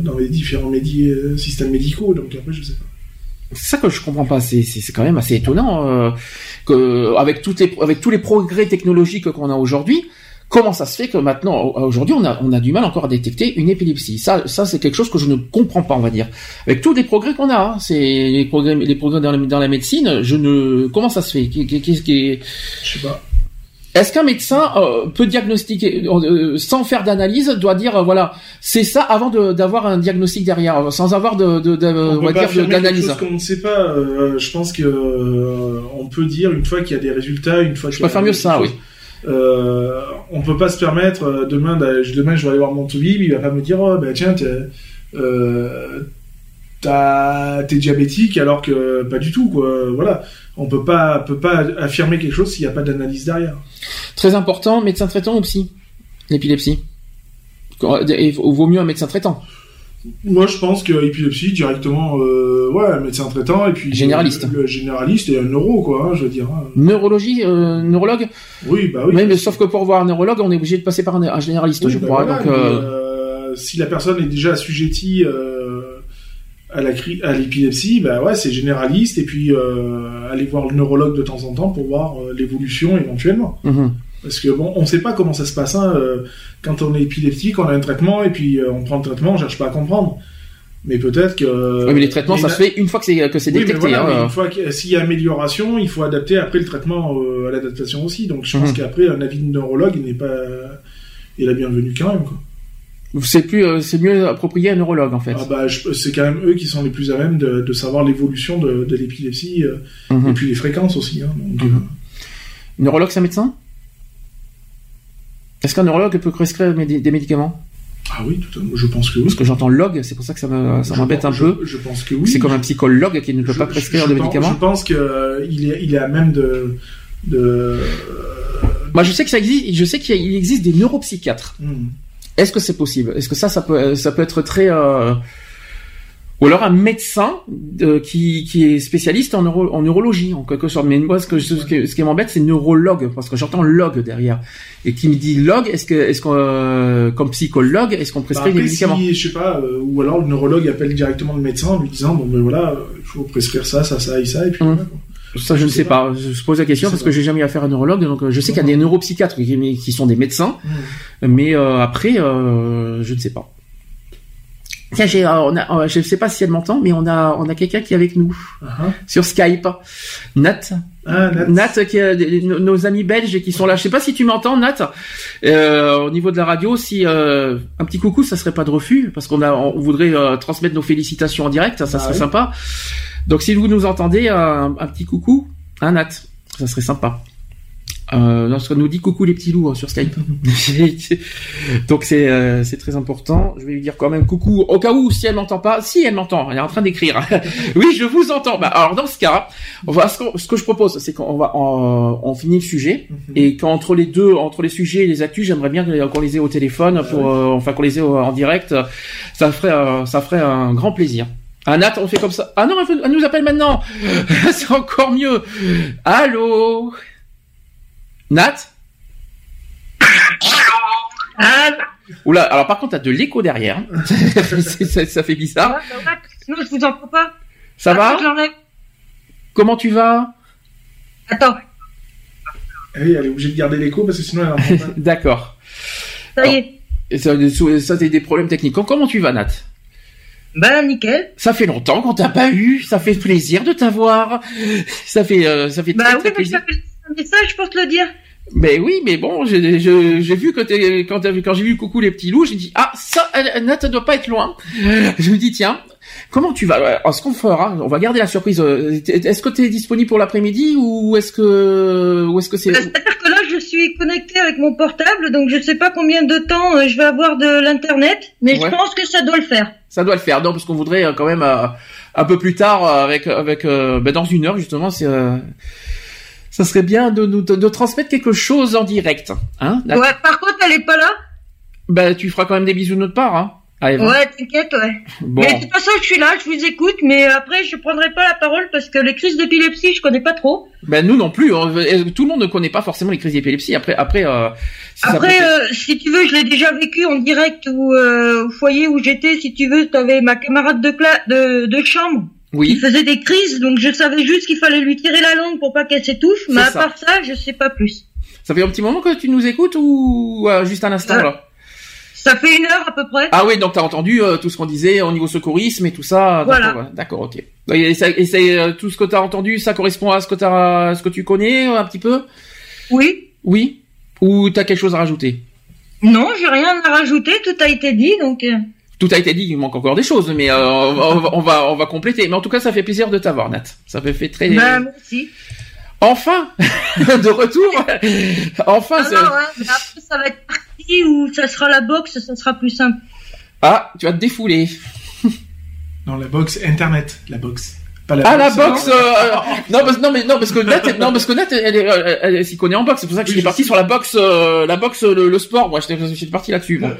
dans les différents médi- systèmes médicaux. Donc après, je sais pas. Ça que je comprends pas. C'est quand même assez étonnant euh, que avec les avec tous les progrès technologiques qu'on a aujourd'hui. Comment ça se fait que maintenant, aujourd'hui, on a, on a du mal encore à détecter une épilepsie? Ça, ça c'est quelque chose que je ne comprends pas, on va dire. Avec tous les progrès qu'on a, hein, c'est les progrès, les progrès dans la, dans la médecine, je ne, comment ça se fait? Qu'est- Qu'est-ce qui Je sais pas. Est-ce qu'un médecin euh, peut diagnostiquer euh, sans faire d'analyse, doit dire euh, voilà, c'est ça avant d'avoir un diagnostic derrière, sans avoir de, de, de- on va dire d'analyse. qu'on ne sait pas. je pense que on peut dire une fois qu'il y a des résultats, une fois. Je préfère mieux ça, oui. Euh, on peut pas se permettre demain, d'aller- demain je vais aller voir mon toubib, il va pas me dire oh ben tiens euh, t'es diabétique alors que pas du tout quoi. Voilà, on peut pas peut pas affirmer quelque chose s'il n'y a pas d'analyse derrière. Très important, médecin traitant ou psy? L'épilepsie. Il vaut mieux un médecin traitant. Moi, je pense que épilepsie directement, euh, ouais, médecin traitant et puis Généraliste. Le, le généraliste et un neuro, quoi, hein, je veux dire. hein. Neurologie, euh, neurologue? Oui, bah oui. Mais sauf que pour voir un neurologue, on est obligé de passer par un, un généraliste, Oui, je bah crois. voilà, donc, euh, euh, si la personne est déjà assujettie à la cri- à l'épilepsie, bah ouais, c'est généraliste et puis euh, aller voir le neurologue de temps en temps pour voir euh, l'évolution éventuellement. mhm. Parce que bon, on sait pas comment ça se passe. Hein, euh, quand on est épileptique, on a un traitement et puis on prend le traitement, on cherche pas à comprendre. Mais peut-être que. Oui, mais les traitements, ça se fait une fois que c'est que c'est Oui, mais détecté. voilà, mais hein. une fois s'il y a amélioration, il faut adapter après le traitement à l'adaptation aussi. Donc je pense Mhm. qu'après un avis de neurologue n'est pas est la bienvenue quand même. Quoi. C'est plus, euh, c'est mieux approprié à un neurologue en fait. Ah bah, c'est quand même eux qui sont les plus à même de, de savoir l'évolution de, de l'épilepsie euh, Mhm. et puis les fréquences aussi. Hein, donc, Mhm. euh, Neurologue, c'est un médecin? Est-ce qu'un neurologue peut prescrire des médicaments? Ah oui, tout à- je pense que oui. Parce que j'entends log, c'est pour ça que ça me- ça Je m'embête un peu. Je, pense que oui. C'est comme un psychologue qui ne peut Je- pas prescrire de pense- médicaments. Je pense qu'il est, il est à même de. de Moi, je sais que ça existe. Je sais qu'il existe des neuropsychiatres. hmm. Est-ce que c'est possible? Est-ce que ça, ça peut, ça peut être très euh, ou alors un médecin euh, qui, qui est spécialiste en, neuro- en neurologie en quelque sorte. Mais moi, ce, que, ce, qui- ce qui m'embête, c'est neurologue parce que j'entends log derrière et qui me dit log. Est-ce que, est-ce qu'on, euh, comme psychologue, est-ce qu'on Bah, prescrit des après, médicaments? si, je sais pas, ou alors le neurologue appelle directement le médecin en lui disant bon ben voilà, il faut prescrire ça, ça, ça et ça, et puis Mhm. voilà, quoi. Ça, je, ne sais pas. Je pose la question parce que j'ai jamais eu affaire à un neurologue. Donc, euh, je sais qu'il y a des neuropsychiatres qui, qui sont des médecins, Mhm. mais euh, après, euh, je ne sais pas. Tiens, j'ai, euh, on a, euh, je ne sais pas si elle m'entend, mais on a, on a quelqu'un qui est avec nous Ah, sur Skype. Nat, ah, Nat. Nat, qui est, nos nos amis belges qui sont là. Je sais pas si tu m'entends, Nat. Euh, au niveau de la radio, si euh, un petit coucou, ça serait pas de refus, parce qu'on a, on voudrait euh, transmettre nos félicitations en direct, ça, ça Ah serait oui. sympa. Donc si vous nous entendez, un, un petit coucou, un Nat, ça serait sympa. Euh, lorsqu'on nous dit coucou les petits loups hein, sur Skype. [LAUGHS] Donc c'est euh, c'est très important. Je vais lui dire quand même coucou au cas où si elle m'entend pas. Si elle m'entend, elle est en train d'écrire. [LAUGHS] oui, je vous entends. Bah, alors dans ce cas, on va ce, que- ce que je propose, c'est qu'on va on, on finit le sujet et qu'entre les deux, entre les sujets et les actus, j'aimerais bien qu'on les ait au téléphone pour euh, enfin qu'on les ait en direct. Ça ferait euh, ça ferait un grand plaisir. Ah Nat, on fait comme ça. Ah non, elle, nous appelle maintenant. [LAUGHS] c'est encore mieux. Allô Nat Oula, alors par contre, t'as de l'écho derrière. [LAUGHS] Ça, ça fait bizarre. Sinon, je vous entends pas. Ça va Attends. Comment tu vas Attends, Eh oui, elle est obligée de garder l'écho parce que sinon elle. [LAUGHS] D'accord. ça y est. Ça c'est des problèmes techniques. Comment tu vas, Nat Bah, nickel. Ça fait longtemps qu'on t'a pas eu. Ça fait plaisir de t'avoir. Ça fait, euh, ça fait Bah très, oui, très plaisir. t'appelle un message pour te le dire. Mais oui, mais bon, j'ai je- j'ai vu quand, t'as vu- quand j'ai vu coucou les petits loups, j'ai dit ah ça, Nat elle doit pas être loin. Je me dis tiens, comment tu vas? Alors, Ce qu'on fera, on va garder la surprise. euh, Est-ce que tu es disponible pour l'après-midi ou est-ce que ou est-ce que c'est Bah, C'est-à-dire que là, je suis connecté avec mon portable, donc je sais pas combien de temps euh, je vais avoir de l'internet, mais Ouais. je pense que ça doit le faire. ça doit le faire Non, parce qu'on voudrait euh, quand même euh, un peu plus tard avec avec ben, dans une heure justement, c'est ça serait bien de nous de, de transmettre quelque chose en direct, hein Ouais, par contre, elle est pas là. Ben tu feras quand même des bisous de notre part, hein Allez. Ouais, t'inquiète, ouais. Bon. Mais de toute façon, je suis là, je vous écoute, mais après, je prendrai pas la parole parce que les crises d'épilepsie, je connais pas trop. Ben nous non plus. tout le monde ne connaît pas forcément les crises d'épilepsie. Après, après, euh, si Après, euh, si tu veux, je l'ai déjà vécu en direct ou euh, au foyer où j'étais. Si tu veux, t'avais ma camarade de, cla de, de chambre qui oui. faisait des crises, donc je savais juste qu'il fallait lui tirer la langue pour pas qu'elle s'étouffe. Mais à ça. part ça, je sais pas plus. Ça fait un petit moment que tu nous écoutes ou euh, juste un instant Euh, là Ça fait une heure à peu près. Ah oui, donc t'as entendu euh, tout ce qu'on disait au niveau secourisme et tout ça. Voilà. D'accord, ok. Et, ça- et c'est, euh, tout ce que t'as entendu, ça correspond à ce que t'as, ce que tu connais euh, un petit peu? Oui. Oui? Ou t'as quelque chose à rajouter? Non, j'ai rien à rajouter. Tout a été dit, donc. Tout a été dit, il manque encore des choses, mais euh, on, va- on va, on compléter. Mais en tout cas, ça fait plaisir de t'avoir, Nat. Ça fait, fait très. Bah, merci. Enfin, [LAUGHS] de retour. enfin, Ah c'est- non, ouais, après, ça va être parti ou ça sera la boxe, ça sera plus simple. ah, tu vas te défouler. [LAUGHS] Non, la box internet, la box. Pas la Ah la box, boxe non. euh, non, parce, non mais non parce que Nat elle- non parce que Nat elle, est- elle, elle- elle s'y connaît en boxe c'est pour ça que Oui, j'étais je parti sais. sur la boxe euh, la boxe le, le sport moi j'étais parti là-dessus bon.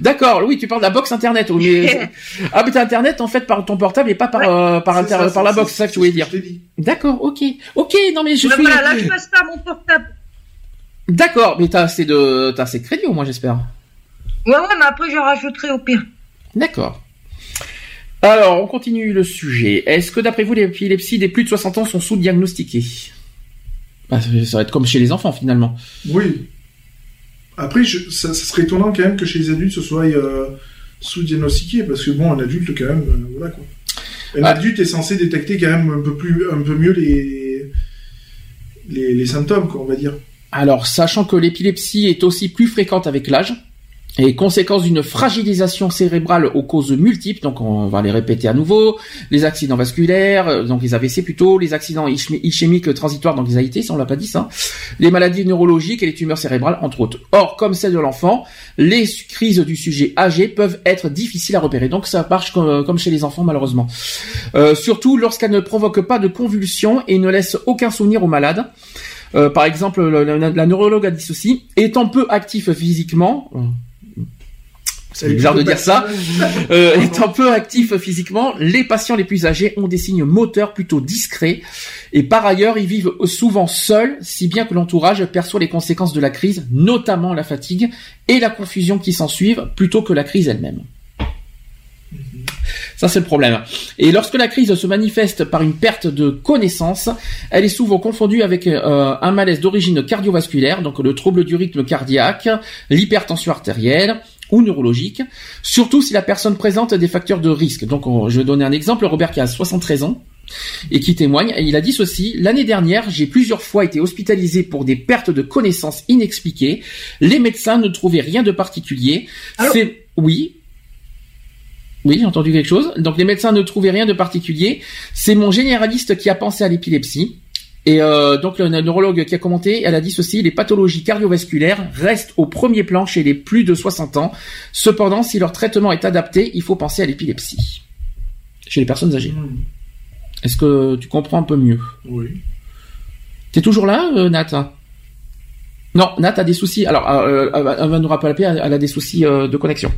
d'accord oui tu parles de la boxe internet oui, mais ah mais t'as internet en fait par ton portable et pas par euh, par, C'est inter- ça, par la boxe c'est ça que tu voulais dire ce que je t'ai dit. d'accord ok ok non mais je Mais suis voilà, là, je passe par mon portable. D'accord mais t'as assez de t'as assez de crédit au moins j'espère Ouais, ouais, mais après, je rajouterai au pire. D'accord. Alors, on continue le sujet. Est-ce que d'après vous, les épilepsies des plus de 60 ans sont sous-diagnostiquées? Bah, ça ça va être comme chez les enfants finalement. Oui. Après, je- ça, ça serait étonnant quand même que chez les adultes ce soit euh, sous-diagnostiqué, parce que bon, un adulte quand même, euh, voilà quoi. Un Ouais. adulte est censé détecter quand même un peu plus, un peu mieux les, les, les symptômes, quoi, on va dire. Alors, sachant que l'épilepsie est aussi plus fréquente avec l'âge, et conséquence d'une fragilisation cérébrale aux causes multiples, donc on va les répéter à nouveau, les accidents vasculaires, euh, donc les AVC plutôt, les accidents ischémi- ischémiques transitoires, donc les AIT, ça on l'a pas dit ça, les maladies neurologiques et les tumeurs cérébrales, entre autres. Or, comme celle de l'enfant, les crises du sujet âgé peuvent être difficiles à repérer, donc ça marche comme, comme chez les enfants malheureusement. Euh, surtout lorsqu'elles ne provoquent pas de convulsions et ne laissent aucun souvenir au malade. Euh, par exemple, la, la- la neurologue a dit ceci, étant peu actif physiquement, c'est bizarre de dire ça, euh, étant peu actif physiquement, les patients les plus âgés ont des signes moteurs plutôt discrets et par ailleurs ils vivent souvent seuls, si bien que l'entourage perçoit les conséquences de la crise, notamment la fatigue et la confusion qui s'ensuivent, plutôt que la crise elle-même. Ça, c'est le problème. Et lorsque la crise se manifeste par une perte de connaissance, elle est souvent confondue avec euh, un malaise d'origine cardiovasculaire, donc le trouble du rythme cardiaque, l'hypertension artérielle ou neurologique, surtout si la personne présente des facteurs de risque. Donc, on- je vais donner un exemple. Robert qui a 73 ans et qui témoigne, et il a dit ceci, l'année dernière, j'ai plusieurs fois été hospitalisé pour des pertes de connaissances inexpliquées. Les médecins ne trouvaient rien de particulier. C'est, oui. Oui, j'ai entendu quelque chose. Donc les médecins ne trouvaient rien de particulier. C'est mon généraliste qui a pensé à l'épilepsie. Et euh, donc la neurologue qui a commenté, elle a dit ceci les pathologies cardiovasculaires restent au premier plan chez les plus de 60 ans. Cependant, si leur traitement est adapté, il faut penser à l'épilepsie chez les personnes âgées. Hmm. Est-ce que tu comprends un peu mieux? Oui. T'es toujours là, euh, Nat? Non, Nat a des soucis. Alors, euh, elle va nous rappeler, elle a des soucis de connexion.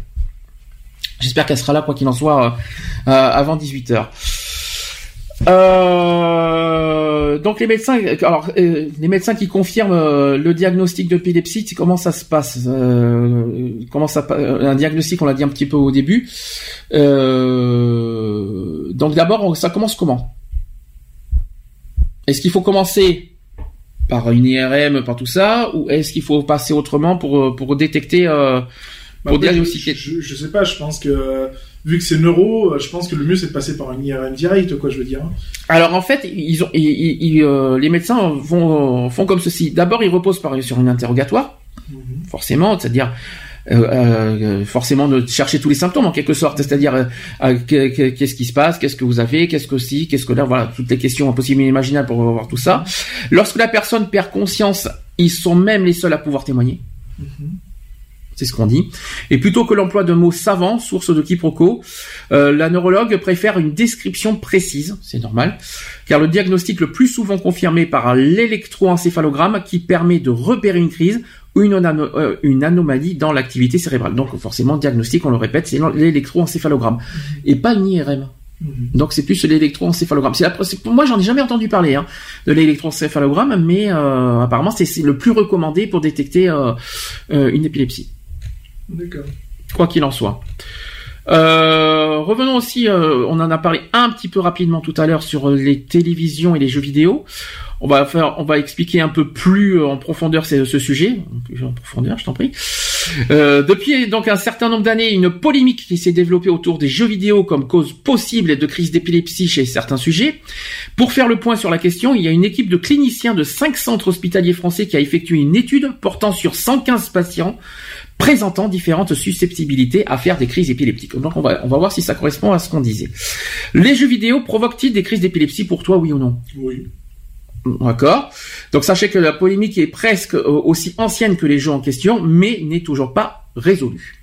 J'espère qu'elle sera là, quoi qu'il en soit, euh, euh, avant 18h. Euh, donc les médecins, alors les médecins qui confirment le diagnostic d'épilepsie, comment ça se passe Comment ça Un diagnostic, on l'a dit un petit peu au début. Donc d'abord, ça commence comment? Est-ce qu'il faut commencer par une IRM, par tout ça, ou est-ce qu'il faut passer autrement pour pour détecter, pour Après, diagnostiquer je, je, sais pas, je pense que vu que c'est neuro, je pense que le mieux c'est de passer par une IRM direct, quoi, je veux dire. Alors en fait, ils ont, ils, ils- ils, euh, les médecins vont font comme ceci. D'abord, ils reposent par, sur une interrogatoire, forcément, c'est-à-dire euh, euh, forcément de chercher tous les symptômes en quelque sorte, c'est-à-dire euh, que- que- qu'est-ce qui se passe, qu'est-ce que vous avez, qu'est-ce que si, qu'est-ce que là, voilà, toutes les questions possibles et imaginables pour voir tout ça. Lorsque la personne perd conscience, ils sont même les seuls à pouvoir témoigner. C'est ce qu'on dit. Et plutôt que l'emploi de mots savants, source de quiproquos, euh, la neurologue préfère une description précise, c'est normal, car le diagnostic le plus souvent confirmé par l'électroencéphalogramme qui permet de repérer une crise ou une, ano- euh, une anomalie dans l'activité cérébrale. Donc forcément, diagnostic, on le répète, c'est l'électroencéphalogramme et pas une IRM. Donc c'est plus l'électroencéphalogramme. C'est moi j'en ai jamais entendu parler hein, de l'électroencéphalogramme, mais euh, apparemment c'est c'est le plus recommandé pour détecter euh, euh, une épilepsie D'accord. quoi qu'il en soit. Euh, revenons aussi, euh, on en a parlé un petit peu rapidement tout à l'heure sur euh, les télévisions et les jeux vidéo. On va faire, on va expliquer un peu plus euh, en profondeur ce, sujet, en profondeur, je t'en prie. Euh, depuis donc un certain nombre d'années, une polémique qui s'est développée autour des jeux vidéo comme cause possible de crise d'épilepsie chez certains sujets. Pour faire le point sur la question, il y a une équipe de cliniciens de cinq centres hospitaliers français qui a effectué une étude portant sur 115 patients présentant différentes susceptibilités à faire des crises épileptiques. Donc on va, on va voir si ça correspond à ce qu'on disait. Les jeux vidéo provoquent-ils des crises d'épilepsie pour toi, oui ou non? Oui. D'accord. Donc sachez que la polémique est presque aussi ancienne que les jeux en question, mais n'est toujours pas résolue.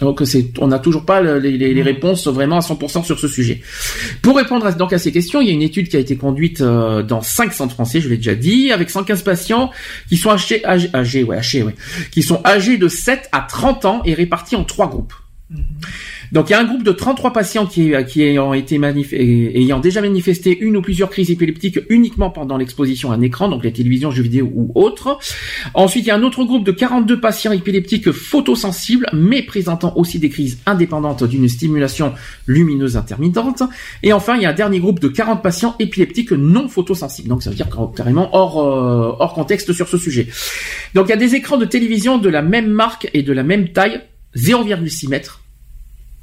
Donc c'est, on n'a toujours pas le- les, les- les réponses vraiment à 100% sur ce sujet. Pour répondre à, donc à ces questions, il y a une étude qui a été conduite euh, dans 5 centres français, je l'ai déjà dit, avec 115 patients qui sont âgés, âgés, âgés, ouais, âgés, ouais, qui sont âgés de 7 à 30 ans et répartis en trois groupes. Donc il y a un groupe de 33 patients qui, qui ayant été ayant déjà manifesté une ou plusieurs crises épileptiques uniquement pendant l'exposition à un écran, donc les télévisions, jeux vidéo ou autres. Ensuite, il y a un autre groupe de 42 patients épileptiques photosensibles, mais présentant aussi des crises indépendantes d'une stimulation lumineuse intermittente. Et enfin, il y a un dernier groupe de 40 patients épileptiques non photosensibles. Donc ça veut dire carrément hors, euh, hors contexte sur ce sujet. Donc il y a des écrans de télévision de la même marque et de la même taille, 0,6 mètres.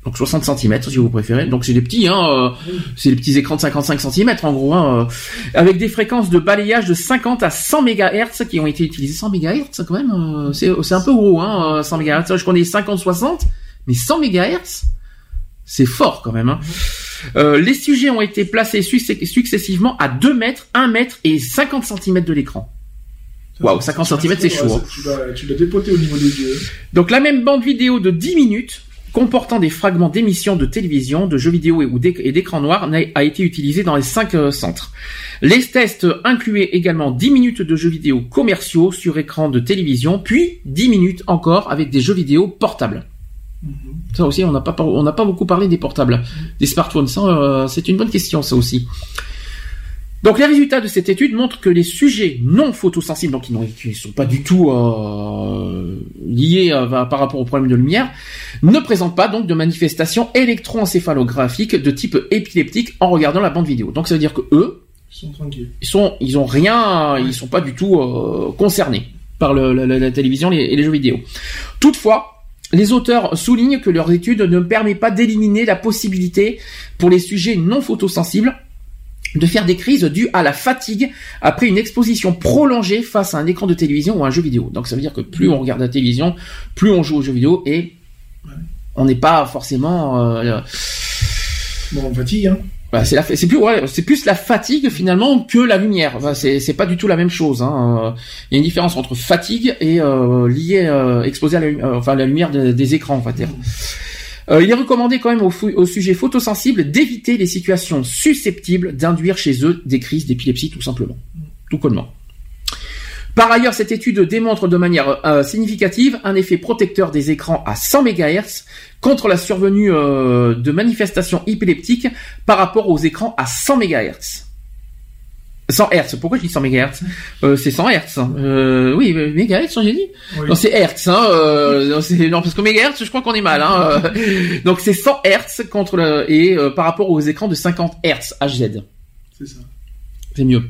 Donc 60 cm si vous préférez. Donc c'est des petits, hein, euh, c'est des petits écrans de 55 cm en gros, hein, euh, avec des fréquences de balayage de 50 à 100 MHz qui ont été utilisées. 100 MHz quand même, euh, c'est un peu gros, hein, euh, 100 MHz. Je connais 50-60, mais 100 MHz, c'est fort quand même. Hein. Euh, les sujets ont été placés succ- successivement à 2 mètres, 1 mètre et 50 cm de l'écran. Waouh, 50 cm c'est chaud. Hein. Tu l'as- dépoté au niveau des yeux. Donc la même bande vidéo de 10 minutes comportant des fragments d'émissions de télévision, de jeux vidéo et, d'écran noir a été utilisée dans les 5 centres. Les tests incluaient également 10 minutes de jeux vidéo commerciaux sur écran de télévision, puis 10 minutes encore avec des jeux vidéo portables. Ça aussi, on n'a pas, par- on n'a pas beaucoup parlé des portables, des smartphones. Ça, euh, c'est une bonne question, ça aussi. Donc les résultats de cette étude montrent que les sujets non photosensibles, donc qui ne sont pas du tout euh, liés euh, par rapport au problème de lumière, ne présentent pas donc de manifestations électroencéphalographiques de type épileptique en regardant la bande vidéo. Donc ça veut dire que eux, Ils sont tranquilles. ils sont, ils ont rien, ils sont pas du tout euh, concernés par le- la, télévision les- et les jeux vidéo. Toutefois, les auteurs soulignent que leur étude ne permet pas d'éliminer la possibilité pour les sujets non photosensibles de faire des crises dues à la fatigue après une exposition prolongée face à un écran de télévision ou un jeu vidéo. Donc ça veut dire que plus on regarde la télévision, plus on joue aux jeux vidéo et on n'est pas forcément euh, Bon, on fatigue, hein. Bah, c'est la, c'est plus, ouais, c'est plus la fatigue finalement que la lumière. Enfin, c'est, c'est pas du tout la même chose. Hein. Il y a une différence entre fatigue et euh, lié, euh, exposé à la, euh, enfin, la lumière de- des écrans, on va dire. Euh, il est recommandé quand même aux, sujets photosensibles d'éviter les situations susceptibles d'induire chez eux des crises d'épilepsie, tout simplement, tout connement. Par ailleurs, cette étude démontre de manière euh, significative un effet protecteur des écrans à 100 MHz contre la survenue euh, de manifestations épileptiques par rapport aux écrans à 100 MHz. 100 Hz. Pourquoi je dis 100 MHz euh, C'est 100 Hz. hein. Euh, oui, euh, MHz, j'ai dit Oui. Non, c'est Hertz. Hein, euh, non, parce que MHz, je crois qu'on est mal. Hein, donc c'est 100 Hz contre le, et euh, par rapport aux écrans de 50 Hz HZ. C'est ça. C'est mieux.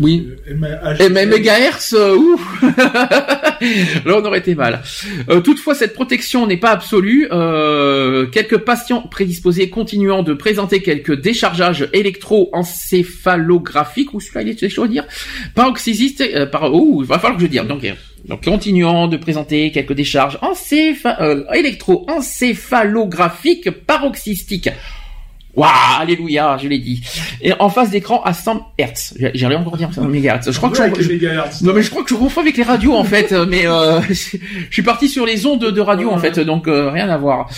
Oui. Et même mégahertz, ouf [LAUGHS] Là, on aurait été mal. Euh, toutefois, cette protection n'est pas absolue. Euh, quelques patients prédisposés continuant de présenter quelques déchargages électroencéphalographiques, ou celui-là, il est chaud à dire, paroxysistes, euh, par, oh, il va falloir que je dise. Donc, euh, donc, continuant de présenter quelques décharges euh, électroencéphalographiques paroxystiques. Waouh, alléluia, je l'ai dit. Et en face d'écran à 100 Hz. J'allais encore dire 100 MHz. Je crois que je, non mais je crois que je confonds avec les radios en fait, euh, mais euh, [LAUGHS] je suis parti sur les ondes de radio en fait, donc euh, rien à voir.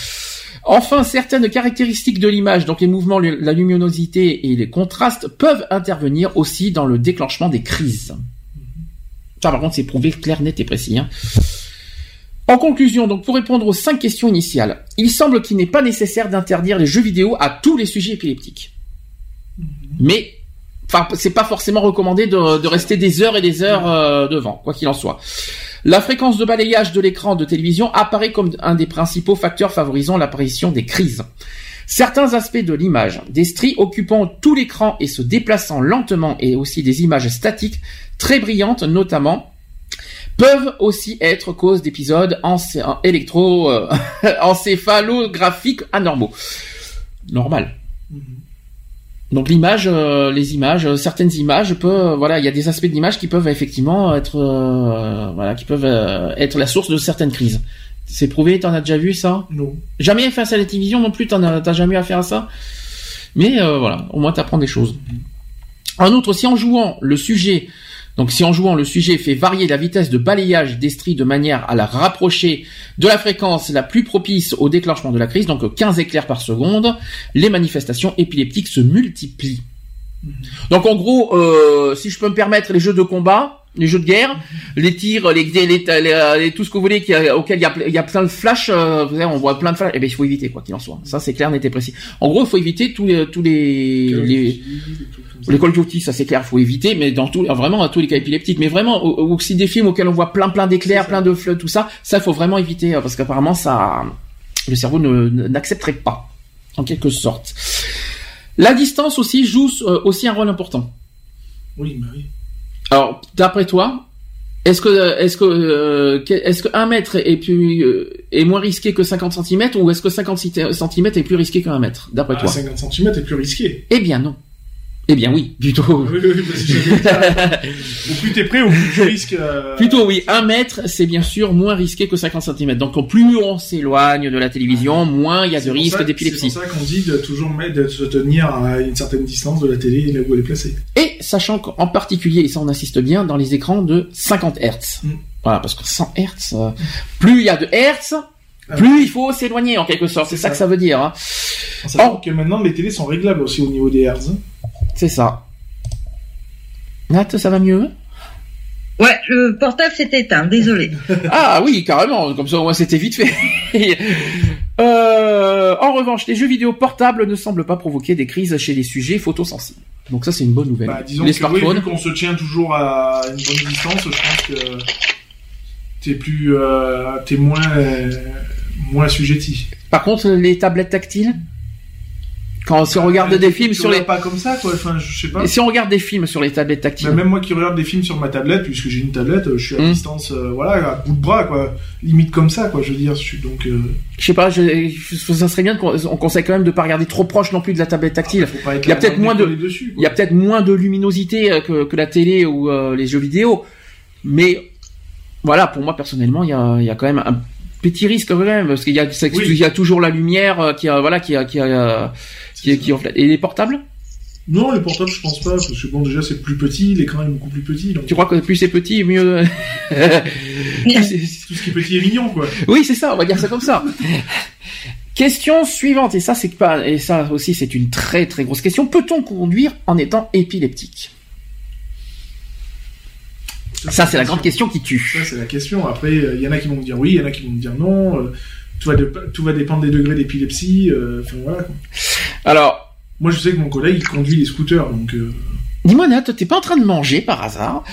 Enfin, certaines caractéristiques de l'image, donc les mouvements, la luminosité et les contrastes, peuvent intervenir aussi dans le déclenchement des crises. Ça, par contre, c'est prouvé clair, net et précis. hein. En conclusion, donc pour répondre aux cinq questions initiales, il semble qu'il n'est pas nécessaire d'interdire les jeux vidéo à tous les sujets épileptiques. Mais enfin c'est pas forcément recommandé de, de rester des heures et des heures euh, devant, quoi qu'il en soit. La fréquence de balayage de l'écran de télévision apparaît comme un des principaux facteurs favorisant l'apparition des crises. Certains aspects de l'image, des stries occupant tout l'écran et se déplaçant lentement et aussi des images statiques très brillantes notamment, peuvent aussi être cause d'épisodes encé- électro euh, [LAUGHS] encéphalographiques anormaux. Normal. Donc l'image, euh, les images, euh, certaines images peuvent, voilà, il y a des aspects de l'image qui peuvent effectivement être, euh, voilà, qui peuvent être la source de certaines crises. C'est prouvé, t'en as déjà vu ça? Non. Jamais face à la télévision non plus, t'en as, jamais eu affaire à ça? Mais voilà, au moins t'apprends des choses. En outre, si en jouant le sujet, donc si en jouant le sujet fait varier la vitesse de balayage des stries de manière à la rapprocher de la fréquence la plus propice au déclenchement de la crise, donc 15 éclairs par seconde, les manifestations épileptiques se multiplient. Donc en gros, euh, si je peux me permettre, les jeux de combat, les jeux de guerre, les tirs, les, les, les- les- tout ce que vous voulez, qui auquel il y a, ple- il y a plein de flashs, euh, vous savez, on voit plein de flashs, eh ben il faut éviter quoi qu'il en soit. Ça c'est clair, net et précis. En gros, il faut éviter tous les tous les les, les Duty, ça c'est clair, il faut éviter, mais dans tout, vraiment à tous les cas épileptiques, mais vraiment au- au- aussi des films auxquels on voit plein plein d'éclairs, plein de fleurs, tout ça, ça il faut vraiment éviter euh, parce qu'apparemment ça, le cerveau n'accepterait pas, en quelque sorte. La distance aussi joue euh, aussi un rôle important. Oui, bah oui. Alors, d'après toi, est-ce que est-ce que euh, que- est-ce que 1 mètre est plus euh, est moins risqué que 50 cm ou est-ce que 50 cm est plus risqué qu'un mètre d'après Ah, toi? 50 cm est plus risqué. Eh bien non. Eh bien oui, plutôt. Oui, au [LAUGHS] plus t'es prêt, au plus tu risques. euh, Plutôt oui, 1 mètre, c'est bien sûr moins risqué que 50 cm. Donc au plus on s'éloigne de la télévision, moins il y a de risque ça- C'est d'épilepsie. pour ça qu'on dit de toujours mettre, de se tenir à une certaine distance de la télé là où elle est placée. Et sachant qu'en particulier, et ça on insiste bien, dans les écrans de 50 Hz. Mm. Voilà, parce que 100 Hz, euh, plus il y a de Hz, Ah plus il faut s'éloigner en quelque sorte. C'est ça ça. que ça veut dire. Hein. En que maintenant les télés sont réglables aussi au niveau des hertz. C'est ça. Nat, ça va mieux? Ouais, le portable s'est éteint, désolé. [LAUGHS] Ah oui, carrément. Comme ça, au moins, c'était vite fait. [LAUGHS] Euh, en revanche, les jeux vidéo portables ne semblent pas provoquer des crises chez les sujets photosensibles. Donc ça, c'est une bonne nouvelle. Bah, disons les que oui, smartphones. vu qu'on se tient toujours à une bonne distance, je pense que t'es plus, euh, t'es moins, euh, moins assujetti. Par contre, les tablettes tactiles, quand si on regarde Euh, des films sur les, pas comme ça, quoi. Enfin, je sais pas. et si on regarde des films sur les tablettes tactiles, Bah, même moi qui regarde des films sur ma tablette, puisque j'ai une tablette, euh, je suis à Hmm. distance, euh, voilà, à bout de bras, quoi. Limite comme ça, quoi. Je veux dire, je suis donc. euh, je sais pas, je, ça serait bien qu'on on conseille quand même de pas regarder trop proche non plus de la tablette tactile. pas être Il y a peut-être moins de- dessus. Il y a peut-être moins de luminosité que, que la télé ou euh, les jeux vidéo, mais voilà, pour moi personnellement, il y a, il y a quand même un petit risque quand même parce qu'il y a, c'est- Oui. il y a toujours la lumière qui a, voilà, qui a, qui a, qui, qui. Et les portables? Non, les portables, je pense pas, parce que bon, déjà, c'est plus petit, l'écran est beaucoup plus petit. Donc... Tu crois que plus c'est petit, mieux. [LAUGHS] Tout ce qui est petit est mignon, quoi. Oui, c'est ça, on va dire ça comme ça. Question suivante, et ça c'est pas, et ça aussi c'est une très très grosse question. Peut-on conduire en étant épileptique? Ça c'est la grande question qui tue. Ça c'est la question. Après, il y en a qui vont me dire oui, il y en a qui vont me dire non. Tout, va de- tout va dépendre des degrés d'épilepsie. euh, Enfin voilà. Quoi. Alors, Moi, je sais que mon collègue il conduit les scooters, donc. euh, dis-moi Nat, t'es pas en train de manger par hasard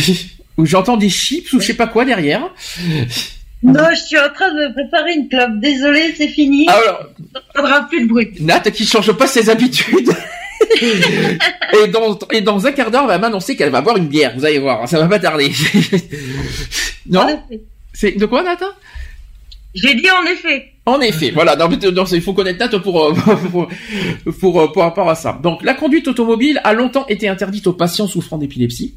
[LAUGHS] Ou j'entends des chips ou je sais pas quoi derrière Non, je suis en train de préparer une clope. Désolé, c'est fini. Alors, Ça ne plus de bruit. Nat qui change pas ses habitudes. [LAUGHS] et, dans, et dans un quart d'heure, elle va m'annoncer qu'elle va boire une bière. Vous allez voir, ça va pas tarder. [LAUGHS] Non. C'est de quoi, Nat J'ai dit en effet. En effet, voilà. Non, mais, non, il faut connaître Nat pour, euh, [LAUGHS] pour, pour, euh, pour rapport à ça. Donc, la conduite automobile a longtemps été interdite aux patients souffrant d'épilepsie.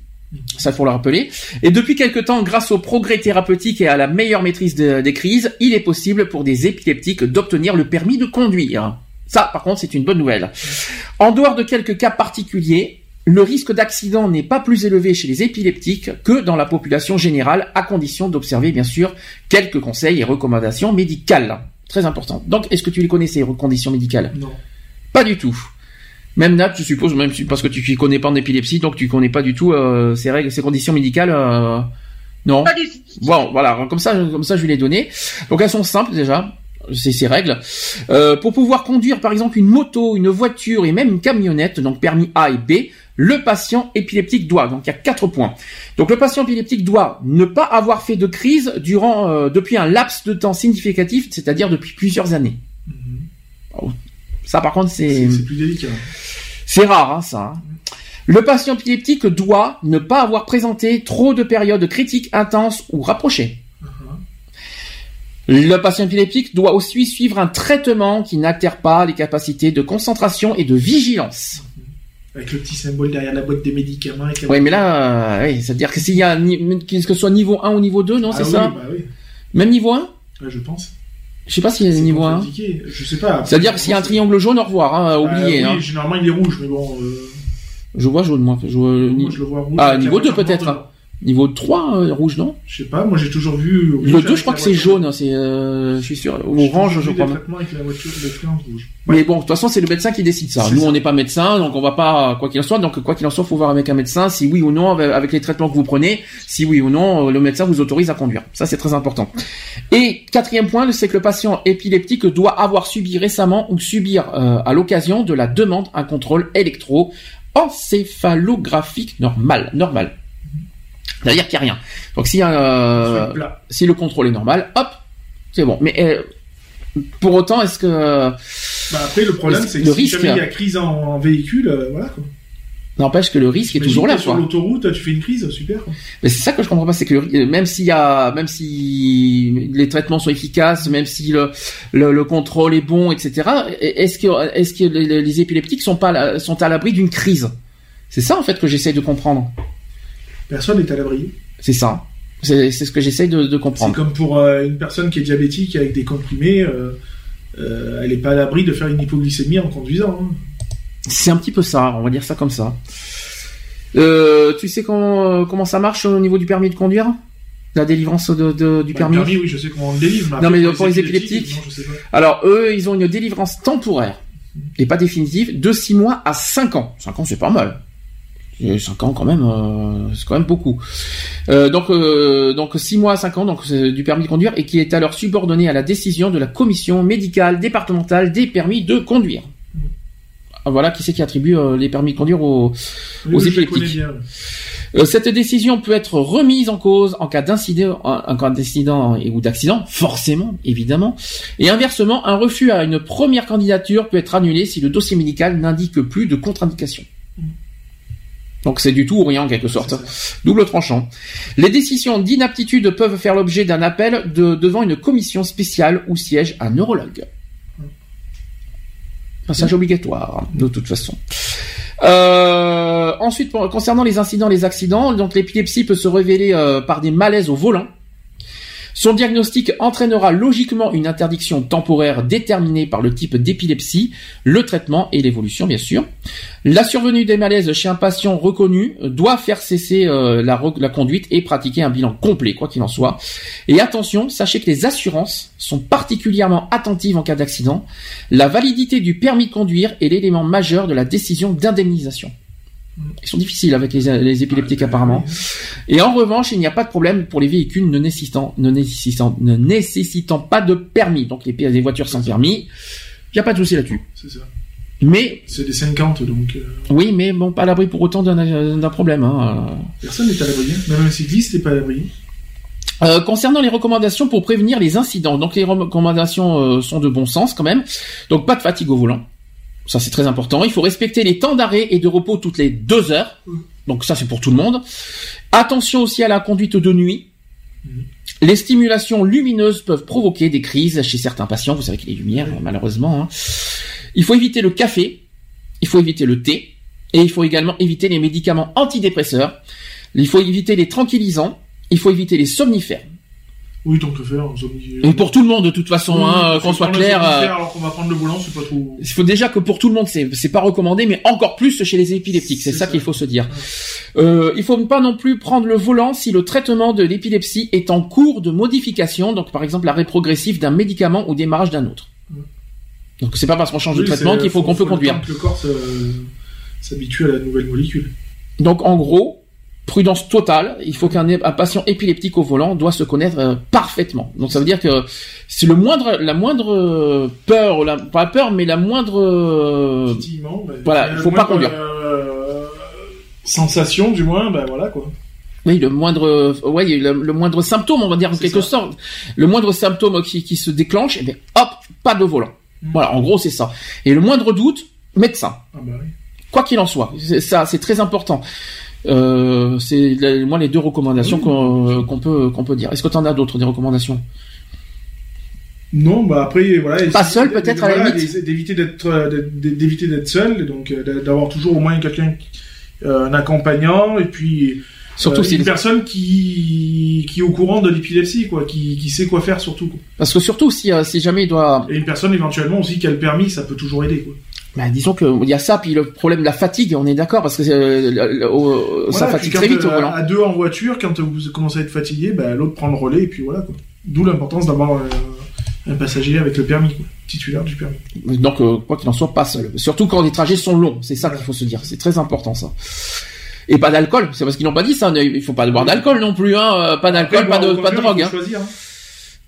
Ça, faut le rappeler. Et depuis quelque temps, grâce au progrès thérapeutique et à la meilleure maîtrise de- des crises, il est possible pour des épileptiques d'obtenir le permis de conduire. Ça, par contre, c'est une bonne nouvelle. En dehors de quelques cas particuliers, le risque d'accident n'est pas plus élevé chez les épileptiques que dans la population générale, à condition d'observer, bien sûr, quelques conseils et recommandations médicales. Très important. Donc, est-ce que tu les connais, ces conditions médicales? Non. Pas du tout. Même Nat, je suppose, même parce que tu ne connais pas en épilepsie, donc tu connais pas du tout euh, ces règles, ces conditions médicales. euh, non? Pas du tout. Bon, voilà, comme ça, comme ça, je vais les donner. Donc elles sont simples déjà, c'est ces règles. Euh, pour pouvoir conduire, par exemple, une moto, une voiture et même une camionnette, donc permis A et B, le patient épileptique doit. Donc il y a quatre points. Donc le patient épileptique doit ne pas avoir fait de crise durant euh, depuis un laps de temps significatif, c'est-à-dire depuis plusieurs années. Oh, Ça, par contre, c'est plus délicat. c'est rare, hein, ça. hein. Le patient épileptique doit ne pas avoir présenté trop de périodes critiques intenses ou rapprochées. Le patient épileptique doit aussi suivre un traitement qui n'altère pas les capacités de concentration et de vigilance. Avec le petit symbole derrière la boîte des médicaments. Avec Oui, mais là, euh, oui, c'est-à-dire que s'il y a un que ce soit niveau 1 ou niveau 2, non, Ah c'est oui, ça bah oui. Même niveau 1 Ouais, je pense. Je sais pas s'il y a niveau 1. compliqué. Je sais pas. C'est-à-dire que s'il y a un triangle jaune, au revoir, hein, Euh, oubliez. oui, hein. généralement il est rouge, mais bon. euh, Je vois jaune, moi. Je vois, moi, je le vois rouge. Ah, niveau 2 voiture peut-être. Hein. Niveau 3, euh, rouge, non? Je sais pas, moi j'ai toujours vu. rouge Le 2, avec je crois que c'est jaune, c'est, euh, je suis sûr. Orange, je crois. avec la voiture fluence rouge. Mais bon, de toute façon, c'est le médecin qui décide ça. Nous, ça. on n'est pas médecin, donc on va pas, quoi qu'il en soit. Donc, quoi qu'il en soit, faut voir avec un médecin si oui ou non, avec, les traitements que vous prenez, si oui ou non, euh, le médecin vous autorise à conduire. Ça, c'est très important. Et quatrième point, c'est que le patient épileptique doit avoir subi récemment ou subir euh, à l'occasion de la demande un contrôle électro-encéphalographique normal, normal. C'est-à-dire qu'il n'y a rien. Donc, si, euh, le si le contrôle est normal, hop, c'est bon. Mais euh, pour autant, est-ce que Bah après, le problème, Le- c'est le que si risque, jamais il y a crise en, en véhicule, euh, voilà quoi. n'empêche que le risque est toujours là, Sur l'autoroute, tu fais une crise, super. Mais c'est ça que je comprends pas, c'est que même s'il y a, même si les traitements sont efficaces, même si le, le, le contrôle est bon, etc. Est-ce que, est-ce que les, les épileptiques sont pas, sont à l'abri d'une crise? C'est ça en fait que j'essaye de comprendre. Personne n'est à l'abri. C'est ça. C'est ce que j'essaye de, de C'est comprendre. comme pour euh, une personne qui est diabétique avec des comprimés, euh, euh, elle n'est pas à l'abri de faire une hypoglycémie en conduisant. hein. C'est un petit peu ça, on va dire ça comme ça. Tu sais comment, comment ça marche au niveau du permis de conduire? La délivrance de, de- du Bah, permis le permis, oui, je sais comment on le délivre. Non, mais pour les épileptiques, non, je sais pas. Alors eux, ils ont une délivrance temporaire et pas définitive de 6 mois à 5 ans. 5 ans, c'est pas mal. 5 ans quand même, euh, c'est quand même beaucoup. Euh, donc euh, donc 6 mois à 5 ans donc du permis de conduire et qui est alors subordonné à la décision de la commission médicale départementale des permis de conduire. Ah, Voilà qui c'est qui attribue euh, les permis de conduire aux, Oui, épileptiques. Euh, cette décision peut être remise en cause en cas d'incident, en cas d'incident ou d'accident, forcément, évidemment. Et inversement, un refus à une première candidature peut être annulé si le dossier médical n'indique plus de contre-indication. Donc c'est du tout ou rien en quelque sorte. Double tranchant. Les décisions d'inaptitude peuvent faire l'objet d'un appel de, devant une commission spéciale où siège un neurologue. Passage obligatoire, de toute façon. Euh, ensuite, concernant les incidents, les accidents, donc l'épilepsie peut se révéler euh, par des malaises au volant, Son diagnostic entraînera logiquement une interdiction temporaire déterminée par le type d'épilepsie, le traitement et l'évolution bien sûr. La survenue des malaises chez un patient reconnu doit faire cesser euh, la, la conduite et pratiquer un bilan complet, quoi qu'il en soit. Et attention, sachez que les assurances sont particulièrement attentives en cas d'accident. La validité du permis de conduire est l'élément majeur de la décision d'indemnisation. Ils sont difficiles avec les, épileptiques apparemment. Et en revanche, il n'y a pas de problème pour les véhicules ne nécessitant, ne nécessitant, ne nécessitant pas de permis. Donc les, les voitures sans permis, il n'y a pas de souci là-dessus. C'est ça. Mais c'est des 50 donc. Euh, oui, mais bon, pas à l'abri pour autant d'un problème. Hein. Personne n'est à l'abri. Même un cycliste n'est pas à l'abri. Euh, concernant les recommandations pour prévenir les incidents, donc les recommandations euh, sont de bon sens quand même. Donc pas de fatigue au volant. Ça, c'est très important. Il faut respecter les temps d'arrêt et de repos toutes les deux heures. Donc ça, c'est pour tout le monde. Attention aussi à la conduite de nuit. Les stimulations lumineuses peuvent provoquer des crises chez certains patients. Vous savez qu'il y a des lumières, malheureusement. Hein. Il faut éviter le café. Il faut éviter le thé. Et il faut également éviter les médicaments antidépresseurs. Il faut éviter les tranquillisants. Il faut éviter les somnifères. Oui, tant que faire. Et pour tout le monde, de toute façon, hein, qu'on soit clair. Euh, alors qu'on va prendre le volant, c'est pas trop. Il faut déjà que pour tout le monde, c'est c'est pas recommandé, mais encore plus chez les épileptiques. C'est ça, qu'il faut se dire. Euh, il faut pas non plus prendre le volant si le traitement de l'épilepsie est en cours de modification, donc par exemple l'arrêt progressif d'un médicament ou démarrage d'un autre. Donc c'est pas parce qu'on change de traitement qu'il faut, qu'on peut conduire. que le corps s'habitue à la nouvelle molécule. Donc en gros, prudence totale. Il faut qu'un patient épileptique au volant doit se connaître euh, parfaitement. Donc ça veut dire que c'est le moindre, la moindre euh, peur, la, pas peur, mais la moindre, euh, voilà, il faut pas conduire. sensation du moins, ben voilà quoi. Oui, le moindre, ouais, le, moindre symptôme, on va dire en quelque sorte, le moindre symptôme qui, qui se déclenche, et eh bien, hop, pas de volant. Mm. Voilà, en gros c'est ça. Et le moindre doute, médecin. Ah bah oui. Quoi qu'il en soit, ça, c'est très important. Euh, c'est moi les deux recommandations qu'on peut qu'on peut dire. Est-ce que tu en as d'autres des recommandations? Non, bah après voilà. Pas seul peut-être à la limite. D'éviter d'être euh, d'éviter d'être seul, donc euh, d'avoir toujours au moins quelqu'un, un accompagnant et puis. Surtout si une personne qui qui est au courant de l'épilepsie quoi, qui, qui sait quoi faire surtout. Parce que surtout si si jamais il doit. Et une personne éventuellement aussi qui a le permis, ça peut toujours aider quoi. Bah, disons qu'il y a ça, puis le problème de la fatigue, on est d'accord, parce que euh, ça fatigue très vite. À deux en voiture, quand vous commencez à être fatigué, bah, l'autre prend le relais, et puis voilà. quoi. D'où l'importance d'avoir euh, un passager avec le permis, quoi, titulaire du permis. Donc, euh, quoi qu'il en soit, pas seul. Surtout quand les trajets sont longs, c'est ça qu'il faut se dire. C'est très important, ça. Et pas d'alcool, c'est parce qu'ils n'ont pas dit ça. Il faut pas boire d'alcool non plus, hein. Pas d'alcool, pas de, pas de drogue. Hein. Choisir, hein.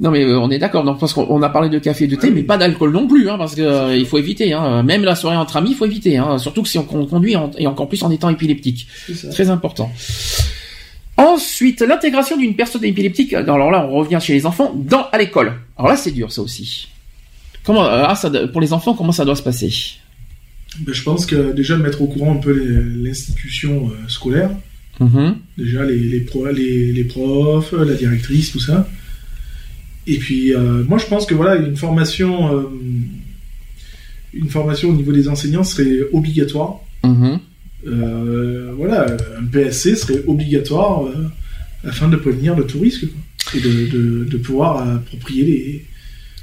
Non mais euh, on est d'accord, donc parce qu'on a parlé de café et de thé, mais pas d'alcool non plus, hein, parce que euh, il faut éviter. Hein. Même la soirée entre amis, il faut éviter, hein, surtout que si on conduit et encore plus en étant épileptique. Très important. Ensuite, l'intégration d'une personne épileptique. Alors là, on revient chez les enfants dans à l'école. Alors là, c'est dur, ça aussi. Comment euh, ah, ça, pour les enfants, comment ça doit se passer? Ben, je pense que déjà de mettre au courant un peu l'institution scolaire. Mm-hmm. Déjà les, les, les, les profs, la directrice, tout ça. Et puis, euh, moi, je pense que voilà, une formation, euh, une formation au niveau des enseignants serait obligatoire. Mhm. Euh, voilà, un PSC serait obligatoire afin de prévenir le tourisme et de, de, pouvoir approprier les.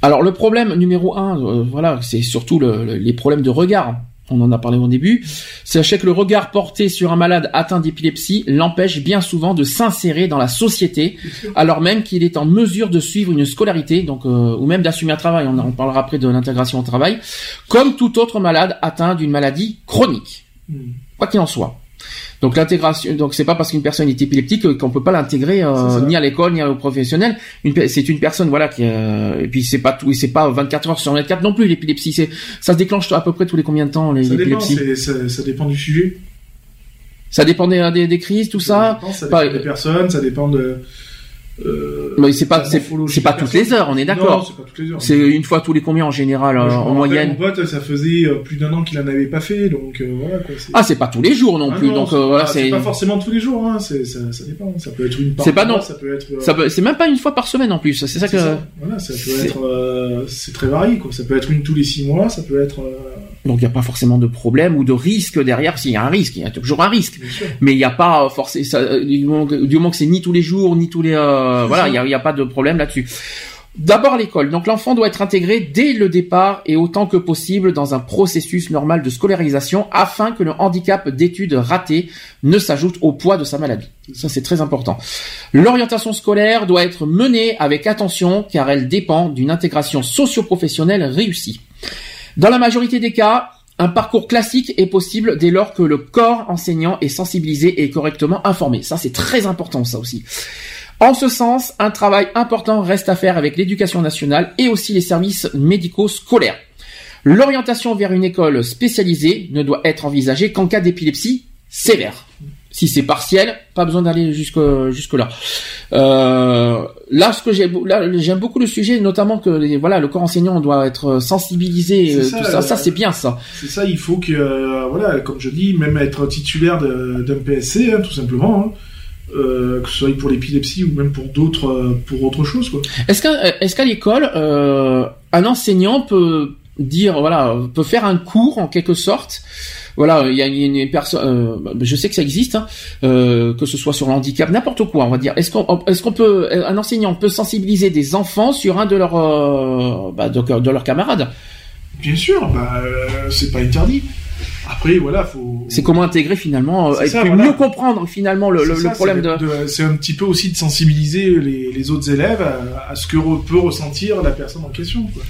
Alors, le problème numéro un, voilà, c'est surtout les problèmes de regard on en a parlé au début, sachez que le regard porté sur un malade atteint d'épilepsie l'empêche bien souvent de s'insérer dans la société, alors même qu'il est en mesure de suivre une scolarité, donc euh, ou même d'assumer un travail. On en parlera après de l'intégration au travail, comme tout autre malade atteint d'une maladie chronique, hmm. quoi qu'il en soit. Donc l'intégration, donc c'est pas parce qu'une personne est épileptique qu'on peut pas l'intégrer euh, ni à l'école ni au professionnel. C'est une personne voilà qui euh, et puis c'est pas tout, c'est pas 24 heures sur 24 non plus l'épilepsie. C'est ça se déclenche à peu près tous les combien de temps les ça Dépend, ça, dépend du sujet. Ça dépend des, des, crises, tout ça. ça dépend des personnes, ça dépend de euh, mais c'est pas c'est pas toutes les heures, on est d'accord. C'est une fois tous les combien en général en moyenne. Mon pote, ça faisait euh, plus d'un an qu'il en avait pas fait, donc euh, voilà quoi. Ah c'est pas tous les jours non ah plus, donc voilà c'est. pas forcément tous les jours, hein. ça, ça dépend. Ça peut être une. C'est pas non. Ça peut être. C'est même pas une fois par semaine en plus. C'est ça que. Voilà, ça peut être. c'est très varié quoi. Ça peut être une tous les six mois, ça peut être. Donc il n'y a pas forcément de problème ou de risque derrière. S'il y a un risque, il y a toujours un risque. Mais il n'y a pas forcément du moment que c'est ni tous les jours ni tous les voilà, il n'y a, a, pas de problème là-dessus. D'abord l'école. Donc l'enfant doit être intégré dès le départ et autant que possible dans un processus normal de scolarisation afin que le handicap d'études raté ne s'ajoute au poids de sa maladie. Ça c'est très important. L'orientation scolaire doit être menée avec attention car elle dépend d'une intégration socio-professionnelle réussie. Dans la majorité des cas, un parcours classique est possible dès lors que le corps enseignant est sensibilisé et correctement informé. Ça c'est très important ça aussi. En ce sens, un travail important reste à faire avec l'éducation nationale et aussi les services médicaux scolaires. L'orientation vers une école spécialisée ne doit être envisagée qu'en cas d'épilepsie sévère. Si c'est partiel, pas besoin d'aller jusque jusque là. Euh, là, ce que j'ai, j'aime beaucoup le sujet, notamment que voilà, le corps enseignant doit être sensibilisé. Euh, ça, tout ça, ça c'est bien ça. C'est ça, il faut que euh, voilà, comme je dis, même être titulaire d'un PSC, hein, tout simplement. Hein. Euh, que ce soit pour l'épilepsie ou même pour d'autres, euh, pour autre chose. Est-ce qu'à, est-ce qu'à l'école, euh, un enseignant peut dire, voilà, peut faire un cours en quelque sorte voilà, il y a une, personne, je sais que ça existe, hein, que ce soit sur le handicap, n'importe quoi, on va dire. Est-ce qu'on, est-ce qu'on peut, un enseignant peut sensibiliser des enfants sur un de leurs, bah, de, de, leurs camarades? Bien sûr, bah, c'est pas interdit. Après, voilà, faut. C'est comment intégrer finalement, puis mieux comprendre finalement le, le, problème de. c'est un petit peu aussi de sensibiliser les, les autres élèves à, ce que peut ressentir la personne en question. Quoi.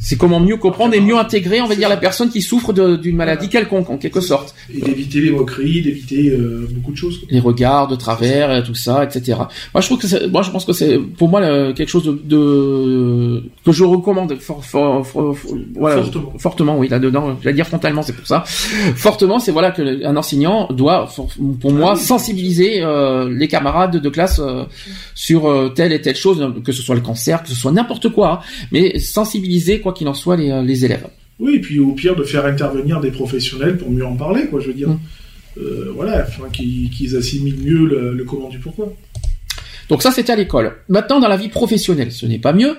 C'est comment mieux comprendre et mieux intégrer, on va dire, la personne qui souffre d'une maladie quelconque, en quelque sorte. Et d'éviter les moqueries, d'éviter euh, beaucoup de choses. Les regards de travers, tout ça, etc. Moi, je trouve que moi, je pense que c'est, pour moi, quelque chose de, que je recommande fortement. fortement. oui, là-dedans. J'allais dire frontalement, c'est pour ça. Fortement, c'est voilà que un enseignant doit, pour moi, ah sensibiliser euh, les camarades de classe euh, sur telle et telle chose, que ce soit le cancer, que ce soit n'importe quoi, hein, mais sensibiliser qu'il en soit, euh, les, élèves. Oui, et puis au pire de faire intervenir des professionnels pour mieux en parler, quoi, je veux dire. Mm. Euh, voilà, afin qu'ils assimilent mieux le, comment du pourquoi. Donc ça, c'était à l'école. Maintenant, dans la vie professionnelle, ce n'est pas mieux.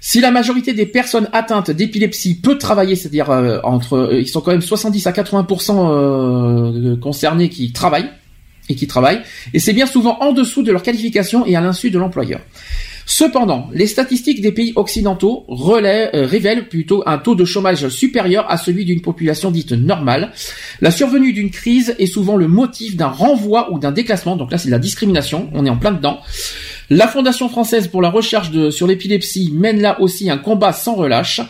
Si la majorité des personnes atteintes d'épilepsie peut travailler, c'est-à-dire euh, entre, ils sont quand même 70 à 80% concernés qui travaillent et qui travaillent, et c'est bien souvent en dessous de leur qualification et à l'insu de l'employeur. Cependant, les statistiques des pays occidentaux euh, révèlent plutôt un taux de chômage supérieur à celui d'une population dite normale. La survenue d'une crise est souvent le motif d'un renvoi ou d'un déclassement, donc là c'est de la discrimination, on est en plein dedans. La Fondation française pour la recherche sur l'épilepsie mène là aussi un combat sans relâche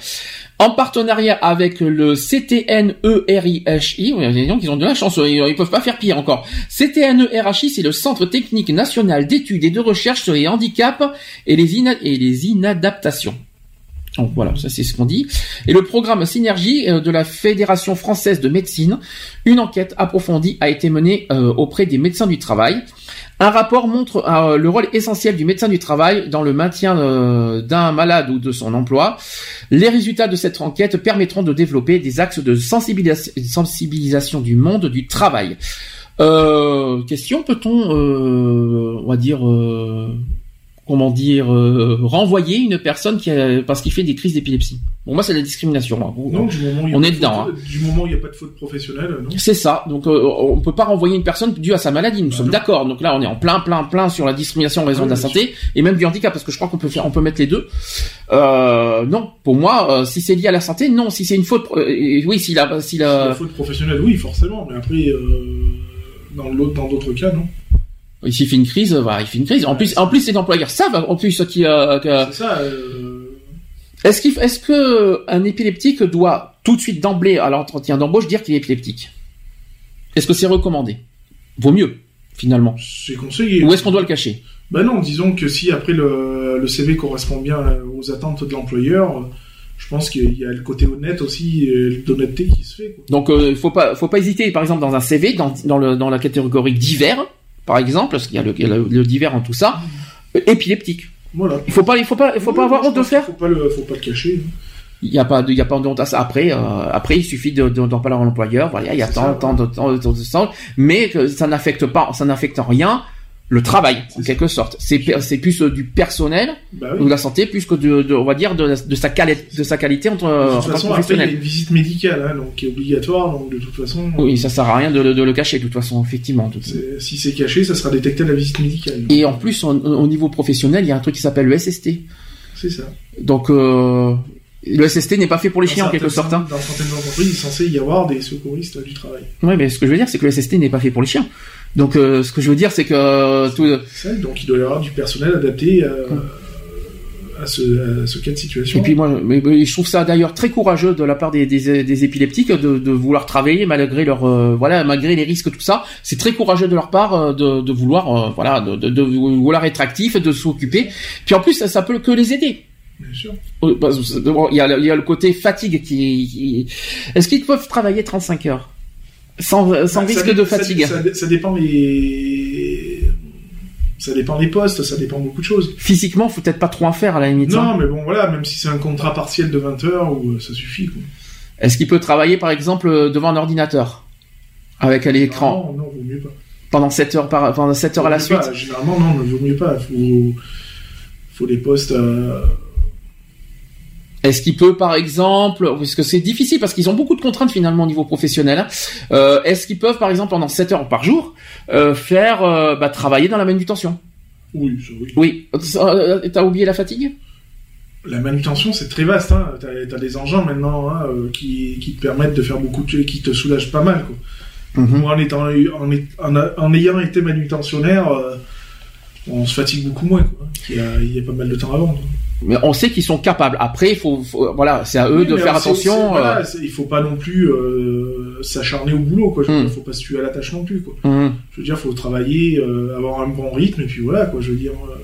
en partenariat avec le CTNERIHI. Ils ont de la chance, ils peuvent pas faire pire encore. CTNERHI, c'est le Centre technique national d'études et de recherche sur les handicaps et les, et les inadaptations. Donc voilà, ça c'est ce qu'on dit. Et le programme Synergie euh, de la Fédération française de médecine, une enquête approfondie a été menée euh, auprès des médecins du travail. Un rapport montre euh, le rôle essentiel du médecin du travail dans le maintien euh, d'un malade ou de son emploi. Les résultats de cette enquête permettront de développer des axes de sensibilisation du monde du travail. Euh, question, peut-on, on va dire, comment dire, euh, renvoyer une personne qui a, parce qu'il fait des crises d'épilepsie. Bon, moi, c'est la discrimination. Non, du moment où on est dedans. Hein. Du moment où il n'y a pas de faute professionnelle, non C'est ça. Donc, euh, on peut pas renvoyer une personne due à sa maladie. Nous bah sommes d'accord. Donc là, on est en plein, plein, plein sur la discrimination en raison ah de la santé et même du handicap, parce que je crois qu'on peut faire, on peut mettre les deux. Euh, non, pour moi, si c'est lié à la santé, non. Si c'est une faute, oui, si la, si la... la faute professionnelle, oui, forcément. Mais après, dans l'autre, dans d'autres cas, non. S'il fait une crise, bah, il fait une crise. En plus, en plus, les employeurs savent, en plus, qui, euh, C'est ça, euh... Est-ce qu'il, est-ce que un épileptique doit tout de suite d'emblée à l'entretien d'embauche dire qu'il est épileptique? Est-ce que c'est recommandé? Vaut mieux, finalement. C'est conseillé. Ou est-ce qu'on doit le cacher? Ben non, disons que si après le, le CV correspond bien aux attentes de l'employeur, je pense qu'il y a le côté honnête aussi, l'honnêteté qui se fait. Donc, euh, il faut pas, faut pas hésiter. Par exemple, dans un CV, dans, dans, le, dans la catégorie divers, par exemple, parce qu'il y a le, le, divers en tout ça, épileptique. Voilà. Il faut pas, il faut pas, il faut pas avoir honte de faire. Faut pas le, faut pas le cacher. Hein. Il n'y a pas de, il y a pas de honte à ça. Après, euh, après, il suffit d'en de, parler à l'employeur. Voilà, il y a tant, tant, de temps, de temps, mais que ça n'affecte pas, ça n'affecte rien le travail, en quelque sorte. C'est c'est plus euh, du personnel Bah ou de la santé, plus que de, de- on va dire de, sa qualité, de sa qualité en, tant- De toute façon, que après, il y a professionnel. une visite médicale, hein, donc qui est obligatoire, donc de toute façon, Oui, ça sert à rien de, le- de le cacher, de toute façon, effectivement. si c'est caché, ça sera détecté à la visite médicale. Et en plus, au niveau professionnel, il y a un truc qui s'appelle le SST. C'est ça. Donc, euh, le SST n'est pas fait pour les chiens en quelque sorte. Hein. Dans certaines entreprises, il est censé y avoir des secouristes du travail. Ouais, mais ce que je veux dire, c'est que le SST n'est pas fait pour les chiens. Donc, euh, ce que je veux dire, c'est que euh, tout, ça, donc il doit y avoir du personnel adapté euh, à, ce, à ce cas de situation. Et puis moi, mais, mais je trouve ça d'ailleurs très courageux de la part des, des, des épileptiques de, de vouloir travailler malgré leur euh, voilà malgré les risques tout ça. C'est très courageux de leur part euh, de, de vouloir euh, voilà de, de, de vouloir être actif, de s'occuper. Puis en plus ça, ça peut que les aider. Bien sûr. Euh, bon, Il y, a, le- il y a le côté fatigue qui. qui- Est-ce qu'ils peuvent travailler 35 heures? Sans, risque de fatigue Ça, ça dépend les. Ça dépend des postes, ça dépend beaucoup de choses. Physiquement, faut peut-être pas trop en faire à la limite. hein. Non, mais bon, voilà, même si c'est un contrat partiel de 20 heures, ou, euh, ça suffit. Est-ce qu'il peut travailler par exemple euh, devant un ordinateur? Avec l'écran Non, non, vaut mieux pas. pendant 7 heures par pendant 7 heures à la suite pas. Généralement, non, ne vaut mieux pas. Faut, faut des postes. euh, Est-ce qu'il peut, par exemple, parce que c'est difficile parce qu'ils ont beaucoup de contraintes finalement au niveau professionnel. hein, euh, Est-ce qu'ils peuvent, par exemple, pendant 7 heures par jour, euh, faire euh, bah, travailler dans la manutention? Oui, ça, oui. Oui. T'as oublié la fatigue? La manutention, c'est très vaste. Hein. T'as as des engins maintenant hein, qui, qui te permettent de faire beaucoup de choses, qui te soulagent pas mal. Quoi. Mhm. Moi, en, étant, en, en, en ayant été manutentionnaire, on se fatigue beaucoup moins. Quoi. Il, y a, il y a pas mal de temps avant. quoi. Mais on sait qu'ils sont capables. Après, il faut, faut- voilà, c'est à eux Oui, de faire attention. voilà, euh, il faut pas non plus euh, s'acharner au boulot. Quoi. Je Mm. dire, faut pas se tuer à la tâche non plus. Quoi. mhm. Je veux dire, faut travailler, euh, avoir un bon rythme, et puis voilà. Quoi. Je veux dire, euh,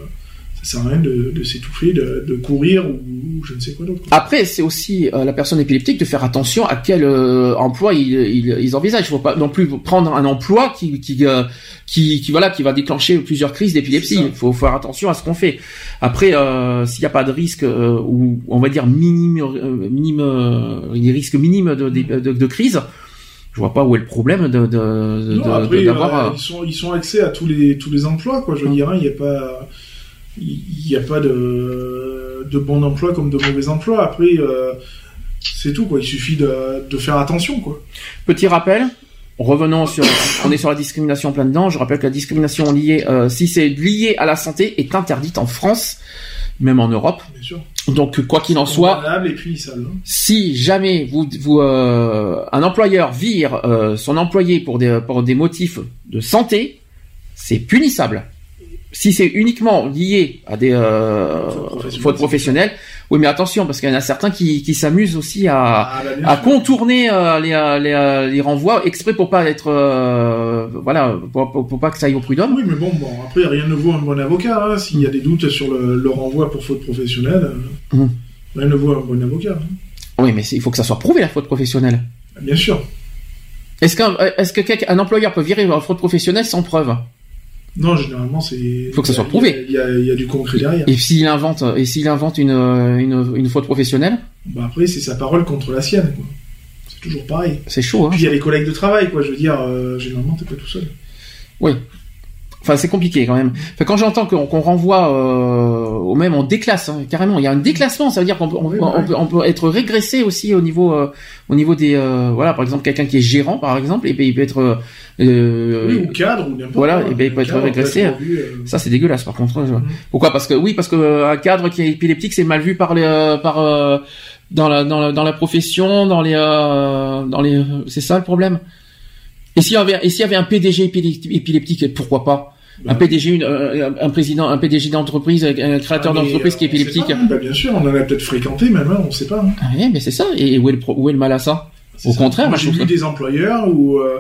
ça sert à rien de, de s'étouffer, de, de courir ou, ou je ne sais quoi d'autre. Après, c'est aussi euh, la personne épileptique de faire attention à quel euh, emploi ils, ils, ils envisagent. Il faut pas non plus prendre un emploi qui qui, euh, qui qui voilà qui va déclencher plusieurs crises d'épilepsie. Il faut faire attention à ce qu'on fait. Après, euh, s'il n'y a pas de risque euh, ou on va dire minime euh, minime euh, des risques minimes de, de, de, crise, je vois pas où est le problème de de- Non, de- après, d'avoir. euh, ils sont ils sont accès à tous les tous les emplois quoi. Je veux Mm. dire, hein, il n'y a pas il y a pas de de bons emplois comme de mauvais emplois. Après, euh, c'est tout quoi. Il suffit de, de faire attention quoi. Petit rappel. Revenons sur, on est sur la discrimination plein dedans. Je rappelle que la discrimination liée, euh, si c'est lié à la santé, est interdite en France, même en Europe. Bien sûr. Donc quoi qu'il en soit, et puis si jamais vous, vous euh, un employeur vire son employé pour des pour des motifs de santé, c'est punissable. Si c'est uniquement lié à des euh, Fautes professionnelles, oui mais attention parce qu'il y en a certains qui, qui s'amusent aussi à, Ah, à contourner euh, les, euh, les, les renvois exprès pour pas être euh, voilà pour, pour, pour pas que ça aille au prud'homme. Oui, mais bon, bon, après, rien ne vaut un bon avocat. hein. S'il y a des doutes sur le, le renvoi pour faute professionnelle, Mhm. rien ne vaut un bon avocat. hein. Oui mais il faut que ça soit prouvé la faute professionnelle. Bien sûr. Est-ce qu'un est-ce que un employeur peut virer une faute professionnelle sans preuve? Non, généralement, c'est. Il Faut que ça soit prouvé. Il y, a- il y a du concret derrière. Et s'il invente, et s'il invente une, euh, une, une faute professionnelle, Bah, après, c'est sa parole contre la sienne. quoi. C'est toujours pareil. c'est chaud. Hein Puis il y a les collègues de travail, quoi. Je veux dire, euh, généralement, t'es pas tout seul. oui. Enfin, c'est compliqué quand même. Enfin, quand j'entends qu'on qu'on renvoie euh, au même, on déclasse hein, carrément. Il y a un déclassement, ça veut dire qu'on peut, on, Oui, on peut, on peut être régressé aussi au niveau, euh, au niveau des, euh, voilà, par exemple, quelqu'un qui est gérant, par exemple, et ben il peut être, euh, oui, ou cadre, ou n'importe voilà, quoi. et ben, il peut être cadre, régressé. peut être revu, euh, Ça, c'est dégueulasse, par contre. je- Mhm. Pourquoi? Parce que oui, parce que euh, un cadre qui est épileptique, c'est mal vu par les, euh, par euh, dans la dans la dans la profession, dans les euh, dans les. C'est ça le problème? Et s'il y avait et s'il y avait un PDG épileptique, pourquoi pas? Un PDG, une- euh, un président, un PDG d'entreprise, un créateur ah, mais, d'entreprise qui est euh, épileptique. pas, hein. Bah, bien sûr, on en a peut-être fréquenté même, hein, on sait pas. hein. Ah oui, mais c'est ça. Et où est le pro- où est le mal à ça Au ça. contraire, moi je trouve des employeurs où, euh,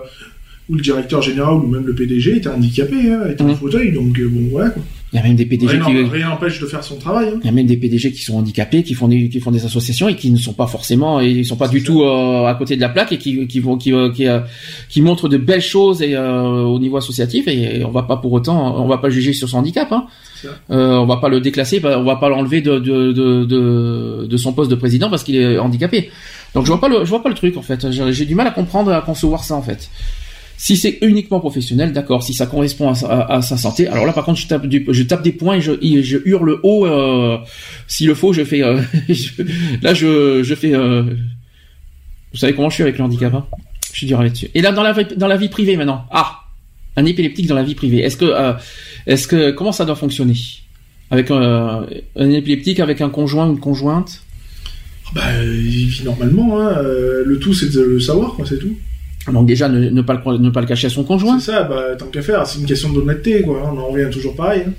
où le directeur général ou même le PDG était handicapé, hein, était en Mhm. fauteuil, donc euh, bon, voilà quoi. Il y a même des PDG Rien qui n'en- rien n'empêche de faire son travail. hein. Il y a même des PDG qui sont handicapés, qui font des, qui font des associations et qui ne sont pas forcément, et ils sont pas du ça. tout euh, à côté de la plaque et qui, qui vont, qui, euh, qui, euh, qui montrent de belles choses et euh, au niveau associatif et, on va pas pour autant, on va pas juger sur son handicap. Hein. Euh, on va pas le déclasser, on va pas l'enlever de, de, de, de, de son poste de président parce qu'il est handicapé. Donc je vois pas le, je vois pas le truc en fait. J'ai j'ai du mal à comprendre, à concevoir ça en fait. Si c'est uniquement professionnel, d'accord. Si ça correspond à, sa santé, alors là par contre je tape, des points et je, hurle haut. Euh, S'il le faut, je fais. Euh, [LAUGHS] là je, je fais. Euh, vous savez comment je suis avec le handicap hein Je suis dur là-dessus. Et là dans la vie privée maintenant. Ah, un épileptique dans la vie privée. Est-ce que euh, est-ce que comment ça doit fonctionner? Avec un épileptique avec un conjoint ou une conjointe? Bah il vit normalement. Hein. Le tout c'est de le savoir, quoi. C'est tout. Donc déjà, ne, pas le, ne pas le cacher à son conjoint. C'est ça, bah, tant qu'à faire, c'est une question d'honnêteté, quoi. On en revient toujours pareil. Hein.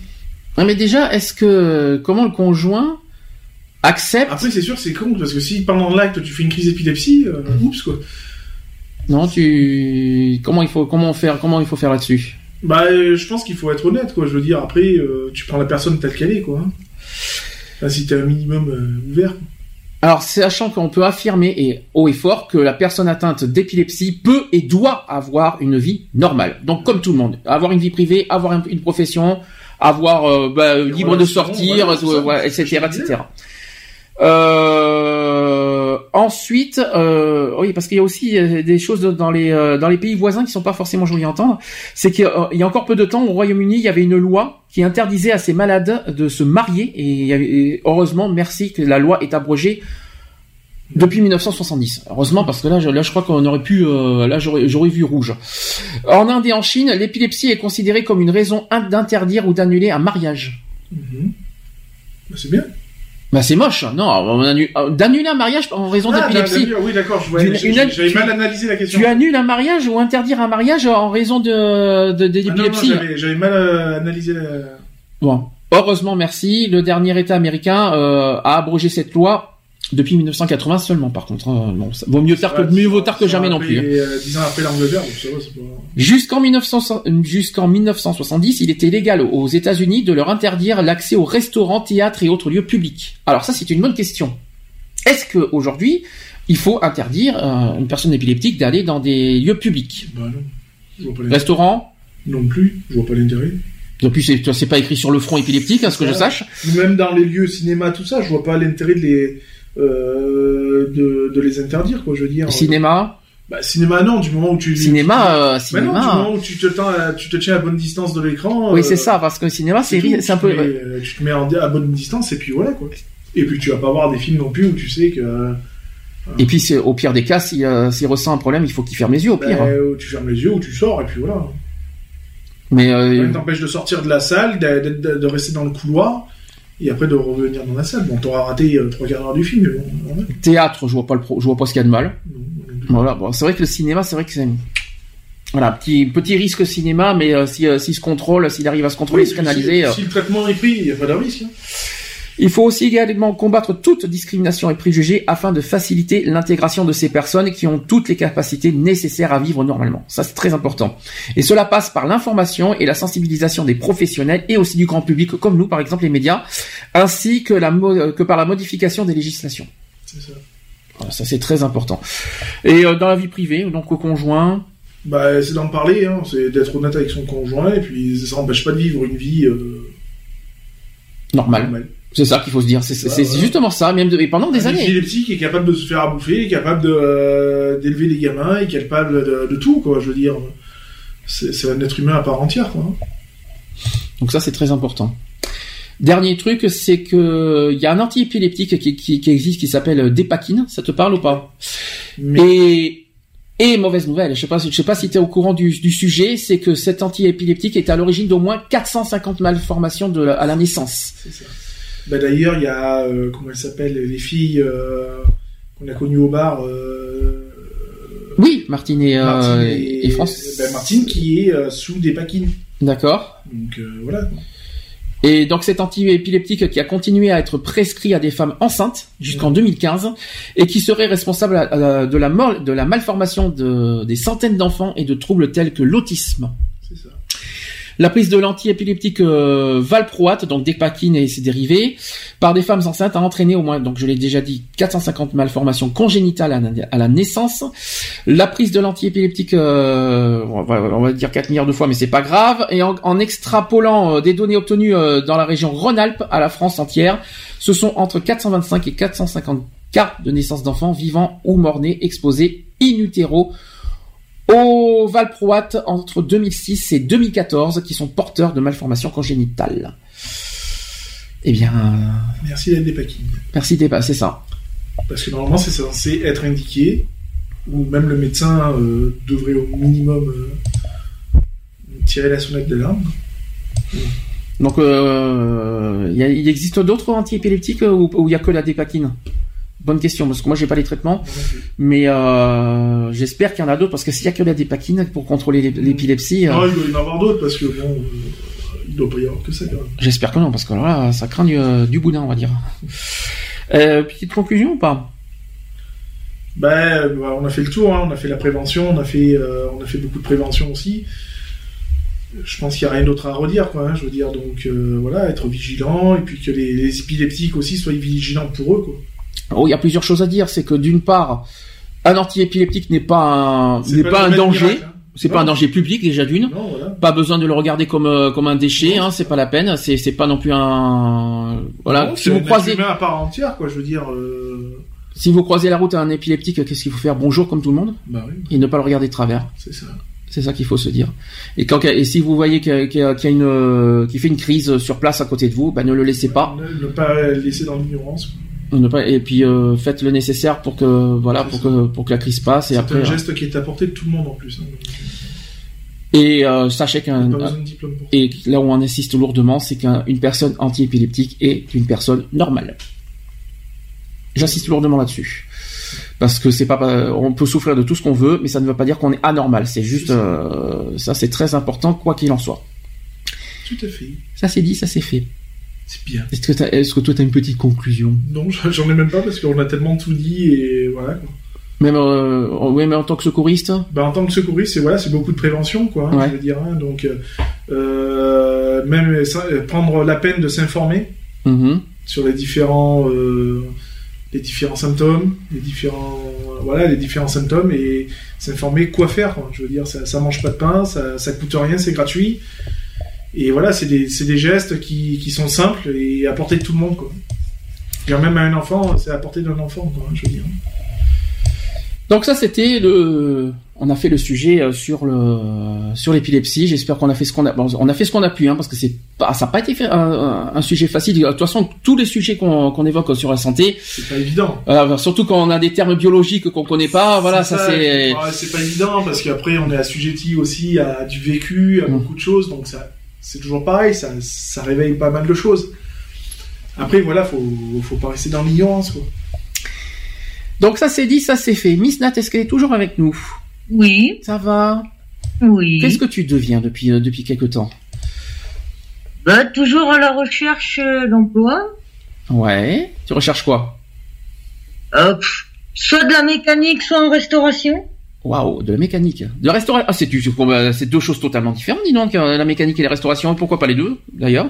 Ah, mais déjà, est-ce que comment le conjoint accepte Après, c'est sûr, c'est con parce que si pendant l'acte tu fais une crise d'épilepsie, euh, mmh. oups quoi. Non, tu comment il faut comment faire comment il faut faire là-dessus? Bah, euh, je pense qu'il faut être honnête, quoi. Je veux dire, après, euh, tu prends la personne telle qu'elle est, quoi. Hein. Enfin, si t'es un minimum ouvert. Alors, sachant qu'on peut affirmer et haut et fort que la personne atteinte d'épilepsie peut et doit avoir une vie normale. Donc, comme tout le monde, avoir une vie privée, avoir une profession, avoir euh, bah, libre de sortir, etc., etc. Euh, ensuite, euh, oui, parce qu'il y a aussi euh, des choses dans les euh, dans les pays voisins qui sont pas forcément jolies à entendre. C'est qu'il y a encore peu de temps, au Royaume-Uni, il y avait une loi qui interdisait à ces malades de se marier. Et, heureusement, merci que la loi est abrogée depuis 1970. Heureusement, parce que là, je, là, je crois qu'on aurait pu, là, j'aurais, vu rouge. En Inde et en Chine, l'épilepsie est considérée comme une raison d'interdire ou d'annuler un mariage. Mhm. Bah, c'est bien. Bah c'est moche, non, euh, d'annuler un mariage en raison ah, d'épilepsie. Oui, d'accord, j'avais mal analysé la question. Tu annules un mariage ou interdire un mariage en raison de d'épilepsie ah j'avais mal euh, analysé la... Bon, heureusement, merci. Le dernier État américain euh, a abrogé cette loi depuis 1980 seulement, par contre. Hein. bon, vaut mieux tard que mieux vaut tard que jamais non plus. Hein. Euh, ans après l'Angleterre, Jusqu'en 1970, il était légal aux États-Unis de leur interdire l'accès aux restaurants, théâtres et autres lieux publics. Alors ça, c'est une bonne question. Est-ce que aujourd'hui, il faut interdire euh, une personne épileptique d'aller dans des lieux publics? Bah non. Restaurant Non plus. Je vois pas l'intérêt. En plus, c'est pas écrit sur le front épileptique, à ce que je sache. Même dans les lieux cinéma, tout ça, je vois pas l'intérêt de les de, de, les interdire, quoi, je veux dire. Cinéma bah, cinéma non, du moment où tu cinéma, euh, cinéma. Bah non, du moment où tu te, tu te tiens à bonne distance de l'écran. Oui, c'est euh, ça, parce que le cinéma, c'est c'est un peu. tu te mets à bonne distance et puis voilà quoi. Et puis tu vas pas voir des films non plus où tu sais que. Et puis c'est au pire des cas, s'il si, ressent un problème, il faut qu'il ferme les yeux au pire. Bah, tu fermes les yeux ou tu sors et puis voilà. Mais euh... t'empêche de sortir de la salle, de, de, rester dans le couloir et après de revenir dans la salle. Bon, t'auras raté euh, trois quarts d'heure du film, mais bon. Théâtre, je vois pas le je vois pas ce qu'il y a de mal. voilà, bon, c'est vrai que le cinéma, c'est vrai que c'est voilà, petit petit risque cinéma, mais euh, si euh, s'il se contrôle, s'il arrive à se contrôler, se canaliser. Si, le traitement est pris, il n'y a pas de risque. Hein. Il faut aussi également combattre toute discrimination et préjugés afin de faciliter l'intégration de ces personnes qui ont toutes les capacités nécessaires à vivre normalement. Ça, c'est très important. Et cela passe par l'information et la sensibilisation des professionnels et aussi du grand public, comme nous, par exemple les médias, ainsi que, la que par la modification des législations. C'est ça. Voilà, ça, c'est très important. Et euh, dans la vie privée, donc au conjoint, bah, c'est d'en parler, hein. c'est d'être honnête avec son conjoint, et puis ça n'empêche pas de vivre une vie euh, normale. C'est ça qu'il faut se dire. C'est justement ça, même de, et pendant des années. Il est qui est capable de se faire à bouffer, capable euh, d'élever les gamins, est capable de, tout, quoi. Je veux dire, c'est un être humain à part entière, quoi. Donc ça, c'est très important. Dernier truc, c'est que il y a un antiépileptique qui, qui, existe qui s'appelle Dépakine. Ça te parle ou pas? Mais... Et mauvaise nouvelle, je sais pas, je sais pas si tu es au courant du, du sujet, c'est que cet antiépileptique est à l'origine d'au moins 450 malformations de, à la naissance. C'est ça. Bah, D'ailleurs, il y a, euh, comment elles s'appellent, les filles euh, qu'on a connues au bar. Euh, oui, Martine et, Martine et, France. Bah, Martine qui est sous des paquines. D'accord. Donc voilà. Et donc cet antiépileptique qui a continué à être prescrit à des femmes enceintes jusqu'en 2015 et qui serait responsable de la, de la malformation de, des centaines d'enfants et de troubles tels que l'autisme. La prise de l'antiépileptique euh, valproate, donc Dépakine et ses dérivés, par des femmes enceintes a entraîné au moins, donc je l'ai déjà dit, 450 malformations congénitales à, la naissance. La prise de l'antiépileptique, euh, on, va, dire 4 milliards de fois, mais c'est pas grave. Et en, extrapolant euh, des données obtenues dans la région Rhône-Alpes à la France entière, ce sont entre 425 et 450 cas de naissance d'enfants vivants ou morts-nés exposés in utero au valproate entre 2006 et 2014 qui sont porteurs de malformations congénitales. Eh bien. Merci d'être des Merci d'être c'est ça. Parce que normalement, c'est censé être indiqué, ou même le médecin euh, devrait au minimum euh, tirer la sonnette de l'alarme. Donc, euh, il existe d'autres antiépileptiques ou il n'y a que la dépakine? Bonne question, parce que moi j'ai pas les traitements, mais euh, j'espère qu'il y en a d'autres, parce que s'il y a que la dépakine pour contrôler l'épilepsie... Non, il doit y en avoir d'autres, parce que bon, il doit pas y avoir que ça quand même. J'espère que non, parce que là, ça craint du, boudin, on va dire. petite conclusion ou pas? Ben, bah, on a fait le tour, hein. on a fait la prévention, on a fait, euh, on a fait beaucoup de prévention aussi. Je pense qu'il n'y a rien d'autre à redire, quoi. Hein. je veux dire, donc euh, voilà, être vigilant et puis que les, épileptiques aussi soient vigilants pour eux, quoi. Oh, il y a plusieurs choses à dire. C'est que d'une part, un antiépileptique n'est pas un, n'est pas, un danger. Hein. C'est pas un danger public déjà d'une. Pas besoin de le regarder comme euh, comme un déchet, hein, c'est pas la peine. C'est c'est pas non plus un voilà. si vous croisez à part entière quoi, je veux dire. Si vous croisez la route à un épileptique, qu'est-ce qu'il faut faire? Bonjour comme tout le monde bah Et ne pas le regarder de travers. C'est ça. C'est ça qu'il faut se dire. Et quand et si vous voyez qu'il y, a une qui fait une crise sur place à côté de vous, ben ne le laissez pas. Ne, pas le laisser dans l'ignorance. Et puis euh, faites le nécessaire pour que voilà pour que pour que la crise passe et après. C'est un geste qui est à portée de tout le monde en plus. Hein. Et euh, sachez qu'un et là où on insiste lourdement, c'est qu'une personne anti-épileptique est une personne normale. J'insiste lourdement là-dessus. Parce que c'est pas, on peut souffrir de tout ce qu'on veut, mais ça ne veut pas dire qu'on est anormal. C'est juste, euh, ça c'est très important, quoi qu'il en soit. Tout à fait. Ça c'est dit, ça c'est fait. C'est bien. Est-ce que, est que toi tu as une petite conclusion? Non, j'en ai même pas parce qu'on a tellement tout dit et voilà. Même, euh, mais en tant que secouriste? Bah, En tant que secouriste, c'est voilà, beaucoup de prévention, quoi, hein, je veux dire. Hein. donc, euh, même prendre la peine de s'informer mm-hmm. sur les différents les différents symptômes, les différents voilà les différents symptômes et s'informer quoi faire. Je veux dire, ça, ça mange pas de pain, ça, ça coûte rien, c'est gratuit. Et voilà, c'est des, des, gestes qui, qui, sont simples et à portée de tout le monde. Quoi. même à un enfant, c'est à portée d'un enfant, quoi, je veux dire. Donc ça, c'était le on a fait le sujet euh, sur le sur l'épilepsie. J'espère qu'on a fait ce qu'on a on a fait ce qu'on a pu hein, parce que c'est pas ça n'a pas été fait un, sujet facile. De toute façon, tous les sujets qu'on évoque sur la santé, c'est pas évident. Euh, surtout quand on a des termes biologiques qu'on connaît pas. Voilà, ça, c'est c'est pas évident parce qu'après on est assujetti aussi à du vécu, à mm. beaucoup de choses. Donc ça c'est toujours pareil, ça ça réveille pas mal de choses. Après voilà, faut faut pas rester dans l'ignorance quoi. Donc ça c'est dit, ça c'est fait. Miss Nat, est-ce qu'elle est toujours avec nous? Oui. Ça va? Oui. Qu'est-ce que tu deviens depuis, euh, depuis quelque temps? Bah, Toujours à la recherche euh, d'emploi. Ouais. Tu recherches quoi? Euh, Soit de la mécanique, soit en restauration. Waouh, de la mécanique. De la restauration. Ah, c'est deux choses totalement différentes, dis donc, la mécanique et la restauration. Pourquoi pas les deux, d'ailleurs?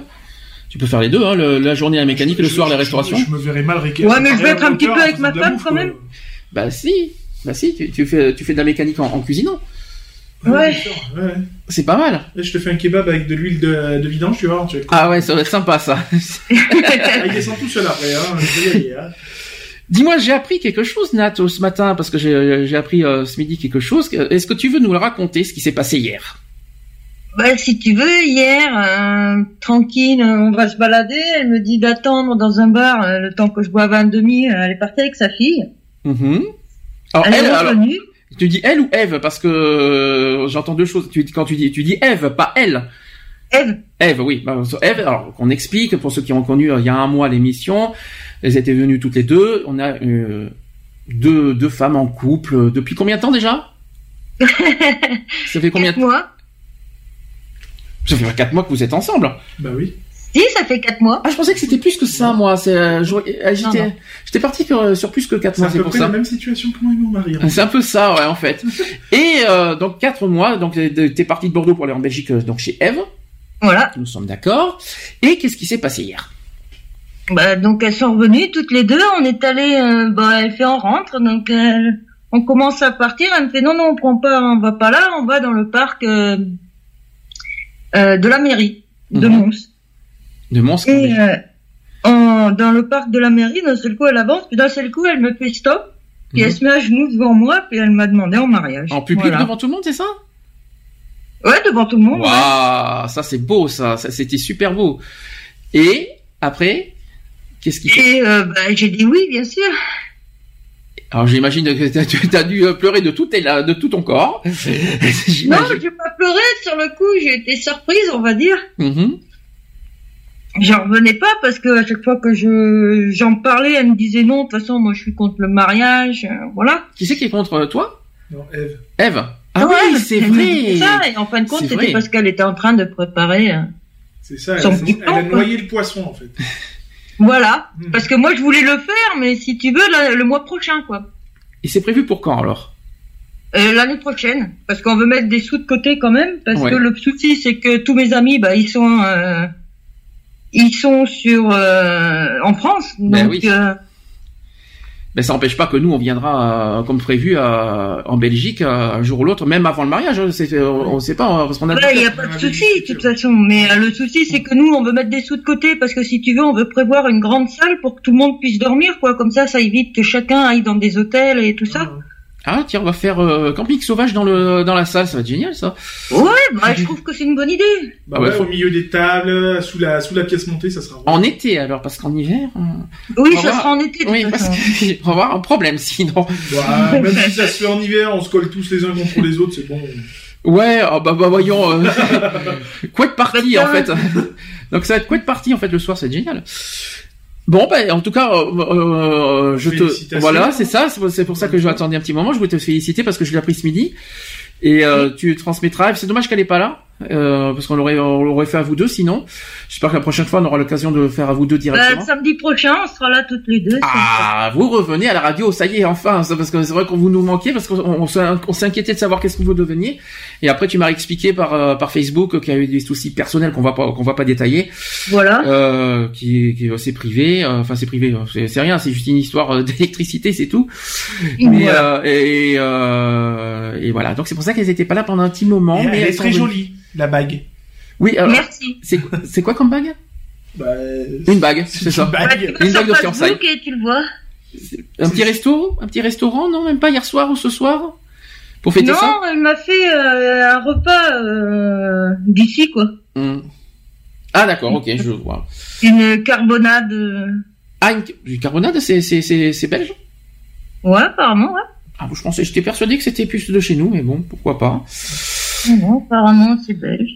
Tu peux faire les deux, hein, la journée la mécanique et le soir la restauration. Je, me verrais mal Ouais, mais je vais être un petit peu avec ma femme quand même. Bah si, bah si, tu, fais, tu fais de la mécanique en, cuisinant. Ouais. C'est pas mal. je te fais un kebab avec de l'huile de, de, vidange, tu vois. ah ouais, ça va être sympa ça. ah, il descend tout seul après. Hein. hein. Dis-moi, j'ai appris quelque chose, Nat, ce matin, parce que j'ai appris euh, ce midi quelque chose. Est-ce que tu veux nous le raconter, ce qui s'est passé hier? Bah, si tu veux, hier, euh, tranquille, on va se balader. Elle me dit d'attendre dans un bar euh, le temps que je boive un demi. Elle est partie avec sa fille. Mm alors, elle, tu dis elle ou Eve? Parce que euh, j'entends deux choses. Tu, quand tu dis, tu dis Eve, pas elle. Eve. Eve, oui. Bah, Eve, alors qu'on explique pour ceux qui ont connu euh, il y a un mois l'émission, elles étaient venues toutes les deux. On a euh, deux, deux femmes en couple. Depuis combien de temps déjà? [LAUGHS] Ça fait combien de mois Ça fait quatre mois que vous êtes ensemble. Bah oui. Si, ça fait 4 mois. Ah, je pensais que c'était plus que ça, moi. C'est, euh, euh, j'étais, parti sur, sur, plus que 4 mois. C'est à peu près la même situation que moi et mon mari. C'est un peu ça, ouais, en fait. [LAUGHS] et euh, donc 4 mois. Donc t'es parti de Bordeaux pour aller en Belgique, donc chez Eve. Voilà. Nous sommes d'accord. Et qu'est-ce qui s'est passé hier? Bah donc elles sont revenues toutes les deux. On est allé, euh, bah elle fait en rentre, donc on commence à partir. Elle me fait non non on prend pas, on va pas là, on va dans le parc de la mairie de mhm. Mons. De Mons Et euh, en, dans le parc de la mairie, d'un seul coup, elle avance, puis d'un seul coup, elle me fait stop. puis elle se met à genoux devant moi, puis elle m'a demandé en mariage. En public Voilà. devant tout le monde, c'est ça? Ouais, devant tout le monde. ouais. Waouh, ça c'est beau, ça, Ça, c'était super beau. Et après, qu'est-ce qu'il fait Et euh, bah, j'ai dit oui, bien sûr. Alors j'imagine que t'as- tu as dû euh, pleurer de tout, tes de tout ton corps. [LAUGHS] Non, j'ai pas pleuré sur le coup, j'ai été surprise, on va dire. Mhm. J'en revenais pas parce que à chaque fois que je j'en parlais, elle me disait non, de toute façon, moi je suis contre le mariage, euh, voilà. Qui c'est qui est contre toi? Non, Eve. Eve. Ah Ouais, oui, c'est vrai. Ça, et en fin de compte, C'est c'était parce qu'elle était en train de préparer. euh, C'est ça, elle, Son elle a noyé le poisson en fait. [LAUGHS] Voilà. Hmm. Parce que moi je voulais le faire, mais si tu veux, la- le mois prochain, quoi. Et c'est prévu pour quand alors? Euh, L'année prochaine, parce qu'on veut mettre des sous de côté quand même, parce Ouais. que le souci c'est que tous mes amis, bah ils sont, euh, ils sont sur euh, en France, donc Ben oui. Ben ça n'empêche pas que nous on viendra euh, comme prévu euh, en Belgique euh, un jour ou l'autre, même avant le mariage. hein. C'est, euh, on sait pas parce qu'on a. ouais, il y a pas de souci de toute façon. Mais euh, le souci c'est que nous on veut mettre des sous de côté parce que si tu veux, on veut prévoir une grande salle pour que tout le monde puisse dormir, quoi. Comme ça, ça évite que chacun aille dans des hôtels et tout ça. Ah tiens, on va faire euh, camping sauvage dans le dans la salle, ça va être génial ça. Ouais, bah je trouve que c'est une bonne idée. Bah ouais, Au milieu des tables, sous la, sous la pièce montée, ça sera. En été alors, parce qu'en hiver. euh, Oui, on ça sera en été. Oui, parce qu'on [LAUGHS] va avoir un problème sinon. Ouais, même si ça se fait en hiver, on se colle tous les uns contre les autres, c'est bon. Ouais, oh, bah, bah voyons. Euh... [LAUGHS] quoi de partie Bah, en fait? Donc ça va être quoi de partie en fait le soir, c'est génial. Bon, bah, en tout cas, euh, euh, je te, voilà, c'est ça, c'est pour- ça que je attendais un petit moment. Je voulais te féliciter parce que je l'ai appris ce midi et euh, tu transmettras. C'est dommage qu'elle est pas là euh, parce qu'on l'aurait, on l'aurait fait à vous deux. Sinon, j'espère que la prochaine fois on aura l'occasion de le faire à vous deux Bah, directement. samedi prochain, on sera là toutes les deux. Ah, vous revenez à la radio, ça y est, enfin, ça, parce que c'est vrai qu'on vous nous manquait, parce qu'on on, inquiété de savoir qu'est-ce que vous deveniez. Et après, tu m'as expliqué par euh, par Facebook qu'il y a eu des soucis personnels qu'on va pas qu'on va pas détailler, Voilà. euh, qui qui c'est privé, euh, enfin c'est privé, euh, c'est rien, c'est juste une histoire euh, [LAUGHS] d'électricité, c'est tout. Mais Voilà. euh, et euh, et voilà, donc c'est pour ça qu'elles étaient pas là pendant un petit moment. Et mais elle est elles sont très venues. jolie, la bague. Oui, alors, Merci. c'est c'est quoi comme bague? Bah, Une bague, c'est ça. Vas Une bague de fiançailles. Et tu le vois. Un petit resto, un petit restaurant, non, même pas hier soir ou ce soir, pour fêter non, ça? elle m'a fait euh, un repas euh, d'ici, quoi. Hmm. Ah d'accord, ok, je vois. Une carbonade. euh, Ah, une, du carbonade, c'est c'est c'est c'est belge? Ouais, apparemment, ouais. Ah, je pensais, j'étais persuadé que c'était plus de chez nous, mais bon, pourquoi pas. Non, apparemment, c'est belge.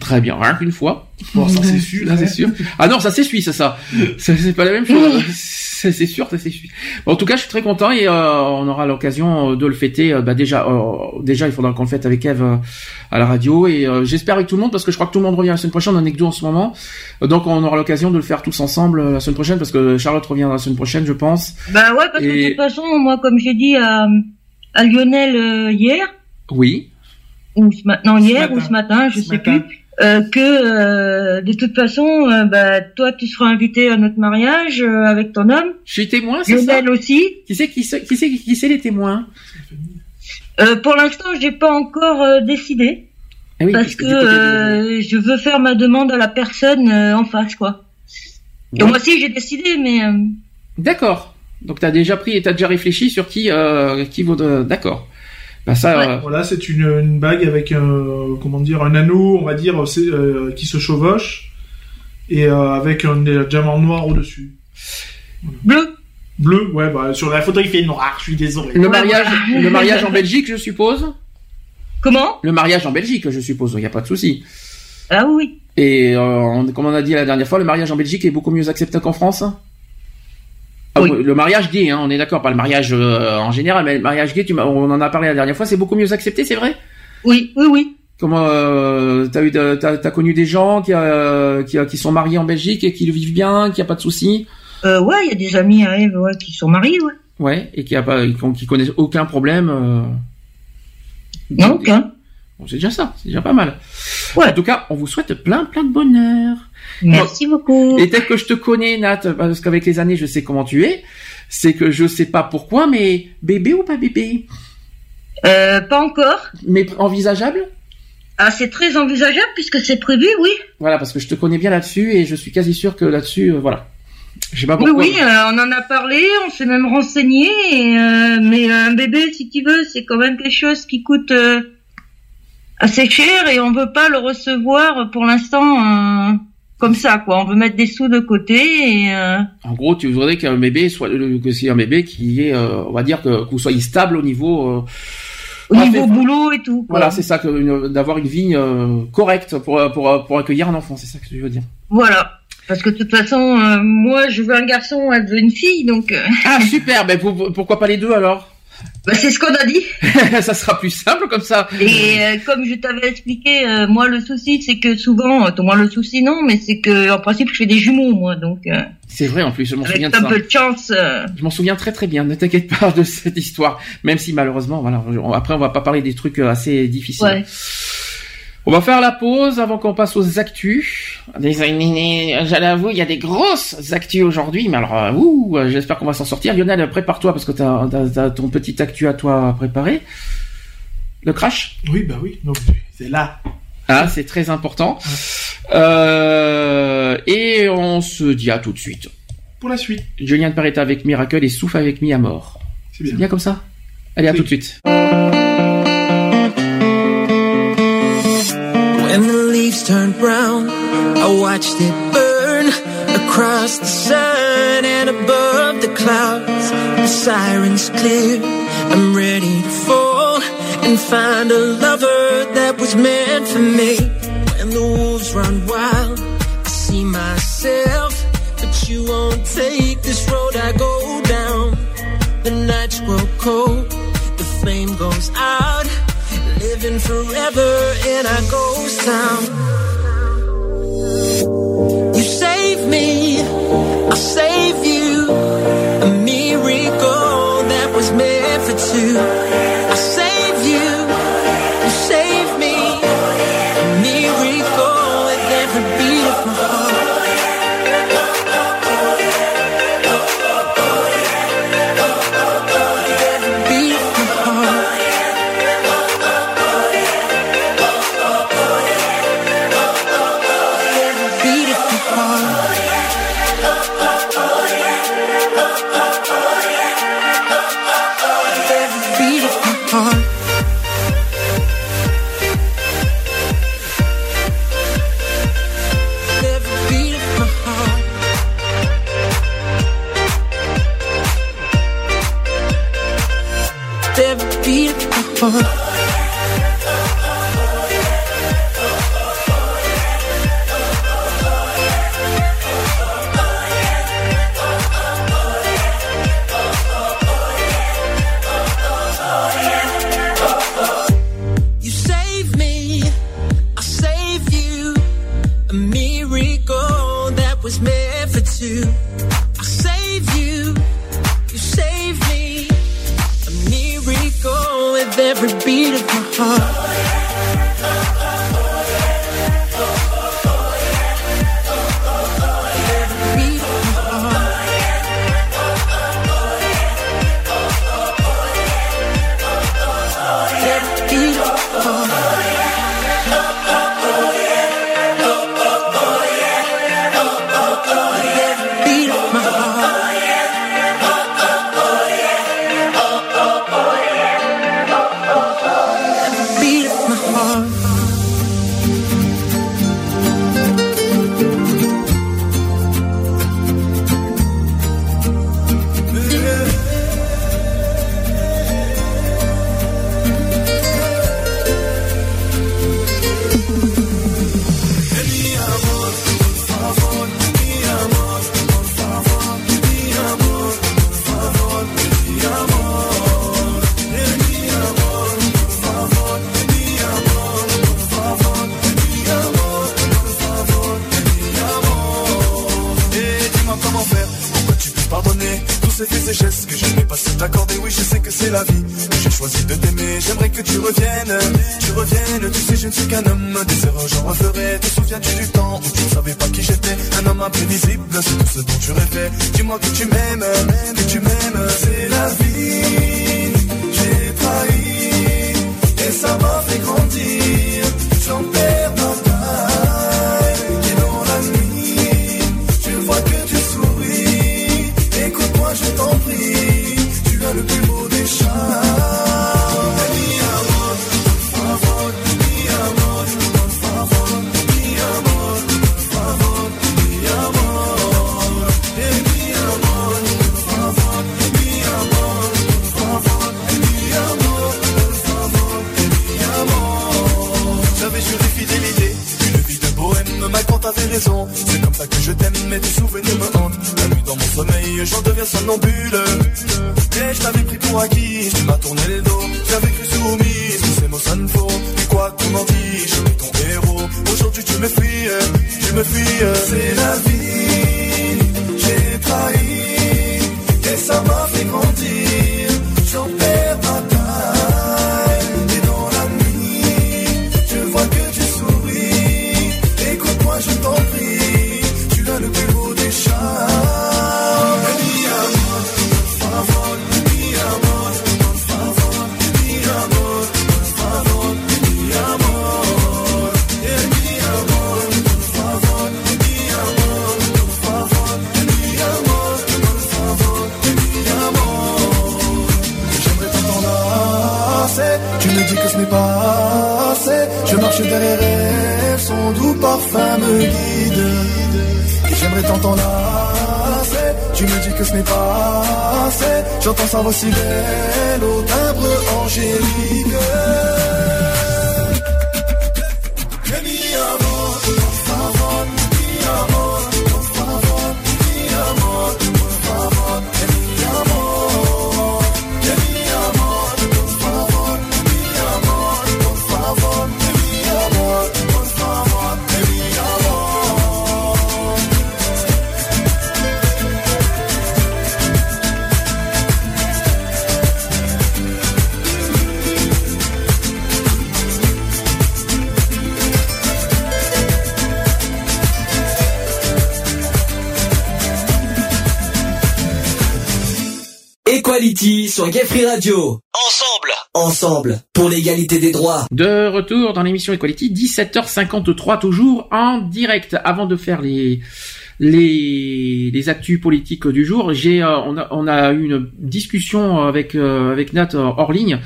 Très bien, rien qu'une fois. Bon, ça c'est sûr. Là, c'est hein. sûr. Ah non, ça c'est suisse, ça. Ça, C'est pas la même chose. Ça, c'est sûr, ça c'est suisse. Bon, en tout cas, je suis très content et euh, on aura l'occasion euh, de le fêter. euh, bah déjà, euh, déjà, il faudra qu'on le fête avec Eve à la radio et j'espère avec tout le monde parce que je crois que tout le monde revient la semaine prochaine. On est que deux en ce moment, donc on aura l'occasion de le faire tous ensemble la semaine prochaine parce que Charlotte revient la semaine prochaine, je pense. Bah ouais, parce que de toute façon, moi, comme j'ai dit à, à Lionel hier, Oui. Ou ce matin, hier matin. ou ce matin, je Ce sais matin. plus, euh, que euh, de toute façon, euh, bah, toi, tu seras invité à notre mariage avec ton homme. Je suis témoin, c'est ça? Lionel aussi. Qui c'est qui c'est qui qui c'est les témoins? Pour l'instant, j'ai pas encore décidé Eh oui, parce que de- je veux faire ma demande à la personne en face, quoi. Ouais. moi aussi, j'ai décidé, mais D'accord. Donc t'as déjà pris et t'as déjà réfléchi sur qui qui. D'accord. Bah ça. Ouais. euh, Voilà, c'est une, une bague avec un, comment dire, un anneau, on va dire, euh, qui se chevauche et euh, avec un diamant noir au-dessus. bleu. Bleu, ouais, bah, sur la photo il fait noir, je suis désolé. Le mariage, le mariage en Belgique, je suppose? Comment? Le mariage en Belgique, je suppose. Il n'y a pas de souci. Ah oui. Et euh, comme on a dit la dernière fois, le mariage en Belgique est beaucoup mieux accepté qu'en France? Ah, Oui. Le mariage gay, hein, on est d'accord, pas le mariage euh, en général, mais le mariage gay, tu m'as- on en a parlé la dernière fois, c'est beaucoup mieux accepté, c'est vrai? Oui, oui, oui. Comment euh, t'as eu, de- t'as, t'as connu des gens qui, euh, qui, qui sont mariés en Belgique et qui le vivent bien, qui a pas de souci, Euh, ouais, il y a des amis à Eve ouais, qui sont mariés, ouais. ouais, et qui a pas, qui, qui connaissent aucun problème. euh. Non, aucun. Bon, c'est déjà ça, c'est déjà pas mal. Ouais. En tout cas, on vous souhaite plein, plein de bonheur. Merci beaucoup. Et tel que je te connais, Nat, parce qu'avec les années, je sais comment tu es, c'est que je sais pas pourquoi, mais bébé ou pas bébé? Euh, pas encore. Mais envisageable? Ah, c'est très envisageable puisque c'est prévu, oui. Voilà, parce que je te connais bien là-dessus et je suis quasi sûr que là-dessus, euh, voilà. Je sais pas Oui, pourquoi. oui, euh, on en a parlé, on s'est même renseigné, et, euh, mais un bébé, si tu veux, c'est quand même quelque chose qui coûte assez cher et on veut pas le recevoir pour l'instant comme ça, quoi. On veut mettre des sous de côté et euh, En gros, tu voudrais qu'un bébé soit que c'est un bébé qui est, euh, on va dire que, vous soyez stable au niveau. euh, au Ah, niveau fait- boulot et tout. quoi. Voilà, c'est ça, que d'avoir une vie correcte pour, pour pour accueillir un enfant, c'est ça que tu veux dire. Voilà. Parce que de toute façon, moi, je veux un garçon, elle veut une fille, donc Ah [LAUGHS] super, ben pour- pourquoi pas les deux alors? Bah, c'est ce qu'on a dit. [LAUGHS] Ça sera plus simple comme ça. Et euh, comme je t'avais expliqué, euh, moi le souci c'est que souvent, euh, moi le souci non, mais c'est que en principe je fais des jumeaux moi, donc euh, C'est vrai en plus, je m'en souviens de un ça. peu de chance. Je m'en souviens très très bien. Ne t'inquiète pas [LAUGHS] de cette histoire, même si malheureusement, voilà. on- Après, on va pas parler des trucs assez difficiles. Ouais. On va faire la pause avant qu'on passe aux actus. Des- J'allais avouer, il y a des grosses actus aujourd'hui, mais alors, euh, ouh, euh, j'espère qu'on va s'en sortir. Lionel, prépare-toi parce que t'as as, ton petit actu à toi à préparer. Le crash? Oui, bah oui. Donc, c'est là. Ah, c'est très important. Euh, et on se dit à tout de suite. Pour la suite. Julien Pareta avec Miracle et Souffle avec Mi à mort. C'est C'est bien. bien comme ça? Allez, à Oui. tout de suite. Leaves turned brown, I watched it burn across the sun and above the clouds. The sirens clear, I'm ready to fall and find a lover that was meant for me. When the wolves run wild, I see myself, but you won't take this road I go down. The nights grow cold, the flame goes out, living forever in our ghost town. You save me, I'll save for with every beat of my heart. Radio. Ensemble. Ensemble. Pour l'égalité des droits. De retour dans l'émission Equality, 17h53 toujours en direct. Avant de faire les les les actus politiques du jour, j'ai euh, on a on a eu une discussion avec euh, avec Nat euh, hors ligne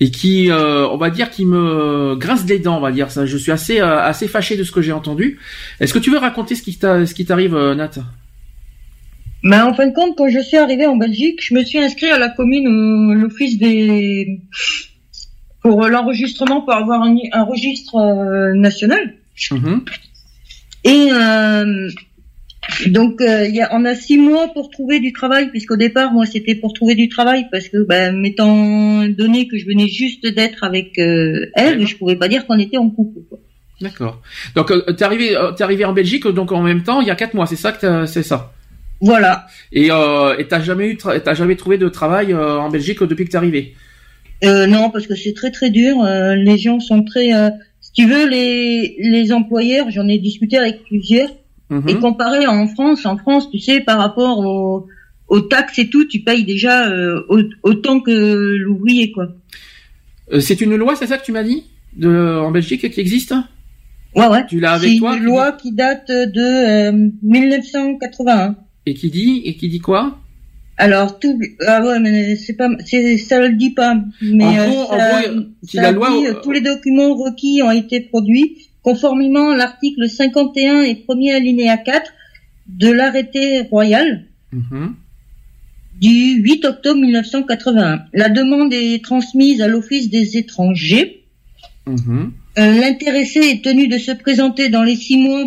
et qui euh, on va dire qui me grince les dents, on va dire ça. Je suis assez euh, assez fâché de ce que j'ai entendu. Est-ce que tu veux raconter ce qui t'a ce qui t'arrive Nat? Mais en fin de compte, quand je suis arrivée en Belgique, je me suis inscrite à la commune, au- l'office des pour euh, l'enregistrement pour avoir un, un registre euh, national. Mhm. Et euh, donc, euh, y a, on a six mois pour trouver du travail, puisqu'au départ, moi, c'était pour trouver du travail, parce que, ben, m'étant donné que je venais juste d'être avec euh, elle, je pouvais pas dire qu'on était en couple. quoi. D'accord. Donc euh, t'es arrivé euh, t'es arrivé en Belgique donc en même temps il y a quatre mois, c'est ça que c'est ça? Voilà. Et euh, et t'as jamais eu tra- t'as jamais trouvé de travail euh, en Belgique depuis que t'es arrivé? Euh, non, parce que c'est très très dur. euh, les gens sont très. euh, si tu veux, les les employeurs, j'en ai discuté avec plusieurs. Mhm. Et comparé en France, en France, tu sais, par rapport aux, aux taxes et tout, tu payes déjà euh, au- autant que l'ouvrier, quoi. Euh, c'est une loi, c'est ça que tu m'as dit? De en Belgique qui existe? Ouais, ouais. Tu l'as C'est avec toi une loi qui date de euh, 1981. Et qui dit et qui dit quoi? Alors tout, ah ouais, mais c'est pas, ça le dit pas. Mais En euh, en gros, si ça la loi- dit, euh, tous les documents requis ont été produits conformément à l'article 51 et premier alinéa 4 de l'arrêté royal Mhm. du 8 octobre 1981. La demande est transmise à l'Office des étrangers. Mhm. Euh, L'intéressé est tenu de se présenter dans les six mois,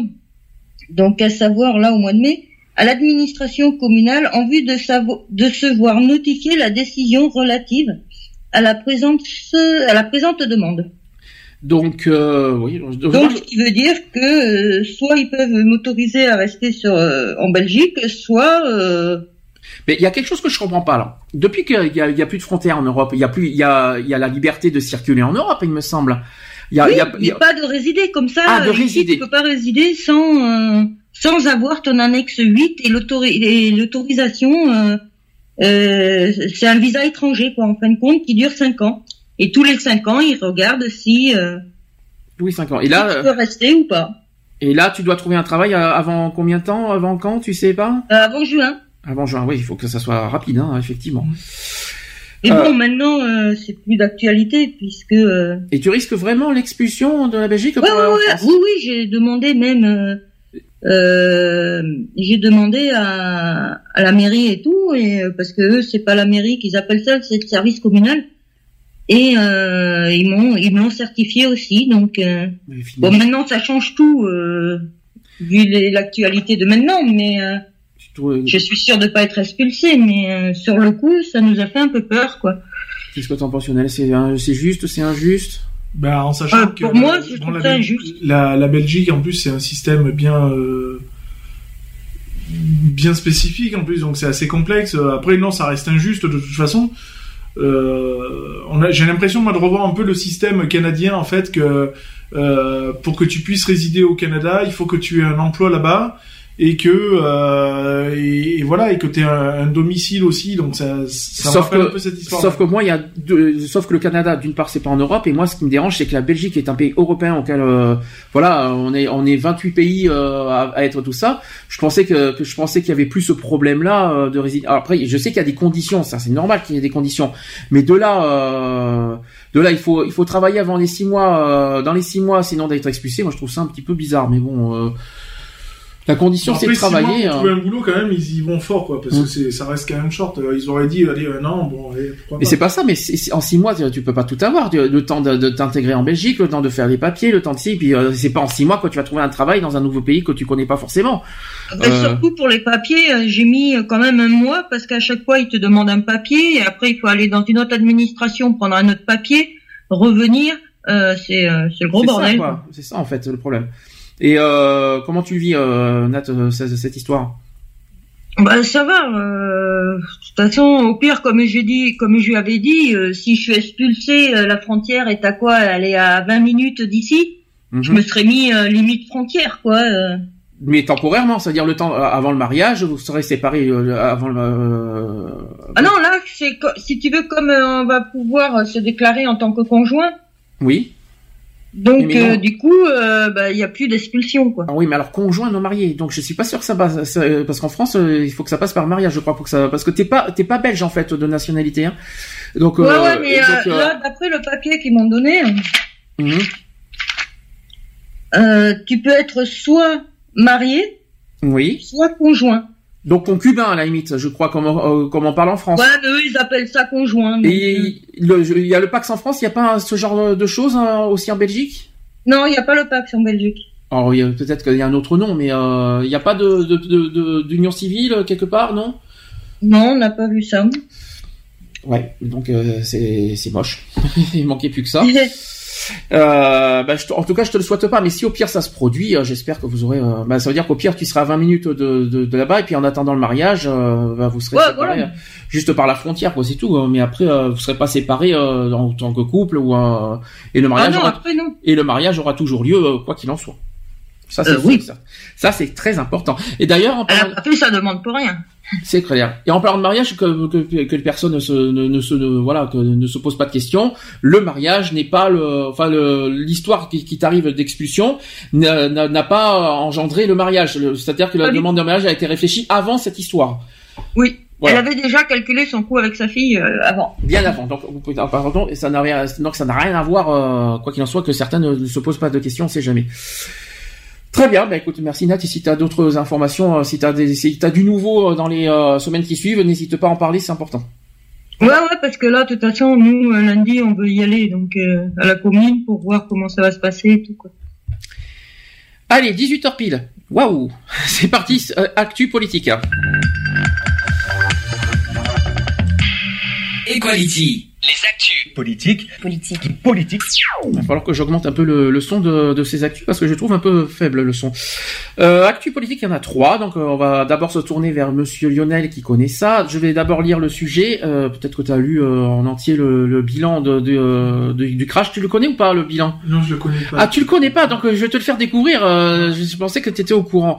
donc à savoir là au mois de mai, à l'administration communale en vue de, de se voir notifier la décision relative à la présente, à la présente demande. Donc euh, oui. donc- ce qui veut dire que euh, soit ils peuvent m'autoriser à rester sur, euh, en Belgique, soit euh, Mais il y a quelque chose que je comprends pas là. Depuis qu'il y y a plus de frontières en Europe, il y a plus, il y a, il y a la liberté de circuler en Europe, il me semble. Il y a, oui, il y a- il mais y a- pas de résider comme ça. Ah, de ici, résider. Tu peux pas résider sans euh, sans avoir ton annexe 8 et l'autori- et l'autorisation. Euh, euh, c'est un visa étranger quoi en fin de compte qui dure 5 ans. Et tous les 5 ans, ils regardent si euh, oui, 5 ans. Et si là, tu peux rester ou pas. et là, tu dois trouver un travail avant combien de temps Avant quand Tu sais pas? Euh, avant juin. Avant juin. Oui, il faut que ça soit rapide, hein, effectivement. Et bon, maintenant, c'est plus d'actualité puisque. Et tu risques vraiment l'expulsion de la Belgique Ouais, pour ouais, ouais. Oui, oui, j'ai demandé même, j'ai demandé à, à la mairie et tout, et euh, parce que eux, c'est pas la mairie qu'ils appellent ça, c'est le service communal. Et euh, ils m'ont, ils m'ont certifié aussi. Donc, euh, bon, maintenant, ça change tout. Euh, vu l'actualité de maintenant, mais euh, je suis sûr de pas être expulsé, mais euh, sur le coup, ça nous a fait un peu peur, quoi. Qu'est-ce que t'en penses, Lionel? C'est juste, c'est injuste? Ben, en sachant que pour moi, trouve la, injuste. la, la Belgique, en plus, c'est un système bien euh, bien spécifique en plus, donc c'est assez complexe. Après, non, ça reste injuste de toute façon. Euh, on a- J'ai l'impression moi de revoir un peu le système canadien en fait que euh, pour que tu puisses résider au Canada, il faut que tu aies un emploi là-bas et que euh, et, et voilà et que tu aies un, un domicile aussi. Donc ça, ça me sauf rappelle un que, peu cette histoire. sauf que moi, il y a deux- sauf que le Canada, d'une part, c'est pas en Europe, et moi, ce qui me dérange, c'est que la Belgique est un pays européen auquel, euh, voilà, on est, on est 28 pays euh, à, à être tout ça. Je pensais que, que je pensais qu'il y avait plus ce problème-là euh, de résidence. Après, je sais qu'il y a des conditions, ça, c'est normal qu'il y ait des conditions, mais de là, euh, de là, il faut, il faut travailler avant les six mois, euh, dans les six mois, sinon d'être expulsé. Moi, je trouve ça un petit peu bizarre, mais bon. Euh, la condition, c'est de travailler. pour euh, trouver un boulot, quand même, ils y vont fort, quoi, parce Mm. que c'est, ça reste quand même short. Euh, Ils auraient dit, allez, un an, bon, allez, pourquoi Mais c'est pas ça, mais en six mois, tu, tu peux pas tout avoir. Le temps de, de t'intégrer en Belgique, le temps de faire les papiers, le temps de ci, puis euh, c'est pas en six mois que tu vas trouver un travail dans un nouveau pays que tu connais pas forcément. Ben, Euh, Surtout pour les papiers, euh, j'ai mis euh, quand même un mois parce qu'à chaque fois ils te demandent un papier et après il faut aller dans une autre administration prendre un autre papier, revenir, euh, c'est euh, le gros c'est ça, bordel. quoi. C'est ça en fait le problème. Et euh, comment tu vis, euh, Nat, euh, cette, histoire? Bah ça va. euh, de toute façon, au pire, comme j'ai dit, comme je lui avais dit, euh, si je suis expulsé, euh, la frontière est à quoi? Elle est à 20 minutes d'ici. Je Mhm. me serais mis limite frontière, quoi. Mais temporairement, c'est-à-dire le temps avant le mariage, vous serez séparés avant le. Ah non, là, c'est si tu veux, comme on va pouvoir se déclarer en tant que conjoint, Oui. Donc euh, du coup, euh, bah, il y a plus d'expulsion, quoi. Ah oui, mais alors conjoint non marié. Donc je suis pas sûr que ça passe ça- euh, parce qu'en France, euh, il faut que ça passe par mariage, je crois, pour que ça parce que t'es pas t'es pas belge en fait de nationalité. Hein. Donc Ouais, euh, ouais, mais donc, là, d'après le papier qu'ils m'ont donné, mhm. euh, tu peux être soit marié, Oui. soit conjoint. Donc concubin à la limite, je crois, comme, euh, comme on parle en France. Ouais, mais eux, ils appellent ça conjoint. donc, euh, Et le- il y a le Pax en France, il n'y a pas ce genre de choses hein, aussi en Belgique? Non, il n'y a pas le Pax en Belgique. Alors il y a- peut-être qu'il y a un autre nom, mais euh, il n'y a pas de de- de- de- d'union civile euh, quelque part, non? Non, on n'a pas vu ça. Ouais, donc euh, c'est c'est moche. [LAUGHS] il manquait plus que ça. [LAUGHS] Euh, bah, je en tout cas, je te le souhaite pas, mais si au pire ça se produit, euh, j'espère que vous aurez. euh, bah, ça veut dire qu'au pire tu seras à 20 minutes de, de, de là-bas, et puis en attendant le mariage, euh, bah, vous serez Ouais, séparés voilà. juste par la frontière, quoi, c'est tout. hein. mais après, vous serez pas séparés euh, en tant que couple ou euh, et le Ah mariage non, aura, après non. et le mariage aura toujours lieu, quoi qu'il en soit. Ça, c'est Euh, oui. ça, ça c'est très important. Et d'ailleurs, en parlant, ça demande pour rien. c'est clair. Et en parlant de mariage, que, que, que les personnes ne se, ne, ne se, ne- voilà, que ne se posent pas de questions, le mariage n'est pas le, enfin l'histoire qui, qui t'arrive d'expulsion n'a, pas engendré le mariage. C'est-à-dire que la demande de mariage a été réfléchie avant cette histoire. Oui. Voilà. Elle avait déjà calculé son coût avec sa fille euh, avant. Bien avant. Donc, vous pouvez- pardon, et ça n'a rien, donc ça n'a rien à voir, euh, quoi qu'il en soit, que certains ne, ne se posent pas de questions, on sait jamais. Très bien, bah écoute, merci Nat. Et si tu as d'autres informations, euh, si tu as des, si t'as du nouveau euh, dans les euh, semaines qui suivent, n'hésite pas à en parler, c'est important. Ouais, ouais, parce que là, de toute façon, nous, lundi, on veut y aller, donc euh, à la commune pour voir comment ça va se passer et tout, quoi. Allez, 18h pile. Waouh [LAUGHS] C'est parti, euh, actu politique. Equality. Les actus. Politique. Politique. Politique. Il va falloir que j'augmente un peu le, le son de, de ces actus parce que je trouve un peu faible le son. Euh, actu politique, il y en a trois, donc euh, on va d'abord se tourner vers Monsieur Lionel qui connaît ça. Je vais d'abord lire le sujet. Euh, Peut-être que tu as lu euh, en entier le, le bilan de, de, de- du crash. Tu le connais ou pas le bilan? Non, je le connais pas. Ah, tu le connais pas, donc je vais te le faire découvrir. euh, je pensais que tu étais au courant.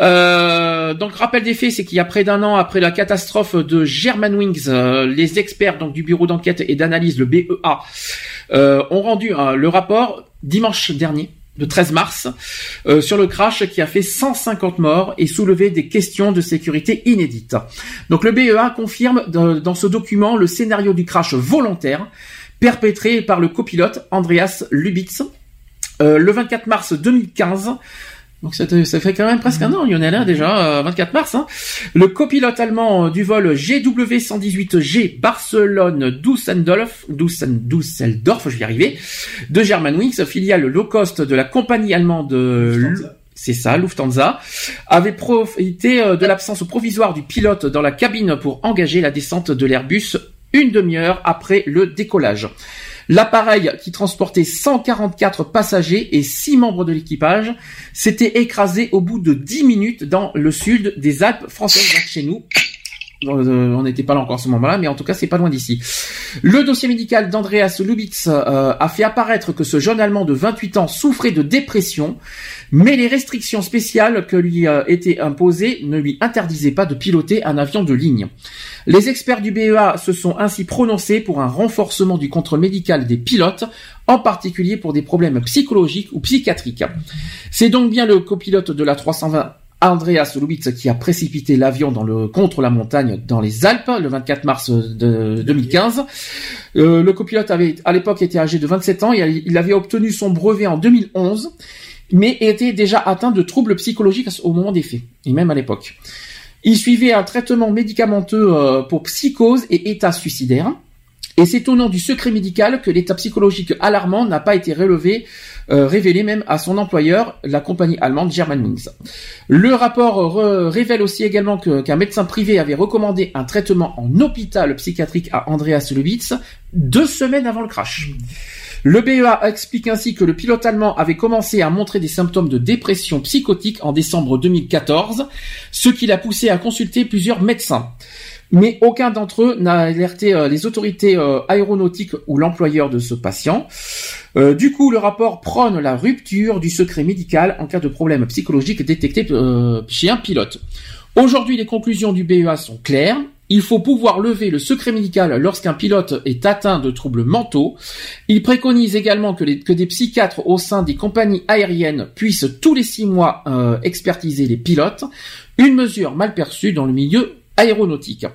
Euh, donc, rappel des faits, c'est qu'il y a près d'un an après la catastrophe de Germanwings, euh, les experts donc du bureau d'enquête et d'analyse, le BEA, euh, ont rendu euh, le rapport dimanche dernier. Le 13 mars, euh, sur le crash qui a fait 150 morts et soulevé des questions de sécurité inédites. Donc le BEA confirme dans ce document le scénario du crash volontaire perpétré par le copilote Andreas Lubitz, euh, le 24 mars 2015. Donc ça, te- ça fait quand même presque un an, Lionel, hein, déjà, euh, 24 mars. hein. Le copilote allemand euh, du vol GW118G Barcelone-Düsseldorf, Düssen- Düsseldorf, je vais y arriver, de Germanwings, filiale low cost de la compagnie allemande euh, Lufthansa. c'est ça, Lufthansa, avait profité euh, de l'absence provisoire du pilote dans la cabine pour engager la descente de l'Airbus une demi-heure après le décollage. L'appareil qui transportait 144 passagers et 6 membres de l'équipage s'était écrasé au bout de 10 minutes dans le sud des Alpes françaises, chez nous, euh, on n'était pas là encore à ce moment-là, mais en tout cas, c'est pas loin d'ici. Le dossier médical d'Andreas Lubitz euh, a fait apparaître que ce jeune Allemand de 28 ans souffrait de dépression, mais les restrictions spéciales que lui euh, étaient imposées ne lui interdisaient pas de piloter un avion de ligne. Les experts du BEA se sont ainsi prononcés pour un renforcement du contrôle médical des pilotes, en particulier pour des problèmes psychologiques ou psychiatriques. C'est donc bien le copilote de la 320 Andreas Lubitz qui a précipité l'avion dans le contre la montagne dans les Alpes le 24 mars de 2015. Euh, le copilote avait à l'époque été âgé de 27 ans et il avait obtenu son brevet en 2011 mais était déjà atteint de troubles psychologiques au moment des faits et même à l'époque. Il suivait un traitement médicamenteux euh, pour psychose et état suicidaire. Et c'est au nom du secret médical que l'état psychologique alarmant n'a pas été relevé, euh, révélé même à son employeur, la compagnie allemande Germanwings. Le rapport révèle aussi également qu'un médecin privé avait recommandé un traitement en hôpital psychiatrique à Andreas Lubitz deux semaines avant le crash. Le BEA explique ainsi que le pilote allemand avait commencé à montrer des symptômes de dépression psychotique en décembre 2014, ce qui l'a poussé à consulter plusieurs médecins mais aucun d'entre eux n'a alerté euh, les autorités euh, aéronautiques ou l'employeur de ce patient. Euh, du coup, le rapport prône la rupture du secret médical en cas de problème psychologique détecté chez un pilote. Aujourd'hui, les conclusions du BEA sont claires. Il faut pouvoir lever le secret médical lorsqu'un pilote est atteint de troubles mentaux. Il préconise également que, des psychiatres au sein des compagnies aériennes puissent tous les six mois expertiser les pilotes, une mesure mal perçue dans le milieu aéronautique.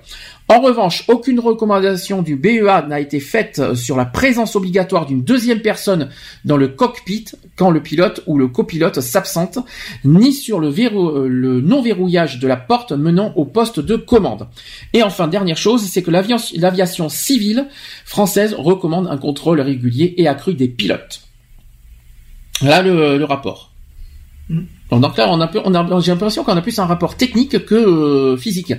En revanche, aucune recommandation du BEA n'a été faite sur la présence obligatoire d'une deuxième personne dans le cockpit quand le pilote ou le copilote s'absente, ni sur le, non-verrouillage de la porte menant au poste de commande. Et enfin, dernière chose, c'est que l'aviation civile française recommande un contrôle régulier et accru des pilotes. Là, le, rapport. Mm. Donc là, on a, on a j'ai l'impression qu'on a plus un rapport technique que euh, physique.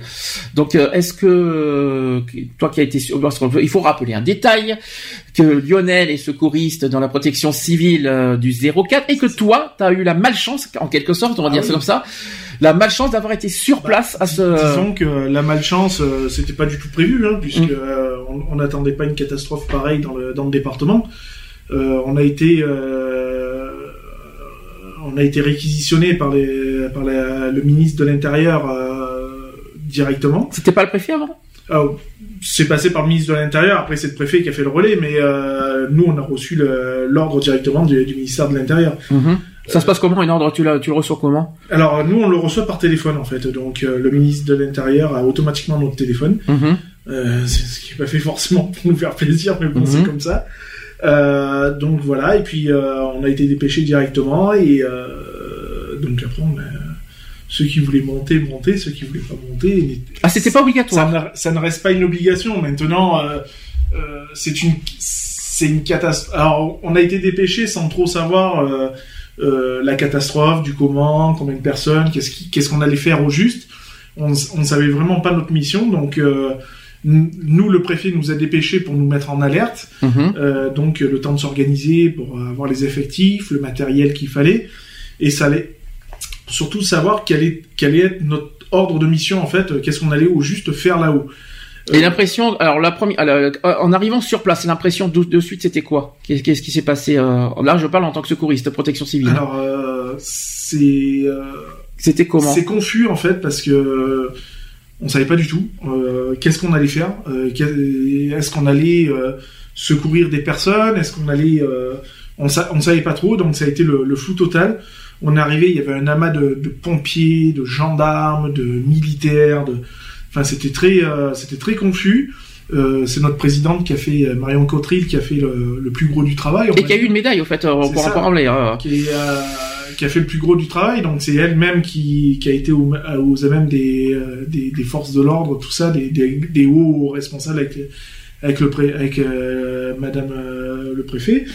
Donc, euh, est-ce que toi qui as été, il faut rappeler un détail que Lionel est secouriste dans la protection civile euh, du 04 et que toi, tu as eu la malchance, en quelque sorte, on va ah dire ça comme ça, la malchance d'avoir été sur bah, place à ce. Disons que la malchance, c'était pas du tout prévu, hein, puisque mm. on n'attendait pas une catastrophe pareille dans le dans le département. on a été on a été réquisitionné par, les, par le ministre de l'Intérieur euh, directement. C'était pas le préfet avant? Ah, C'est passé par le ministre de l'Intérieur, après c'est le préfet qui a fait le relais, mais euh, nous on a reçu l'ordre directement du, ministère de l'Intérieur. Mhm. Ça se passe comment un ordre? Tu, tu le reçois comment? Alors nous on le reçoit par téléphone en fait, donc euh, le ministre de l'Intérieur a automatiquement notre téléphone. Mhm. ce qui n'a pas fait forcément pour [LAUGHS] nous faire plaisir, mais bon c'est mhm. comme ça. Euh, donc voilà, et puis euh, on a été dépêché directement, et euh, donc après, ceux qui voulaient monter, monter, ceux qui voulaient pas monter. Ah, c'était pas obligatoire. Ça ne, reste pas une obligation. Maintenant, c'est une, c'est une catastrophe. Alors, on a été dépêché sans trop savoir la catastrophe, du comment, combien de personnes, qu'est-ce qu'est-ce qu'on allait faire au juste. On, on savait vraiment pas notre mission, donc nous, le préfet nous a dépêché pour nous mettre en alerte, mhm. euh, donc le temps de s'organiser pour avoir les effectifs, le matériel qu'il fallait, et ça allait surtout savoir quel, est, quel est notre ordre de mission en fait, qu'est-ce qu'on allait au juste faire là-haut. Et l'impression, alors la première, euh, en arrivant sur place, l'impression de, suite c'était quoi? Qu'est-ce qui s'est passé euh, Là, je parle en tant que secouriste, protection civile. Alors, c'est. c'était comment? C'est confus en fait parce que on savait pas du tout euh, qu'est-ce qu'on allait faire. Euh, est-ce qu'on allait euh, secourir des personnes Est-ce qu'on allait on, sa on savait pas trop, donc ça a été le, flou total. On est arrivé, il y avait un amas de, pompiers, de gendarmes, de militaires, de, enfin c'était très, c'était très confus. c'est notre présidente qui a fait Marion Cotril qui a fait le, plus gros du travail. Et qui a eu une médaille au fait, on pourra en parler. Hein. Qui, qui a fait le plus gros du travail. Donc c'est elle-même qui, qui a été aux, aux amènes des, euh, des, des, forces de l'ordre, tout ça, des, des, des, hauts responsables avec, avec, le pré, avec euh, Madame euh, le préfet.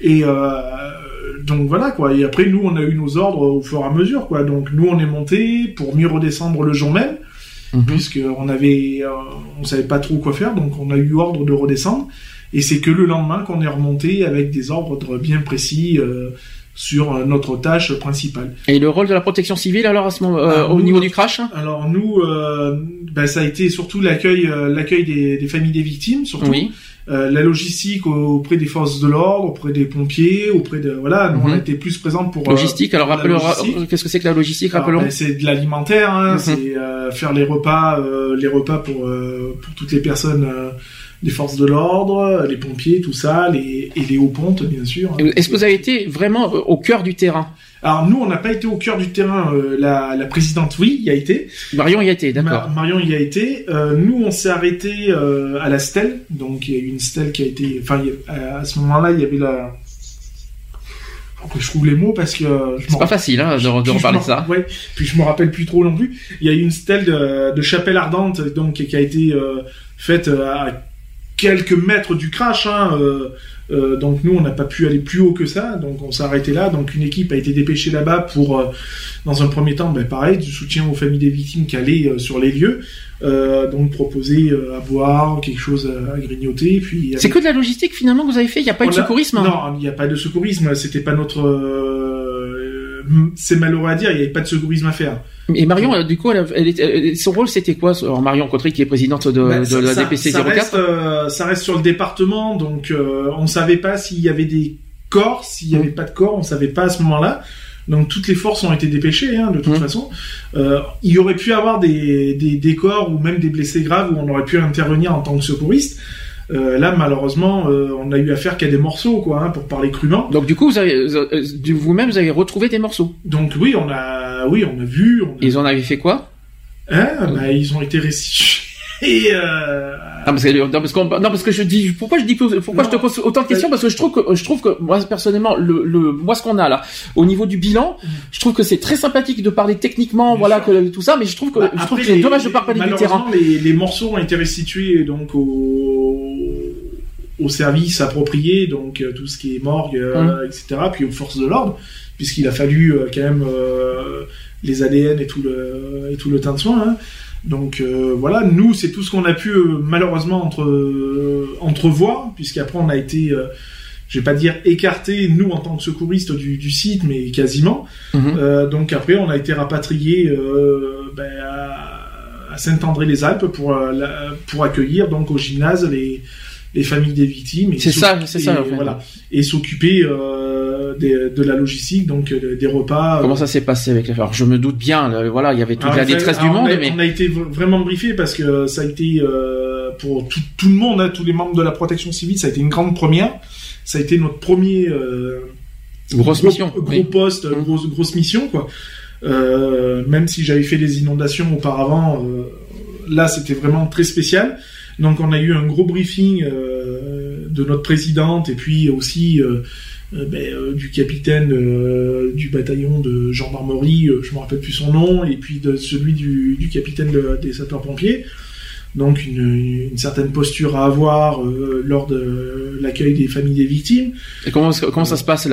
Et donc voilà quoi. Et après nous on a eu nos ordres au fur et à mesure quoi. Donc nous on est monté pour mieux redescendre le jour même, Mhm. puisque on avait, on savait pas trop quoi faire, donc on a eu ordre de redescendre. Et c'est que le lendemain qu'on est remonté avec des ordres bien précis euh, sur euh, notre tâche principale. Et le rôle de la protection civile alors à ce moment, euh, au nous, niveau du crash Alors nous, euh, ben, ça a été surtout l'accueil, euh, l'accueil des, des familles des victimes, surtout. Oui. Euh, la logistique auprès des forces de l'ordre, auprès des pompiers, auprès de voilà, nous on Mhm. a été plus présents pour euh, Logistique. Alors rappelons, qu'est-ce que c'est que la logistique Rappelons. ben, c'est de l'alimentaire, hein, Mhm. c'est euh, faire les repas, euh, les repas pour euh, pour toutes les personnes des forces de l'ordre, les pompiers, tout ça, les et les hauts pontes bien sûr. hein. Est-ce que vous avez été vraiment euh, au cœur du terrain? Alors nous on n'a pas été au cœur du terrain. euh, la, la présidente oui y a été. Marion y a été, d'accord. Mar- Marion y a été. Euh, nous, on s'est arrêté euh, à la stèle. Donc, il y a eu une stèle qui a été. Enfin, a- à ce moment-là, il y avait la. Faut que je trouve les mots parce que. C'est pas facile hein, de, de puis reparler de ça. Ouais. Puis je me rappelle plus trop non plus. Il y a eu une stèle de, de chapelle ardente donc qui a été faite à quelques mètres du crash. Hein, euh, euh, donc nous on n'a pas pu aller plus haut que ça. Donc on s'est arrêté là. Donc une équipe a été dépêchée là-bas pour, euh, dans un premier temps, ben, pareil, du soutien aux familles des victimes qui allaient euh, sur les lieux. Donc proposer à boire, quelque chose à, grignoter. Puis C'est que de la logistique finalement que vous avez fait? Il n'y a pas eu de secourisme. hein? Non, il n'y a pas de secourisme. C'était pas notre. C'est malheureux à dire. Il n'y avait pas de secourisme à faire. Et Marion, euh, du coup, elle, elle était- elle- son rôle c'était quoi Alors Marion Cotry qui est présidente de, de ça- la ça- DPC ça 04. reste, euh, ça reste sur le département, donc euh, on savait pas s'il y avait des corps, s'il y avait pas de corps, on savait pas à ce moment-là. Donc toutes les forces ont été dépêchées, hein, de toute Mhm. façon. Euh, il y aurait pu avoir des, des, des corps ou même des blessés graves où on aurait pu intervenir en tant que secouriste. Euh, là, malheureusement, euh, on a eu affaire qu'à des morceaux, quoi, hein, pour parler crûment. Donc du coup, vous avez euh, vous-même vous avez retrouvé des morceaux. Donc oui, on a, oui, on a vu. On a... Ils en avaient fait quoi? Hein, bah, ils ont été restitués. Et euh, non parce, que, non, parce qu'on- non, parce que je dis pourquoi je dis pourquoi Non. je te pose autant de questions? Parce que je trouve que je trouve que moi personnellement le, le moi ce qu'on a là au niveau du bilan je trouve que c'est très sympathique de parler techniquement Bien voilà sûr. que tout ça mais je trouve que Bah, je trouve que c'est dommage de pas parler du terrain. Les, les morceaux ont été restitués donc au, au service approprié, donc euh, tout ce qui est morgue, euh, etc., puis aux forces de l'ordre, puisqu'il a fallu euh, quand même euh, les ADN et tout le et tout le tintouin. Hein. Donc euh, voilà, nous c'est tout ce qu'on a pu euh, malheureusement entre euh, entrevoir, puisqu'après on a été euh, je vais pas dire écarté, nous en tant que secouristes du, du site, mais quasiment. Mhm. Euh, donc après, on a été rapatrié euh, ben, à, à Saint-André-les-Alpes pour, pour accueillir donc au gymnase les, les familles des victimes. C'est ça, c'est ça, en fait. Voilà, et s'occuper euh, des- de la logistique, donc euh, des repas. Comment ça s'est passé avec les Alors je me doute bien là, voilà il y avait toute Alors, la détresse du monde on a, mais on a été vraiment briefé parce que ça a été euh, pour tout, tout le monde, hein, tous les membres de la protection civile, ça a été une grande première. Ça a été notre premier euh, grosse gros, mission. gros oui. poste, Mm. grosse, grosse mission quoi. Euh, même si j'avais fait des inondations auparavant, euh, là c'était vraiment très spécial. Donc on a eu un gros briefing euh, de notre présidente et puis aussi euh, euh, ben, du capitaine du bataillon de gendarmerie, je me rappelle plus son nom, et puis de celui du, du capitaine de- des sapeurs-pompiers. Donc une, une certaine posture à avoir euh, lors de l'accueil des familles des victimes. Et comment comment ça se passe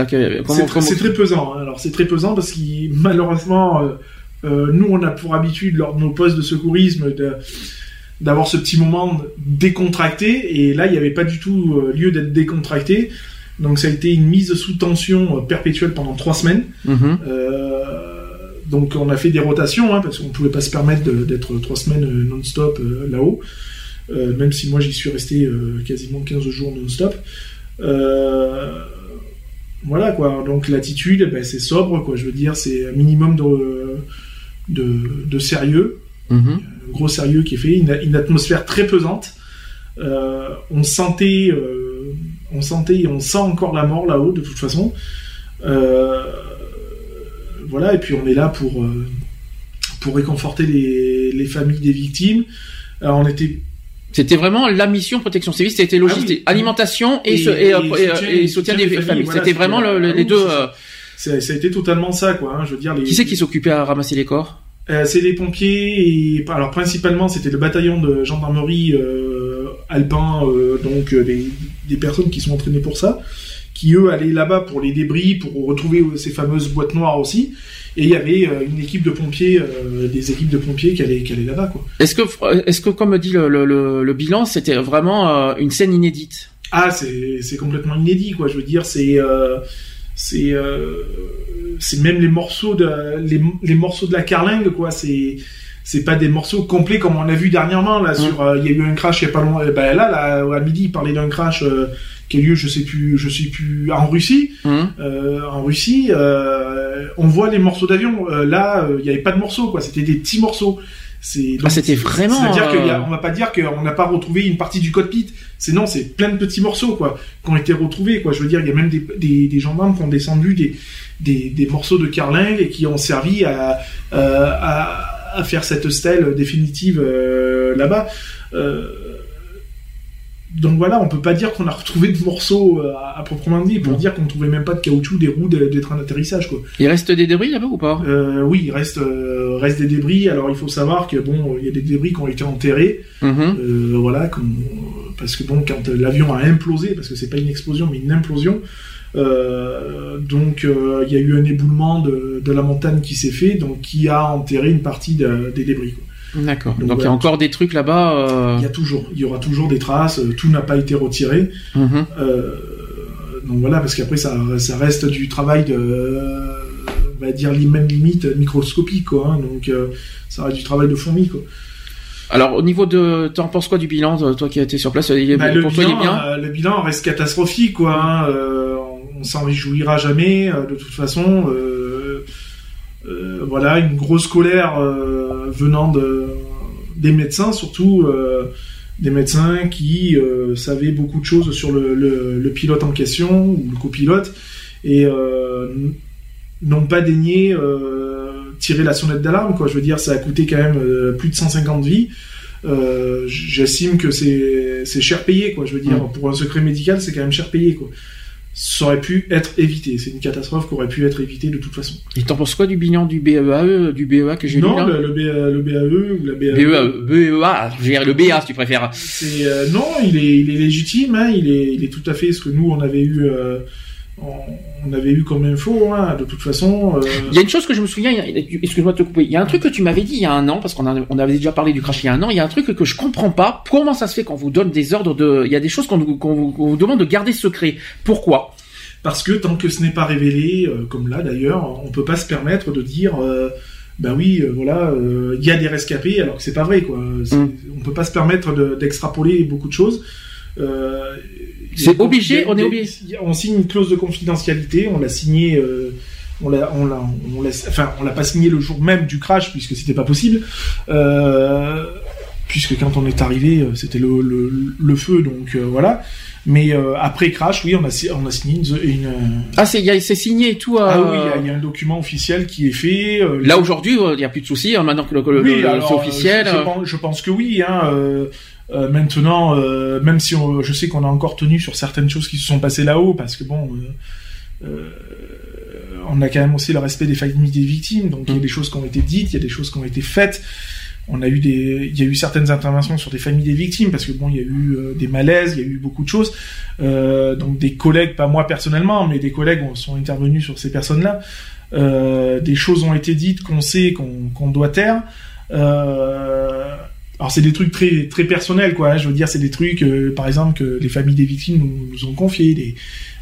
comment, C'est comment- très pesant. hein. Alors c'est très pesant parce que malheureusement, euh, nous on a pour habitude lors de nos postes de secourisme de- d'avoir ce petit moment décontracté et là il n'y avait pas du tout euh, lieu d'être décontracté. Donc ça a été une mise sous tension euh, perpétuelle pendant trois semaines. Mhm. Euh, donc on a fait des rotations hein, parce qu'on pouvait pas se permettre d'être trois semaines non-stop euh, là-haut. Euh, même si moi j'y suis resté quasiment 15 jours non-stop. Voilà quoi. Donc l'attitude, ben, c'est sobre quoi. Je veux dire, c'est un minimum de, de, de sérieux, Mhm. Gros sérieux qui est fait, une, une atmosphère très pesante. Euh, on sentait, euh, on sentait, et on sent encore la mort là-haut de toute façon. Euh, voilà. Et puis on est là pour pour réconforter les, les familles des victimes. Alors on était C'était vraiment la mission protection civile, c'était logistique, Ah oui. alimentation et, Et- ce- et, et et, soutien- des, familles. voilà, c'était vraiment le- le- les deux. ça. a été totalement ça, quoi. hein, je veux dire, les, qui c'est qui s'occupait à ramasser les corps? Euh, c'est les pompiers et alors principalement c'était le bataillon de gendarmerie euh, alpin, euh, donc euh, des, des personnes qui sont entraînées pour ça, qui eux allaient là-bas pour les débris, pour retrouver ces fameuses boîtes noires aussi. Et il y avait une équipe de pompiers, des équipes de pompiers qui allaient, qui allaient là-bas. Est-ce que, est-ce que, comme dit le, le, le, le bilan, c'était vraiment une scène inédite? Ah, c'est, complètement inédit, quoi. Je veux dire, c'est, c'est, euh, c'est même les morceaux de, les, les morceaux de la carlingue, quoi. C'est, c'est pas des morceaux complets comme on a vu dernièrement là sur euh, il y a eu un crash il y a pas longtemps ben là là à midi il parlait d'un crash euh, qui a lieu je sais plus je sais plus en Russie. Hum. euh, en Russie euh, on voit les morceaux d'avion. Euh, là euh, il y avait pas de morceaux quoi. C'était des petits morceaux c'est Ah, c'était vraiment, c'est à dire euh, qu'on va pas dire qu'on n'a pas retrouvé une partie du cockpit c'est non c'est plein de petits morceaux quoi qui ont été retrouvés quoi. Je veux dire il y a même des, des, des gendarmes qui ont descendu des, des, des morceaux de carlingue et qui ont servi à, euh, à, à faire cette stèle définitive euh, là-bas. Euh, donc voilà, on peut pas dire qu'on a retrouvé de morceaux euh, à, à proprement dit, pour dire qu'on trouvait même pas de caoutchouc des roues des, des trains d'atterrissage quoi. Il reste des débris là-bas ou pas? Euh, oui, il reste euh, reste des débris. Alors il faut savoir que bon, il y a des débris qui ont été enterrés, Mhm. euh, voilà, comme- parce que bon, quand l'avion a implosé, parce que c'est pas une explosion mais une implosion, euh, donc euh, il y a eu un éboulement de, de la montagne qui s'est fait, donc qui a enterré une partie de- des débris. quoi. D'accord. Donc, Donc, il y a encore des trucs là-bas. euh, Il y a toujours, il y aura toujours des traces. euh, Tout n'a pas été retiré. mhm. Euh, donc voilà, parce qu'après ça, ça reste du travail de, on va dire li- même limite microscopique quoi. hein. donc ça reste du travail de fourmi quoi. Alors, au niveau de, t'en penses quoi du bilan, toi qui as été sur place il Bah, Pour toi, il est bilan, bien le bilan reste catastrophique quoi. hein. On, on s'en réjouira jamais de toute façon. Euh, voilà, une grosse colère euh, venant de des médecins surtout. euh, des médecins qui euh, savaient beaucoup de choses sur le, le- le pilote en question ou le copilote et euh, n'ont pas daigné euh, tirer la sonnette d'alarme quoi. Je veux dire, ça a coûté quand même euh, plus de 150 vies. Euh, J'estime que c'est c'est cher payé quoi. Je veux dire, Mm. pour un secret médical, c'est quand même cher payé quoi. Ça aurait pu être évité. C'est une catastrophe qui aurait pu être évitée de toute façon. Et t'en penses quoi du bilan du BEAE, du BEA que j'ai lu Non, là le, le, BA le BAE ou la BAE. BEA, BEA, je veux dire le BA si tu préfères. Euh, non, il est, il est légitime, hein, il est, il est tout à fait ce que nous on avait eu, euh, on, avait eu comme info, hein, de toute façon. euh, Il y a une chose que je me souviens, excuse-moi de te couper, il y a un truc que tu m'avais dit il y a un an, parce qu'on on avait déjà parlé du crash il y a un an, il y a un truc que je comprends pas, comment ça se fait qu'on vous donne des ordres de... Il y a des choses qu'on vous- demande de garder secret. Pourquoi? Parce que tant que ce n'est pas révélé, euh, comme là d'ailleurs, on peut pas se permettre de dire, euh, bah oui, voilà, il y a des rescapés, alors que c'est pas vrai, quoi. Mm. On peut pas se permettre de- d'extrapoler beaucoup de choses. Euh, C'est obligé, on est obligé. On signe une clause de confidentialité, on l'a signé. euh, on l'a, on l'a, on l'a, enfin, on l'a pas signé le jour même du crash puisque c'était pas possible. Euh, puisque quand on est arrivé, euh, c'était le, le, le feu, donc euh, voilà. Mais euh, après crash, oui, on a, si- on a signé une. une, Ah, c'est il y a- c'est signé et tout. euh, ah oui, il y a- il y, a un document officiel qui est fait. Là aujourd'hui, il n'y a plus de soucis, hein, maintenant que le, oui, le- alors, c'est officiel. Je, je pense, je pense que oui. Hein, euh, maintenant, euh, même si on- je sais qu'on a encore tenu sur certaines choses qui se sont passées là-haut, parce que bon, euh, on a quand même aussi le respect des familles des victimes. Donc il y a Mm. des choses qui ont été dites, il y a des choses qui ont été faites. On a eu des, il y a eu certaines interventions sur des familles des victimes parce que bon, il y a eu des malaises, il y a eu beaucoup de choses. Donc des collègues, pas moi personnellement, mais des collègues ont- sont intervenus sur ces personnes-là. Des choses ont été dites qu'on sait qu'on qu'on doit taire. Euh, alors c'est des trucs très personnels quoi. Je veux dire c'est des trucs euh, par exemple que les familles des victimes nous, ont confiés,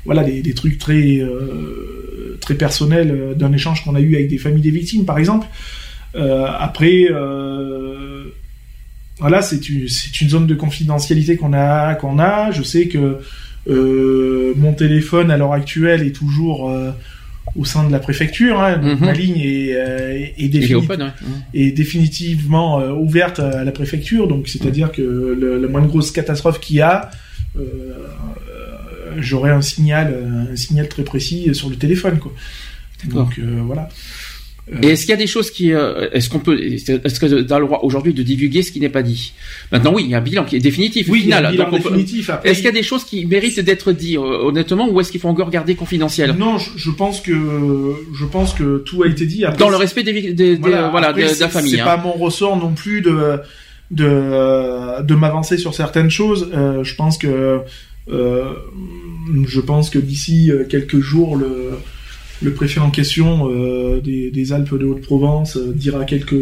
voilà des, trucs très euh, très personnels euh, d'un échange qu'on a eu avec des familles des victimes par exemple. Après voilà c'est une zone de confidentialité qu'on a. Je sais que mon téléphone à l'heure actuelle est toujours au sein de la préfecture. Hein, donc Mhm. Ma ligne est, euh, est, est open, ouais. définitivement euh, ouverte à la préfecture, donc c'est-à-dire que le, la moindre grosse catastrophe qu'il y a, euh, j'aurai un signal, un signal très précis sur le téléphone, quoi. Donc voilà. Et est-ce qu'il y a des choses qui, euh, est-ce qu'on peut, est-ce que as le droit aujourd'hui de divulguer ce qui n'est pas dit? Maintenant, oui, il y a un bilan qui est définitif, Oui, il y a final. un bilan peut- définitif. Après, Est-ce qu'il y a des choses qui méritent d'être dites, euh, honnêtement, ou est-ce qu'il faut encore garder confidentiel? Non, je, je pense que je pense que tout a été dit. Après, Dans le respect des, des, des- Voilà, voilà, après, de, la famille. C'est hein. pas mon ressort non plus de de de m'avancer sur certaines choses. Euh, je pense que je pense que d'ici quelques jours, le, le préfet en question des, des, Alpes de Haute-Provence dira quelques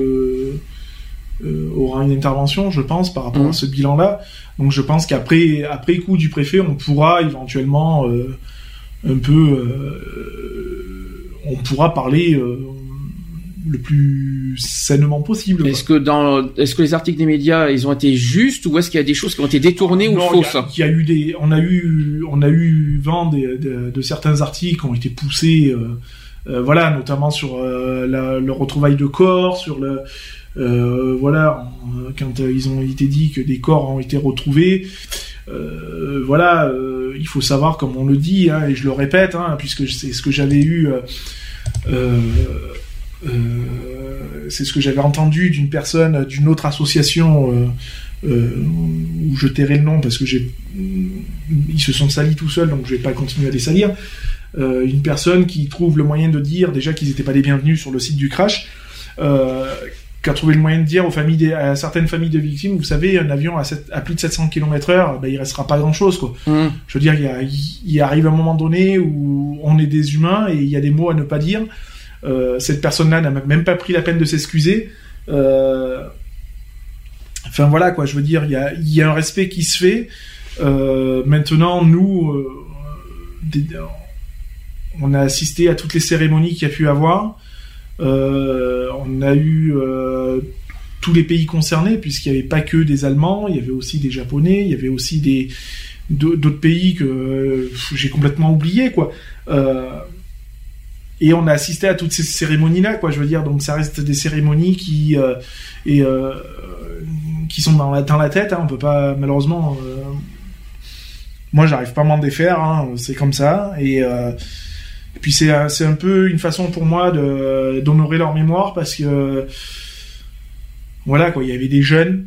aura une intervention, je pense, par rapport à mmh. ce bilan-là. Donc je pense qu'après après coup du préfet, on pourra éventuellement un peu, on pourra parler le plus sainement possible. Est-ce que dans, est-ce que les articles des médias, ils ont été justes ou est-ce qu'il y a des choses qui ont été détournées ou fausses Il y, a eu des, on a eu, on a eu vent de, certains articles qui ont été poussés, euh, euh, voilà, notamment sur euh, le retrouvail de corps, sur le, voilà, quand ils ont été dit que des corps ont été retrouvés. voilà, il faut savoir, comme on le dit, hein, et je le répète, hein, puisque c'est ce que j'avais eu. Euh, c'est ce que j'avais entendu d'une personne d'une autre association euh, euh, où je tairai le nom parce que j'ai ils se sont salis tout seuls donc je vais pas continuer à les salir une personne qui trouve le moyen de dire déjà qu'ils n'étaient pas les bienvenus sur le site du crash qui a trouvé le moyen de dire aux familles à certaines familles de victimes, vous savez, un avion à, à plus de 700 km heure, ben, il restera pas grand chose, quoi. Mmh. Je veux dire, il, y arrive un moment donné où on est des humains et il y a des mots à ne pas dire. Euh, cette personne-là n'a même pas pris la peine de s'excuser. Euh, enfin voilà quoi, je veux dire, il y a, un respect qui se fait. Euh, maintenant, nous, on a assisté à toutes les cérémonies qu'il y a pu avoir. on a eu tous les pays concernés, puisqu'il n'y avait pas que des Allemands, il y avait aussi des Japonais, il y avait aussi d'autres pays que j'ai complètement oublié quoi. Et on a assisté à toutes ces cérémonies-là, quoi. Je veux dire, donc ça reste des cérémonies qui euh, et euh, qui sont dans la dans la tête. Hein. On peut pas, malheureusement. Euh, moi, j'arrive pas à m'en défaire. Hein. C'est comme ça. Et, et puis c'est c'est un peu une façon pour moi de d'honorer leur mémoire parce que voilà quoi. Il y avait des jeunes.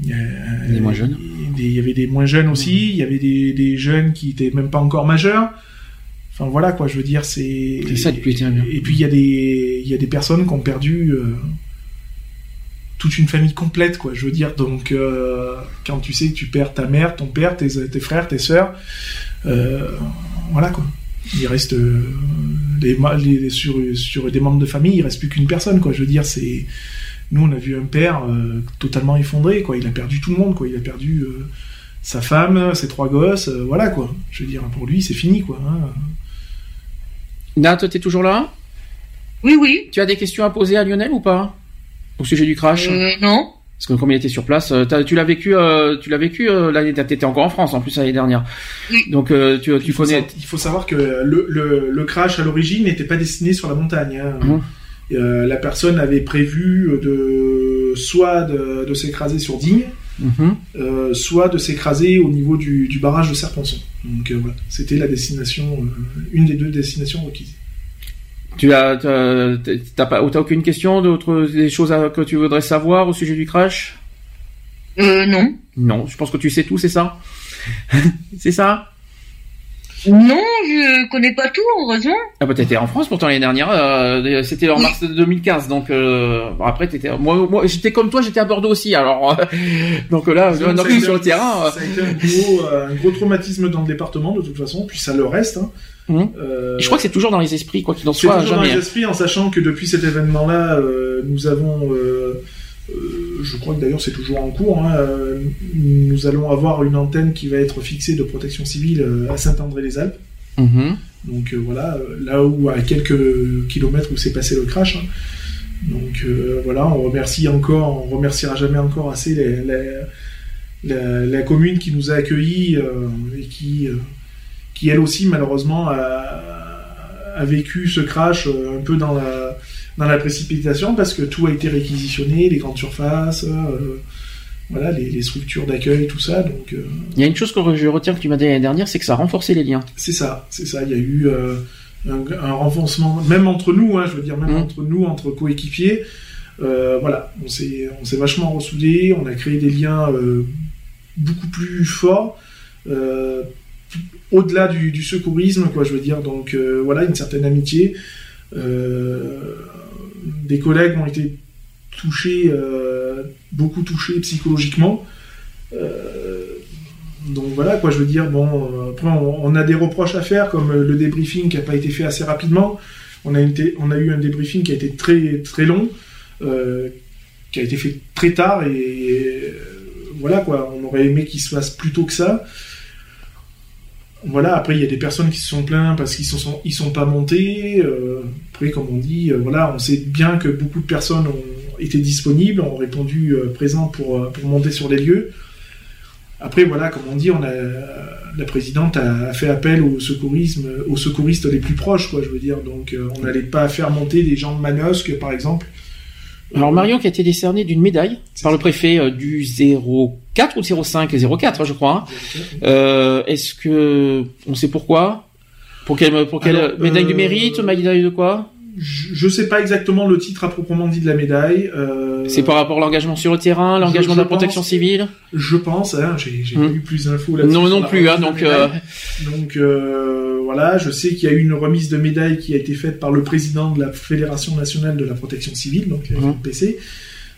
Il y, des moins jeunes. il y avait des moins jeunes aussi. Il y avait des, des jeunes qui étaient même pas encore majeurs. Enfin voilà quoi, je veux dire, c'est. C'est ça depuis bien. Et puis il y a des il y a des personnes qui ont perdu euh, toute une famille complète quoi. Je veux dire donc euh, quand tu sais que tu perds ta mère, ton père, tes, tes frères, tes sœurs, euh, voilà quoi. Il reste les, les, sur sur des membres de famille, il reste plus qu'une personne quoi. Je veux dire c'est nous on a vu un père totalement effondré quoi. Il a perdu tout le monde quoi. Il a perdu sa femme, ses trois gosses, voilà quoi. Je veux dire pour lui c'est fini quoi. Hein. Nat, tu es toujours là? Oui, oui. Tu as des questions à poser à Lionel ou pas? Au sujet du crash? Euh, Non. Parce que comme il était sur place, euh, tu l'as vécu, euh, tu l'as vécu l'année, étais encore en France en plus l'année dernière. Oui. Donc tu, tu il connais. il faut savoir que le, crash à l'origine n'était pas destiné sur la montagne. Hein. Mmh. la personne avait prévu de soit de, s'écraser sur Digne, mmh. soit de s'écraser au niveau du, du barrage de Serponçon. Donc euh, voilà, c'était la destination, euh, une des deux destinations requises. Tu as, t'as pas, aucune question, d'autres des choses que tu voudrais savoir au sujet du crash? Euh, non. Non, je pense que tu sais tout, c'est ça? [LAUGHS] C'est ça? Non, je connais pas tout, heureusement. Ah bah t'étais en France pourtant l'année dernière, euh, c'était en mars 2015, donc euh, après t'étais, moi, moi j'étais comme toi, j'étais à Bordeaux aussi, alors [LAUGHS] donc là, on sur le terrain. Ça a été un gros, un gros, traumatisme dans le département de toute façon, puis ça le reste. Hein. Mmh. je crois que c'est toujours dans les esprits, quoi qu'il en soit. C'est toujours dans les esprits, en sachant que depuis cet événement-là, nous avons euh, je crois que d'ailleurs c'est toujours en cours. Hein, euh, nous allons avoir une antenne qui va être fixée de protection civile euh, à Saint-André-les-Alpes. Mhm. Donc voilà, là où à quelques kilomètres où s'est passé le crash. Hein. Donc voilà, on remercie encore, on remerciera jamais encore assez la, commune qui nous a accueillis et qui, qui elle aussi malheureusement a, a vécu ce crash un peu dans la dans la précipitation parce que tout a été réquisitionné, les grandes surfaces, euh, voilà, les, structures d'accueil, tout ça. Donc, euh, il y a une chose que je retiens que tu m'as dit l'année dernière, c'est que ça a renforcé les liens. C'est ça, c'est ça. Il y a eu euh, un, renforcement, même entre nous, hein, je veux dire, même mmh. entre nous, entre coéquipiers. voilà, on s'est, on s'est vachement ressoudés, on a créé des liens beaucoup plus forts. au-delà du, du, secourisme, quoi, je veux dire. Donc voilà, une certaine amitié. Euh, des collègues ont été touchés, euh, beaucoup touchés psychologiquement. Euh, donc voilà, quoi, je veux dire, bon, euh, après, on, a des reproches à faire, comme le débriefing qui n'a pas été fait assez rapidement. On a, eu un débriefing qui a été très, très long, qui a été fait très tard, et, euh, voilà, quoi, on aurait aimé qu'il se fasse plus tôt que ça. Voilà, après, il y a des personnes qui se sont plaints parce qu'ils ne sont, ils sont pas montés. euh, après, comme on dit, euh, voilà, on sait bien que beaucoup de personnes ont été disponibles, ont répondu euh, présents pour, euh, pour monter sur les lieux. Après, voilà, comme on dit, on a, la présidente a, fait appel au secourisme, aux secouristes les plus proches, quoi, je veux dire. Donc, on n'allait pas faire monter des gens de Manosque, par exemple. Alors Marion qui a été décerné d'une médaille par le préfet du 04 ou 05 04 je crois. hein. Euh, Est-ce que on sait pourquoi? Pour quelle pour quelle Alors, médaille du euh, mérite Médaille de quoi? Je, je sais pas exactement le titre à proprement dit de la médaille. euh, C'est par rapport à l'engagement sur le terrain, l'engagement de la protection pense- civile? Je pense, hein, j'ai Hmm. eu plus d'infos là-dessus. Non non plus hein, donc voilà, je sais qu'il y a eu une remise de médaille qui a été faite par le président de la Fédération nationale de la protection civile, donc la Mhm. FNPC,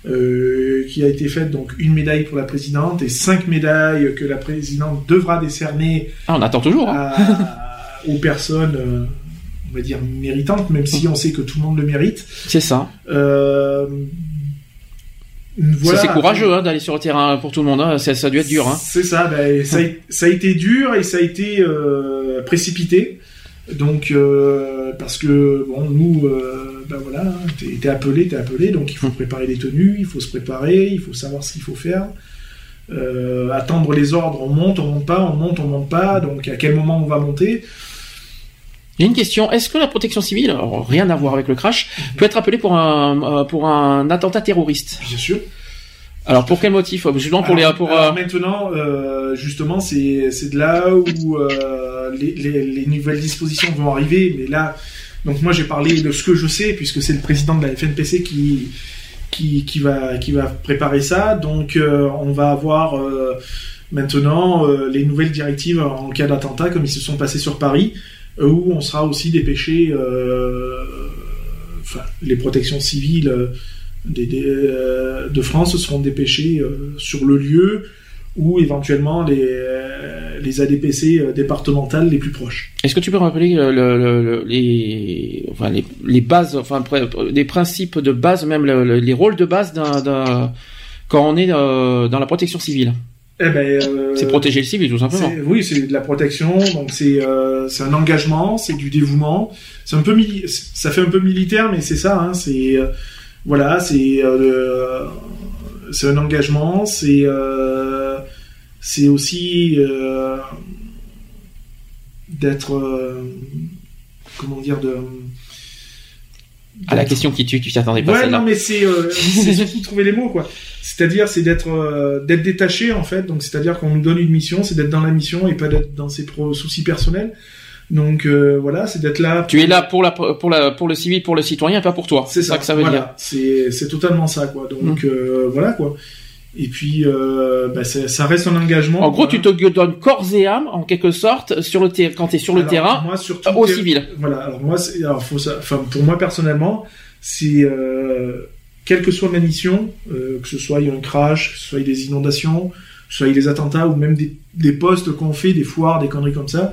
euh, qui a été faite donc une médaille pour la présidente et cinq médailles que la présidente devra décerner ah, on attend toujours. hein. à- aux personnes, euh, on va dire méritantes, même si on sait que tout le monde le mérite. C'est ça. Euh, voilà. c'est courageux hein, d'aller sur le terrain pour tout le monde. hein. Ça, ça a dû être dur. C'est ça, ben, ça, a, ça a été dur et ça a été précipité. Donc, euh, parce que, bon, nous, euh, ben voilà, hein, t'es t'es appelé, t'es appelé, donc il faut préparer les tenues, il faut se préparer, il faut savoir ce qu'il faut faire. Euh, attendre les ordres, on monte, on monte pas, on monte, on monte pas, donc à quel moment on va monter? J'ai une question. Est-ce que la protection civile, alors, rien à voir avec le crash, peut être appelée pour un pour un attentat terroriste? Bien sûr. Alors pour quel motif Justement pour alors, les alors euh, maintenant, euh, justement, c'est c'est de là où euh, les, les, les nouvelles dispositions vont arriver. Mais là, donc moi j'ai parlé de ce que je sais puisque c'est le président de la FNPC qui qui, qui va qui va préparer ça. Donc euh, on va avoir euh, maintenant euh, les nouvelles directives en cas d'attentat comme ils se sont passés sur Paris, euh, où on sera aussi dépêché. euh, Enfin, les protections civiles. Des, des, euh, de France seront dépêchés euh, sur le lieu ou éventuellement les, euh, les ADPC départementales les plus proches. Est-ce que tu peux rappeler le, le- le- les enfin les, les bases enfin les principes de base même le- le- les rôles de base quand on est dans la protection civile? Eh ben, euh, C'est protéger le civil tout simplement. Oui, c'est de la protection, donc c'est euh, un engagement, c'est du dévouement. C'est un peu ça fait un peu militaire, mais c'est ça. Hein, c'est voilà, c'est euh, c'est un engagement, c'est euh, c'est aussi euh, d'être comment dire de À la question qui tue, tu t'y attendais pas Ouais, non, mais c'est [LAUGHS] c'est surtout trouver les mots, quoi. C'est-à-dire, c'est d'être d'être détaché, en fait. Donc, c'est-à-dire qu'on nous donne une mission, c'est d'être dans la mission et pas d'être dans ses pro- soucis personnels. Donc, euh, voilà, c'est d'être là. Tu es là pour la pour la pour le civil, pour le citoyen, pas pour toi. C'est ça, que ça veut voilà. dire. C'est c'est totalement ça, quoi. Donc, Mm. euh, voilà, quoi. Et puis, euh, bah, ça reste un engagement. En gros, tu te donnes corps et âme, en quelque sorte, sur le quand tu es sur le Alors, terrain, moi, surtout au civil. Voilà. Alors moi, alors faut ça. Enfin, pour moi personnellement, c'est euh, quelle que soit ma mission, euh, que ce soit un crash, que ce soit des inondations, que ce soit des attentats ou même des, des postes qu'on fait, des foires, des conneries comme ça,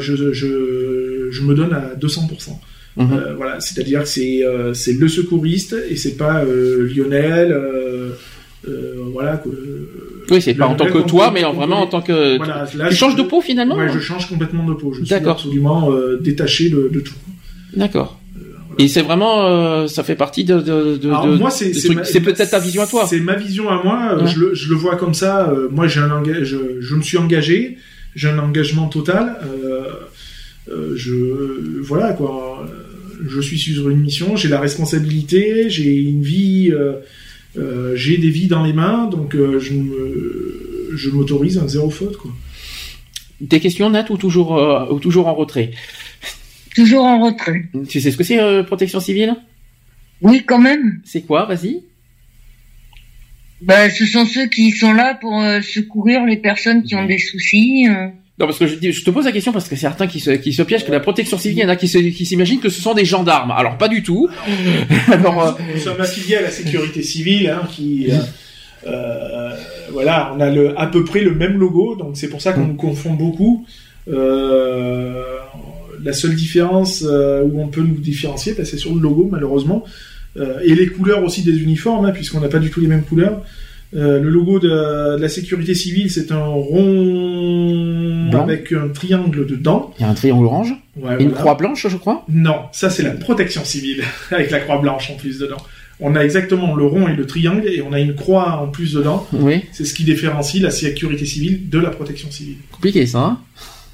je, je, je me donne à 200%. Mhm. Euh, voilà, c'est-à-dire que c'est euh, c'est le secouriste et c'est pas euh, Lionel. euh, euh, voilà. Que, Oui, c'est pas en tant que toi, mais en- vraiment en tant que Voilà, là, tu je- changes de peau finalement. Ouais, je change complètement de peau. Je suis absolument euh, détaché de, de tout. D'accord. Et c'est vraiment, euh, ça fait partie de, de, de, Alors, moi, c'est peut-être ta vision à toi. C'est ma vision à moi. euh, Ouais. Je, le, je le vois comme ça. euh, moi, j'ai un. Je, je me suis engagé. J'ai un engagement total. euh, euh, je voilà quoi. Je suis sur une mission. J'ai la responsabilité. J'ai une vie. euh, euh, j'ai des vies dans les mains. Donc, euh, je me, je m'autorise un zéro faute quoi. Des questions nettes ou toujours, euh, ou toujours en retrait? Toujours en retrait. Tu sais ce que c'est euh, protection civile? Oui, quand même. C'est quoi? Vas-y. Ben, ce sont ceux qui sont là pour euh, secourir les personnes qui ont des soucis. euh. Non, parce que je, te pose la question parce que certains qui se, qui se piègent que la protection civile, il y en a qui se- qui s'imaginent que ce sont des gendarmes. Alors pas du tout. [LAUGHS] Alors, euh, Nous sommes affiliés à la sécurité civile, hein, qui, euh, Euh, voilà, on a le, à peu près le même logo, donc c'est pour ça qu'on nous confond beaucoup. Euh, la seule différence euh, où on peut nous différencier, bah, c'est sur le logo, malheureusement. Euh, et les couleurs aussi des uniformes, hein, puisqu'on n'a pas du tout les mêmes couleurs. Euh, le logo de, de la sécurité civile, c'est un rond Blanc. avec un triangle dedans. Il y a un triangle orange. Ouais, Et une croix blanche, je crois. Non, ça c'est la protection civile, [LAUGHS] avec la croix blanche en plus dedans. On a exactement le rond et le triangle, et on a une croix en plus dedans. Oui. C'est ce qui différencie la sécurité civile de la protection civile. Compliqué ça. Hein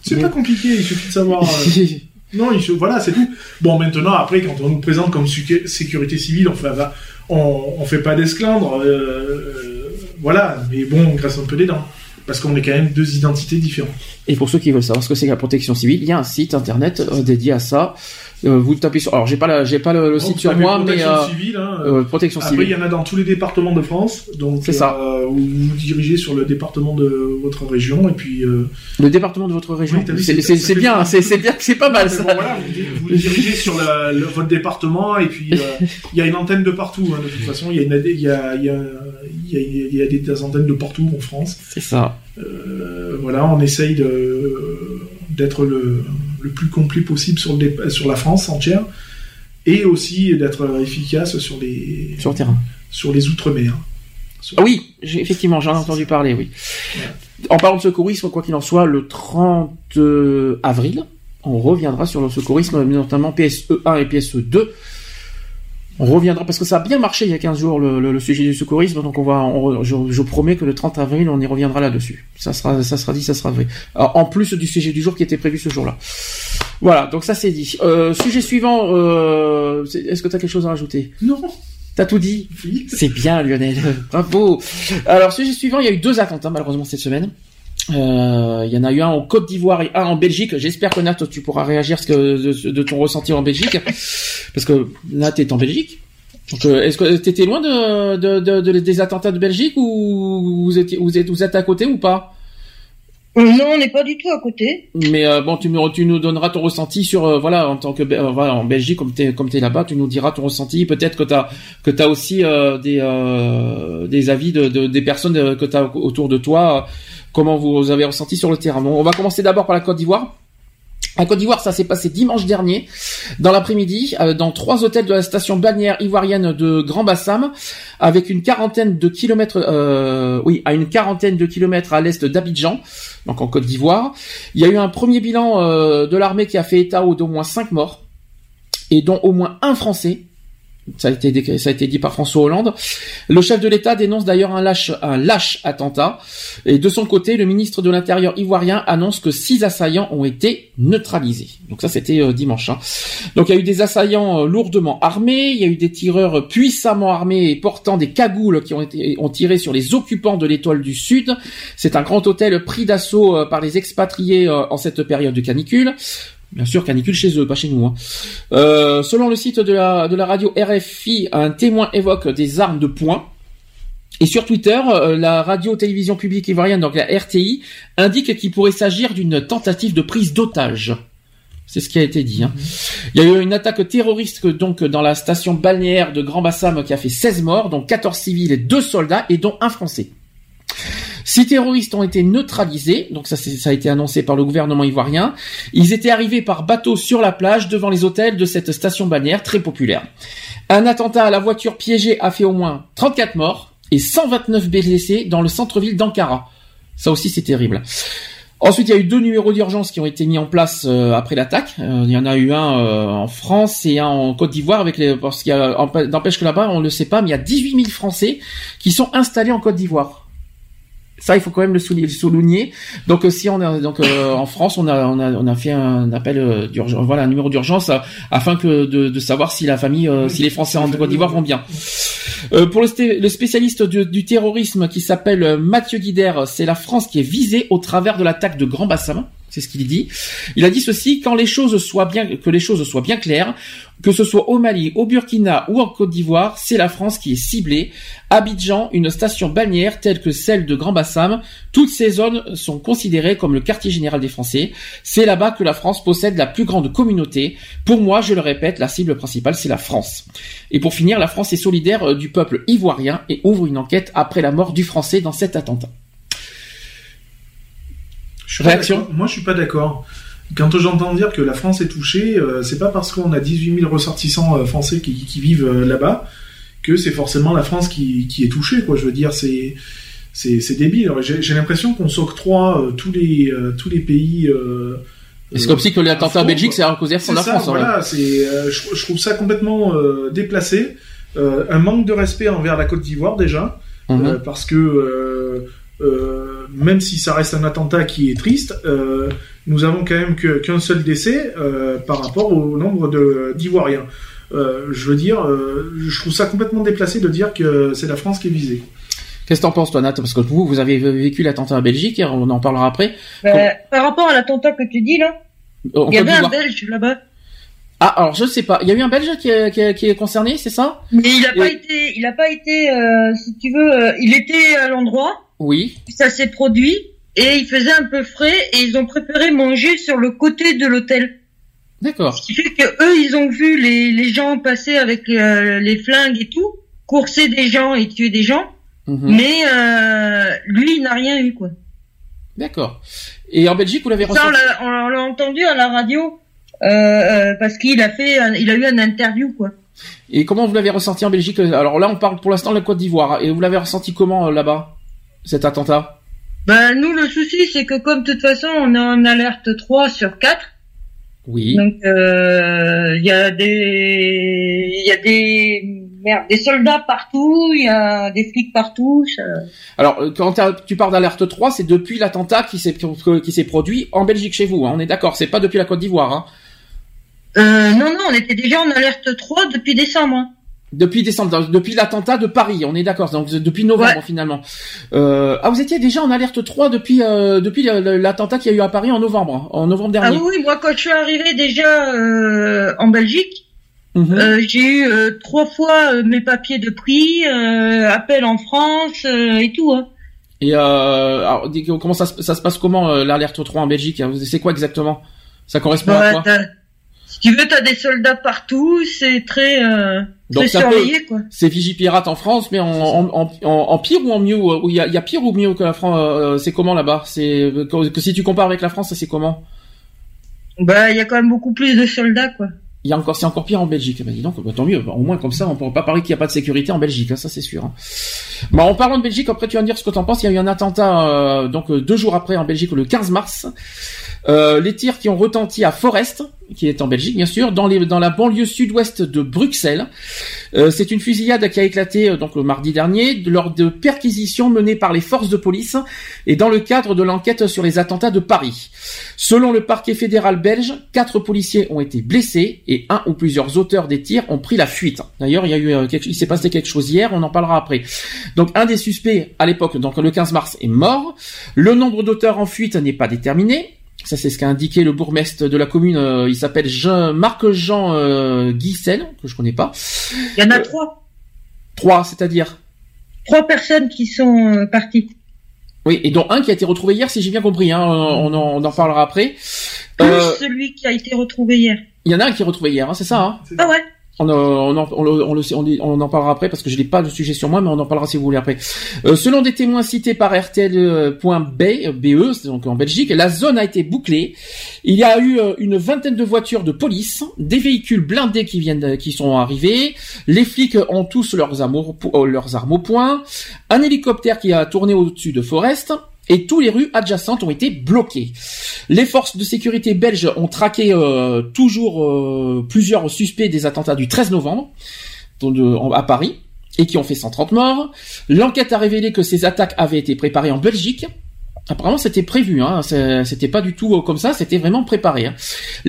C'est pas compliqué, il suffit de savoir. euh, [LAUGHS] Non, il voilà, c'est tout. Bon, maintenant, après, quand on nous présente comme sécurité civile, on fait, va- on, on fait pas d'esclandre, euh, euh, voilà. Mais bon, on graisse un peu les dents. Parce qu'on est quand même deux identités différentes. Et pour ceux qui veulent savoir ce que c'est que la protection civile, il y a un site internet euh, dédié à ça. Euh, vous tapez sur. Alors j'ai pas la, j'ai pas le, site sur moi, mais protection euh, civile, hein, euh, protection Après, il civile. y en a dans tous les départements de France. Donc, C'est ça. euh, vous vous dirigez sur le département de votre région, et puis. euh, Le département de votre région. Oui, c'est bien, c'est c'est bien, [LAUGHS] c'est pas mal ça. bon, voilà, vous, vous dirigez sur la- le- votre département et puis il y a une antenne de partout. hein, de toute façon, il y a, une, il y a, il y a, il y a- il y a des, des antennes de partout en France. C'est ça. Voilà, on essaye de d'être le, le plus complet possible sur, le, dé- sur la France entière et aussi d'être efficace sur les Sur le terrain. sur les outre-mer. Ah oui, effectivement, j'en ai entendu parler, oui. En parlant de secourisme, quoi qu'il en soit, le 30 avril, on reviendra sur le secourisme, notamment PSE1 et PSE2. On reviendra parce que ça a bien marché il y a 15 jours le, le- le sujet du secourisme, donc on va, on- je, je promets que le 30 avril on y reviendra là-dessus. Ça sera, ça sera dit, ça sera vrai. Alors, en plus du sujet du jour qui était prévu ce jour-là. Voilà, donc ça c'est dit. Euh, sujet suivant, euh, est-ce que tu as quelque chose à rajouter? Non. T'as tout dit? Oui. C'est bien Lionel, bravo. Alors sujet suivant, il y a eu deux attentats malheureusement cette semaine. Euh, Il y en a eu un en Côte d'Ivoire et un en Belgique. J'espère que Nat, tu pourras réagir de, de ton ressenti en Belgique, parce que Nat est en Belgique. Donc, euh, est-ce que t'étais loin de, de, de- de- des attentats de Belgique ou vous étiez, vous êtes, vous êtes à côté ou pas? Non, on n'est pas du tout à côté. Mais euh, bon, tu, me- tu nous donneras ton ressenti sur euh, voilà en tant que euh, voilà en Belgique comme t'es comme t'es là-bas, tu nous diras ton ressenti. Peut-être que t'as que t'as aussi des euh, des avis de, de- des personnes que t'as autour de toi. Comment vous avez ressenti sur le terrain. Bon, on va commencer d'abord par la Côte d'Ivoire. À Côte d'Ivoire, ça s'est passé dimanche dernier, dans l'après-midi, euh, dans trois hôtels de la station balnéaire ivoirienne de Grand Bassam, avec une quarantaine de kilomètres, euh, oui, à une quarantaine de kilomètres à l'est d'Abidjan, donc en Côte d'Ivoire. Il y a eu un premier bilan euh, de l'armée qui a fait état d'au moins cinq morts, et dont au moins un Français. Ça a été, ça a été dit par François Hollande. Le chef de l'État dénonce d'ailleurs un lâche, un lâche attentat. Et de son côté, le ministre de l'Intérieur ivoirien annonce que six assaillants ont été neutralisés. Donc ça, c'était euh, dimanche. hein. Donc il y a eu des assaillants euh, lourdement armés, il y a eu des tireurs puissamment armés et portant des cagoules qui ont été ont tiré sur les occupants de l'Étoile du Sud. C'est un grand hôtel pris d'assaut euh, par les expatriés en cette période de canicule. Bien sûr, canicule chez eux, pas chez nous. hein. Euh, selon le site de la, de la radio RFI, un témoin évoque des armes de poing. Et sur Twitter, euh, la radio-télévision publique ivoirienne, donc la RTI, indique qu'il pourrait s'agir d'une tentative de prise d'otage. C'est ce qui a été dit. hein. Il y a eu une attaque terroriste donc dans la station balnéaire de Grand Bassam qui a fait 16 morts, dont 14 civils et 2 soldats, et dont un Français. Six terroristes ont été neutralisés, donc ça, ça a été annoncé par le gouvernement ivoirien. Ils étaient arrivés par bateau sur la plage devant les hôtels de cette station balnéaire très populaire. Un attentat à la voiture piégée a fait au moins 34 morts et 129 blessés dans le centre-ville d'Ankara. Ça aussi c'est terrible. Ensuite, il y a eu deux numéros d'urgence qui ont été mis en place euh, après l'attaque. Euh, il y en a eu un euh, en France et un en Côte d'Ivoire avec les parce qu'il y a n'empêche que là-bas on le sait pas, mais il y a 18 000 Français qui sont installés en Côte d'Ivoire. Ça, il faut quand même le souligner. Donc, euh, si on euh, en France, on a, on fait un appel euh, d'urgence, voilà, un numéro d'urgence afin que de, savoir si la famille, euh, si les Français en Côte d'Ivoire vont bien. Euh, pour le, spécialiste du, du terrorisme qui s'appelle Mathieu Guider, c'est la France qui est visée au travers de l'attaque de Grand Bassam. C'est ce qu'il dit. Il a dit ceci quand les choses soient bien, que les choses soient bien claires, que ce soit au Mali, au Burkina ou en Côte d'Ivoire, c'est la France qui est ciblée. Abidjan, une station balnéaire telle que celle de Grand Bassam, toutes ces zones sont considérées comme le quartier général des Français. C'est là-bas que la France possède la plus grande communauté. Pour moi, je le répète, la cible principale, c'est la France. Et pour finir, la France est solidaire euh, du peuple ivoirien et ouvre une enquête après la mort du Français dans cet attentat. Je Réaction. Moi, je suis pas d'accord. Quand j'entends dire que la France est touchée, euh, c'est pas parce qu'on a 18 000 ressortissants euh, français qui, qui vivent euh, là-bas que c'est forcément la France qui, qui est touchée. Quoi. Je veux dire, c'est débile. J'ai l'impression qu'on s'octroie tous les tous les pays. C'est comme si que l'attentat en Belgique, c'est à cause de la France. voilà, c'est, je, je trouve ça complètement déplacé, un manque de respect envers la Côte d'Ivoire déjà, Mhm. parce que euh, même si ça reste un attentat qui est triste, euh, nous avons quand même qu'un seul décès euh, par rapport au nombre d'Ivoiriens. Euh, je veux dire, euh, je trouve ça complètement déplacé de dire que c'est la France qui est visée. Qu'est-ce que t'en penses, toi, Nat? Parce que vous, vous avez vécu l'attentat en Belgique, et on en parlera après. Euh, par rapport à l'attentat que tu dis là, il y avait un. Belge là-bas, Ah, alors je sais pas. Il y a eu un Belge qui est, qui est, qui est concerné, c'est ça? Mais il a pas été, il a pas été, euh, si tu veux, euh, il était à l'endroit, Oui. ça s'est produit et il faisait un peu frais et ils ont préféré manger sur le côté de l'hôtel. D'accord. Ce qui fait que eux, ils ont vu les, les gens passer avec euh, les flingues et tout, courser des gens et tuer des gens, Mhm. mais euh, lui, il n'a rien eu quoi. D'accord. Et en Belgique, vous l'avez Ça, on ressenti l'a- on l'a entendu à la radio euh, euh, parce qu'il a fait, un- il a eu un interview quoi. Et comment vous l'avez ressenti en Belgique? Alors là, on parle pour l'instant de la Côte d'Ivoire. Et vous l'avez ressenti comment euh, là-bas? Cet attentat Ben nous, le souci, c'est que comme de toute façon, on est en alerte 3 sur 4. Oui. Donc euh, il y a des il y a des merde, des soldats partout, il y a des flics partout. ça- Alors, euh, quand tu parles d'alerte 3, c'est depuis l'attentat qui s'est qui s'est produit en Belgique chez vous. hein, on est d'accord. C'est pas depuis la Côte d'Ivoire. Hein. Euh, non non, on était déjà en alerte 3 depuis décembre. hein. Depuis décembre, depuis l'attentat de Paris, on est d'accord. Donc depuis novembre Ouais. finalement. Euh, ah, vous étiez déjà en alerte 3 depuis euh, depuis l'attentat qu'il y a eu à Paris en novembre, hein, en novembre Ah dernier. oui, oui, moi quand je suis arrivée déjà euh, en Belgique, euh, j'ai eu euh, trois fois euh, mes papiers de prix, euh, appel en France euh, et tout. Hein. Et euh, alors, comment ça, se- ça se passe comment euh, l'alerte 3 en Belgique hein C'est quoi exactement? Ça correspond à Bah, quoi? si tu veux, t'as des soldats partout, c'est très, euh, Donc, c'est un peu- quoi. C'est Vigipirate en France, mais en, en, en, en- pire ou en mieux euh, ou Il y a, il y a pire ou mieux que la France euh, C'est comment là-bas? C'est que, que si tu compares avec la France, c'est comment? Bah, il y a quand même beaucoup plus de soldats quoi. Il y a encore, c'est encore pire en Belgique. Bah, dis donc, bah, tant mieux. Bah, au moins comme ça, on pourra pas parler qu'il n'y a pas de sécurité en Belgique, hein, ça c'est sûr. hein. Bah, en parlant de Belgique, après tu vas me dire ce que t'en penses. Il y a eu un attentat euh, donc euh, deux jours après en Belgique, le 15 mars. Euh, les tirs qui ont retenti à Forest, qui est en Belgique bien sûr, dans, les, dans la banlieue sud-ouest de Bruxelles. Euh, c'est une fusillade qui a éclaté euh, donc le mardi dernier lors de perquisitions menées par les forces de police et dans le cadre de l'enquête sur les attentats de Paris. Selon le parquet fédéral belge, quatre policiers ont été blessés et un ou plusieurs auteurs des tirs ont pris la fuite. D'ailleurs, il y a eu euh, quelque, il s'est passé quelque chose hier, on en parlera après. Donc un des suspects à l'époque, donc le 15 mars, est mort. Le nombre d'auteurs en fuite n'est pas déterminé. Ça, c'est ce qu'a indiqué le bourgmestre de la commune. euh, il s'appelle Jean, Marc-Jean euh, Guissel, que je connais pas. Il y en a Euh, trois, Trois, c'est-à-dire trois personnes qui sont euh, parties. Oui, et dont un qui a été retrouvé hier, si j'ai bien compris. Hein, on, en, on en parlera après. Plus celui qui a été retrouvé hier. Il y en a un qui est retrouvé hier, hein, c'est ça hein Ah ouais. On, euh, on, en, on, le- on, on, en parlera après parce que je n'ai pas le sujet sur moi, mais on en parlera si vous voulez après. Euh, selon des témoins cités par RTL.be, BE, donc en Belgique, la zone a été bouclée. Il y a eu euh, une vingtaine de voitures de police, des véhicules blindés qui viennent, qui sont arrivés. Les flics ont tous leurs, euh, leurs armes au point. Un hélicoptère qui a tourné au-dessus de Forest. Et tous les rues adjacentes ont été bloquées. Les forces de sécurité belges ont traqué euh, toujours euh, plusieurs suspects des attentats du 13 novembre à Paris et qui ont fait 130 morts. L'enquête a révélé que ces attaques avaient été préparées en Belgique. Apparemment, c'était prévu, hein. C'était pas du tout euh, comme ça, c'était vraiment préparé. hein.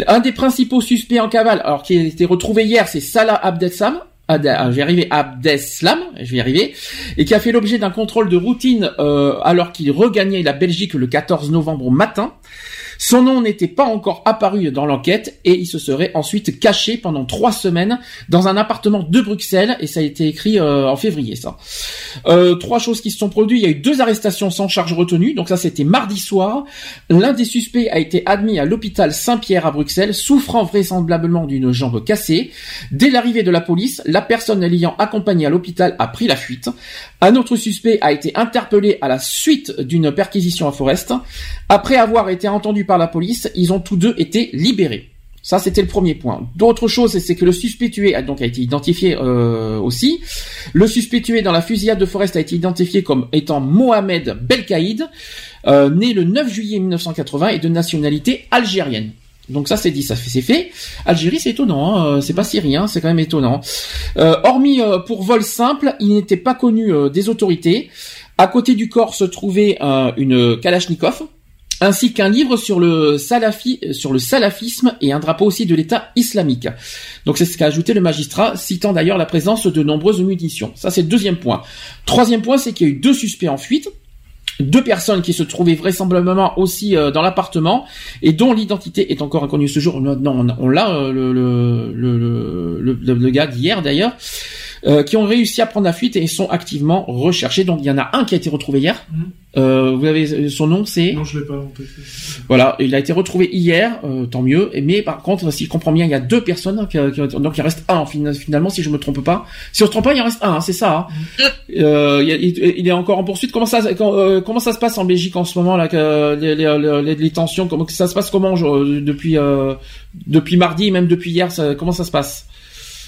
Un des principaux suspects en cavale, alors qui a été retrouvé hier, c'est Salah Abdeslam. Ad- ah, je vais Abdeslam, je vais arriver, et qui a fait l'objet d'un contrôle de routine euh, alors qu'il regagnait la Belgique le 14 novembre au matin. Son nom n'était pas encore apparu dans l'enquête et il se serait ensuite caché pendant trois semaines dans un appartement de Bruxelles et ça a été écrit euh, en février ça. Euh, trois choses qui se sont produites. Il y a eu deux arrestations sans charge retenue. Donc ça c'était mardi soir. L'un des suspects a été admis à l'hôpital Saint-Pierre à Bruxelles, souffrant vraisemblablement d'une jambe cassée. Dès l'arrivée de la police, la personne l'ayant accompagné à l'hôpital a pris la fuite. Un autre suspect a été interpellé à la suite d'une perquisition à Forest. Après avoir été entendu par la police, ils ont tous deux été libérés. Ça, c'était le premier point. D'autre chose, c'est que le suspect tué a donc été identifié euh, aussi. Le suspect tué dans la fusillade de Forest a été identifié comme étant Mohamed Belkaïd, euh, né le 9 juillet 1980 et de nationalité algérienne. Donc ça c'est dit, ça c'est fait. Algérie c'est étonnant, hein, euh, c'est pas syrien, c'est quand même étonnant. Hormis pour vol simple, il n'était pas connu des autorités. À côté du corps se trouvait une Kalachnikov, ainsi qu'un livre sur le salafi, sur le salafisme et un drapeau aussi de l'État islamique. Donc c'est ce qu'a ajouté le magistrat, citant d'ailleurs la présence de nombreuses munitions. Ça c'est le deuxième point. Troisième point, c'est qu'il y a eu deux suspects en fuite deux personnes qui se trouvaient vraisemblablement aussi euh, dans l'appartement et dont l'identité est encore inconnue ce jour. Non, on, l'a euh, le, le, le gars d'hier d'ailleurs, euh, qui ont réussi à prendre la fuite et sont activement recherchés. Donc il y en a un qui a été retrouvé hier. Mhm. Euh, vous avez son nom, c'est Non, je l'ai pas en tête. voilà, il a été retrouvé hier, euh, tant mieux. Mais par contre, si je comprends bien, il y a deux personnes, qui, qui- donc il reste un fin- finalement, si je me trompe pas. Si on se trompe pas, il en reste un, hein, c'est ça. hein. Euh, il, est encore en poursuite. Comment ça, quand- euh, comment ça se passe en Belgique en ce moment là, que, les, les, les- les tensions, comment ça se passe comment je- depuis euh, depuis mardi, même depuis hier, ça- comment ça se passe?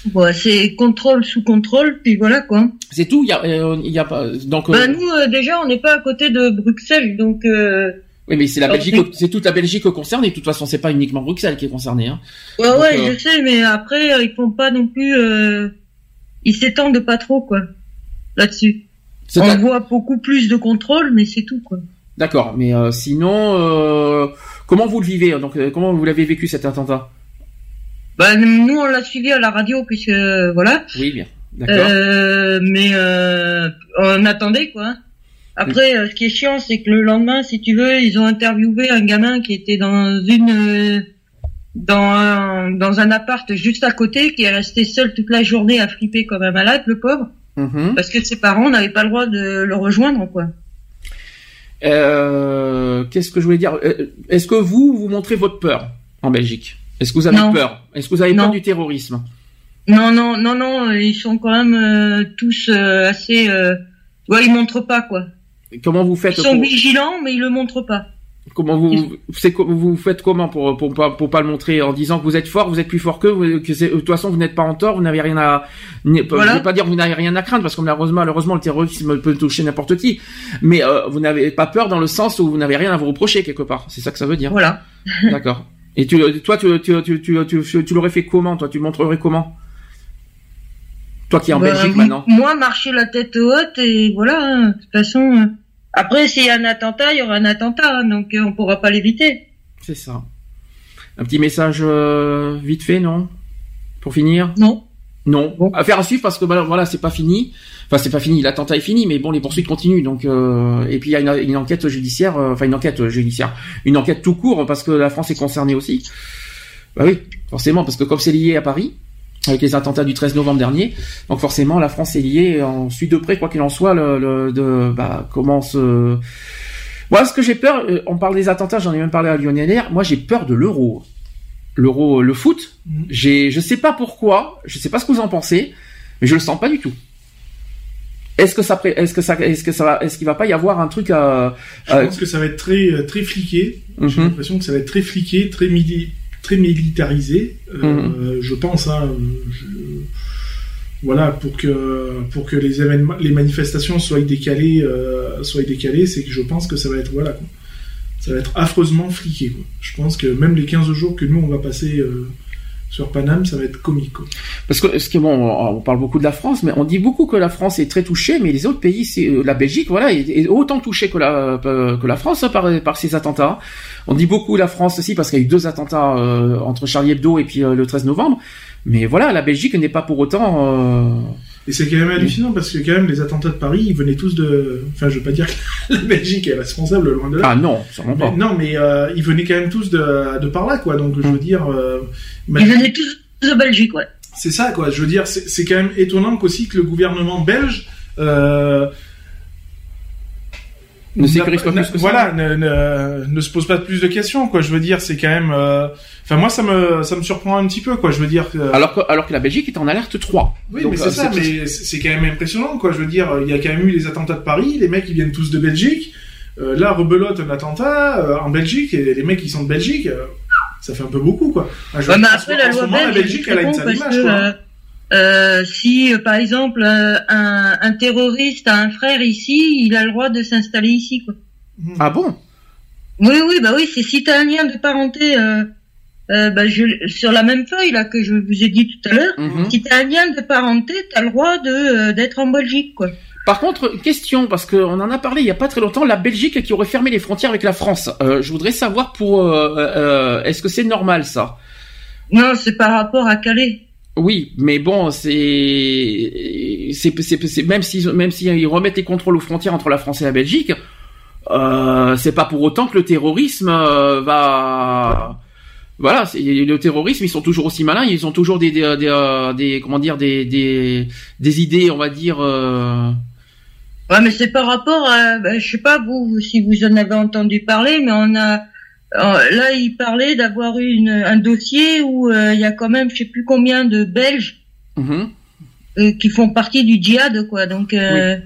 Bon, c'est contrôle sous contrôle, puis voilà quoi. C'est tout. Il y a, euh, il y a pas donc. euh, Bah, nous, euh, déjà, on n'est pas à côté de Bruxelles, donc... Euh... oui, mais c'est la Belgique, c'est toute la Belgique concernée. De toute façon, c'est pas uniquement Bruxelles qui est concernée. Hein. Ouais, Donc, ouais, euh, je sais, mais après, euh, ils font pas non plus... Euh... Ils s'étendent pas trop, quoi, là-dessus. On voit beaucoup plus de contrôle, mais c'est tout, quoi. D'accord, mais euh, sinon, euh, comment vous le vivez Donc, euh, comment vous l'avez vécu cet attentat? Bah, nous, on l'a suivi à la radio, puisque, voilà. Oui, bien. D'accord. Euh, mais euh, on attendait, quoi. Après, euh, ce qui est chiant, c'est que le lendemain, si tu veux, ils ont interviewé un gamin qui était dans une... dans un, dans un appart juste à côté, qui est resté seul toute la journée à flipper comme un malade, le pauvre, Mhm. parce que ses parents n'avaient pas le droit de le rejoindre, quoi. Euh, Qu'est-ce que je voulais dire? Est-ce que vous vous montrez votre peur en Belgique? Est-ce que vous avez Non. peur? Est-ce que vous avez Non. peur du terrorisme? Non, non, non, non, ils sont quand même euh, tous euh, assez... Euh... Ouais, ils montrent pas, quoi. Comment vous faites Ils sont pour- vigilants, mais ils le montrent pas. Comment vous c'est vous faites comment pour pour pas pour pas le montrer en disant que vous êtes fort, vous êtes plus fort vous- que c'est de toute façon vous n'êtes pas en tort, vous n'avez rien à Voilà. je veux pas dire que vous n'avez rien à craindre parce que malheureusement malheureusement le terrorisme peut toucher n'importe qui, mais euh, vous n'avez pas peur dans le sens où vous n'avez rien à vous reprocher quelque part. C'est ça que ça veut dire. Voilà. D'accord. [LAUGHS] Et tu toi tu tu tu tu tu, l'aurais fait comment toi? Tu montrerais comment? Toi qui es en Bah, Belgique maintenant. Moi, marcher la tête haute et voilà. hein. De toute façon, euh, après, s'il y a un attentat, il y aura un attentat, hein, donc euh, on pourra pas l'éviter. C'est ça. Un petit message euh, vite fait, non? Pour finir? Non. Non. Affaire à suivre parce que voilà, voilà, c'est pas fini. Enfin, c'est pas fini. L'attentat est fini, mais bon, les poursuites continuent. Donc, euh, et puis il y a une, une enquête judiciaire, euh, enfin une enquête judiciaire, une enquête tout court parce que la France est concernée aussi. Bah oui, forcément, parce que comme c'est lié à Paris avec les attentats du 13 novembre dernier, donc forcément la France est liée. On suit de près, quoi qu'il en soit, le, le- de bah comment se moi, ce que j'ai peur, euh, on parle des attentats, j'en ai même parlé à Lionel. Moi, j'ai peur de l'euro. L'euro, le foot. Mhm. J'ai, je sais pas pourquoi, je sais pas ce que vous en pensez, mais je le sens pas du tout. Est-ce que ça, pré- est-ce que ça, est-ce que ça va, est-ce qu'il va pas y avoir un truc à, Je pense que ça va être très, euh, très fliqué. J'ai Mhm. l'impression que ça va être très fliqué, très, mili- très militarisé. Euh, Mhm. Je pense, hein, euh, je- voilà, pour que, pour que les événements, les manifestations soient décalées, euh, soient décalées, c'est que je pense que ça va être, voilà, quoi. Ça va être affreusement fliqué, quoi. Je pense que même les 15 jours que nous, on va passer, euh, sur Paname, ça va être comique, quoi. Parce que, bon, on parle beaucoup de la France, mais on dit beaucoup que la France est très touchée, mais les autres pays, euh, la Belgique, voilà, est, autant touchée que la euh, France hein, par par ces attentats. On dit beaucoup la France aussi parce qu'il y a eu deux attentats entre Charlie Hebdo et puis le 13 novembre, mais voilà, la Belgique n'est pas pour autant. Et c'est quand même hallucinant parce que quand même les attentats de Paris, ils venaient tous de. Enfin, je veux pas dire que [LAUGHS] la Belgique est responsable loin de là. Ah non, sûrement Mais- pas. non, mais euh, ils venaient quand même tous de, de par là, quoi. Donc je veux dire, euh, Ils venaient tous de Belgique, ouais. c'est ça, quoi. Je veux dire, c'est c'est quand même étonnant qu'aussi que le gouvernement belge. Euh, Ne sécurise pas plus que ça. Voilà, ne, ne, ne se pose pas plus de questions, quoi. Je veux dire, c'est quand même. euh, Enfin, moi, ça me ça me surprend un petit peu, quoi. Je veux dire. que- Alors que, alors que la Belgique est en alerte 3. Oui, Donc, mais euh, c'est ça, mais c'est quand même impressionnant, quoi. Je veux dire, il y a quand même eu les attentats de Paris, les mecs ils viennent tous de Belgique. Euh, là, rebelote un attentat euh, en Belgique, et les mecs qui sont de Belgique, euh, ça fait un peu beaucoup, quoi. Je Ouais, mais après, la loi moment, la Belgique, elle a une sale image, que, quoi. Euh, si, euh, par exemple, euh, un, un terroriste a un frère ici, il a le droit de s'installer ici, quoi. Ah bon? Oui, oui, bah oui, c'est si t'as un lien de parenté, euh, euh, bah, je, sur la même feuille là que je vous ai dit tout à l'heure, Mhm. si t'as un lien de parenté, t'as le droit de euh, d'être en Belgique, quoi. Par contre, question, parce qu'on en a parlé il y a pas très longtemps, la Belgique qui aurait fermé les frontières avec la France. Euh, je voudrais savoir pour, euh, euh, est-ce que c'est normal ça? Non, c'est par rapport à Calais. Oui, mais bon, c'est, c'est, même si, même si remettent les contrôles aux frontières entre la France et la Belgique, euh, c'est pas pour autant que le terrorisme euh, va, voilà, le terrorisme, ils sont toujours aussi malins, ils ont toujours des, des, des, euh, des- comment dire, des, des, des idées, on va dire. euh, Ouais, mais c'est par rapport à, bah, je sais pas vous, si vous en avez entendu parler, mais on a, euh, là il parlait d'avoir eu une, un dossier où euh, il y a quand même, je sais plus combien de Belges mhm. euh, qui font partie du djihad, quoi. Donc euh,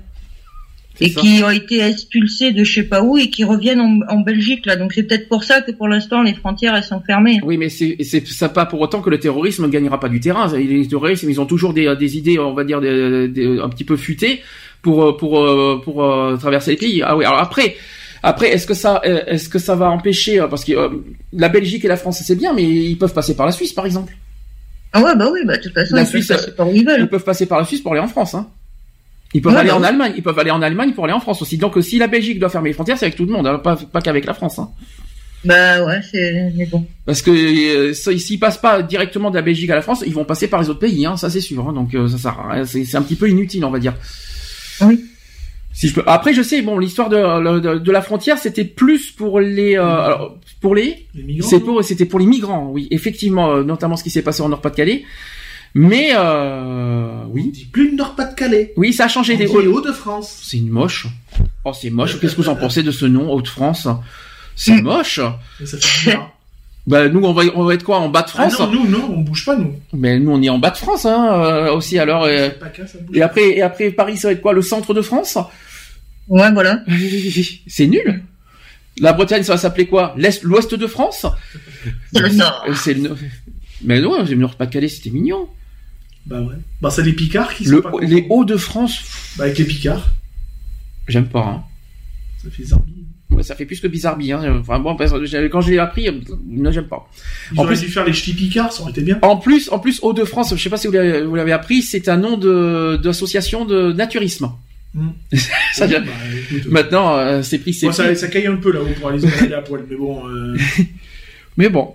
et ça. qui ont été expulsés de je sais pas où et qui reviennent en, en Belgique là. Donc c'est peut-être pour ça que pour l'instant les frontières elles sont fermées. Oui, mais c'est ça pas pour autant que le terrorisme ne gagnera pas du terrain. Les terroristes, ils ont toujours des, des idées, on va dire, des, des- un petit peu futées pour euh, pour euh, pour, euh, traverser les pays. Ah oui. Alors après, après, est-ce que ça euh, est-ce que ça va empêcher euh, parce que euh, la Belgique et la France c'est bien, mais ils peuvent passer par la Suisse, par exemple. Ah ouais bah oui bah de toute façon La ils peuvent Suisse, passer par où ils Ils veulent. peuvent passer par la Suisse pour aller en France. Hein. Ils peuvent Ouais, aller bah en oui. Allemagne. Ils peuvent aller en Allemagne pour aller en France aussi. Donc si la Belgique doit fermer les frontières, c'est avec tout le monde, hein, pas pas qu'avec la France. Hein. Bah ouais c'est mais bon. Parce que euh, s'ils passent pas directement de la Belgique à la France, ils vont passer par les autres pays, hein, ça c'est sûr. hein, donc euh, ça sert c'est un petit peu inutile, on va dire. Oui. Si je peux. Après, je sais, bon, l'histoire de, de, de la frontière, c'était plus pour les, euh, alors, pour les, Les migrants. c'est pour, c'était pour les migrants, oui, effectivement, euh, notamment ce qui s'est passé en Nord-Pas-de-Calais. Mais euh, On oui, dit plus le Nord-Pas-de-Calais. oui, ça a changé. On des Hauts-de-France. C'est une moche. Oh, c'est moche. Qu'est-ce que vous en pensez de ce nom, Haute-France C'est Mm. moche. Ça fait. Bah nous, on va, on va être quoi en bas de Ah France non, nous, non, on bouge pas, nous. Mais nous, on est en bas de France, hein, euh, aussi. Alors, euh, bouge. et après, et après Paris, ça va être quoi Le centre de France Ouais voilà. [LAUGHS] C'est nul. La Bretagne, ça va s'appeler quoi L'Est, l'Ouest de France C'est le Nord. Euh, C'est le. Mais non, le Nord-Pas-de-Calais, c'était mignon. Bah ouais. Bah c'est les Picards qui sont Le, pas les. Hauts-de-France, Bah avec les Picards. j'aime pas. Hein. Ça fait Zambie. Ouais, ça fait plus que bizarrerie. Hein. Enfin bon, quand je l'ai appris, euh, non, j'aime pas. Ils En auraient plus- dû faire les ch'tis Picards, ça aurait été bien. En plus, en plus, Hauts-de-France, je sais pas si vous l'avez vous l'avez appris, c'est un nom de d'association de naturisme. Hmm. [LAUGHS] Ça, Bah, écoute, Maintenant, euh, c'est pris, c'est Bon, ça, pris. ça caille un peu là-haut pour aller se balader à poil, mais bon. Euh... [LAUGHS] Mais bon.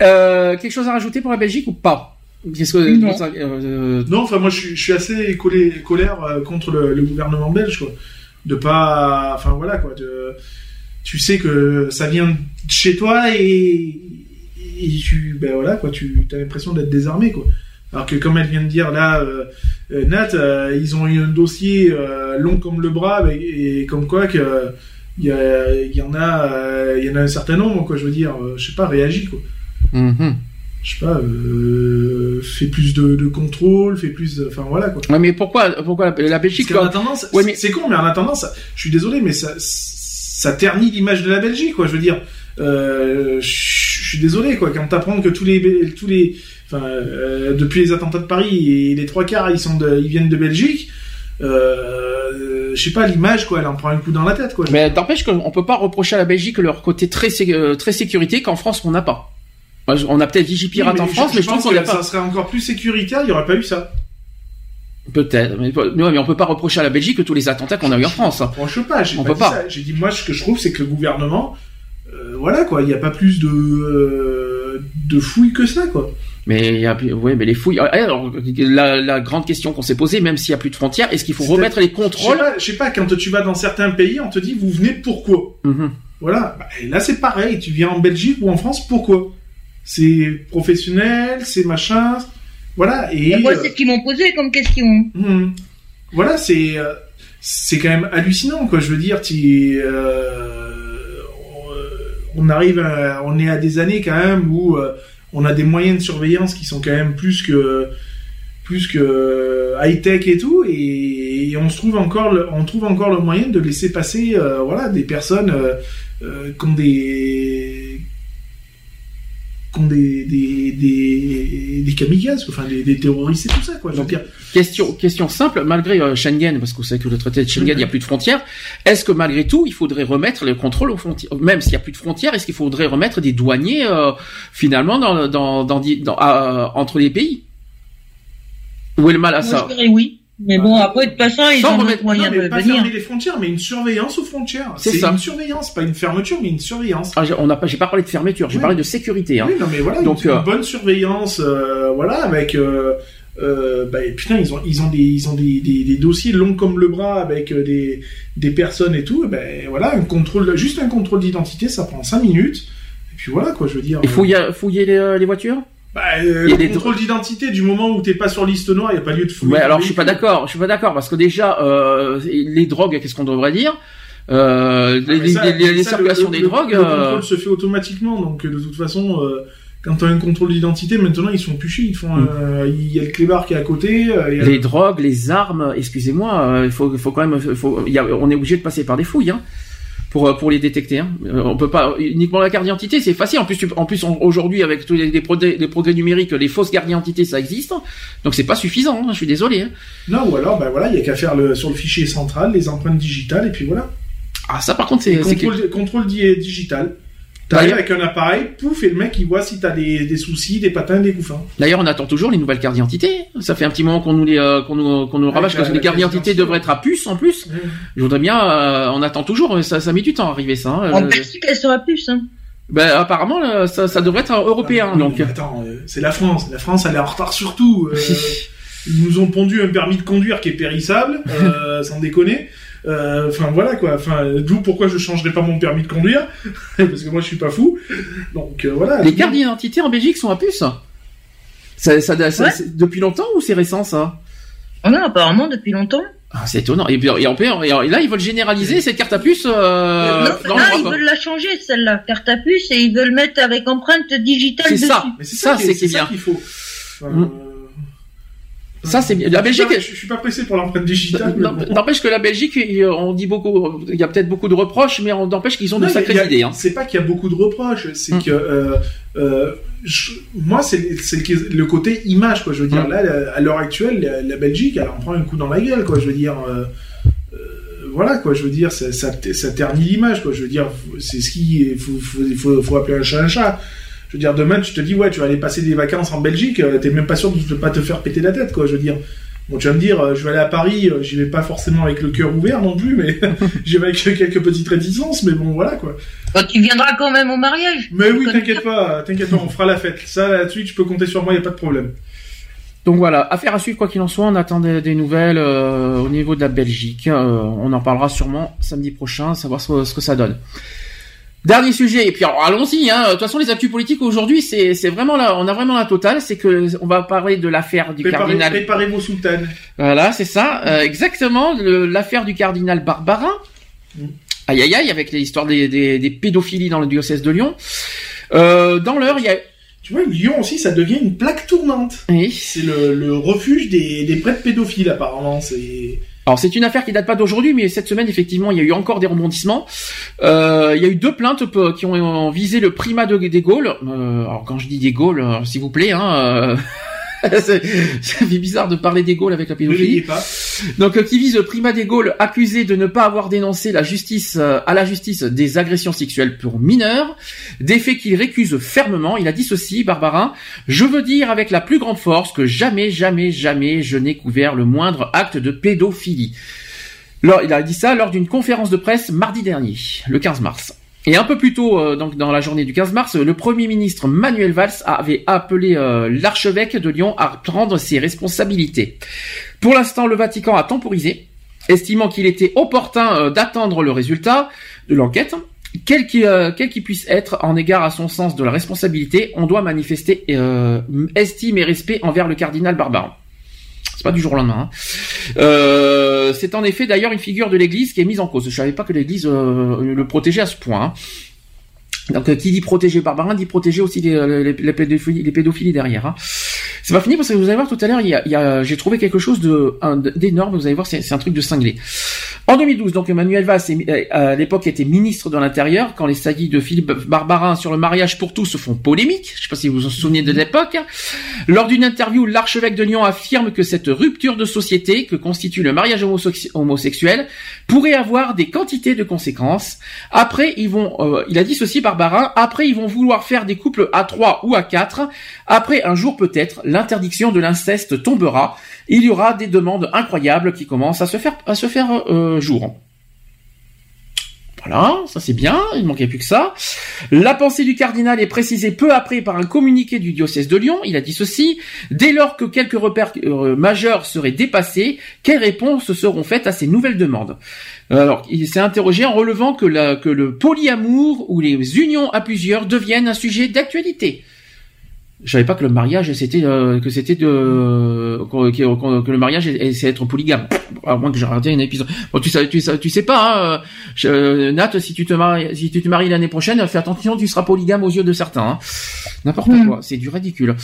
Euh, quelque chose à rajouter pour la Belgique ou pas? Que Non. euh, Non, enfin moi je suis, je suis assez collé, colère euh, contre le, le gouvernement belge, quoi. De pas, enfin voilà quoi. De, tu sais que ça vient de chez toi et, et tu, ben voilà quoi. Tu as l'impression d'être désarmé quoi. Alors que comme elle vient de dire là, euh, euh, Nat, euh, ils ont eu un dossier euh, long comme le bras et, et comme quoi que il y, y en a, il y en a un certain nombre quoi. Je veux dire, je sais pas, réagis quoi. mhm. Je sais pas, fais plus de, de contrôle, fais plus, enfin voilà quoi. Ouais, mais pourquoi, pourquoi la, la Belgique Parce Ouais, mais- c'est con, mais en attendant, je suis désolé, mais ça, ça ternit l'image de la Belgique, quoi. Je veux dire, euh, je suis désolé, quoi. Quand t'apprends que tous les, tous les, enfin, euh, depuis les attentats de Paris, et les trois quarts, ils sont de, ils viennent de Belgique. Euh, je sais pas, l'image, quoi, elle en prend un coup dans la tête, quoi. Mais n'empêche qu'on peut pas reprocher à la Belgique leur côté très euh, très sécurité qu'en France on n'a pas. On a peut-être Vigipirate Oui, en France, mais je, pense qu'on que l'a ça pas. serait encore plus sécuritaire, il y aurait pas eu ça. Peut-être, mais, mais ouais, mais on peut pas reprocher à la Belgique tous les attentats qu'on a eu en France. Franchement pas, j'ai On pas peut dit pas. J'ai dit, moi, ce que je trouve, c'est que le gouvernement, euh, voilà, quoi, il n'y a pas plus de, euh, de fouilles que ça, quoi. Mais ouais, mais les fouilles. ah, Alors, la, la grande question qu'on s'est posée, même s'il y a plus de frontières, est-ce qu'il faut remettre les Je sais contrôles pas, je sais pas, quand tu vas dans certains pays, on te dit vous venez pourquoi? Mhm. Voilà. Bah, et là, c'est pareil. Tu viens en Belgique ou en France, pourquoi? C'est professionnel, c'est machin. Voilà. Et Moi, euh, c'est ce qu'ils m'ont posé comme question. hum, voilà, c'est euh, c'est quand même hallucinant, quoi. Je veux dire, tu, euh, on arrive, à- on est à des années quand même où euh, on a des moyens de surveillance qui sont quand même plus que plus que high tech et tout, et, et on se trouve encore, le, on trouve encore le moyen de laisser passer, euh, voilà, des personnes qui ont des qui ont des des, des, des kamikazes, enfin des, des terroristes et tout ça, quoi. Je veux dire, Question, question simple, malgré euh, Schengen, parce que vous savez que le traité de Schengen, il n'y a plus de frontières, est-ce que malgré tout, il faudrait remettre le contrôle aux frontières Même s'il n'y a plus de frontières, est-ce qu'il faudrait remettre des douaniers, euh, finalement, dans, dans, dans, dans- euh, entre les pays? Où est le mal à Moi, ça? je dirais oui. Mais bon, après, de toute façon, ils Sans ont remettre- moyens non, mais de pas venir. fermer les frontières, mais une surveillance aux frontières. C'est ça. une surveillance, pas une fermeture, mais une surveillance. Ah, j'ai- on n'a pas, j'ai pas parlé de fermeture, j'ai Oui. parlé de sécurité. Hein. Oui, non, mais voilà, Donc, une, euh, une bonne surveillance, euh, voilà, avec. Euh, euh, bah, putain, ils ont, ils ont des, ils ont des, des, des dossiers longs comme le bras avec euh, des, des personnes et tout. et Ben voilà, un contrôle, juste un contrôle d'identité, ça prend 5 minutes. Et puis voilà, quoi, je veux dire. Il faut fouiller les, euh, les voitures? Bah, euh, il y a des contrôle d'identité, du moment où t'es pas sur liste noire, il n'y a pas lieu de fouiller. Ouais, alors je suis pas d'accord, je suis pas d'accord parce que déjà euh, les drogues, qu'est-ce qu'on devrait dire? Euh, Ah, les, ça- les- les- ça, circulations le- des le- drogues. Le euh, contrôle se fait automatiquement, donc de toute façon, euh, quand t'as un contrôle d'identité, maintenant ils sont puchés, ils font, euh, il y a le clébard qui est à côté. y a- Les drogues, les armes, excusez-moi, il faut, faut quand même, faut, y a- on est obligé de passer par des fouilles, hein, pour euh, pour les détecter. Hein. Euh, On peut pas uniquement la carte d'identité, c'est facile. En plus, tu- en plus, aujourd'hui avec tous les, les progrès, les progrès numériques, les fausses cartes d'identité, ça existe. Donc c'est pas suffisant. hein, je suis désolé. hein. Non, ou alors, ben voilà, il y a qu'à faire le, sur le fichier central les empreintes digitales, et puis voilà. Ah ça, par contre, c'est Contrôle, contrôle di- digital. T'arrives avec un appareil, pouf, et le mec il voit si t'as des, des soucis, des patins, des couffins. D'ailleurs, on attend toujours les nouvelles cartes d'identité. Ça fait un petit moment qu'on nous les, euh, qu'on nous, qu'on nous la- parce que les cartes d'identité devraient être à puce en plus. Je voudrais bien, euh, on attend toujours, mais ça, ça met du temps à arriver ça. hein. En Belgique, elle sera plus, hein. ben, apparemment, ça, ça devrait être européen. Ah, oui, donc, mais attends, euh, c'est la France. La France, elle est en retard sur tout. Euh, [LAUGHS] ils nous ont pondu un permis de conduire qui est périssable, euh, [LAUGHS] sans déconner. Euh, Enfin voilà quoi. Enfin d'où pourquoi je changerais pas mon permis de conduire [LAUGHS] parce que moi je suis pas fou. Donc euh, voilà. les cartes d'identité en Belgique sont à puce. Ça, ça, ça- Ouais. c'est depuis longtemps ou c'est récent ça? Oh non, apparemment, depuis longtemps. ah, C'est étonnant. Et, et, en- et là, ils veulent généraliser cette carte à puce euh, non, dans là, ils veulent la changer, celle-là, carte à puce, et ils veulent mettre avec empreinte digitale C'est dessus. ça. Mais c'est Ça, c'est qui est ça bien. qu'il faut. Enfin, Mm. Ça, c'est bien. La Belgique. Je, je suis pas pressé pour l'empreinte digitale. bon. N'empêche que la Belgique, il- on dit beaucoup, il y a peut-être beaucoup de reproches, mais on n'empêche qu'ils ont de Non, sacrées a- idées. Hein. C'est pas qu'il y a beaucoup de reproches, c'est Mm. que euh, euh, je- moi c'est le, côté image quoi. Je veux dire Mm. là à l'heure actuelle la, la Belgique elle en prend un coup dans la gueule quoi. Je veux dire euh, euh, voilà quoi. Je veux dire ça, ça, ça ternit l'image quoi. Je veux dire c'est ce qui faut, faut, faut, faut appeler un chat un chat. Je veux dire demain tu te dis ouais tu vas aller passer des vacances en Belgique euh, t'es même pas sûr de ne pas te faire péter la tête quoi. Je veux dire Bon, tu vas me dire, euh, je vais aller à Paris, euh, j'y vais pas forcément avec le cœur ouvert non plus, mais [LAUGHS] j'y vais avec quelques petites réticences, mais bon, voilà quoi. Bah, tu viendras quand même au mariage. Mais oui, t'inquiète pas, t'inquiète pas, on fera la fête. Ça, là-dessus, tu peux compter sur moi, y a pas de problème. Donc voilà, affaire à suivre quoi qu'il en soit. On attend des, des nouvelles euh, au niveau de la Belgique. Euh, on en parlera sûrement samedi prochain, savoir ce, ce que ça donne. Dernier sujet, et puis allons-y. Hein. De toute façon, les actus politiques aujourd'hui, c'est c'est vraiment là, on a vraiment la totale. C'est que on va parler de l'affaire du Préparez, cardinal. préparez vos soutanes. Voilà, c'est ça, euh, exactement. le- L'affaire du cardinal Barbara. Mm. Aïe aïe aïe, avec l'histoire des, des, des pédophilies dans le diocèse de Lyon. Euh, dans l'heure, il y a. Tu vois, Lyon aussi, ça devient une plaque tournante. Oui. C'est le, le refuge des, des prêtres pédophiles, apparemment. C'est... Alors c'est une affaire qui date pas d'aujourd'hui, mais cette semaine effectivement il y a eu encore des rebondissements. Euh, il y a eu deux plaintes qui ont visé le primat de, des Gaules. Euh, alors quand je dis des Gaules, euh, s'il vous plaît, hein, euh, [LAUGHS] ça fait bizarre de parler des Gaules avec la pédophilie. Donc euh, qui vise le primat des Gaules accusé de ne pas avoir dénoncé la justice euh, à la justice des agressions sexuelles pour mineurs, des faits qu'il récuse fermement. Il a dit ceci, Barbarin je veux dire avec la plus grande force que jamais, jamais, jamais je n'ai couvert le moindre acte de pédophilie. Il a dit ça lors d'une conférence de presse mardi dernier, le 15 mars. Et un peu plus tôt, euh, donc dans la journée du 15 mars, le Premier ministre Manuel Valls avait appelé euh, l'archevêque de Lyon à prendre ses responsabilités. Pour l'instant, le Vatican a temporisé, estimant qu'il était opportun euh, d'attendre le résultat de l'enquête. Quel qu'il puisse être en égard à son sens de la responsabilité, on doit manifester estime et respect envers le cardinal Barbarin. C'est pas du jour au lendemain. Hein. Euh, c'est en effet d'ailleurs une figure de l'Église qui est mise en cause. Je savais pas que l'Église euh, le protégeait à ce point. Hein. Donc euh, qui dit protéger Barbarin dit protéger aussi les, pédophiles, derrière. Hein. C'est pas fini parce que vous allez voir tout à l'heure, j'ai trouvé quelque chose d'énorme. Vous allez voir, c'est un truc de cinglé. En 2012, donc Emmanuel Valls euh, à l'époque était ministre de l'Intérieur quand les saillies de Philippe Barbarin sur le mariage pour tous se font polémique. Je sais pas si vous vous en souvenez de l'époque. Lors d'une interview, l'archevêque de Lyon affirme que cette rupture de société que constitue le mariage homosexuel pourrait avoir des quantités de conséquences. Après, ils vont, euh, il a dit ceci Barbarin. Après, ils vont vouloir faire des couples à trois ou à quatre. Après, un jour peut-être, l'interdiction de l'inceste tombera il y aura des demandes incroyables qui commencent à se faire, à se faire euh, jour. Voilà, ça c'est bien, il ne manquait plus que ça. La pensée du cardinal est précisée peu après par un communiqué du diocèse de Lyon. Il a dit ceci, dès lors que quelques repères euh, majeurs seraient dépassés, quelles réponses seront faites à ces nouvelles demandes? Alors, il s'est interrogé en relevant que, que le polyamour ou les unions à plusieurs deviennent un sujet d'actualité je savais pas que le mariage c'était euh, que c'était de que, que, le mariage c'est être polygame à moins que j'ai regardé un épisode bon tu sais tu sais tu sais pas hein, je, Nat si tu te maries si tu te maries l'année prochaine fais attention tu seras polygame aux yeux de certains hein. n'importe hmm. quoi c'est du ridicule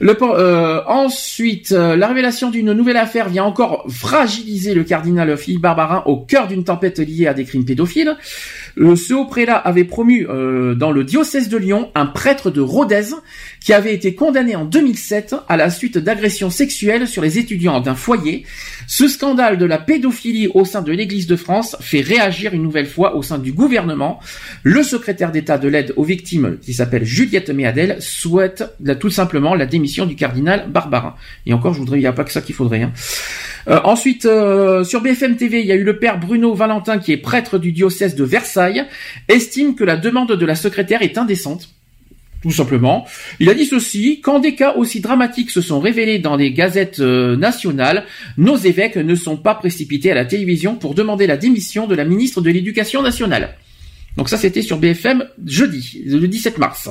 le euh, ensuite euh, la révélation d'une nouvelle affaire vient encore fragiliser le cardinal Philippe Barbarin au cœur d'une tempête liée à des crimes pédophiles ce haut prélat avait promu euh, dans le diocèse de Lyon un prêtre de Rodez qui avait été condamné en 2007 à la suite d'agressions sexuelles sur les étudiants d'un foyer. Ce scandale de la pédophilie au sein de l'Église de France fait réagir une nouvelle fois au sein du gouvernement. Le secrétaire d'État de l'aide aux victimes, qui s'appelle Juliette Méadel, souhaite tout simplement la démission du cardinal Barbarin. Et encore, je voudrais, il n'y a pas que ça qu'il faudrait. Hein. Euh, ensuite, euh, sur BFM TV, il y a eu le père Bruno Valentin, qui est prêtre du diocèse de Versailles, estime que la demande de la secrétaire est indécente. Tout simplement. Il a dit ceci, quand des cas aussi dramatiques se sont révélés dans les gazettes euh, nationales, nos évêques ne sont pas précipités à la télévision pour demander la démission de la ministre de l'Éducation nationale. Donc ça, c'était sur BFM jeudi, le 17 mars.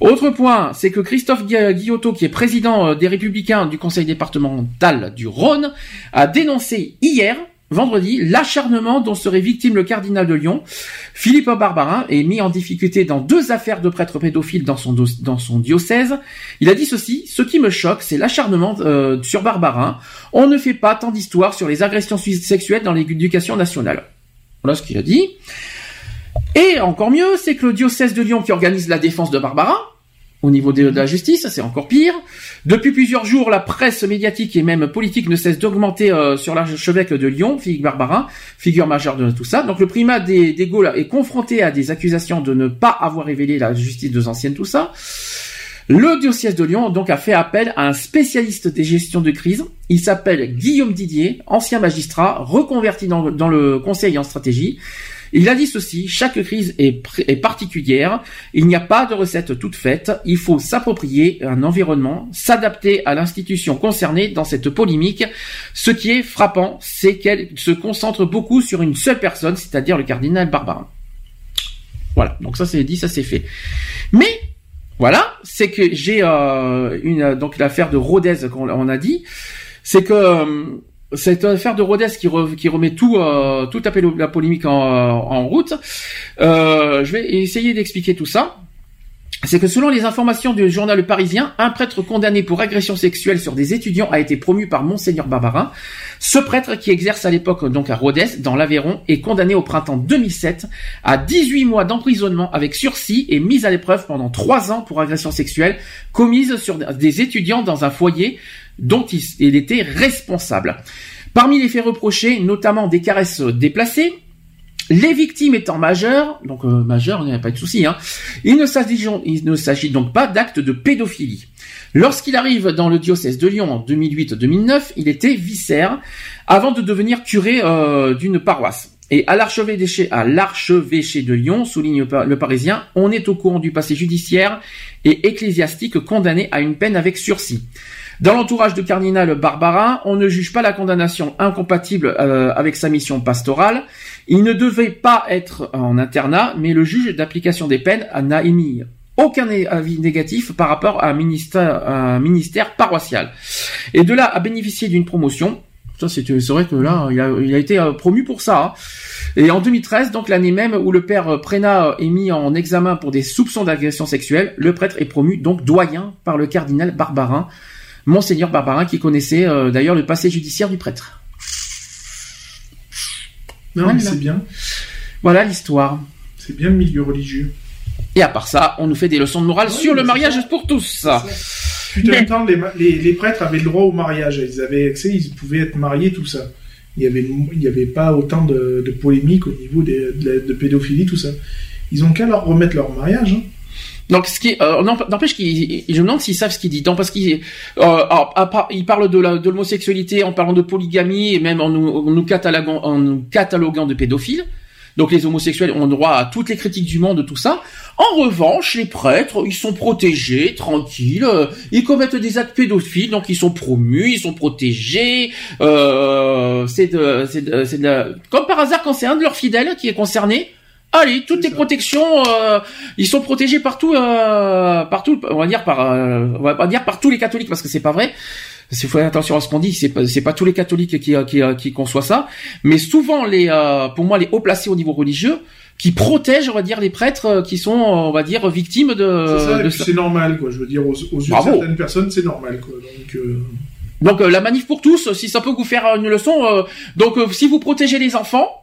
Autre point, c'est que Christophe Guillotot, qui est président euh, des Républicains du Conseil départemental du Rhône, a dénoncé hier vendredi l'acharnement dont serait victime le cardinal de Lyon. Philippe Barbarin est mis en difficulté dans deux affaires de prêtres pédophiles dans son, diocèse. Il a dit ceci, ce qui me choque, c'est l'acharnement euh, sur Barbarin. On ne fait pas tant d'histoires sur les agressions sexuelles dans l'éducation nationale. Voilà ce qu'il a dit. Et encore mieux, c'est que le diocèse de Lyon qui organise la défense de Barbara, au niveau de, la justice, c'est encore pire. Depuis plusieurs jours, la presse médiatique et même politique ne cesse d'augmenter euh, sur l'archevêque de Lyon, Philippe Barbarin, figure majeure de tout ça. Donc le primat des, des est confronté à des accusations de ne pas avoir révélé la justice de anciennes, tout ça. Le diocèse de Lyon donc a fait appel à un spécialiste des gestions de crise. Il s'appelle Guillaume Didier, ancien magistrat, reconverti dans le conseil en stratégie. Il a dit ceci, chaque crise est, particulière, il n'y a pas de recette toute faite, il faut s'approprier un environnement, s'adapter à l'institution concernée dans cette polémique. Ce qui est frappant, c'est qu'elle se concentre beaucoup sur une seule personne, c'est-à-dire le cardinal Barbarin. Voilà, donc ça c'est dit, ça c'est fait. Mais voilà, c'est que j'ai euh, une donc l'affaire de Rodez qu'on a dit, c'est que euh, cette affaire de Rodez qui, remet tout, euh, tout à la polémique en, en route. Euh, je vais essayer d'expliquer tout ça. C'est que selon les informations du journal Parisien, un prêtre condamné pour agression sexuelle sur des étudiants a été promu par Monseigneur Barbarin. Ce prêtre, qui exerce à l'époque donc à Rodez, dans l'Aveyron, est condamné au printemps 2007 à 18 mois d'emprisonnement avec sursis et mise à l'épreuve pendant 3 ans pour agression sexuelle commise sur des étudiants dans un foyer dont il, était responsable. Parmi les faits reprochés, notamment des caresses déplacées, les victimes étant majeures, donc euh, majeures, il n'y a pas de souci, hein, il ne s'agit donc pas d'actes de pédophilie. Lorsqu'il arrive dans le diocèse de Lyon en 2008-2009, il était vicaire avant de devenir curé euh, d'une paroisse. Et à l'archevêché de Lyon, souligne le Parisien, on est au courant du passé judiciaire et ecclésiastique condamné à une peine avec sursis. Dans l'entourage de cardinal Barbarin, on ne juge pas la condamnation incompatible euh, avec sa mission pastorale. Il ne devait pas être en internat, mais le juge d'application des peines n'a émis aucun avis négatif par rapport à un ministère, un ministère paroissial. Et de là à bénéficier d'une promotion, ça c'est vrai que là il a, été euh, promu pour ça. Hein. Et en 2013, donc l'année même où le père Prénat est mis en examen pour des soupçons d'agression sexuelle, le prêtre est promu donc doyen par le cardinal Barbarin, monseigneur Barbarin qui connaissait euh, d'ailleurs le passé judiciaire du prêtre. Non, mais c'est bien. Voilà l'histoire. C'est bien le milieu religieux. Et à part ça, on nous fait des leçons de morale sur le mariage pour tous. Putain, mais... temps, les, les, prêtres avaient le droit au mariage. Ils avaient accès, ils pouvaient être mariés, tout ça. Il n'y avait, il y avait pas autant de, de polémiques au niveau de, de, pédophilie, tout ça. Ils ont qu'à leur remettre leur mariage. Hein. Donc, ce qui, euh, n'empêche qu'il, je me demande s'ils savent ce qu'il dit. Donc, parce qu'il, euh, il parle de l'homosexualité en parlant de polygamie et même en nous, nous, cataloguant, en nous cataloguant de pédophiles. Donc, les homosexuels ont droit à toutes les critiques du monde, tout ça. En revanche, les prêtres, ils sont protégés, tranquilles. Euh, ils commettent des actes pédophiles, donc ils sont promus, ils sont protégés. Euh, c'est de, de, de, comme par hasard quand c'est un de leurs fidèles qui est concerné Allez, toutes les protections, euh, ils sont protégés partout, euh, partout. On va dire par, euh, on va dire par tous les catholiques parce que c'est pas vrai. Il faut faire attention à ce qu'on dit. C'est pas, c'est pas tous les catholiques qui, qui, qui conçoivent ça, mais souvent les, pour moi, les hauts placés au niveau religieux, qui protègent, on va dire, les prêtres qui sont, on va dire, victimes de. C'est, c'est normal, quoi. Je veux dire, aux, aux yeux de certaines personnes, c'est normal, quoi. Donc. Donc la manif pour tous, si ça peut vous faire une leçon. donc si vous protégez les enfants,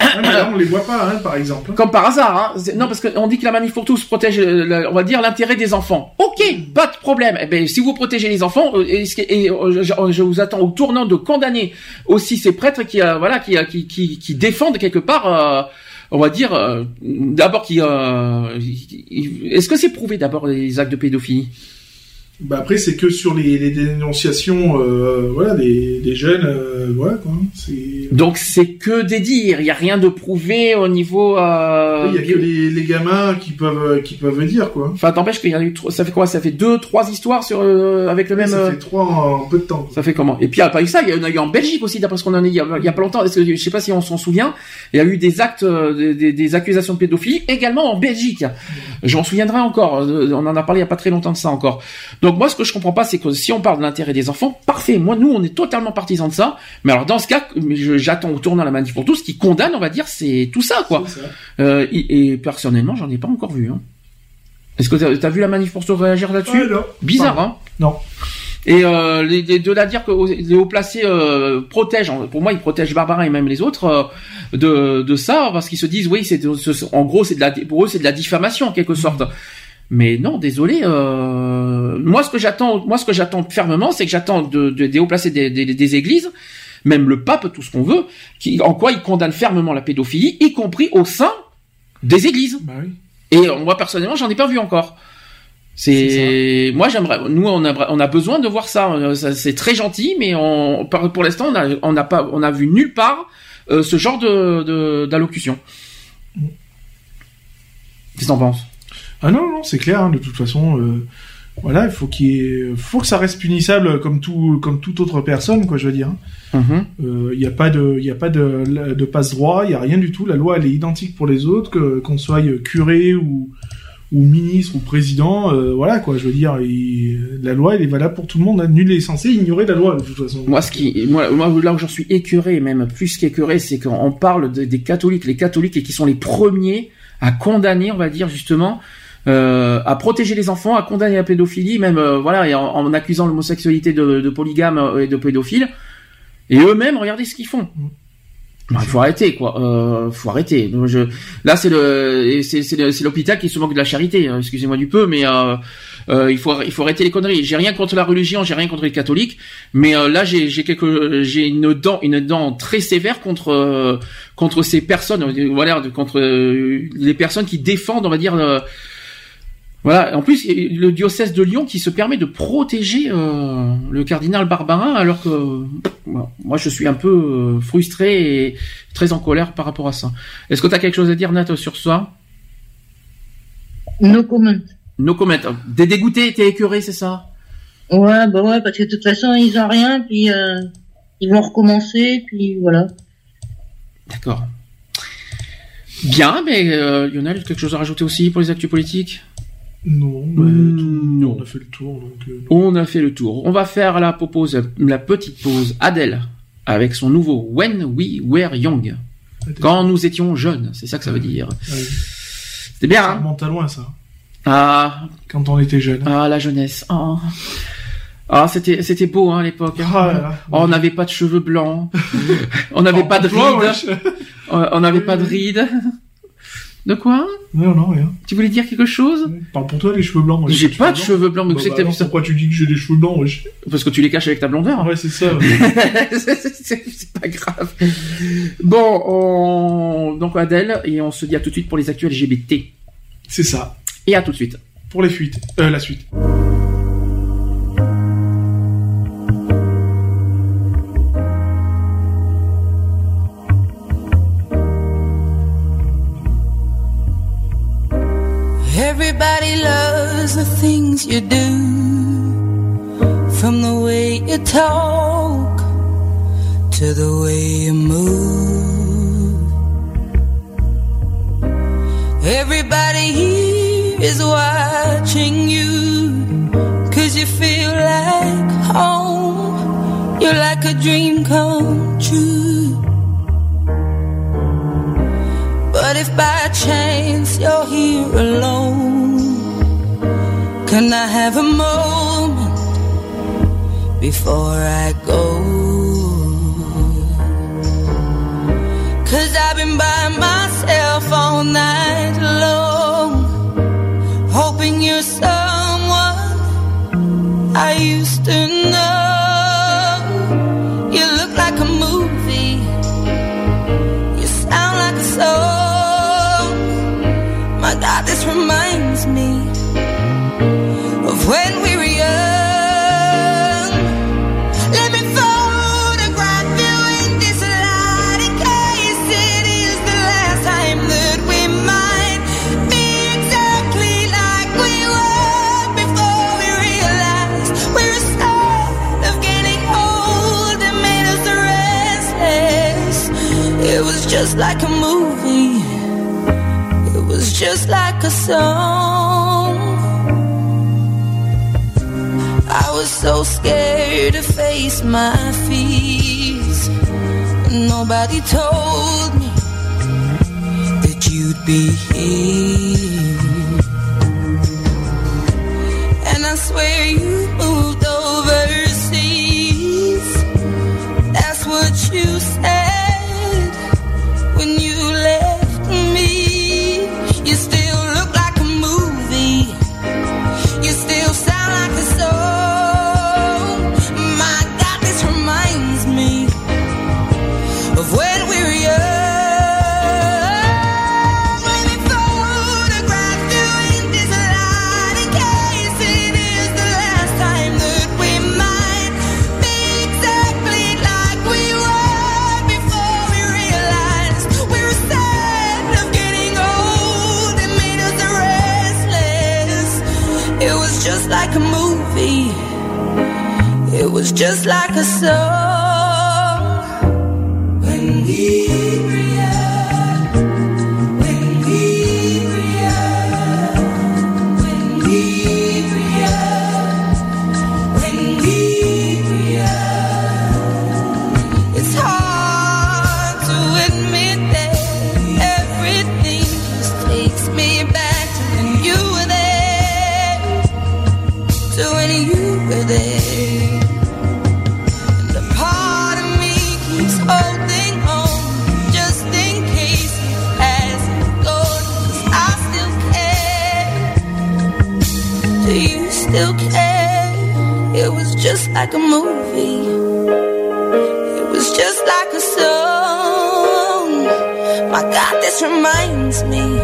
là, on les voit pas, hein, par exemple. Comme par hasard, hein. Non, parce qu'on dit que la manif pour tous protège, on va dire, l'intérêt des enfants. Ok, pas de problème. Eh ben, si vous protégez les enfants, euh, et, euh, je, vous attends au tournant de condamner aussi ces prêtres qui, euh, voilà, qui, qui, qui, défendent quelque part. on va dire d'abord qui est-ce que c'est prouvé d'abord les actes de pédophilie? Bah après c'est que sur les, les dénonciations euh, voilà des, des jeunes euh, voilà quoi donc c'est que des dires. Il y a rien de prouvé au niveau euh... il y a que les, les, gamins qui peuvent qui peuvent dire quoi. Enfin t'empêche qu'il y a eu ça fait quoi? Ça fait deux trois histoires sur euh, avec le même ça fait trois en, peu de temps ça fait comment? Et puis a pas eu ça il y en a eu en Belgique aussi d'après ce qu'on en a il y a, il y a pas longtemps que, je sais pas si on s'en souvient il y a eu des actes des, des, accusations de pédophilie également en Belgique. J'en souviendrai encore on en a parlé il y a pas très longtemps de ça encore. donc moi, ce que je comprends pas, c'est que si on parle de l'intérêt des enfants, parfait. Moi, nous, on est totalement partisans de ça. Mais alors, dans ce cas, j'attends au tournant la manif pour tous, qui condamne, on va dire, c'est tout ça, quoi. Euh, et, personnellement, j'en ai pas encore vu. Hein. Est-ce que tu as, vu la manif pour se réagir là-dessus? Bizarre, hein Non. Et euh, les, de la dire que les hauts placés euh, protègent, pour moi ils protègent Barbarin et même les autres euh, de, de ça parce qu'ils se disent oui c'est en gros c'est de la pour eux c'est de la diffamation en quelque sorte. Mais non, désolé. Euh, moi, ce que j'attends, moi, ce que j'attends fermement, c'est que j'attends de, des hauts placés des, des, églises, même le pape, tout ce qu'on veut, qui, en quoi il condamne fermement la pédophilie, y compris au sein des églises. Bah oui. Et euh, moi, personnellement, j'en ai pas vu encore. C'est moi j'aimerais nous on a on a besoin de voir ça, euh, c'est très gentil mais on pour l'instant on a on n'a pas on a vu nulle part ce genre de d'allocution. Mm. Qu'est-ce que t'en penses? Ah non, non, c'est clair, hein, de toute façon, euh, voilà, il faut qu'il faut que ça reste punissable comme tout, comme toute autre personne, quoi, je veux dire. Il hein. mhm. n'y euh, a pas de, il a pas de, de passe droit, il y a rien du tout. La loi, elle est identique pour les autres, que qu'on soit curé ou ou ministre ou président, euh, voilà quoi. Je veux dire, la loi elle est valable pour tout le monde. Nul est censé ignorer la loi de toute façon. Moi, ce qui, moi, moi là où j'en suis écœuré, même plus qu'écœuré, c'est qu'on parle des catholiques, les catholiques et qui sont les premiers à condamner, on va dire justement, euh, à protéger les enfants, à condamner la pédophilie, même euh, voilà, et en, accusant l'homosexualité de, de polygame euh, et de pédophile. Et eux-mêmes, regardez ce qu'ils font. il faut arrêter, quoi. Euh, faut arrêter. Je... Là, c'est le, c'est l'hôpital qui se moque de la charité. Hein, excusez-moi du peu, mais euh, il faut, il faut arrêter les conneries. J'ai rien contre la religion, j'ai rien contre les catholiques, mais là, j'ai, j'ai quelque, j'ai une dent, une dent très sévère contre, contre ces personnes, voilà, contre les personnes qui défendent, on va dire Voilà. En plus, le diocèse de Lyon qui se permet de protéger euh, le cardinal Barbarin, alors que bon, moi je suis un peu euh, frustré et très en colère par rapport à ça. Est-ce que tu as quelque chose à dire, Nat, sur ça? No comment. No comment. T'es dégoûté, t'es écœuré, c'est ça? Ouais, bah ouais, parce que de toute façon, ils ont rien, puis euh, ils vont recommencer, puis voilà. D'accord. Bien, mais euh, Lionel, quelque chose à rajouter aussi pour les actus politiques? Non, bah, Mm, non. on a fait le tour. Donc, euh. On a fait le tour. On va faire la pause, la petite pause Adèle avec son nouveau When We Were Young. Quand nous étions jeunes, c'est ça que ça veut dire. Ouais. C'était bien, Ça hein remonte à loin, ça. Ah, Quand on était jeune. ah, la jeunesse. Ah, Ah, c'était c'était beau hein, à l'époque. hein. Ah là là. Oh, on n'avait pas de cheveux blancs. [LAUGHS] on n'avait Oh, pas de rides. On n'avait pas de rides. De quoi? Non, non, rien. Tu voulais dire quelque chose? Parle pour toi, les cheveux blancs. J'ai pas de cheveux blancs, mais Bah, c'est que bah t'as vu ça Pourquoi tu dis que j'ai des cheveux blancs, wesh? Parce que tu les caches avec ta blondeur. Ouais, c'est ça. [LAUGHS] c'est pas grave. Bon, on... donc Adèle, et on se dit à tout de suite pour les actuels LGBT. c'est ça. Et à tout de suite. Pour les fuites. Euh, la suite. Everybody loves the things you do, from the way you talk to the way you move. Everybody here is watching you, cause you feel like home. You're like a dream come true. But if by chance you're here alone, can I have a moment before I go? Cause I've been by myself all night long, hoping you're someone I used to know. Just like a movie. It was just like a song. I was so scared to face my fears. Nobody told me that you'd be here. Just like a song. Like a movie. It was just like a song. My God, this reminds me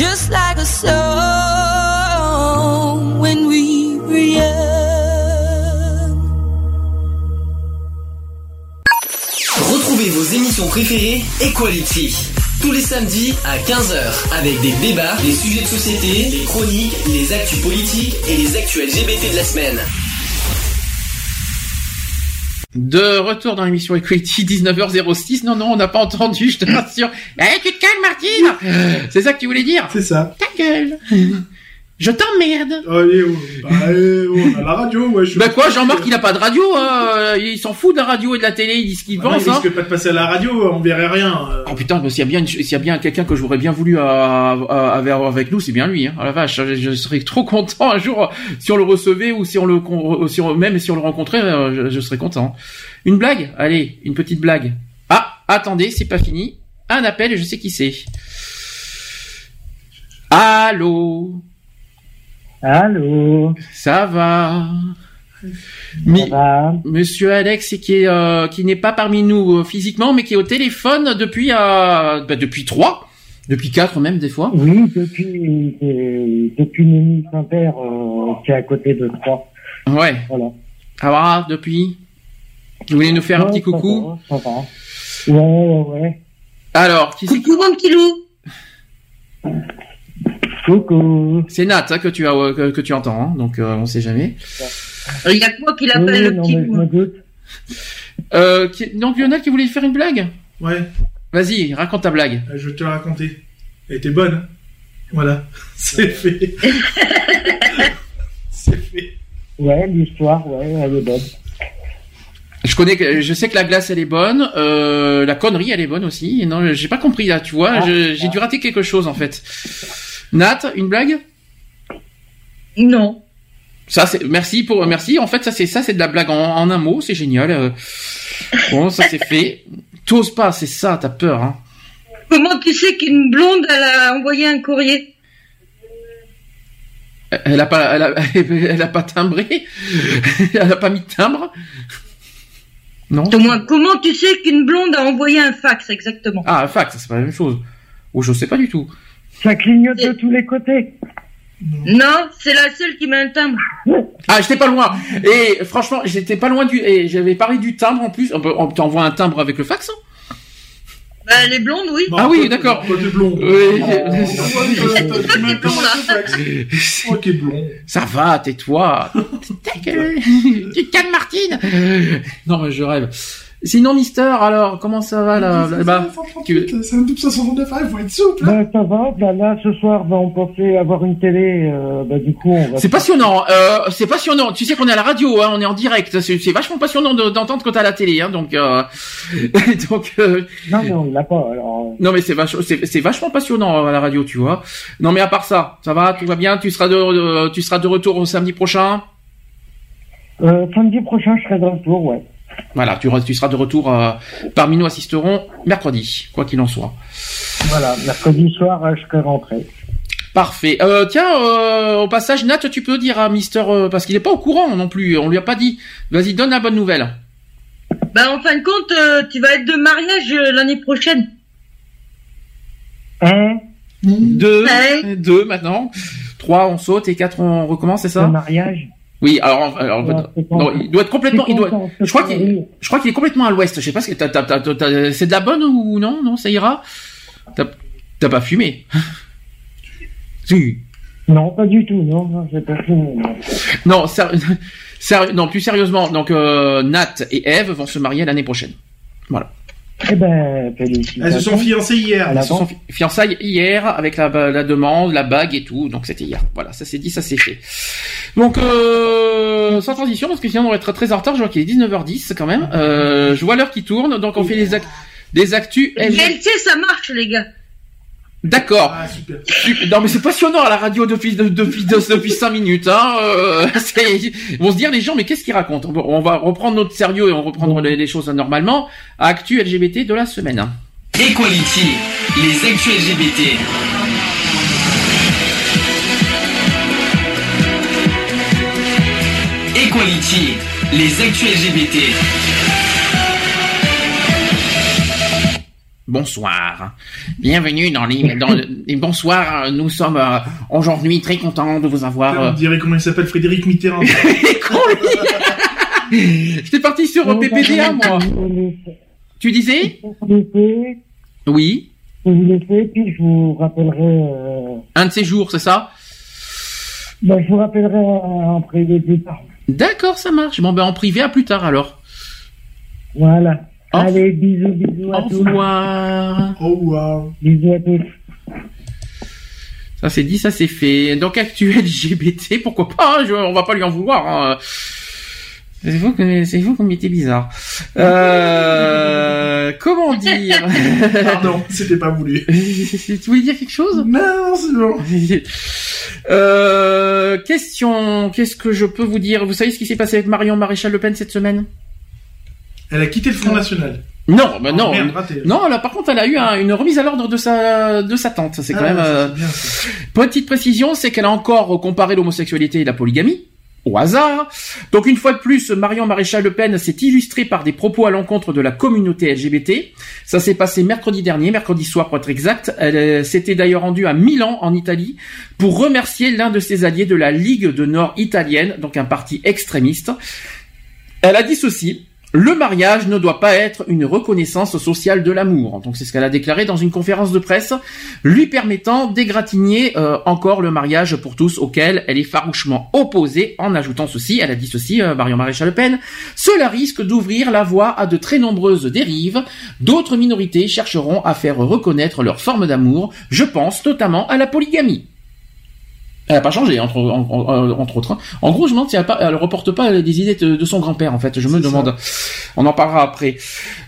just like a song when we were young. Retrouvez vos émissions préférées Equality. Tous les samedis à 15h avec des débats, des sujets de société, des chroniques, les actus politiques et les actus LGBT de la semaine. De retour dans l'émission Equality 19h06. Non, non, on n'a pas entendu, je te Eh, tu te calmes, Martine [LAUGHS] C'est ça que tu voulais dire C'est ça. Ta gueule [LAUGHS] Je t'emmerde Allez, bah, allez, on a la radio, ouais. Je Bah quoi, Jean-Marc, il a pas de radio, hein, il s'en fout de la radio et de la télé, il dit ce qu'il Ah non, pense, il hein. risque pas de passer à la radio, on verrait rien. euh. Oh putain, s'il y a bien, une- s'il y a bien quelqu'un que j'aurais bien voulu euh, euh, avec, avec nous, c'est bien lui. Hein. Oh la vache, je, je serais trop content un jour si on le recevait ou si on le, con- si on, même si on le rencontrait, je, je serais content. Une blague? Allez, une petite blague. Ah, attendez, c'est pas fini. Un appel, et je sais qui c'est. Allô? Allô? Ça va? Mi- Monsieur Alex, qui est euh, qui n'est pas parmi nous euh, physiquement, mais qui est au téléphone depuis euh, bah, depuis trois, depuis quatre même des fois. Oui, depuis, euh, depuis Mémy Saint-Père, qui est à côté de Troyes. Ouais. Voilà. Voilà, depuis? Vous voulez nous faire un petit ça coucou? va, ça va. Ouais, ouais, ouais. Alors, qui c'est Coucou mon petit loup. Coucou. C'est Nat hein, que tu as euh, que, que tu entends, hein, donc euh, on sait jamais. Il y a que moi qui l'appelle Oui, le non, petit loup. Euh, qui- donc Lionel qui voulait faire une blague Ouais, Vas-y, raconte ta blague. euh, je vais te la raconter. Elle était bonne. hein. Voilà, [LAUGHS] c'est fait. [LAUGHS] c'est fait. Ouais, l'histoire, ouais, elle est bonne. Je connais, que- je sais que la glace elle est bonne, euh, la connerie elle est bonne aussi. Non, j'ai pas compris là, tu vois, Ah, j'ai dû rater quelque chose en fait. Nat, une blague? Non. Ça c'est merci pour merci. En fait ça c'est ça c'est de la blague en, en un mot, c'est génial. Euh, Bon ça c'est fait. T'oses pas, c'est ça, t'as peur. Hein. Comment tu sais qu'une blonde, elle a envoyé un courrier? Elle a pas, elle a, [LAUGHS] elle a pas timbré, elle a pas mis de timbre. Non. Au moins, comment tu sais qu'une blonde a envoyé un fax exactement? Ah, un fax, c'est pas la même chose. Ou je sais pas du tout. Ça clignote de tous les côtés. Non, c'est la seule qui met un timbre. Ah, j'étais pas loin. Et franchement, j'étais pas loin du. Et j'avais parlé du timbre en plus. On peut- on t'envoie un timbre avec le fax. hein? Bah, elle est blonde, oui. ah oui, d'accord. Toi, t'es blond. Oui. Oh, t'es blond. Ça va, tais-toi. [LAUGHS] Ta [LAUGHS] gueule. tu te calmes, Martine. Non, mais je rêve. Sinon, Mister, alors, comment ça va là, C'est un double 569, il faut être souple. hein. Bah, ça va, bah, là, ce soir, bah, on pensait avoir une télé, euh, bah, du coup, on va... C'est passionnant, euh, c'est passionnant. Tu sais qu'on est à la radio, hein, on est en direct. C'est vachement passionnant de- d'entendre quand t'es à la télé, hein, donc, euh, [LAUGHS] donc, euh, Non, mais on l'a pas, alors... non mais c'est vachement, c'est c'est vachement passionnant à la radio, tu vois. Non mais à part ça, ça va, tout va bien. Tu seras de, de- tu seras de retour au samedi prochain? Euh, samedi prochain, je serai de retour, ouais. Voilà, tu, seras de retour. euh, parmi nous assisteront mercredi, quoi qu'il en soit. Voilà, mercredi soir, euh, je serai rentré. Parfait. Euh, tiens, euh, au passage, Nat, tu peux dire à Mister, euh, parce qu'il est pas au courant non plus, on lui a pas dit. Vas-y, donne la bonne nouvelle. Bah, en fin de compte, euh, tu vas être de mariage euh, l'année prochaine. Un, Deux, Ouais. deux maintenant. Trois, on saute et quatre, on recommence, c'est ça? Le mariage? Oui, alors, alors non, il doit être complètement, il doit, je crois qu'il, pas je crois qu'il est complètement à l'ouest. Je sais pas ce que t'as, t'as, t'as, t'as- c'est de la bonne ou non, non, ça ira? T'as, t'as pas fumé? [LAUGHS] si. Non, pas du tout, non, non, j'ai pas fini, non. Non, ser- [LAUGHS] ser- non, plus sérieusement, donc euh, Nat et Eve vont se marier l'année prochaine. Voilà. Eh ben. Elles se sont fiancées hier. La se sont fi- fiançailles hier avec la, la demande, la bague et tout, donc c'était hier. Voilà, ça c'est dit, ça c'est fait. Donc, euh, sans transition, parce que sinon on va être très en retard, je vois qu'il est 19h10 quand même. Euh, je vois l'heure qui tourne, donc on fait les, ac- des actus. LG. Ça marche, les gars. D'accord. Ah. Non mais c'est passionnant à la radio depuis de- depuis de- depuis cinq minutes. Hein. Euh, [LAUGHS] c'est- ils vont se dire les gens mais qu'est-ce qu'ils racontent? On va- On va reprendre notre sérieux et on va reprendre les, les choses normalement. Actu LGBT de la semaine. Equality, les actus LGBT. Equality, les actus LGBT. bonsoir. Bienvenue dans les, dans bonsoir. Nous sommes euh, aujourd'hui très contents de vous avoir. On euh, dirait comment il s'appelle Frédéric Mitterrand. [LAUGHS] J'étais parti sur Donc, PPDA, moi. Tu disais Oui. je vous laisser, puis je vous rappellerai. Euh, Un de ces jours, c'est ça? bah, je vous rappellerai euh, en privé plus tard. D'accord, ça marche. Bon, ben en privé, à plus tard alors. Voilà. Allez, bisous, bisous à Au tous. revoir. Au revoir. Bisous à tous. Ça c'est dit, ça c'est fait. Donc actuel LGBT, pourquoi pas je, On va pas lui en vouloir. hein. C'est vous que c'est vous qu'on était bizarre? Euh, [LAUGHS] comment dire? Pardon, c'était pas voulu. [LAUGHS] tu voulais dire quelque chose? Non, c'est bon. [LAUGHS] Euh, question, qu'est-ce que je peux vous dire? Vous savez ce qui s'est passé avec Marion Maréchal Le Pen cette semaine? Elle a quitté le Front National. Non, bah non, merde, non. Là, par contre, elle a eu un- une remise à l'ordre de sa de sa tante. C'est quand Ah, même. ça, euh, bien. Petite précision, c'est qu'elle a encore comparé l'homosexualité et la polygamie. Au hasard. Donc une fois de plus, Marion Maréchal Le Pen s'est illustrée par des propos à l'encontre de la communauté LGBT. Ça s'est passé mercredi dernier, mercredi soir pour être exact. Elle euh, s'était d'ailleurs rendue à Milan, en Italie, pour remercier l'un de ses alliés de la Ligue de Nord italienne, donc un parti extrémiste. Elle a dit ceci. Le mariage ne doit pas être une reconnaissance sociale de l'amour. Donc c'est ce qu'elle a déclaré dans une conférence de presse, lui permettant d'égratigner euh, encore le mariage pour tous auquel elle est farouchement opposée en ajoutant ceci, elle a dit ceci, euh, Marion Maréchal Le Pen, cela risque d'ouvrir la voie à de très nombreuses dérives. D'autres minorités chercheront à faire reconnaître leur forme d'amour. Je pense notamment à la polygamie. Elle n'a pas changé, entre, en- en- entre autres. hein. En gros, je me demande si elle, pas- elle reporte pas des idées de, de son grand-père, en fait. Je me demande. On en parlera après.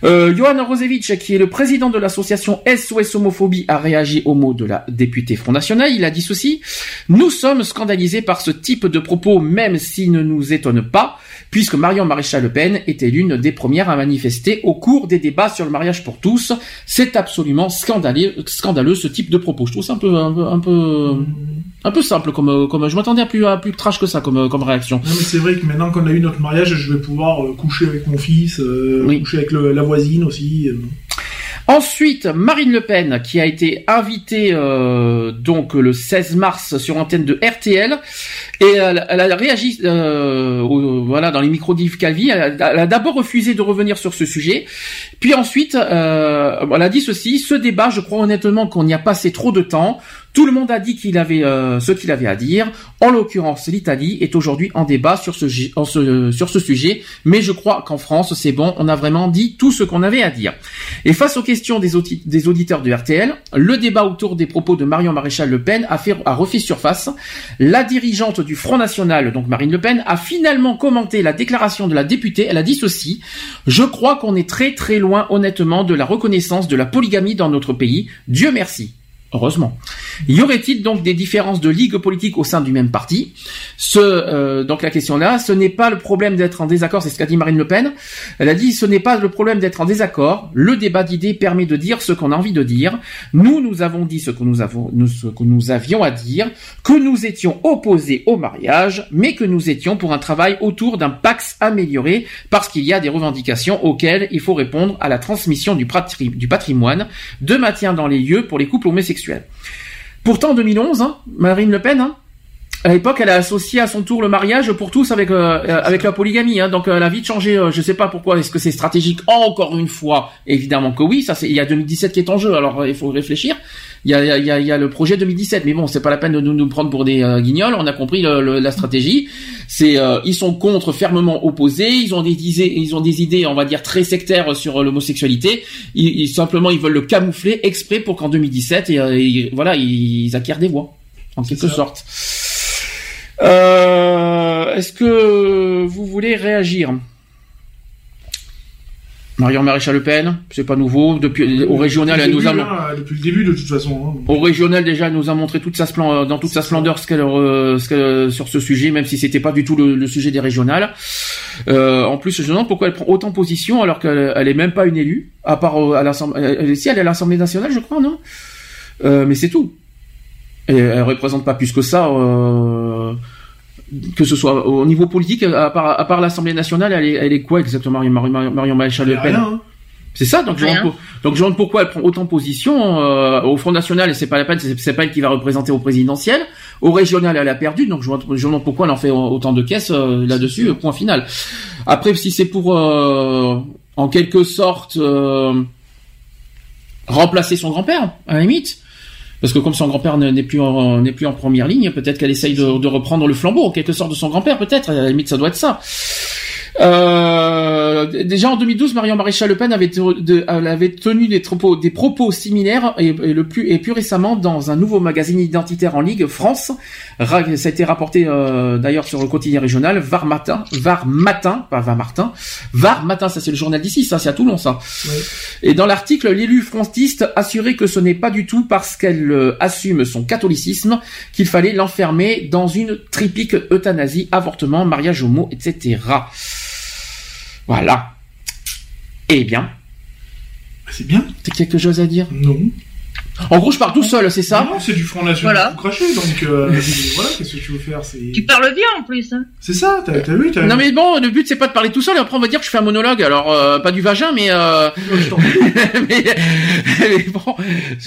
Euh, Johan Rosevich, qui est le président de l'association SOS Homophobie, a réagi aux mots de la députée Front National. Il a dit ceci. Nous sommes scandalisés par ce type de propos, même s'il ne nous étonne pas, puisque Marion Maréchal Le Pen était l'une des premières à manifester au cours des débats sur le mariage pour tous. C'est absolument scandaleux, scandaleux ce type de propos. Je trouve ça un peu, un peu, un peu, un peu simple comme, comme je m'attendais à plus, à plus trash que ça comme, comme réaction. Non, mais c'est vrai que maintenant qu'on a eu notre mariage, je vais pouvoir euh, coucher avec mon fils, euh, coucher avec le- la voisine aussi. euh. Ensuite, Marine Le Pen, qui a été invitée euh, donc le 16 mars sur antenne de RTL, et elle, elle a réagi euh, voilà dans les micros d'Yves Calvi. Elle a, elle a d'abord refusé de revenir sur ce sujet, puis ensuite euh, elle a dit ceci ce débat, je crois honnêtement qu'on y a passé trop de temps. Tout le monde a dit euh, ce qu'il avait à dire. En l'occurrence, l'Italie est aujourd'hui en débat sur ce, sujet, mais je crois qu'en France, c'est bon, on a vraiment dit tout ce qu'on avait à dire. Et face aux questions des auditeurs de RTL, le débat autour des propos de Marion Maréchal Le Pen a, fait, a refait surface. La dirigeante du Front National, donc Marine Le Pen, a finalement commenté la déclaration de la députée. Elle a dit ceci Je crois qu'on est très très loin, honnêtement, de la reconnaissance de la polygamie dans notre pays. Dieu merci. Heureusement. Y aurait-il donc des différences de ligue politique au sein du même parti? Ce, euh, donc la question là, ce n'est pas le problème d'être en désaccord, c'est ce qu'a dit Marine Le Pen. Elle a dit, ce n'est pas le problème d'être en désaccord. Le débat d'idées permet de dire ce qu'on a envie de dire. Nous, nous avons dit ce que nous avons, nous, ce que nous avions à dire, que nous étions opposés au mariage, mais que nous étions pour un travail autour d'un Pax amélioré, parce qu'il y a des revendications auxquelles il faut répondre à la transmission du, patri- du patrimoine, de maintien dans les lieux pour les couples homosexuels. Pourtant, en 2011, hein, Marine Le Pen, hein, à l'époque, elle a associé à son tour le mariage pour tous avec euh, euh, avec la polygamie. Hein, donc, elle a vite changé. euh, je sais pas pourquoi. Est-ce que c'est stratégique Encore une fois, évidemment que oui. Ça, c'est il y a 2017 qui est en jeu. Alors, il faut réfléchir. Il y a, il y a, il y a le projet 2017, mais bon, c'est pas la peine de nous, nous prendre pour des euh, guignols. On a compris le- le- la stratégie. C'est euh, ils sont contre, fermement opposés. Ils ont des idées, ils ont des idées, on va dire très sectaires sur l'homosexualité. Ils, ils- simplement, ils veulent le camoufler exprès pour qu'en 2017, et, ils- voilà, ils acquièrent des voix, en quelque sorte. Euh, Est-ce que vous voulez réagir? Marion Maréchal Le Pen, c'est pas nouveau. Depuis au régional, elle nous a hein, depuis le début, de toute façon. hein. au régional déjà, elle nous a montré toute sa splendeur, dans toute sa splendeur ce qu'elle, euh, qu'elle- sur ce sujet, même si c'était pas du tout le, le sujet des régionales. Euh, en plus, je me demande pourquoi elle prend autant position alors qu'elle elle est même pas une élue, à part euh, à l'Assemblée. Si elle est à l'Assemblée nationale, je crois, non? Euh, Mais c'est tout. Et elle représente pas plus que ça. euh, que ce soit au niveau politique, à part, à part l'Assemblée nationale, elle est, elle est quoi exactement, Marion, Marion, Marion Maréchal Le Pen hein. C'est ça, donc je, demande, pour- donc je demande pourquoi elle prend autant position euh, au Front National, et c'est pas la peine, c'est pas elle qui va représenter au présidentiel. Au régional, elle a perdu, donc je je demande pourquoi elle en fait autant de caisses euh, là-dessus, point final. Après, si c'est pour, euh, en quelque sorte, euh, remplacer son grand-père, à la limite, parce que comme son grand-père ne- n'est plus en, n'est plus en première ligne, peut-être qu'elle essaye de, de reprendre le flambeau, en quelque sorte, de son grand-père, peut-être. À la limite, ça doit être ça. Euh, déjà en 2012, Marion Maréchal Le Pen avait, te- de- elle avait tenu des propos, des propos similaires et, et le plus et plus récemment dans un nouveau magazine identitaire en Ligue France. Ra- Ça a été rapporté euh, d'ailleurs sur le quotidien régional Var Matin, Var Matin, pas Var Martin, Var Matin, ça c'est le journal d'ici, ça c'est à Toulon ça. Et dans l'article, l'élu frontiste assurait que ce n'est pas du tout parce qu'elle euh, assume son catholicisme qu'il fallait l'enfermer dans une tripique euthanasie, avortement, mariage homo, etc. Voilà. Eh bien. C'est bien. T'as quelque chose à dire? Non. En gros, je pars tout seul, c'est ça? Non, c'est du Front National Voilà. tout craché, donc euh, [LAUGHS] voilà, qu'est-ce que tu veux faire Tu parles bien en plus. Hein. c'est ça, t'as t'as vu. Non mais bon, le but c'est pas de parler tout seul, et après on va dire que je fais un monologue, alors euh, pas du vagin, mais... Euh... [LAUGHS] mais, mais bon,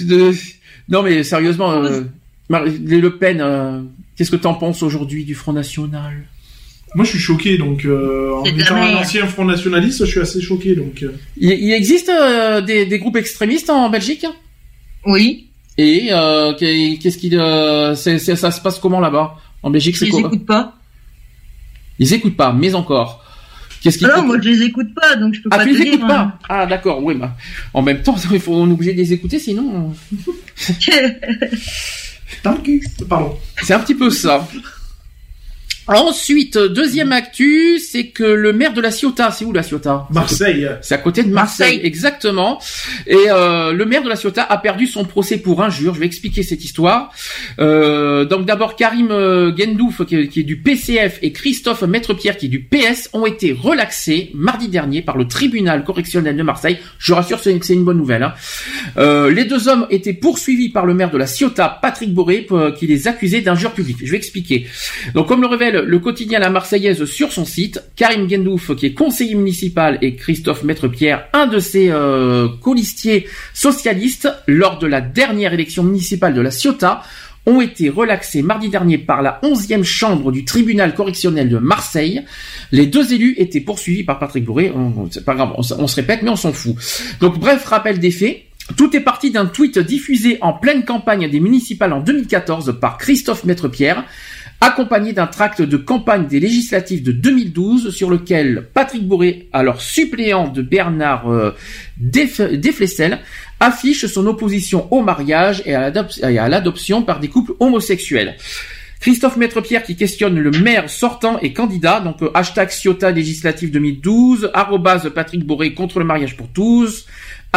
de- non mais sérieusement, euh, Marie- les Le Pen, euh, qu'est-ce que t'en penses aujourd'hui du Front National? Moi, je suis choqué, donc euh, en étant un ancien Front Nationaliste, je suis assez choqué, donc... euh, il, il existe euh, des, des groupes extrémistes en Belgique? Oui. Et euh, qu'est- qu'est-ce euh, c'est- ça se passe comment là-bas? En Belgique, c'est les quoi? écoute pas. Ils écoutent pas, mais encore. Qu'est-ce qu'ils Ah non, moi je les écoute pas, donc je peux Ah, pas tu te les dire. écoutes hein. pas Ah, d'accord, oui, bah. En même temps, [LAUGHS] il faut, on est obligé de les écouter, sinon. [LAUGHS] Pardon. C'est un petit peu ça. Ensuite, deuxième actu, c'est que le maire de la Ciotat, c'est où la Ciotat? Marseille. C'est à côté de Marseille, Marseille. exactement. Et euh, le maire de la Ciotat a perdu son procès pour injure. Je vais expliquer cette histoire. Euh, donc d'abord, Karim euh, Gendouf, qui est, qui est du PCF, et Christophe Maîtrepierre, qui est du PS, ont été relaxés mardi dernier par le tribunal correctionnel de Marseille. Je rassure, c'est c'est une bonne nouvelle. hein. Euh, les deux hommes étaient poursuivis par le maire de la Ciotat, Patrick Boré, euh, qui les accusait d'injure publique. Je vais expliquer. Donc, comme le révèle le quotidien La Marseillaise sur son site, Karim Gendouf, qui est conseiller municipal, et Christophe Maîtrepierre, un de ses euh, colistiers socialistes, lors de la dernière élection municipale de la Ciotat, ont été relaxés mardi dernier par la 11e chambre du tribunal correctionnel de Marseille. Les deux élus étaient poursuivis par Patrick Bourré. C'est pas grave, on, on se répète, mais on s'en fout. Donc, bref, rappel des faits. Tout est parti d'un tweet diffusé en pleine campagne des municipales en 2014 par Christophe Maîtrepierre, accompagné d'un tract de campagne des législatives de 2012 sur lequel Patrick Bourré, alors suppléant de Bernard euh, Def- Deflessel, affiche son opposition au mariage et à l'adop- et à l'adoption par des couples homosexuels. Christophe Maîtrepierre qui questionne le maire sortant et candidat, donc euh, hashtag Ciota législative 2012, arrobase Patrick Boré contre le mariage pour tous,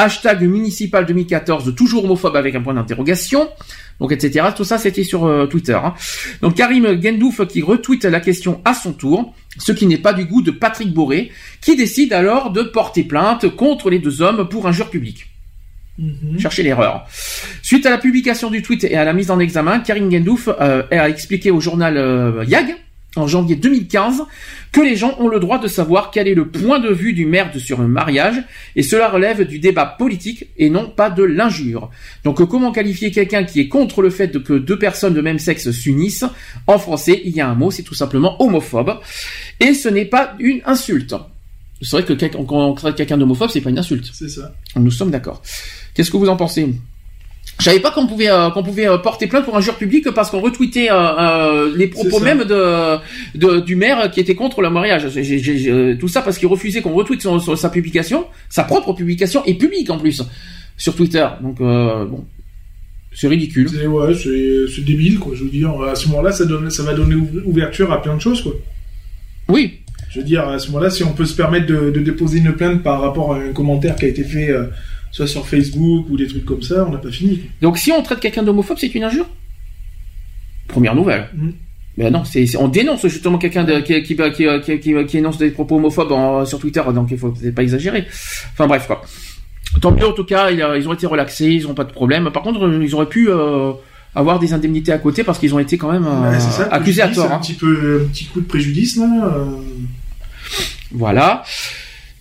hashtag municipal 2014 toujours homophobe avec un point d'interrogation, donc etc. Tout ça c'était sur euh, Twitter. hein. Donc Karim Gendouf qui retweet la question à son tour, ce qui n'est pas du goût de Patrick Boré, qui décide alors de porter plainte contre les deux hommes pour injure publique. Cherchez l'erreur. Suite à la publication du tweet et à la mise en examen, Karim Gendouf euh, a expliqué au journal euh, YAG en janvier 2015 que les gens ont le droit de savoir quel est le point de vue du maire sur le mariage et cela relève du débat politique et non pas de l'injure. Donc comment qualifier quelqu'un qui est contre le fait que deux personnes de même sexe s'unissent? En français, il y a un mot, c'est tout simplement homophobe et ce n'est pas une insulte. C'est vrai que quand on traite quelqu'un d'homophobe, c'est pas une insulte. C'est ça. Nous sommes d'accord. Qu'est-ce que vous en pensez? Je savais pas qu'on pouvait euh, qu'on pouvait euh, porter plainte pour injure publique parce qu'on retweetait euh, euh, les propos même de, de- du maire qui était contre le mariage. J'ai- j'ai- j'ai- euh, tout ça parce qu'il refusait qu'on retweete son- son- sa publication, sa propre publication et publique en plus sur Twitter. Donc euh, bon, c'est ridicule. C'est ouais, c'est débile, quoi. Je veux dire, à ce moment-là, ça, donne, ça va donner ouv- ouverture à plein de choses, quoi. Oui. Je veux dire, à ce moment-là, si on peut se permettre de, de déposer une plainte par rapport à un commentaire qui a été fait, euh, soit sur Facebook ou des trucs comme ça, on n'a pas fini. Donc si on traite quelqu'un d'homophobe, c'est une injure? Première nouvelle. Mm. Ben non, c'est on dénonce justement quelqu'un qui, qui, qui, qui, énonce des propos homophobes en- sur Twitter, donc il faut pas exagérer. Enfin bref quoi. Tant mieux en tout cas, ils ont été relaxés, ils ont pas de problème. Par contre, ils auraient pu euh, avoir des indemnités à côté parce qu'ils ont été quand même euh, Ouais, c'est ça, accusés à tort. Un hein. petit, peu, un petit coup de préjudice, là. euh, Voilà.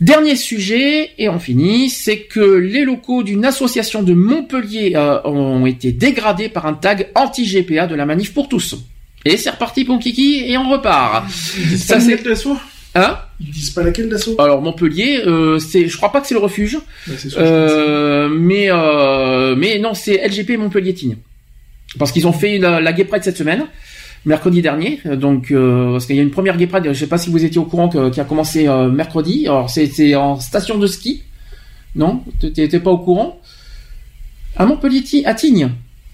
Dernier sujet, et on finit, c'est que les locaux d'une association de Montpellier euh, ont été dégradés par un tag anti-GPA de la manif pour tous. Et c'est reparti pour Kiki, et on repart. Ils disent Ça, pas c'est- laquelle d'assaut Hein Ils disent pas laquelle d'assaut Alors Montpellier, euh, c'est, je crois pas que c'est le refuge, Ouais, sûr, euh, mais euh, mais non, c'est LGP Montpellier Tignes, parce qu'ils ont fait la, la Gay Pride cette semaine, mercredi dernier. euh, Donc euh, parce qu'il y a une première Gay Pride, je sais pas si vous étiez au courant que- qui a commencé euh, mercredi. Alors c'était en station de ski, non? T'étais pas au courant? À Montpellier, à Tignes.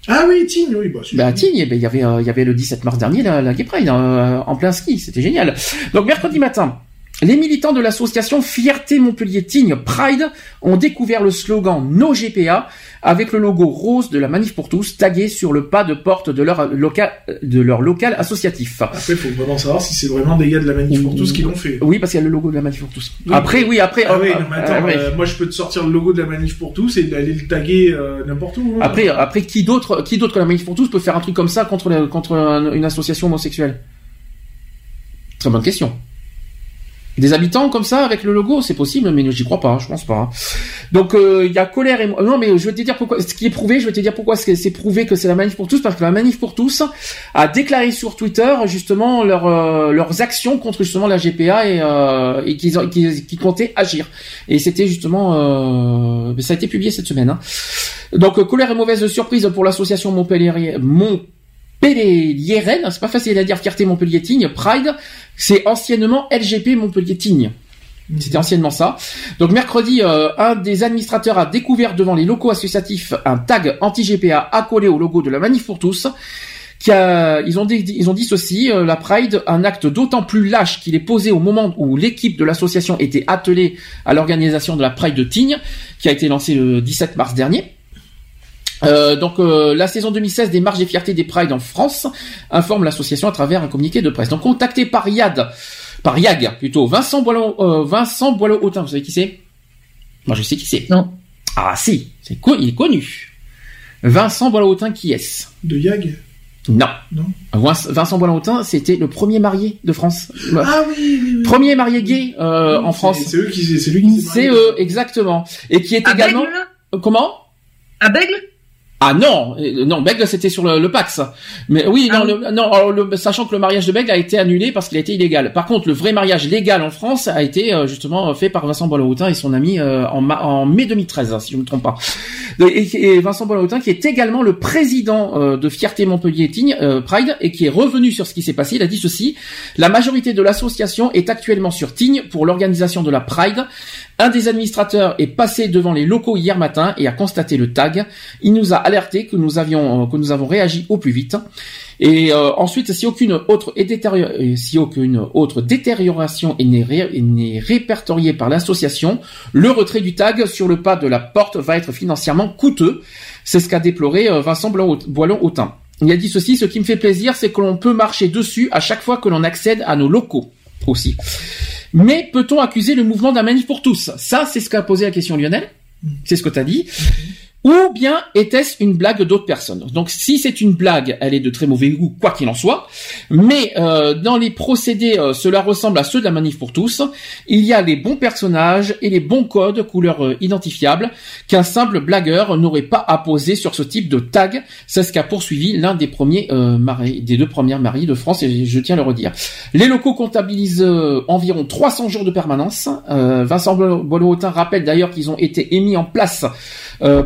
Ah oui, Tignes, oui, bah, Bah, à Tignes, eh ben, il y avait, euh, il y avait le 17 mars dernier la, la Gay Pride euh, en plein ski, c'était génial. Donc mercredi matin, les militants de l'association Fierté Montpellier Tignes Pride ont découvert le slogan No GPA avec le logo rose de la Manif pour tous tagué sur le pas de porte de leur local, de leur local associatif. Après, il faut vraiment savoir si c'est vraiment des gars de la manif pour tous qui l'ont fait. Oui, parce qu'il y a le logo de la Manif pour tous. Oui. Après, oui, après, Ah euh, oui, euh, non, mais attends, euh, ouais. euh, moi je peux te sortir le logo de la manif pour tous et aller le taguer euh, n'importe où. hein. Après, après, qui d'autre, qui d'autre que la Manif pour tous peut faire un truc comme ça contre, contre un- une association homosexuelle? Très bonne question. Des habitants comme ça avec le logo, c'est possible, mais j'y crois pas, je pense pas. Donc euh, il y a colère et non, mais je vais te dire pourquoi. Ce qui est prouvé, je vais te dire pourquoi c'est prouvé que c'est la manif pour tous, parce que la manif pour tous a déclaré sur Twitter justement leur, euh, leurs actions contre justement la GPA et, euh, et qu'ils qu'ils comptaient agir. Et c'était justement, euh, ça a été publié cette semaine. hein. Donc euh, colère et mauvaise surprise pour l'association Montpellier Montpelliéraine, c'est pas facile à dire fierté Montpellier Tignes, Pride, c'est anciennement LGP Montpellier Tignes. C'était anciennement ça. Donc mercredi, euh, un des administrateurs a découvert devant les locaux associatifs un tag anti-GPA accolé au logo de la Manif pour tous. Qui a, ils ont dit, ils ont dit ceci, euh, la Pride, un acte d'autant plus lâche qu'il est posé au moment où l'équipe de l'association était attelée à l'organisation de la Pride de Tignes, qui a été lancée le 17 mars dernier. Euh, donc euh, la saison 2016 des marches et fiertés des Pride en France informe l'association à travers un communiqué de presse. Donc contacté par Yad, par Yag plutôt, Vincent Boileau, euh, Vincent Boileau Autin, vous savez qui c'est? Moi je sais qui c'est. Non. Ah si, c'est il est connu. Vincent Boileau Autin qui est-ce? De Yag? Non. Non. Vince- Vincent Boileau Autin, c'était le premier marié de France. Ah oui, oui, oui. Premier marié gay euh, en France. C'est eux qui, c'est lui qui s'est C'est eux, exactement. Et qui est À également. Bègle, là Comment? À Bègle? Ah non, euh, non, Bègle c'était sur le, le Pax. Mais oui, non, Ah oui. le- non, alors, le- sachant que le mariage de Bègle a été annulé parce qu'il a été illégal. Par contre, le vrai mariage légal en France a été euh, justement fait par Vincent Boileau-Houtin et son ami euh, en, en mai 2013, hein, si je ne me trompe pas. Et, Vincent Boileau-Houtin qui est également le président euh, de Fierté Montpellier euh, Pride et qui est revenu sur ce qui s'est passé. Il a dit ceci la majorité de l'association est actuellement sur Tignes pour l'organisation de la Pride. Un des administrateurs est passé devant les locaux hier matin et a constaté le tag. Il nous a alerté que nous avions euh, que nous avons réagi au plus vite. Et euh, ensuite, si aucune autre euh, détérioration n'est ré- n'est répertoriée par l'association, le retrait du tag sur le pas de la porte va être financièrement coûteux. C'est ce qu'a déploré euh, Vincent Boilon-Autin. Il a dit ceci, ce qui me fait plaisir, c'est que l'on peut marcher dessus à chaque fois que l'on accède à nos locaux aussi. Mais peut-on accuser le mouvement d'un manif pour tous? Ça, c'est ce qu'a posé la question Lionel. C'est ce que tu as dit. Ou bien était-ce une blague d'autres personnes Donc si c'est une blague, elle est de très mauvais goût, quoi qu'il en soit. Mais euh, dans les procédés, euh, cela ressemble à ceux de la manif pour tous. Il y a les bons personnages et les bons codes couleurs euh, identifiables qu'un simple blagueur n'aurait pas à poser sur ce type de tag. C'est ce qu'a poursuivi l'un des premiers euh, maris, des deux premières mariées de France, et je tiens à le redire. Les locaux comptabilisent euh, environ 300 jours de permanence. Vincent Boileau-Autin rappelle d'ailleurs qu'ils ont été émis en place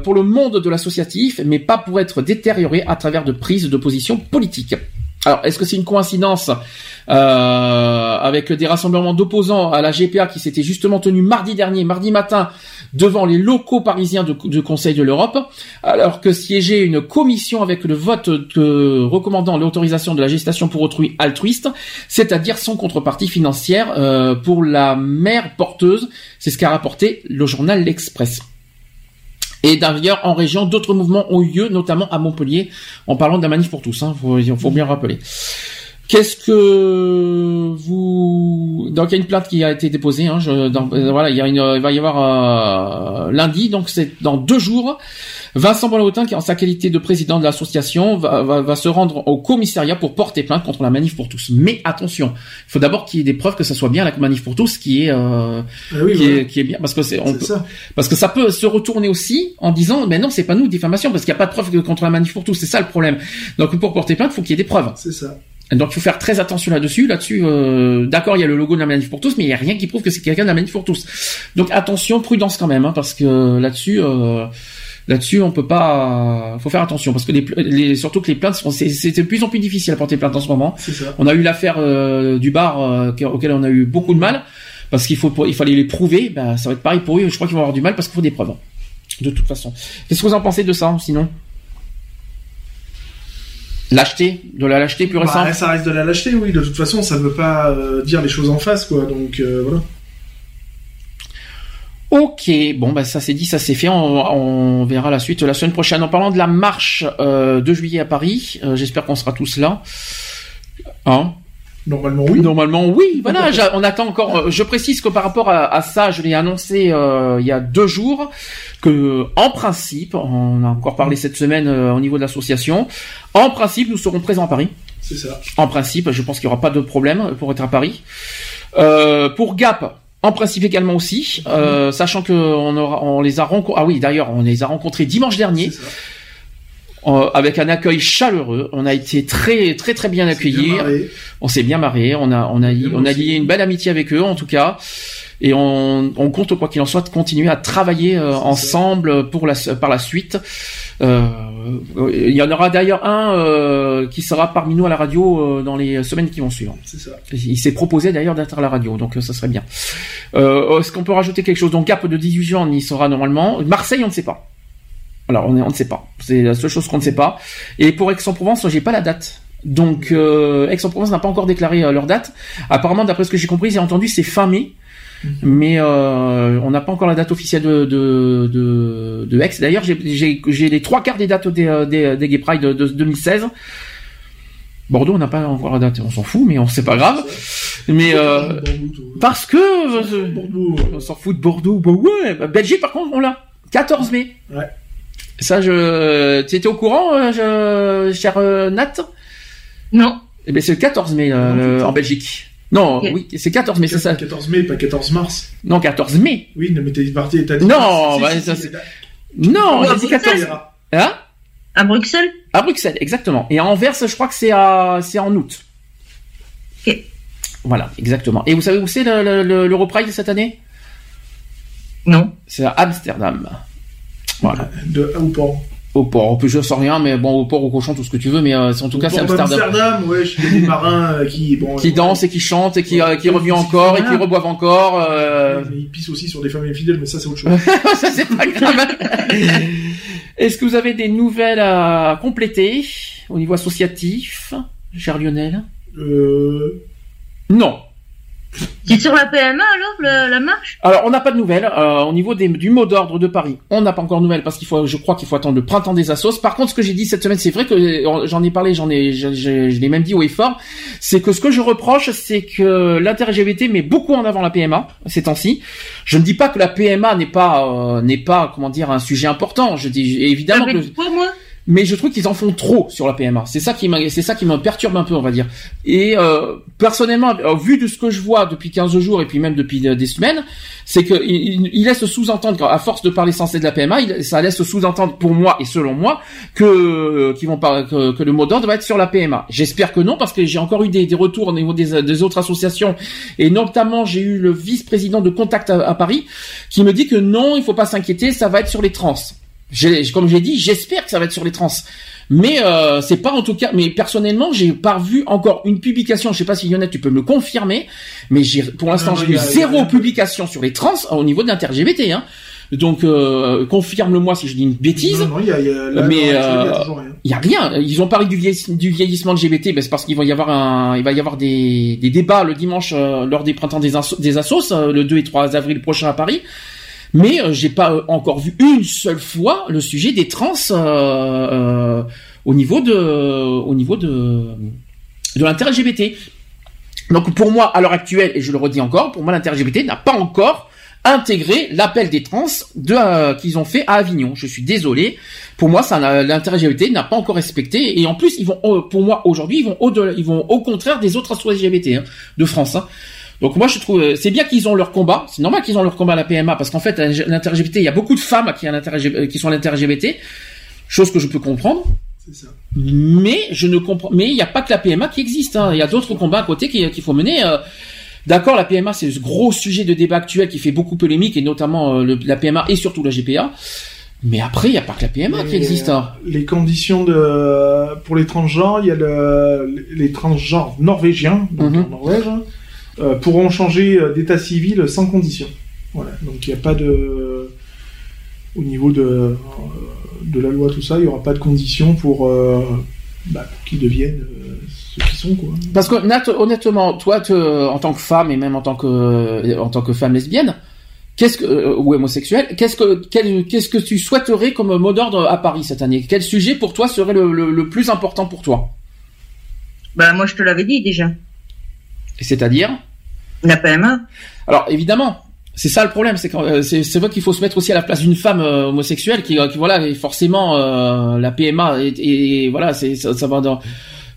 pour le monde de l'associatif, mais pas pour être détériorés à travers de prises de position politiques. Alors, est-ce que c'est une coïncidence euh, avec des rassemblements d'opposants à la GPA qui s'étaient justement tenus mardi dernier, mardi matin, devant les locaux parisiens de Conseil de l'Europe, alors que siégeait une commission avec le vote recommandant l'autorisation de la gestation pour autrui altruiste, c'est-à-dire sans contrepartie financière euh, pour la mère porteuse? C'est ce qu'a rapporté le journal L'Express. Et d'ailleurs, en région, d'autres mouvements ont eu lieu, notamment à Montpellier, en parlant d'un manif pour tous. Hein, faut, bien le rappeler. Qu'est-ce que vous donc il y a une plainte qui a été déposée. Hein, je, euh, voilà, il y a une, il va y avoir euh, lundi, donc c'est dans deux jours. Vincent Bonautin, qui en sa qualité de président de l'association, va, va, va se rendre au commissariat pour porter plainte contre la manif pour tous. Mais attention, il faut d'abord qu'il y ait des preuves que ça soit bien la manif pour tous qui est, euh, Ah oui, qui, est qui est bien, parce que c'est, parce que ça peut se retourner aussi en disant, mais non, c'est pas nous diffamation, parce qu'il n'y a pas de preuves contre la manif pour tous. C'est ça le problème. Donc pour porter plainte, il faut qu'il y ait des preuves. C'est ça. Donc il faut faire très attention là-dessus. Là-dessus, euh, d'accord, il y a le logo de la manif pour tous, mais il y a rien qui prouve que c'est quelqu'un de la manif pour tous. Donc attention, prudence quand même, hein, parce que là-dessus, euh, là-dessus, on peut pas. Faut faire attention, parce que les, surtout que les plaintes sont, c'est de plus en plus difficile à porter plainte en ce moment. Ça. On a eu l'affaire euh, du bar euh, auquel on a eu beaucoup de mal, parce qu'il faut, il fallait les prouver. Ben, ça va être pareil pour eux. Je crois qu'ils vont avoir du mal parce qu'il faut des preuves. De toute façon. Qu'est-ce que vous en pensez de ça, sinon? Lâcheté, de la lâcheté plus récente. Bah, ça reste de la lâcheté, oui. De toute façon, ça ne veut pas euh, dire les choses en face, quoi. Donc voilà. Ok, bon bah ça c'est dit, ça c'est fait. On, on verra la suite la semaine prochaine. En parlant de la marche euh, de juillet à Paris, euh, j'espère qu'on sera tous là. Hein? Normalement, oui. Normalement, oui. [LAUGHS] Voilà, on attend encore. euh, Je précise que par rapport à, à ça, je l'ai annoncé euh, il y a deux jours que, en principe, on a encore parlé cette semaine euh, au niveau de l'association. En principe, nous serons présents à Paris. C'est ça. En principe, je pense qu'il n'y aura pas de problème pour être à Paris. Pour Gap, en principe également aussi, euh, sachant que on, aura, on les a rencontrés. Ah oui, d'ailleurs, on les a rencontrés dimanche dernier. euh, avec un accueil chaleureux, on a été très très très bien accueillis. On s'est bien marré, on a on a on a lié une belle amitié avec eux en tout cas, et on, on compte quoi qu'il en soit de continuer à travailler euh, ensemble pour la par la suite. Euh, il y en aura d'ailleurs un euh, qui sera parmi nous à la radio euh, dans les semaines qui vont suivre. C'est ça. Il s'est proposé d'ailleurs d'être à la radio, donc ça serait bien. Euh, Est-ce qu'on peut rajouter quelque chose? Donc Gap de 18 ans, on y sera normalement. Marseille, on ne sait pas. Alors on, est- on ne sait pas. C'est la seule chose qu'on ne sait pas. Et pour Aix-en-Provence, j'ai pas la date. Donc euh, Aix-en-Provence n'a pas encore déclaré euh, leur date. Apparemment, d'après ce que j'ai compris, j'ai entendu, c'est fin mai. Mais euh, on n'a pas encore la date officielle de de, de, de Aix. D'ailleurs, j'ai- les trois quarts des dates des euh, des, des Gay Pride de, de 2016. Bordeaux, on n'a pas encore la date, on s'en fout, mais on c'est pas grave. Mais euh, parce que euh, on s'en fout de Bordeaux, bah ouais. Bah, Belgique, par contre, on l'a. 14 mai. Ouais. Ça, je. Tu étais au courant, euh, je... cher euh, Nat? Non. Eh ben, c'est le 14 mai euh, Non, le- putain. en Belgique. Non, Ok. oui, c'est 14 mai, c'est ça. 14 mai, pas 14 mars. Non, 14 mai. Oui, mais t'es parti, t'as dit. Non, bah, si, ça, c'est- Non, Ou j'ai à dit Bruxelles. 14. Hein? À Bruxelles? À Bruxelles, exactement. Et à Anvers, je crois que c'est à, c'est en août. Voilà, exactement. Et vous savez où c'est le, le, le- l'Europride de cette année? Non. C'est à Amsterdam. Voilà. De port. Au port. Au plus, je sais rien, mais bon, au port, au cochon, tout ce que tu veux, mais euh, en tout Au cas, c'est Amsterdam. d'Amsterdam, ouais, je suis des marins euh, qui, bon. Qui dansent et qui chantent et qui, euh, qui reviennent encore et qui reboivent encore. euh, Mais Ils pissent aussi sur des femmes infidèles, mais ça, c'est autre chose. [LAUGHS] ça c'est pas grave. Est-ce que vous avez des nouvelles à compléter au niveau associatif, cher Lionel? Euh, Non. C'est sur la PMA alors, la, la marche? Alors, on n'a pas de nouvelles euh, au niveau des- du mot d'ordre de Paris. On n'a pas encore de nouvelles parce qu'il faut, je crois qu'il faut attendre le printemps des assos. Par contre, ce que j'ai dit cette semaine, c'est vrai que euh, j'en ai parlé, j'en ai, je, je- je l'ai même dit haut et fort, c'est que ce que je reproche, c'est que l'inter-LGBT met beaucoup en avant la PMA ces temps-ci. Je ne dis pas que la PMA n'est pas, euh, n'est pas, comment dire, un sujet important. Je dis évidemment Avec que pour moi mais je trouve qu'ils en font trop sur la PMA. C'est ça qui m'a- c'est ça qui me perturbe un peu, on va dire. Et euh, personnellement, vu de ce que je vois depuis 15 jours et puis même depuis euh, des semaines, c'est que il, laisse sous-entendre qu'à force de parler cesse de la PMA, ça laisse sous-entendre pour moi et selon moi que euh, qu'ils vont que, le mot d'ordre va être sur la PMA. J'espère que non parce que j'ai encore eu des, retours au niveau des, des autres associations et notamment j'ai eu le vice-président de Contact à, à Paris qui me dit que non, il faut pas s'inquiéter, ça va être sur les trans. Comme j'ai dit, j'espère que ça va être sur les trans. Mais euh, c'est pas en tout cas. Mais personnellement, j'ai pas vu encore une publication. Je sais pas si Lionel, tu peux me le confirmer. Mais j'ai, pour l'instant, j'ai eu zéro publication sur les trans au niveau de l'inter-LGBT. Hein. Donc euh, confirme-le-moi si je dis une bêtise. Non, non, il y a, il y a, là, mais dans l'actualité, il euh, y a rien. Ils ont parlé du, vieillis- du vieillissement LGBT, ben c'est parce qu'il va y avoir un, il va y avoir des, des débats le dimanche euh, lors des printemps des, des assos euh, le 2 et 3 avril prochain à Paris. Mais euh, j'ai pas euh, encore vu une seule fois le sujet des trans euh, euh, au niveau de, au niveau de, de l'inter-LGBT. Donc pour moi, à l'heure actuelle, et je le redis encore, pour moi l'inter-LGBT n'a pas encore intégrer l'appel des trans qu'ils ont fait à Avignon. Je suis désolé. Pour moi, ça n'a- l'intérêt LGBT n'a pas encore respecté. Et en plus, ils vont, pour moi, aujourd'hui, ils vont au ils vont au contraire des autres associations LGBT hein, de France. hein. Donc moi, je trouve, euh, c'est bien qu'ils ont leur combat. C'est normal qu'ils ont leur combat à la PMA parce qu'en fait, l'intérêt LGBT, il y a beaucoup de femmes qui, euh, qui sont à l'intérêt LGBT, chose que je peux comprendre. Ça. Mais je ne comprends. Mais il n'y a pas que la PMA qui existe. hein. Il y a d'autres combats à côté qui- qu'il faut mener. euh. D'accord, la PMA c'est ce gros sujet de débat actuel qui fait beaucoup polémique et notamment euh, le- la PMA et surtout la GPA. Mais après, il n'y a pas que la PMA qui existe. hein. Les conditions de pour les transgenres, il y a le, les transgenres norvégiens, donc Mhm. en Norvège, hein, euh, pourront changer euh, d'état civil sans condition. Voilà, donc il n'y a pas de au niveau de euh, de la loi tout ça, il n'y aura pas de conditions pour, euh, bah, pour qu'ils deviennent euh, ceux qui sont quoi. Parce que Nat, honnêtement, toi, te- en tant que femme et même en tant que euh, en tant que femme lesbienne, qu'est-ce que euh, ou homosexuelle, qu'est-ce que quel- qu'est-ce que tu souhaiterais comme mot d'ordre à Paris cette année? Quel sujet pour toi serait le, le- le plus important pour toi? Bah, moi, je te l'avais dit déjà. C'est-à-dire? La PMA. Alors évidemment, c'est ça le problème, c'est que euh, c'est c'est vrai qu'il faut se mettre aussi à la place d'une femme euh, homosexuelle qui, euh, qui, voilà, et forcément euh, la PMA et, et voilà, c'est ça, ça va dans.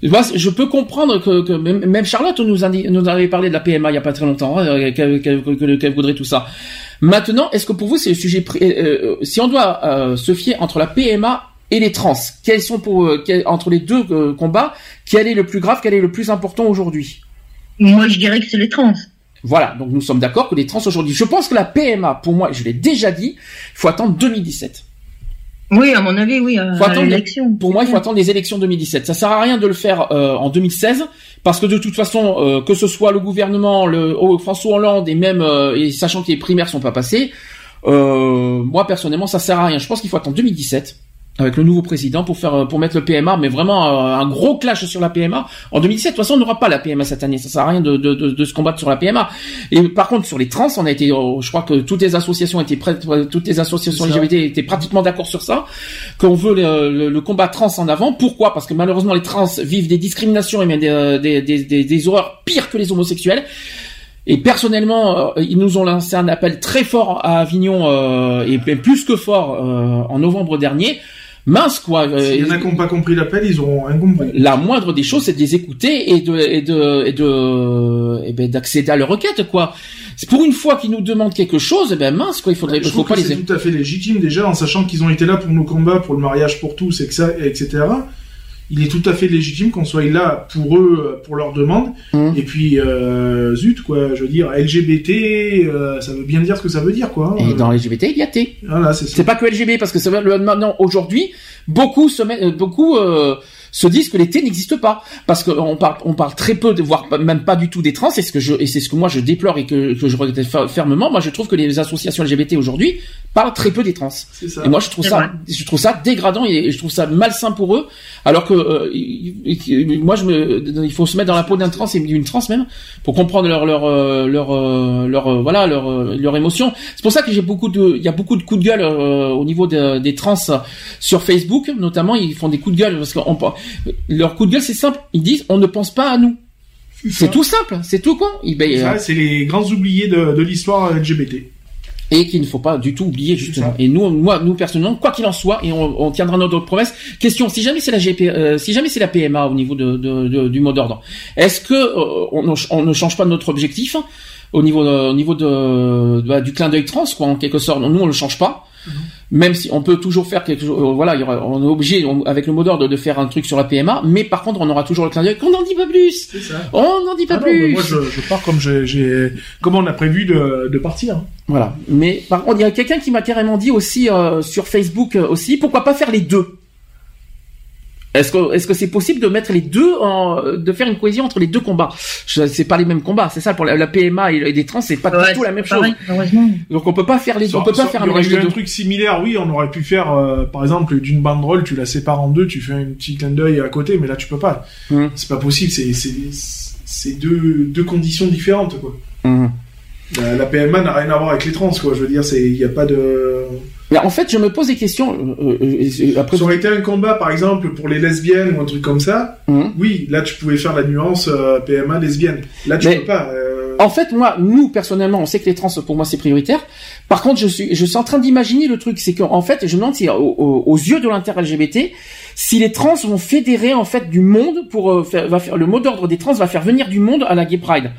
Moi, je peux comprendre que, que même même Charlotte nous, indi- nous avait parlé de la PMA il y a pas très longtemps, hein, euh, qu'elle qu'elle- qu'elle- qu'elle voudrait tout ça. Maintenant, est-ce que pour vous c'est le sujet euh, euh, si on doit euh, se fier entre la PMA et les trans, quels sont pour euh, quels- entre les deux euh, combats, quel est le plus grave, quel est le plus important aujourd'hui? Moi, je dirais que c'est les trans. Voilà, donc nous sommes d'accord que les trans aujourd'hui. Je pense que la PMA, pour moi, je l'ai déjà dit, il faut attendre 2017. Oui, à mon avis, oui, à, Faut attendre- l'élection. Pour moi, il faut attendre les élections 2017. Ça sert à rien de le faire euh, en 2016 parce que de toute façon, euh, que ce soit le gouvernement, le oh, François Hollande et même euh, et sachant que les primaires sont pas passées, euh, moi personnellement, ça sert à rien. Je pense qu'il faut attendre 2017 avec le nouveau président pour faire euh, pour mettre le PMA, mais vraiment euh, un gros clash sur la PMA en 2017. De toute façon, on n'aura pas la PMA cette année. Ça sert à rien de, de, de, de se combattre sur la PMA. Et par contre, sur les trans, on a été, euh, je crois que toutes les associations étaient prêtes, toutes les associations. LGBT étaient pratiquement d'accord sur ça, qu'on veut le, le- le combat trans en avant. Pourquoi? Parce que malheureusement, les trans vivent des discriminations et même des, euh, des, des, des, des horreurs pires que les homosexuels. Et personnellement, ils nous ont lancé un appel très fort à Avignon euh, et plus que fort euh, en novembre dernier. Mince quoi. euh, S'il y en a qui n'ont pas compris l'appel, ils auront rien compris. la moindre des choses, c'est de les écouter et de et de et de et ben d'accéder à leur requête quoi. C'est pour une fois qu'ils nous demandent quelque chose, eh ben mince quoi, il faudrait, Je faut trouve pas que les. c'est tout à fait légitime déjà en sachant qu'ils ont été là pour nos combats, pour le mariage pour tous, et que ça, etc. Il est tout à fait légitime qu'on soit là pour eux, pour leurs demandes. Hum. Et puis, euh, zut, quoi, je veux dire, LGBT, euh, ça veut bien dire ce que ça veut dire, quoi. Et Euh, dans LGBT, il y a T. Voilà, c'est ça. C'est pas que LGBT parce que c'est vrai, le- maintenant aujourd'hui, beaucoup se met- euh, beaucoup euh, se disent que les T n'existent pas parce qu'on parle on parle très peu de voire même pas du tout des trans et ce que je et c'est ce que moi je déplore et que, que je regrette fer- fermement. Moi, je trouve que les associations LGBT aujourd'hui parlent très peu des trans. C'est ça. Et moi, je trouve ça, vrai. je trouve ça dégradant et je trouve ça malsain pour eux. Alors que euh, moi, je me, il faut se mettre dans la peau d'un trans et d'une trans même pour comprendre leur leur euh, leur euh, leur euh, voilà leur euh, leur émotion. C'est pour ça que j'ai beaucoup de, il y a beaucoup de coups de gueule euh, au niveau de- des trans sur Facebook, notamment. Ils font des coups de gueule parce que on- leur coup de gueule, c'est simple. Ils disent, on ne pense pas à nous. C'est tout simple, c'est tout quoi. Ils- ben, euh, c'est les grands oubliés de, de l'histoire LGBT. et qu'il ne faut pas du tout oublier justement. Et nous, moi, nous personnellement, quoi qu'il en soit, et on, on tiendra notre promesse. Question si jamais c'est la GP, euh, si jamais c'est la PMA au niveau de, de- de- du mot d'ordre, est-ce que euh, on, ne- on ne change pas notre objectif hein, au niveau de- au niveau de, de- du clin d'œil trans quoi en quelque sorte? Nous on le change pas. Même si on peut toujours faire quelque chose, euh, voilà, il y aura- on est obligé on- avec le mot d'ordre de faire un truc sur la PMA, mais par contre on aura toujours le clin d'œil qu'on n'en dit pas plus. Ça. On n'en dit pas Ah non, plus. mais moi, je, je pars comme j'ai, j'ai- comme on a prévu de, de partir. Voilà. Mais par contre, il y a quelqu'un qui m'a carrément dit aussi euh, sur Facebook euh, aussi, pourquoi pas faire les deux? Est-ce que est-ce que c'est possible de mettre les deux, en, de faire une cohésion entre les deux combats? C'est pas les mêmes combats, c'est ça pour la, la PMA et, les trans, c'est pas Ouais, du tout la même pareil, chose. heureusement. Donc on peut pas faire les, on Ça- peut pas ça- faire il y un aurait eu un deux. truc similaire, oui, on aurait pu faire, euh, par exemple, d'une banderole, tu la sépares en deux, tu fais un petit clin d'œil à côté, mais là tu peux pas. Mhm. C'est pas possible, c'est, c'est, c'est deux, deux conditions différentes, quoi. Mhm. La, la PMA n'a rien à voir avec les trans, quoi. Je veux dire, c'est, il y a pas de. Mais en fait, je me pose des questions. euh, euh, euh, après, Ça aurait été un combat, par exemple, pour les lesbiennes ou un truc comme ça. Mhm. Oui, là tu pouvais faire la nuance euh, PMA lesbienne. Là tu Mais- peux pas. euh, en fait, moi, nous personnellement, on sait que les trans, pour moi, c'est prioritaire. Par contre, je suis, je suis en train d'imaginer le truc, c'est qu'en fait, je me demande si, au- au- aux yeux de l'inter-LGBT, si les trans vont fédérer en fait du monde pour euh, faire, va faire le mot d'ordre des trans va faire venir du monde à la Gay Pride.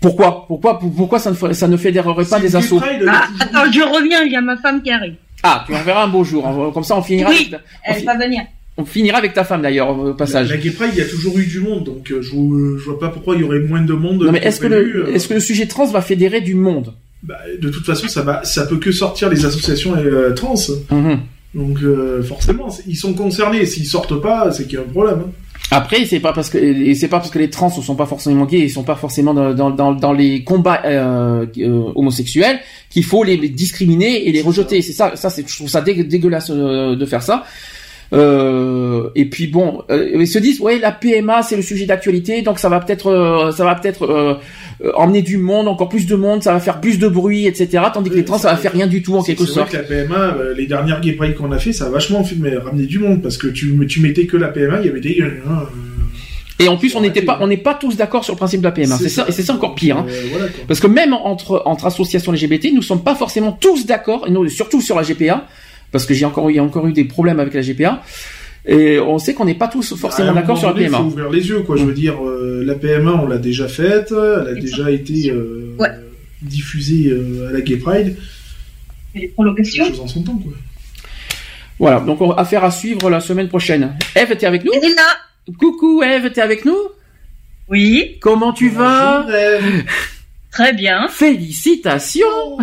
Pourquoi? Pourquoi Pourquoi ça ne, ça ne fédérerait pas des assauts? Ah, attends, je reviens, il y a ma femme qui arrive. Ah, tu enverras un beau jour. hein. Comme ça, on finira. Oui, avec ta- on, elle fi- va venir. on finira avec ta femme d'ailleurs au La, passage. la Gay Pride, il y a toujours eu du monde, donc euh, je, vois- je vois pas pourquoi il y aurait moins de monde. Non mais est-ce que le euh, est-ce que le sujet trans va fédérer du monde? Bah, de toute façon, ça va, ça peut que sortir les associations euh, trans. Mhm. Donc euh, forcément, ils sont concernés. S'ils sortent pas, c'est qu'il y a un problème. hein. Après, c'est pas parce que c'est pas parce que les trans ne sont pas forcément gays, ils sont pas forcément dans, les combats euh, euh, homosexuels qu'il faut les discriminer et les rejeter. C'est ça, ça c'est je trouve ça dégue- dégueulasse euh, de faire ça. Euh, et puis bon, euh, ils se disent ouais la PMA c'est le sujet d'actualité donc ça va peut-être euh, ça va peut-être euh, euh, emmener du monde encore plus de monde ça va faire plus de bruit etc tandis que les trans ça va faire rien du tout en quelque C'est vrai sorte. que la PMA, euh, les dernières Gay Pride qu'on a fait, ça a vachement fait mais, ramener du monde parce que tu, tu mettais que la PMA, il y avait des hein, Et en plus, on n'était pas, on n'est pas tous d'accord sur le principe de la PMA. C'est ça, et c'est ça encore pire. hein. euh, voilà. Parce que même entre entre associations LGBT, nous sommes pas forcément tous d'accord, et nous, surtout sur la GPA, parce que j'ai encore, il y a encore eu des problèmes avec la GPA. Et on sait qu'on n'est pas tous forcément d'accord sur la PMA. faut ouvrir les yeux, quoi. Je veux dire, euh, la PMA, on l'a déjà faite, elle a déjà été euh, diffusée euh, à la Gay Pride. Et les prolongations Les choses en son temps, quoi. Voilà, donc on- affaire à suivre la semaine prochaine. Eve, t'es avec nous Elle est là. Coucou Eve, t'es avec nous Oui. Comment tu vas Très bien. Félicitations [LAUGHS]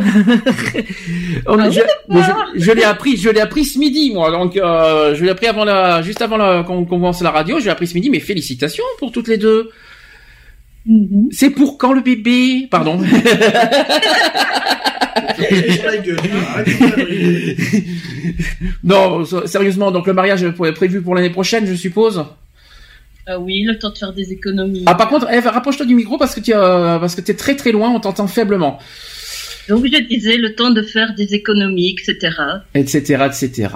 On- Ah je, d'accord. je- je l'ai appris, je l'ai appris ce midi, moi. Donc, euh, je l'ai appris avant la, juste avant la, qu'on commence la radio. Je l'ai appris ce midi, mais félicitations pour toutes les deux. Mhm. C'est pour quand le bébé? Pardon. [LAUGHS] non, sérieusement. Donc le mariage est prévu pour l'année prochaine, je suppose? Ah oui, le temps de faire des économies. Ah, par contre, Eve, rapproche-toi du micro parce que tu euh, parce que t'es très très loin, on t'entend faiblement, Donc je disais, le temps de faire des économies, etc. etc., etc.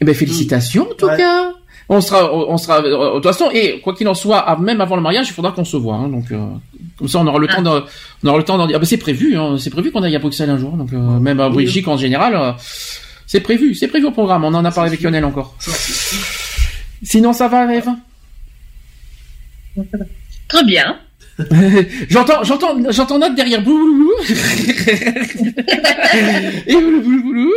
Eh ben félicitations en tout cas. On sera, on sera, euh, de toute façon, et quoi qu'il en soit, ah, même avant le mariage, il faudra qu'on se voit. hein, donc, euh, comme ça, on aura le temps de, on aura le temps d'en dire. Ah, ben, c'est prévu, hein, c'est prévu qu'on aille à Bruxelles un jour. Donc, euh, même à Belgique en général, euh, c'est prévu, c'est prévu au programme. On en a parlé avec Lionel encore. Sinon, ça va, Eve? Très bien. [LAUGHS] J'entends, j'entends, j'entends note derrière. Bouloulou. [LAUGHS] Et boulou.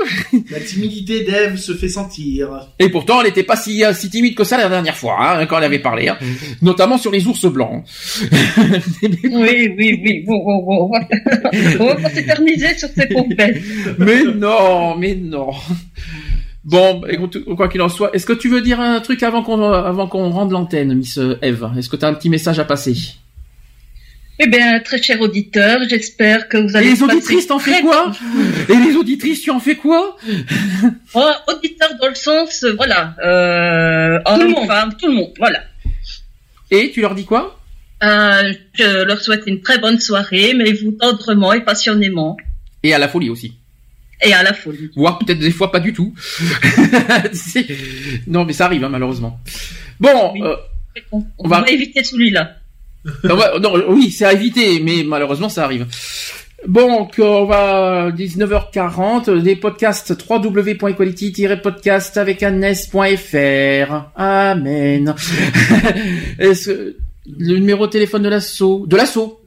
La timidité d'Eve se fait sentir. Et pourtant, elle n'était pas si, si timide que ça la dernière fois, hein, quand elle avait parlé, hein. notamment sur les ours blancs. [LAUGHS] oui, oui, oui. Bon, bon, bon. On va, on va pas s'éterniser sur ces pompettes. mais non, mais non. Bon, écoute, quoi qu'il en soit, est-ce que tu veux dire un truc avant qu'on avant qu'on rende l'antenne, Miss Eve? Est-ce que tu as un petit message à passer? Eh bien, très cher auditeur, j'espère que vous Et allez les passer auditrices, t'en fais quoi? Et les auditrices, tu en fais quoi? [LAUGHS] Oh, auditeur dans le sens, euh, voilà, euh, homme, femme, tout le monde, voilà. Et tu leur dis quoi? Euh, je leur souhaite une très bonne soirée, mais vous tendrement et passionnément, Et à la folie aussi. Et à la folie. Voire peut-être des fois pas du tout. [LAUGHS] Non, mais ça arrive, hein, malheureusement. Bon, euh, On, On va- va éviter celui-là. non, ouais, non, oui, c'est à éviter, mais malheureusement, ça arrive. Bon, donc, on va 19h40, des podcasts www.equality-podcast avec Annès.fr. Amen. [LAUGHS] Est-ce que- le numéro de téléphone de l'assaut, de l'assaut,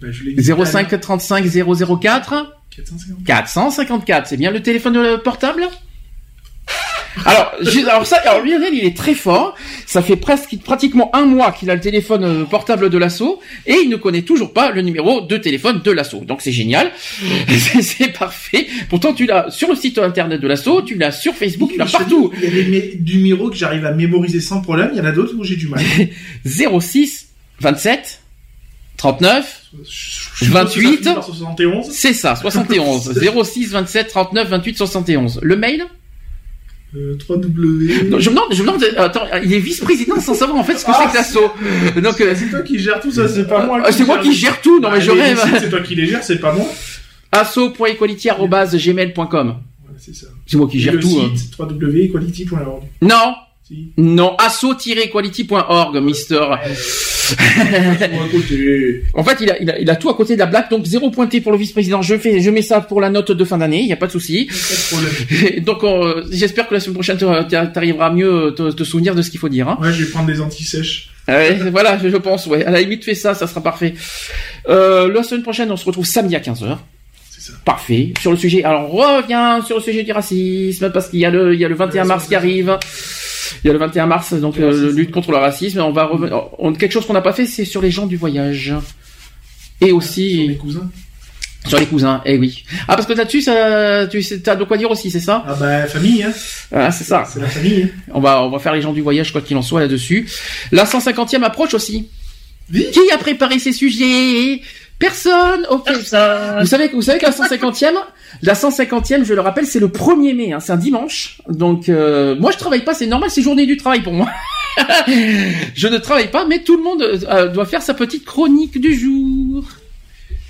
Ben, je l'ai dit 05 35 004 450. 454, c'est bien le téléphone portable? Alors, alors ça, alors Lionel, il est très fort. Ça fait presque pratiquement un mois qu'il a le téléphone euh, portable de l'assaut et il ne connaît toujours pas le numéro de téléphone de l'assaut. Donc c'est génial, [LAUGHS] c'est parfait. Pourtant, tu l'as sur le site internet de l'assaut, tu l'as sur Facebook, tu l'as partout. Il y a des mé- du numéro que j'arrive à mémoriser sans problème. Il y en a d'autres où j'ai du mal. [LAUGHS] 06 27 39 Je 28 par 71. C'est ça, 71 06 27 39 28 71. Le mail Euh, 3W. Non, je me demande, je me demande, euh, attends, il est vice-président sans savoir en fait ce que c'est que l'assaut. Donc, euh, C'est toi qui gères tout ça, c'est pas moi. euh, c'est moi qui gère tout, non mais Ah, je rêve. C'est toi qui les gères, c'est pas moi. asso.equality.gmail.com Ouais, c'est ça. C'est moi qui gère le tout. hein. www.equality.org. Non, Si. non, asso-equality.org, Mister. [LAUGHS] En fait, il a, il, a, il a tout à côté de la blague, donc zéro pointé pour le vice-président. Je fais, je mets ça pour la note de fin d'année, il y a pas de souci. [LAUGHS] Donc, euh, j'espère que la semaine prochaine, tu t'arriveras à mieux te, te souvenir de ce qu'il faut dire. Hein. Ouais, je vais prendre des anti-sèches. Ouais, [LAUGHS] voilà, je, je pense, ouais. À la limite, fais ça, ça sera parfait. Euh, la semaine prochaine, on se retrouve samedi à 15h. C'est ça. Parfait. Sur le sujet, alors on revient sur le sujet du racisme, parce qu'il y a le, il y a le 21 mars qui arrive. Il y a le 21 mars, donc euh, le lutte contre le racisme. On va revenir, on, quelque chose qu'on n'a pas fait, c'est sur les gens du voyage. Et aussi, Mes cousins. sur les cousins, eh oui. Ah, parce que là-dessus, ça, tu t'as de quoi dire aussi, c'est ça? Ah bah, famille, hein. Ah, c'est ça. C'est la famille, hein. On va, on va faire les gens du voyage, quoi qu'il en soit, là-dessus. La 150e approche aussi. Oui. Qui a préparé ces sujets? Personne. Ok. Ça. Vous savez, vous savez que la 150e, la 150e, je le rappelle, c'est le 1er mai, hein, c'est un dimanche. Donc, euh, moi, je travaille pas, c'est normal, c'est journée du travail pour moi. [LAUGHS] je ne travaille pas, mais tout le monde euh, doit faire sa petite chronique du jour.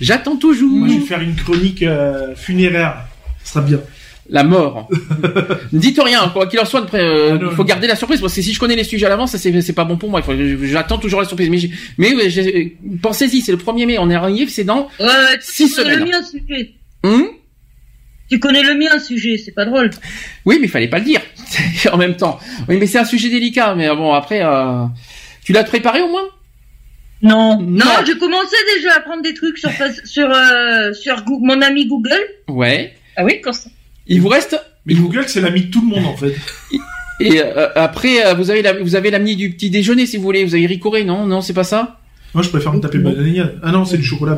J'attends toujours. Moi, je vais faire une chronique euh, funéraire. Ce sera bien. La mort. [LAUGHS] ne dites rien, quoi qu'il en soit. après, euh, Ah il faut non. garder la surprise parce que si je connais les sujets à l'avance, ça c'est pas bon pour moi. Faut- J'attends toujours la surprise. Mais, j'ai- mais ouais, j'ai- pensez-y, c'est le 1er mai. On est arrivé, c'est dans Ouais, ouais, tu Six connais semaines. le mien sujet. Tu connais le mien sujet, c'est pas drôle. Oui, mais il fallait pas le dire [LAUGHS] en même temps. Oui, mais c'est un sujet délicat. Mais bon, après, euh, tu l'as préparé au moins? Non. Non. Non, j'ai commencé déjà à prendre des trucs sur sur euh, sur mon ami Google. Ouais. Ah oui, ça. Il vous reste Mais Google, c'est l'ami de tout le monde, en fait. et euh, après euh, vous avez la, vous avez l'ami du petit déjeuner si vous voulez. Vous avez ricoré, non? Non, c'est pas ça? Moi, je préfère me taper bananière. Ah non, c'est du chocolat.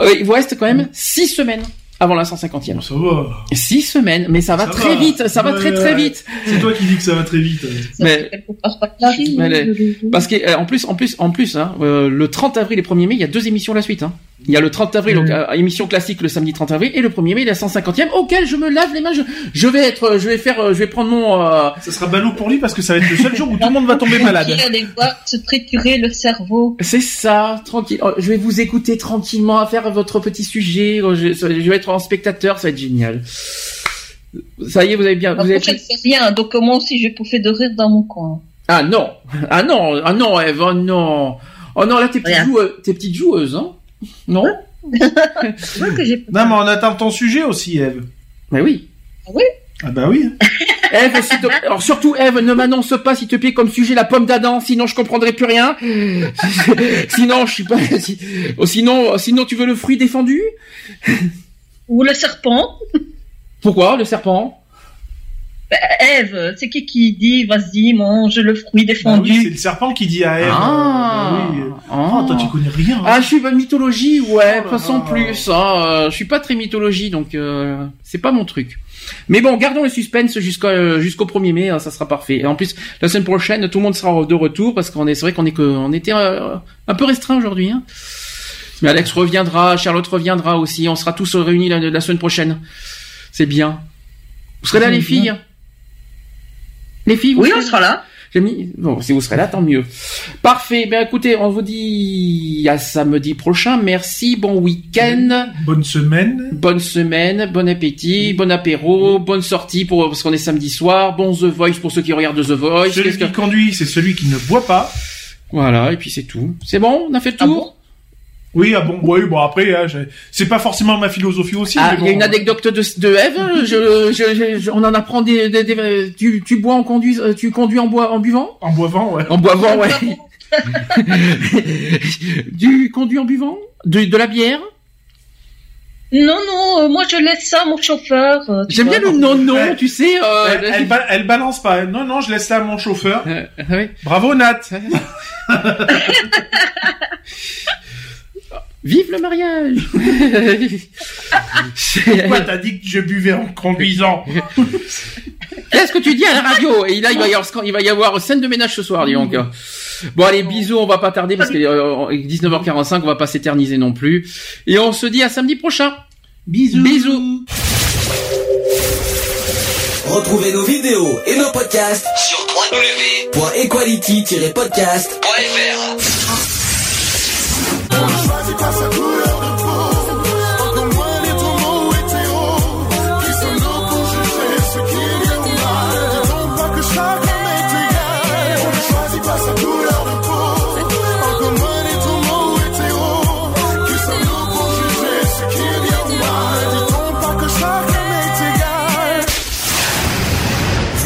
Euh, il vous reste quand même six semaines avant la 150e. Bon, ça va. Six semaines, mais ça va Ça très va. vite. Ça va Ouais, très très ouais. vite. C'est toi qui dis que ça va très vite. Mais- les- Parce que euh, en plus, en plus, en plus, hein, euh, le 30 avril et 1er mai, il y a deux émissions la suite. Hein. Il y a le 30 avril, donc, euh, émission classique le samedi 30 avril, et le 1er mai, la 150e, auquel je me lave les mains. Je, je vais être, je vais faire, euh, je vais prendre mon. euh, Ça sera ballot pour lui parce que ça va être le seul jour où tout le monde va tomber malade. Qui allait voir se triturer le cerveau. C'est ça, tranquille. Oh, Je vais vous écouter tranquillement à faire votre petit sujet. Oh, Je, je vais être en spectateur, ça va être génial. Ça y est, vous avez bien, vous avez. c'est rien, donc moi aussi je vais pouffer de rire dans mon coin. Ah non, ah non, ah non, Eve, oh non, oh non, là tes joueuses, tes petites joueuses, hein Non que j'ai Non, mais on attend ton sujet aussi, Eve. Mais oui. Ah bah oui. Eve, s'il te plaît. Alors surtout, Eve, ne m'annonce pas, s'il te plaît, comme sujet la pomme d'Adam, sinon je comprendrai plus rien. [LAUGHS] sinon, je suis pas. si- oh, Sinon, sinon, tu veux le fruit défendu? Ou le serpent. Pourquoi le serpent? Bah, Ève, c'est qui qui dit vas-y mange le fruit Bah défendu oui, c'est le serpent qui dit à Eve. Ah. euh, oui. Ah. Oh, toi, tu connais rien. hein. Ah, je suis pas mythologie, ouais, Oh là. plus. Hein, euh, je suis pas très mythologie, donc euh, c'est pas mon truc. Mais bon, gardons le suspense jusqu'au euh, jusqu'au 1er mai, hein, ça sera parfait. Et en plus, la semaine prochaine, tout le monde sera de retour parce qu'on est, c'est vrai qu'on est que, on était euh, un peu restreint aujourd'hui. Hein. Mais Alex reviendra, Charlotte reviendra aussi. On sera tous réunis la, la semaine prochaine. C'est bien. Vous serez là, les bien. filles? Les filles, vous Oui, serez on sera là. j'ai mis... Bon, si vous serez là, tant mieux. Parfait. Ben écoutez, on vous dit à samedi prochain. Merci. Bon week-end. Bonne semaine. Bonne semaine. Bon appétit. Bon apéro. Bonne sortie pour parce qu'on est samedi soir. Bon The Voice pour ceux qui regardent The Voice. Celui qui que- conduit, c'est celui qui ne boit pas. Voilà. Et puis c'est tout. C'est bon? On a fait le Ah tour? Oui, ah bon, oui, bon après, hein, c'est pas forcément ma philosophie aussi. Ah, il y a une anecdote de, de Eve. Je, je, je- je- on en apprend des, des- des- tu, tu bois en conduis, euh, tu conduis en bois, en buvant, En boivant, ouais. en boivant, ouais. [LAUGHS] tu conduis en buvant, de, de la bière? Non, non, euh, moi je laisse ça à mon chauffeur. euh, J'aime bien le non-non, Ouais. tu sais. Euh, elle, elle ba- elle balance pas. Non, non, je laisse ça à mon chauffeur. Euh, oui. Bravo, Nat. [LAUGHS] Vive le mariage [LAUGHS] Pourquoi t'as dit que je buvais en conduisant [LAUGHS] Qu'est-ce que tu dis à la radio Et là, il va y avoir, il va y avoir scène de ménage ce soir, dis donc. Bon, allez, bisous, on va pas tarder parce qu'il est euh, 19h45, on va pas s'éterniser non plus. Et on se dit à samedi prochain. Bisous. Bisous. Retrouvez nos vidéos et nos podcasts sur www.equality-podcast.fr.